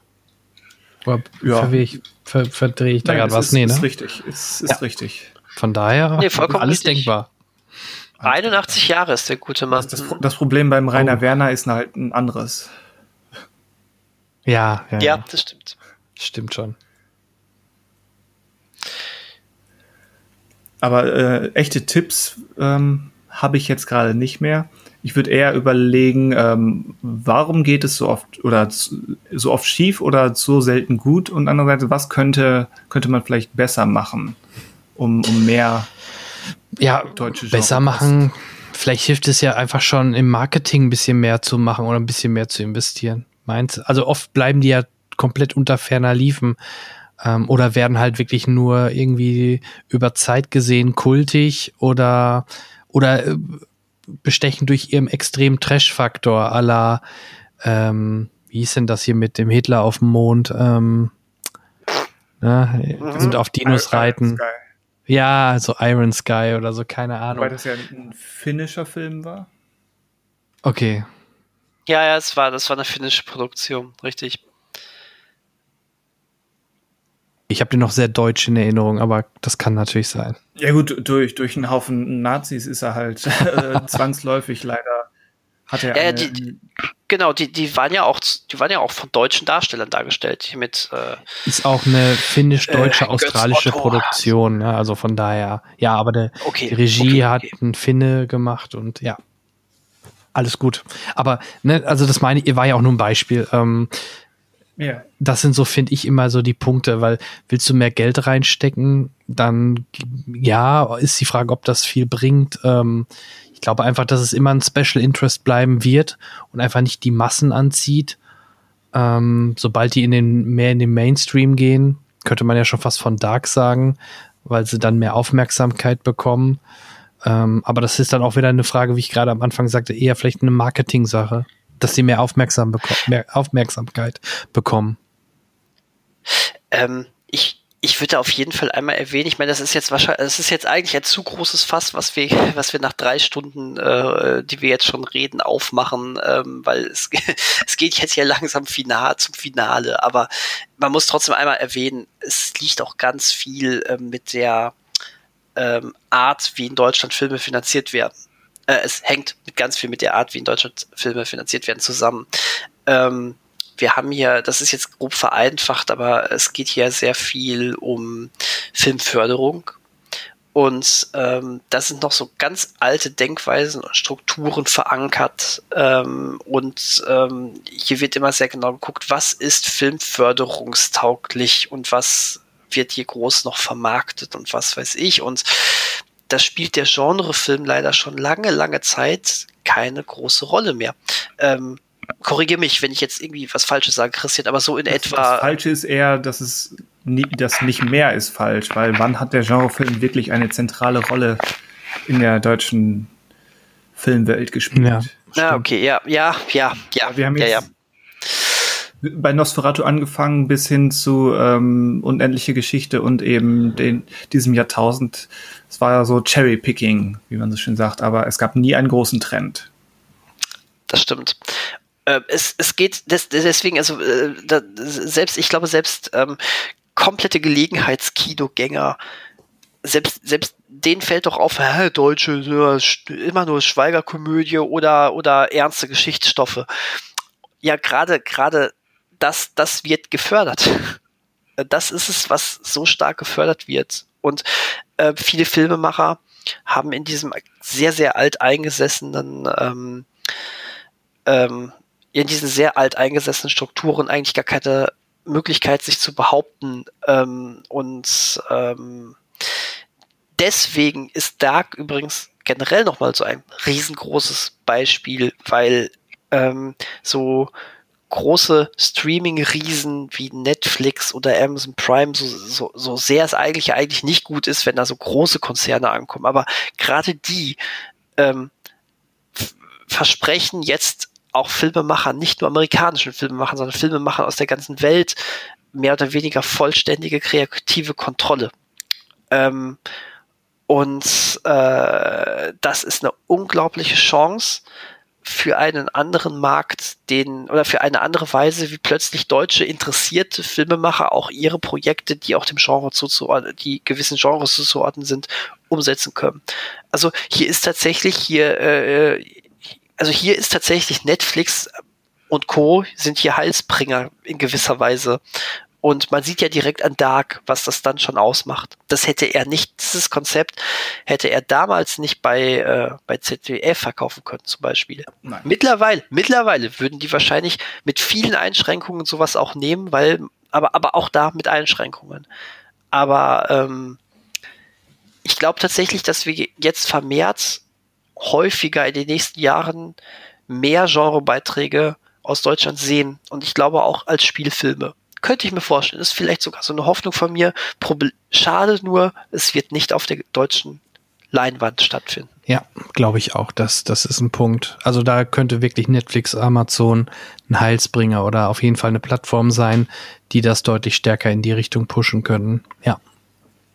Oder ja. verdrehe ich, ver, verdreh ich da gerade was? Ist, nee, ne? Ist richtig, ist, ist ja. richtig. Von daher nee, vollkommen alles richtig. denkbar. 81 Jahre ist der gute Mann. Das, das Problem beim Rainer oh. Werner ist halt ein anderes. Ja, ja, ja, das stimmt. Stimmt schon. Aber äh, echte Tipps ähm, habe ich jetzt gerade nicht mehr. Ich würde eher überlegen, ähm, warum geht es so oft oder so oft schief oder so selten gut und andererseits, was könnte, könnte man vielleicht besser machen, um, um mehr ja, deutsche Genres besser machen. Vielleicht hilft es ja einfach schon im Marketing ein bisschen mehr zu machen oder ein bisschen mehr zu investieren. Meint, also oft bleiben die ja komplett unter ferner Liefen ähm, oder werden halt wirklich nur irgendwie über Zeit gesehen kultig oder oder äh, bestechen durch ihren extremen Trash-Faktor aller, ähm, wie hieß denn das hier mit dem Hitler auf dem Mond, ähm, ne, mhm. und auf Dinos Iron reiten. Sky. Ja, so Iron Sky oder so, keine Ahnung. Weil das ja ein finnischer Film war. Okay. Ja, ja, es war, das war eine finnische Produktion, richtig. Ich habe den noch sehr deutsch in Erinnerung, aber das kann natürlich sein. Ja gut, durch, durch einen Haufen Nazis ist er halt [LAUGHS] äh, zwangsläufig leider. Hat er ja, die, genau, die, die waren ja auch, die waren ja auch von deutschen Darstellern dargestellt. Mit, äh, ist auch eine finnisch-deutsche, äh, australische Produktion, ja, also von daher, ja, aber der, okay, die Regie okay, hat okay. ein Finne gemacht und ja, alles gut. Aber, ne, also das meine ich, war ja auch nur ein Beispiel. Ähm, ja. Das sind so, finde ich, immer so die Punkte, weil willst du mehr Geld reinstecken, dann ja, ist die Frage, ob das viel bringt. Ähm, ich glaube einfach, dass es immer ein Special Interest bleiben wird und einfach nicht die Massen anzieht. Ähm, sobald die in den, mehr in den Mainstream gehen, könnte man ja schon fast von Dark sagen, weil sie dann mehr Aufmerksamkeit bekommen. Ähm, aber das ist dann auch wieder eine Frage, wie ich gerade am Anfang sagte, eher vielleicht eine Marketing-Sache dass sie mehr, Aufmerksam beko mehr Aufmerksamkeit bekommen? Ähm, ich, ich würde auf jeden Fall einmal erwähnen, ich meine, das ist jetzt wahrscheinlich, das ist jetzt eigentlich ein zu großes Fass, was wir, [LAUGHS] was wir nach drei Stunden, äh, die wir jetzt schon reden, aufmachen, ähm, weil es, [LAUGHS] es geht jetzt ja langsam final zum Finale, aber man muss trotzdem einmal erwähnen, es liegt auch ganz viel äh, mit der ähm, Art, wie in Deutschland Filme finanziert werden äh, es hängt mit ganz viel mit der Art, wie in Deutschland Filme finanziert werden, zusammen. Ähm, wir haben hier, das ist jetzt grob vereinfacht, aber es geht hier sehr viel um Filmförderung. Und ähm, da sind noch so ganz alte Denkweisen und Strukturen verankert. Ähm, und ähm, hier wird immer sehr genau geguckt, was ist filmförderungstauglich und was wird hier groß noch vermarktet und was weiß ich. Und das spielt der Genrefilm leider schon lange, lange Zeit keine große Rolle mehr. Ähm, Korrigiere mich, wenn ich jetzt irgendwie was Falsches sage, Christian, aber so in das, etwa. Das Falsche ist eher, dass es nie, dass nicht mehr ist falsch, weil wann hat der Genrefilm wirklich eine zentrale Rolle in der deutschen Filmwelt gespielt? Ja, ja okay, ja, ja, ja, ja. Wir haben jetzt ja, ja bei Nosferatu angefangen bis hin zu ähm, Unendliche Geschichte und eben den, diesem Jahrtausend. Es war ja so Cherry-Picking, wie man so schön sagt, aber es gab nie einen großen Trend. Das stimmt. Äh, es, es geht des, deswegen, also äh, selbst, ich glaube, selbst ähm, komplette Gelegenheitskinogänger, selbst, selbst denen fällt doch auf, hä, Deutsche, immer nur Schweigerkomödie oder, oder ernste Geschichtsstoffe ja gerade gerade das, das wird gefördert. Das ist es, was so stark gefördert wird. Und äh, viele Filmemacher haben in diesem sehr, sehr alt eingesessenen, ähm, ähm, in diesen sehr alt eingesessenen Strukturen eigentlich gar keine Möglichkeit, sich zu behaupten. Ähm, und ähm, deswegen ist Dark übrigens generell nochmal so ein riesengroßes Beispiel, weil ähm, so große Streaming-Riesen wie Netflix oder Amazon Prime, so, so, so sehr es eigentlich eigentlich nicht gut ist, wenn da so große Konzerne ankommen. Aber gerade die ähm, versprechen jetzt auch Filmemacher, nicht nur amerikanischen Filmemachern, sondern Filmemachern aus der ganzen Welt mehr oder weniger vollständige kreative Kontrolle. Ähm, und äh, das ist eine unglaubliche Chance, für einen anderen Markt, den oder für eine andere Weise, wie plötzlich deutsche interessierte Filmemacher auch ihre Projekte, die auch dem Genre zuzuordnen, die gewissen Genres zuzuordnen sind, umsetzen können. Also hier ist tatsächlich hier, äh, also hier ist tatsächlich Netflix und Co. sind hier Heilsbringer in gewisser Weise. Und man sieht ja direkt an Dark, was das dann schon ausmacht. Das hätte er nicht, dieses Konzept hätte er damals nicht bei, äh, bei ZDF verkaufen können, zum Beispiel. Nein. Mittlerweile, mittlerweile würden die wahrscheinlich mit vielen Einschränkungen sowas auch nehmen, weil, aber, aber auch da mit Einschränkungen. Aber ähm, ich glaube tatsächlich, dass wir jetzt vermehrt häufiger in den nächsten Jahren mehr Genrebeiträge aus Deutschland sehen. Und ich glaube auch als Spielfilme. Könnte ich mir vorstellen. ist vielleicht sogar so eine Hoffnung von mir. Proble Schade nur, es wird nicht auf der deutschen Leinwand stattfinden. Ja, glaube ich auch. Das, das ist ein Punkt. Also da könnte wirklich Netflix, Amazon ein Heilsbringer oder auf jeden Fall eine Plattform sein, die das deutlich stärker in die Richtung pushen können. Ja,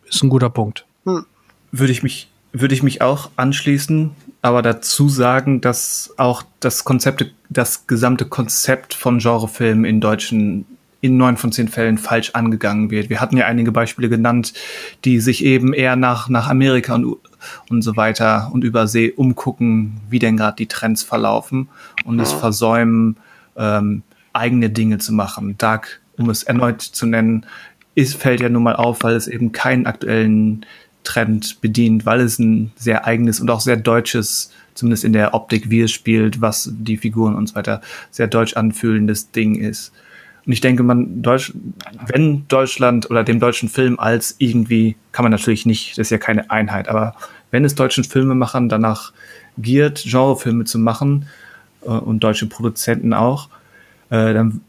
ist ein guter Punkt. Hm. Würde ich mich, würde ich mich auch anschließen, aber dazu sagen, dass auch das Konzept, das gesamte Konzept von Genrefilmen in deutschen in neun von zehn Fällen falsch angegangen wird. Wir hatten ja einige Beispiele genannt, die sich eben eher nach, nach Amerika und, und so weiter und übersee umgucken, wie denn gerade die Trends verlaufen und es versäumen, ähm, eigene Dinge zu machen. Dark, um es erneut zu nennen, ist, fällt ja nun mal auf, weil es eben keinen aktuellen Trend bedient, weil es ein sehr eigenes und auch sehr deutsches, zumindest in der Optik, wie es spielt, was die Figuren und so weiter, sehr deutsch anfühlendes Ding ist. Und ich denke, man, Deutsch, wenn Deutschland oder dem deutschen Film als irgendwie, kann man natürlich nicht, das ist ja keine Einheit, aber wenn es deutschen Filmemachern danach giert, Genrefilme zu machen äh, und deutsche Produzenten auch, äh, dann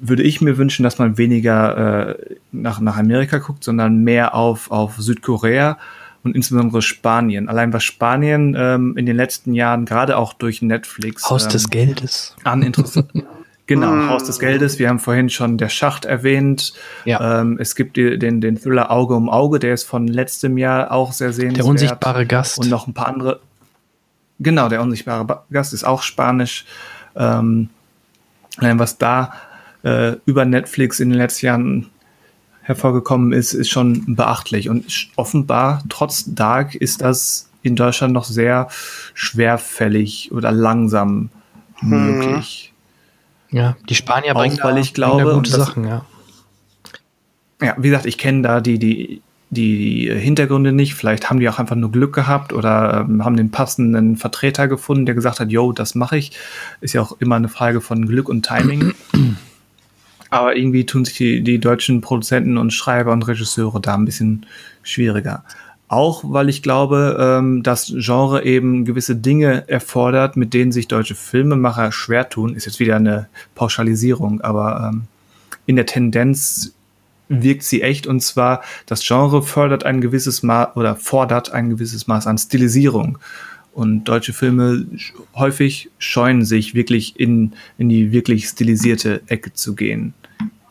würde ich mir wünschen, dass man weniger äh, nach, nach Amerika guckt, sondern mehr auf, auf Südkorea und insbesondere Spanien. Allein was Spanien ähm, in den letzten Jahren, gerade auch durch Netflix. Haus ähm, des Geldes. An. [LAUGHS] Genau, mm. Haus des Geldes. Wir haben vorhin schon der Schacht erwähnt. Ja. Ähm, es gibt die, den, den Thriller Auge um Auge, der ist von letztem Jahr auch sehr sehenswert. Der unsichtbare Gast. Und noch ein paar andere. Genau, der unsichtbare Gast ist auch spanisch. Ähm, was da äh, über Netflix in den letzten Jahren hervorgekommen ist, ist schon beachtlich. Und offenbar, trotz Dark, ist das in Deutschland noch sehr schwerfällig oder langsam hm. möglich. Ja, die Spanier bringen, weil da, ich glaube, da gute Sachen, ja. Ja, wie gesagt, ich kenne da die, die, die Hintergründe nicht. Vielleicht haben die auch einfach nur Glück gehabt oder ähm, haben den passenden Vertreter gefunden, der gesagt hat, yo, das mache ich. Ist ja auch immer eine Frage von Glück und Timing. [CLEARS THROAT] Aber irgendwie tun sich die, die deutschen Produzenten und Schreiber und Regisseure da ein bisschen schwieriger. Auch weil ich glaube, ähm, dass Genre eben gewisse Dinge erfordert, mit denen sich deutsche Filmemacher schwer tun. Ist jetzt wieder eine Pauschalisierung, aber ähm, in der Tendenz wirkt sie echt. Und zwar, das Genre fördert ein gewisses Maß oder fordert ein gewisses Maß an Stilisierung. Und deutsche Filme häufig scheuen sich wirklich in, in die wirklich stilisierte Ecke zu gehen.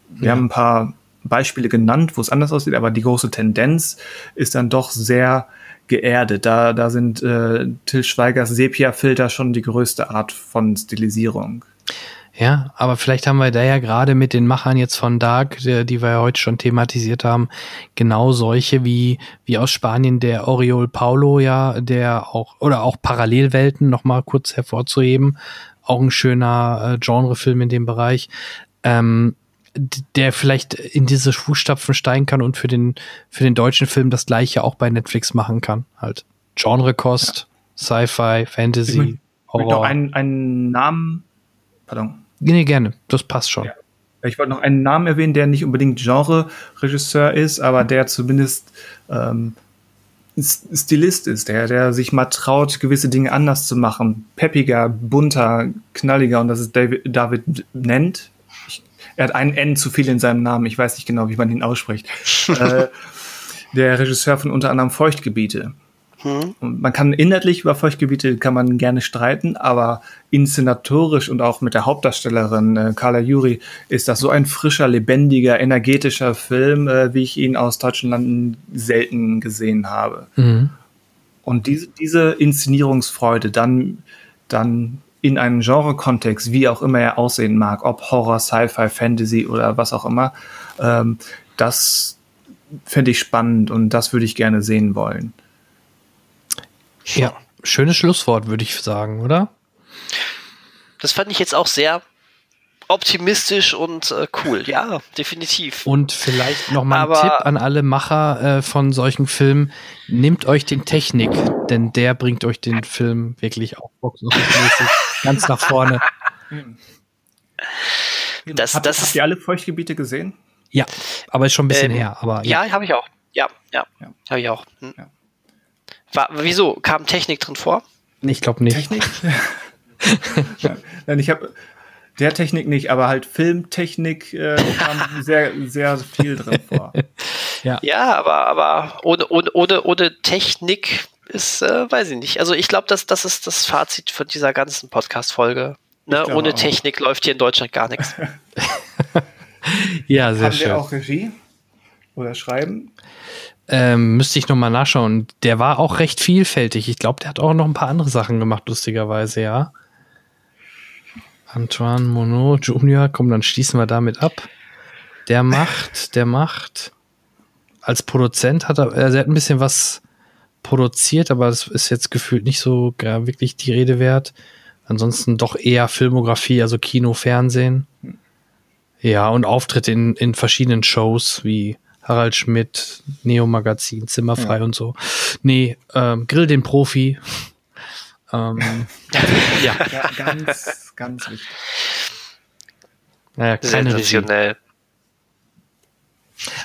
Wir ja. haben ein paar Beispiele genannt, wo es anders aussieht, aber die große Tendenz ist dann doch sehr geerdet. Da, da sind äh, Till Schweigers Sepia-Filter schon die größte Art von Stilisierung. Ja, aber vielleicht haben wir da ja gerade mit den Machern jetzt von Dark, die, die wir ja heute schon thematisiert haben, genau solche wie, wie aus Spanien der Oriol Paulo, ja, der auch, oder auch Parallelwelten nochmal kurz hervorzuheben. Auch ein schöner äh, Genrefilm in dem Bereich. Ähm, der vielleicht in diese Fußstapfen steigen kann und für den, für den deutschen Film das gleiche auch bei Netflix machen kann. Halt Genrekost, ja. Sci-Fi, Fantasy, ich Horror. Ich noch einen, einen Namen, pardon. Nee, gerne, das passt schon. Ja. Ich wollte noch einen Namen erwähnen, der nicht unbedingt Genre-Regisseur ist, aber der zumindest ähm, Stilist ist, der, der sich mal traut, gewisse Dinge anders zu machen. Peppiger, bunter, knalliger und das ist David, David nennt, er hat ein N zu viel in seinem Namen. Ich weiß nicht genau, wie man ihn ausspricht. [LAUGHS] äh, der Regisseur von unter anderem Feuchtgebiete. Hm. Und man kann inhaltlich über Feuchtgebiete kann man gerne streiten, aber inszenatorisch und auch mit der Hauptdarstellerin äh, Carla Juri ist das so ein frischer, lebendiger, energetischer Film, äh, wie ich ihn aus deutschen Landen selten gesehen habe. Mhm. Und diese, diese Inszenierungsfreude dann, dann in einem Genre-Kontext, wie auch immer er aussehen mag, ob Horror, Sci-Fi, Fantasy oder was auch immer, ähm, das fände ich spannend und das würde ich gerne sehen wollen. Ja, schönes Schlusswort, würde ich sagen, oder? Das fand ich jetzt auch sehr optimistisch und äh, cool. Ja, definitiv. Und vielleicht noch mal ein Tipp an alle Macher äh, von solchen Filmen: Nehmt euch den Technik, denn der bringt euch den Film wirklich auch boxoffice [LAUGHS] ganz nach vorne. Das, habt, das habt ihr alle Feuchtgebiete gesehen? Ja, aber ist schon ein bisschen ähm, her. Aber ja, ja habe ich auch. Ja, ja, ja. habe ich auch. Hm. Ja. War, wieso kam Technik drin vor? Ich glaube nicht. Technik? [LAUGHS] [LAUGHS] Nein, ich habe der Technik nicht, aber halt Filmtechnik äh, kam [LAUGHS] sehr, sehr viel drin vor. Ja, ja aber, aber ohne, ohne, ohne, ohne Technik ist, äh, weiß ich nicht. Also ich glaube, das, das ist das Fazit von dieser ganzen Podcast-Folge. Ne? Ohne auch. Technik läuft hier in Deutschland gar nichts. [LAUGHS] ja, sehr Haben schön. Haben wir auch Regie oder Schreiben? Ähm, müsste ich nochmal nachschauen. Der war auch recht vielfältig. Ich glaube, der hat auch noch ein paar andere Sachen gemacht, lustigerweise, ja. Antoine Monod Junior, komm, dann schließen wir damit ab. Der macht, der macht, als Produzent hat er, also er hat ein bisschen was produziert, aber das ist jetzt gefühlt nicht so ja, wirklich die Rede wert. Ansonsten doch eher Filmografie, also Kino, Fernsehen. Ja, und Auftritte in, in verschiedenen Shows wie Harald Schmidt, Neo Magazin, Zimmerfrei ja. und so. Nee, ähm, Grill den Profi. [LAUGHS] ähm, ja. ja. Ganz, ganz wichtig. Naja, Sensationell.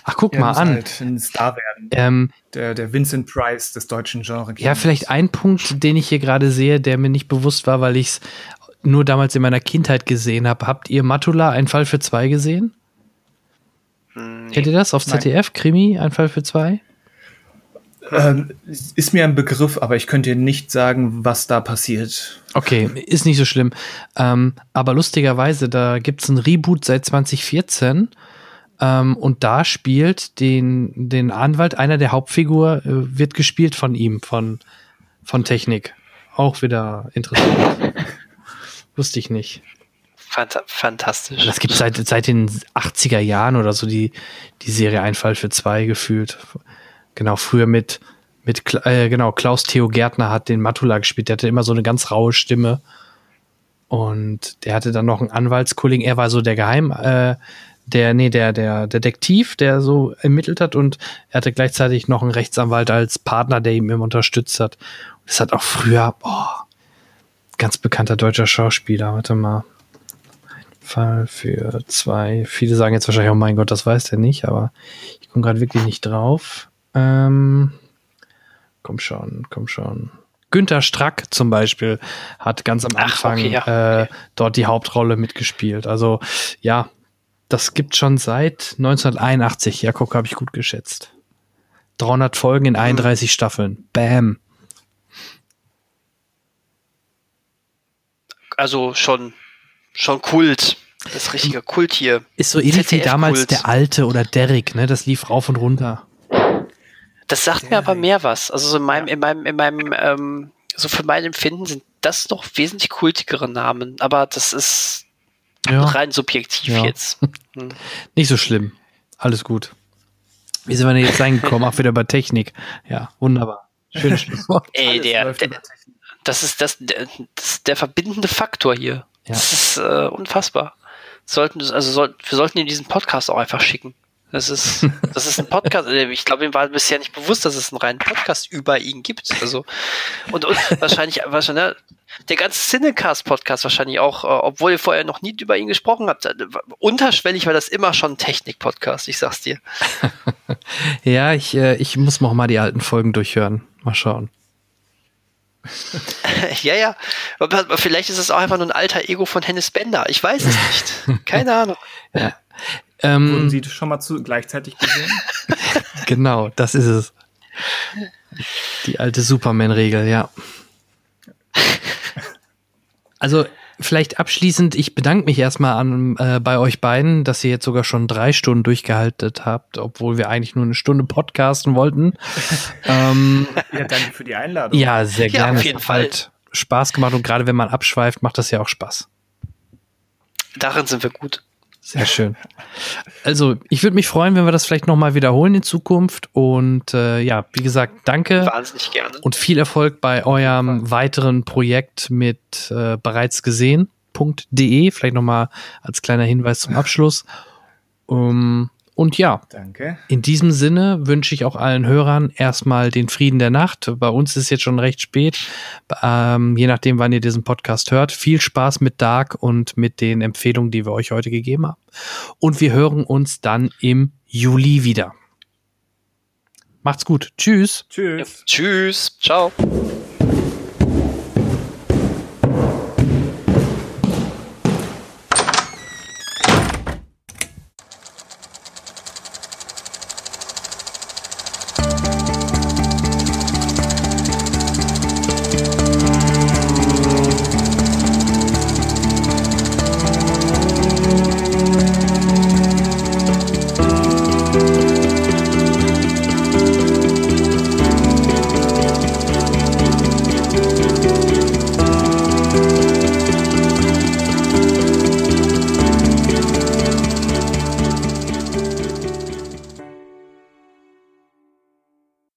Ach, guck er mal an. Halt ein Star werden. Ähm, der, der Vincent Price des deutschen Genres. Ja, vielleicht ein Punkt, den ich hier gerade sehe, der mir nicht bewusst war, weil ich es nur damals in meiner Kindheit gesehen habe. Habt ihr Matula, ein Fall für zwei gesehen? Nee. Kennt ihr das auf ZDF? Nein. Krimi, ein Fall für zwei? Ähm, ist mir ein Begriff, aber ich könnte dir nicht sagen, was da passiert. Okay, ist nicht so schlimm. Ähm, aber lustigerweise, da gibt es ein Reboot seit 2014. Ähm, und da spielt den, den Anwalt, einer der Hauptfigur, äh, wird gespielt von ihm, von, von Technik. Auch wieder interessant. [LAUGHS] Wusste ich nicht. Phant fantastisch. Das gibt seit, seit den 80er Jahren oder so die, die Serie Einfall für zwei gefühlt. Genau, früher mit, mit äh, genau, Klaus Theo Gärtner hat den Matula gespielt. Der hatte immer so eine ganz raue Stimme. Und der hatte dann noch einen Anwaltskollegen. Er war so der Geheim, äh, der, nee, der, der Detektiv, der so ermittelt hat. Und er hatte gleichzeitig noch einen Rechtsanwalt als Partner, der ihm immer unterstützt hat. Und das hat auch früher, boah, ganz bekannter deutscher Schauspieler. Warte mal. Fall für zwei. Viele sagen jetzt wahrscheinlich, oh mein Gott, das weiß der nicht, aber ich komme gerade wirklich nicht drauf. Ähm, komm schon, komm schon. Günter Strack zum Beispiel hat ganz am Anfang Ach, okay, ja. äh, dort die Hauptrolle mitgespielt. Also ja, das gibt schon seit 1981. Ja, guck, habe ich gut geschätzt. 300 Folgen in 31 mhm. Staffeln. Bam. Also schon schon Kult. Das ist richtiger Kult hier. Ist so ähnlich wie damals der alte oder Derrick, ne? Das lief rauf und runter. Das sagt mir aber mehr was. Also so in meinem, in meinem, in meinem, ähm, so für mein Empfinden sind das doch wesentlich kultigere Namen. Aber das ist ja. rein subjektiv ja. jetzt. [LAUGHS] Hm. Nicht so schlimm. Alles gut. Wie sind wir denn jetzt reingekommen? Auch wieder bei Technik. Ja, wunderbar. Schönes [LAUGHS] Schlusswort. Ey, der, der das ist das, der, das der verbindende Faktor hier. Ja. Das ist äh, unfassbar. Sollten, also soll, wir sollten ihm diesen Podcast auch einfach schicken. Das ist, das ist ein Podcast. Äh, ich glaube, ihm war bisher nicht bewusst, dass es einen reinen Podcast über ihn gibt. Also, und, und wahrscheinlich, wahrscheinlich, ne, der ganze Cinecast-Podcast wahrscheinlich auch, äh, obwohl ihr vorher noch nie über ihn gesprochen habt. Äh, unterschwellig war das immer schon ein Technik-Podcast, ich sag's dir. [LAUGHS] ja, ich, äh, ich muss noch mal die alten Folgen durchhören. Mal schauen. [LAUGHS] ja, ja. Aber vielleicht ist es auch einfach nur ein alter Ego von Hennis Bender. Ich weiß es nicht. [LAUGHS] Keine Ahnung. Ja. Ähm, Wurden Sie schon mal zu, gleichzeitig gesehen? [LAUGHS] genau, das ist es. Die alte Superman-Regel, ja. Also vielleicht abschließend, ich bedanke mich erstmal an, äh, bei euch beiden, dass ihr jetzt sogar schon drei Stunden durchgehalten habt, obwohl wir eigentlich nur eine Stunde podcasten wollten. [LAUGHS] ähm, ja, danke für die Einladung. Ja, sehr ja, gerne. Auf jeden Fall. Halt Spaß gemacht und gerade wenn man abschweift, macht das ja auch Spaß. Darin sind wir gut. Sehr schön. Also, ich würde mich freuen, wenn wir das vielleicht nochmal wiederholen in Zukunft. Und äh, ja, wie gesagt, danke. Wahnsinnig gerne. Und viel Erfolg bei eurem weiteren Projekt mit äh, bereits gesehen. dark.de. Vielleicht nochmal als kleiner Hinweis zum Abschluss. Um, und ja, Danke. in diesem Sinne wünsche ich auch allen Hörern erstmal den Frieden der Nacht. Bei uns ist jetzt schon recht spät, ähm, je nachdem, wann ihr diesen Podcast hört. Viel Spaß mit Dark und mit den Empfehlungen, die wir euch heute gegeben haben. Und wir hören uns dann im Juli wieder. Macht's gut. Tschüss. Tschüss. Ja, tschüss. Ciao.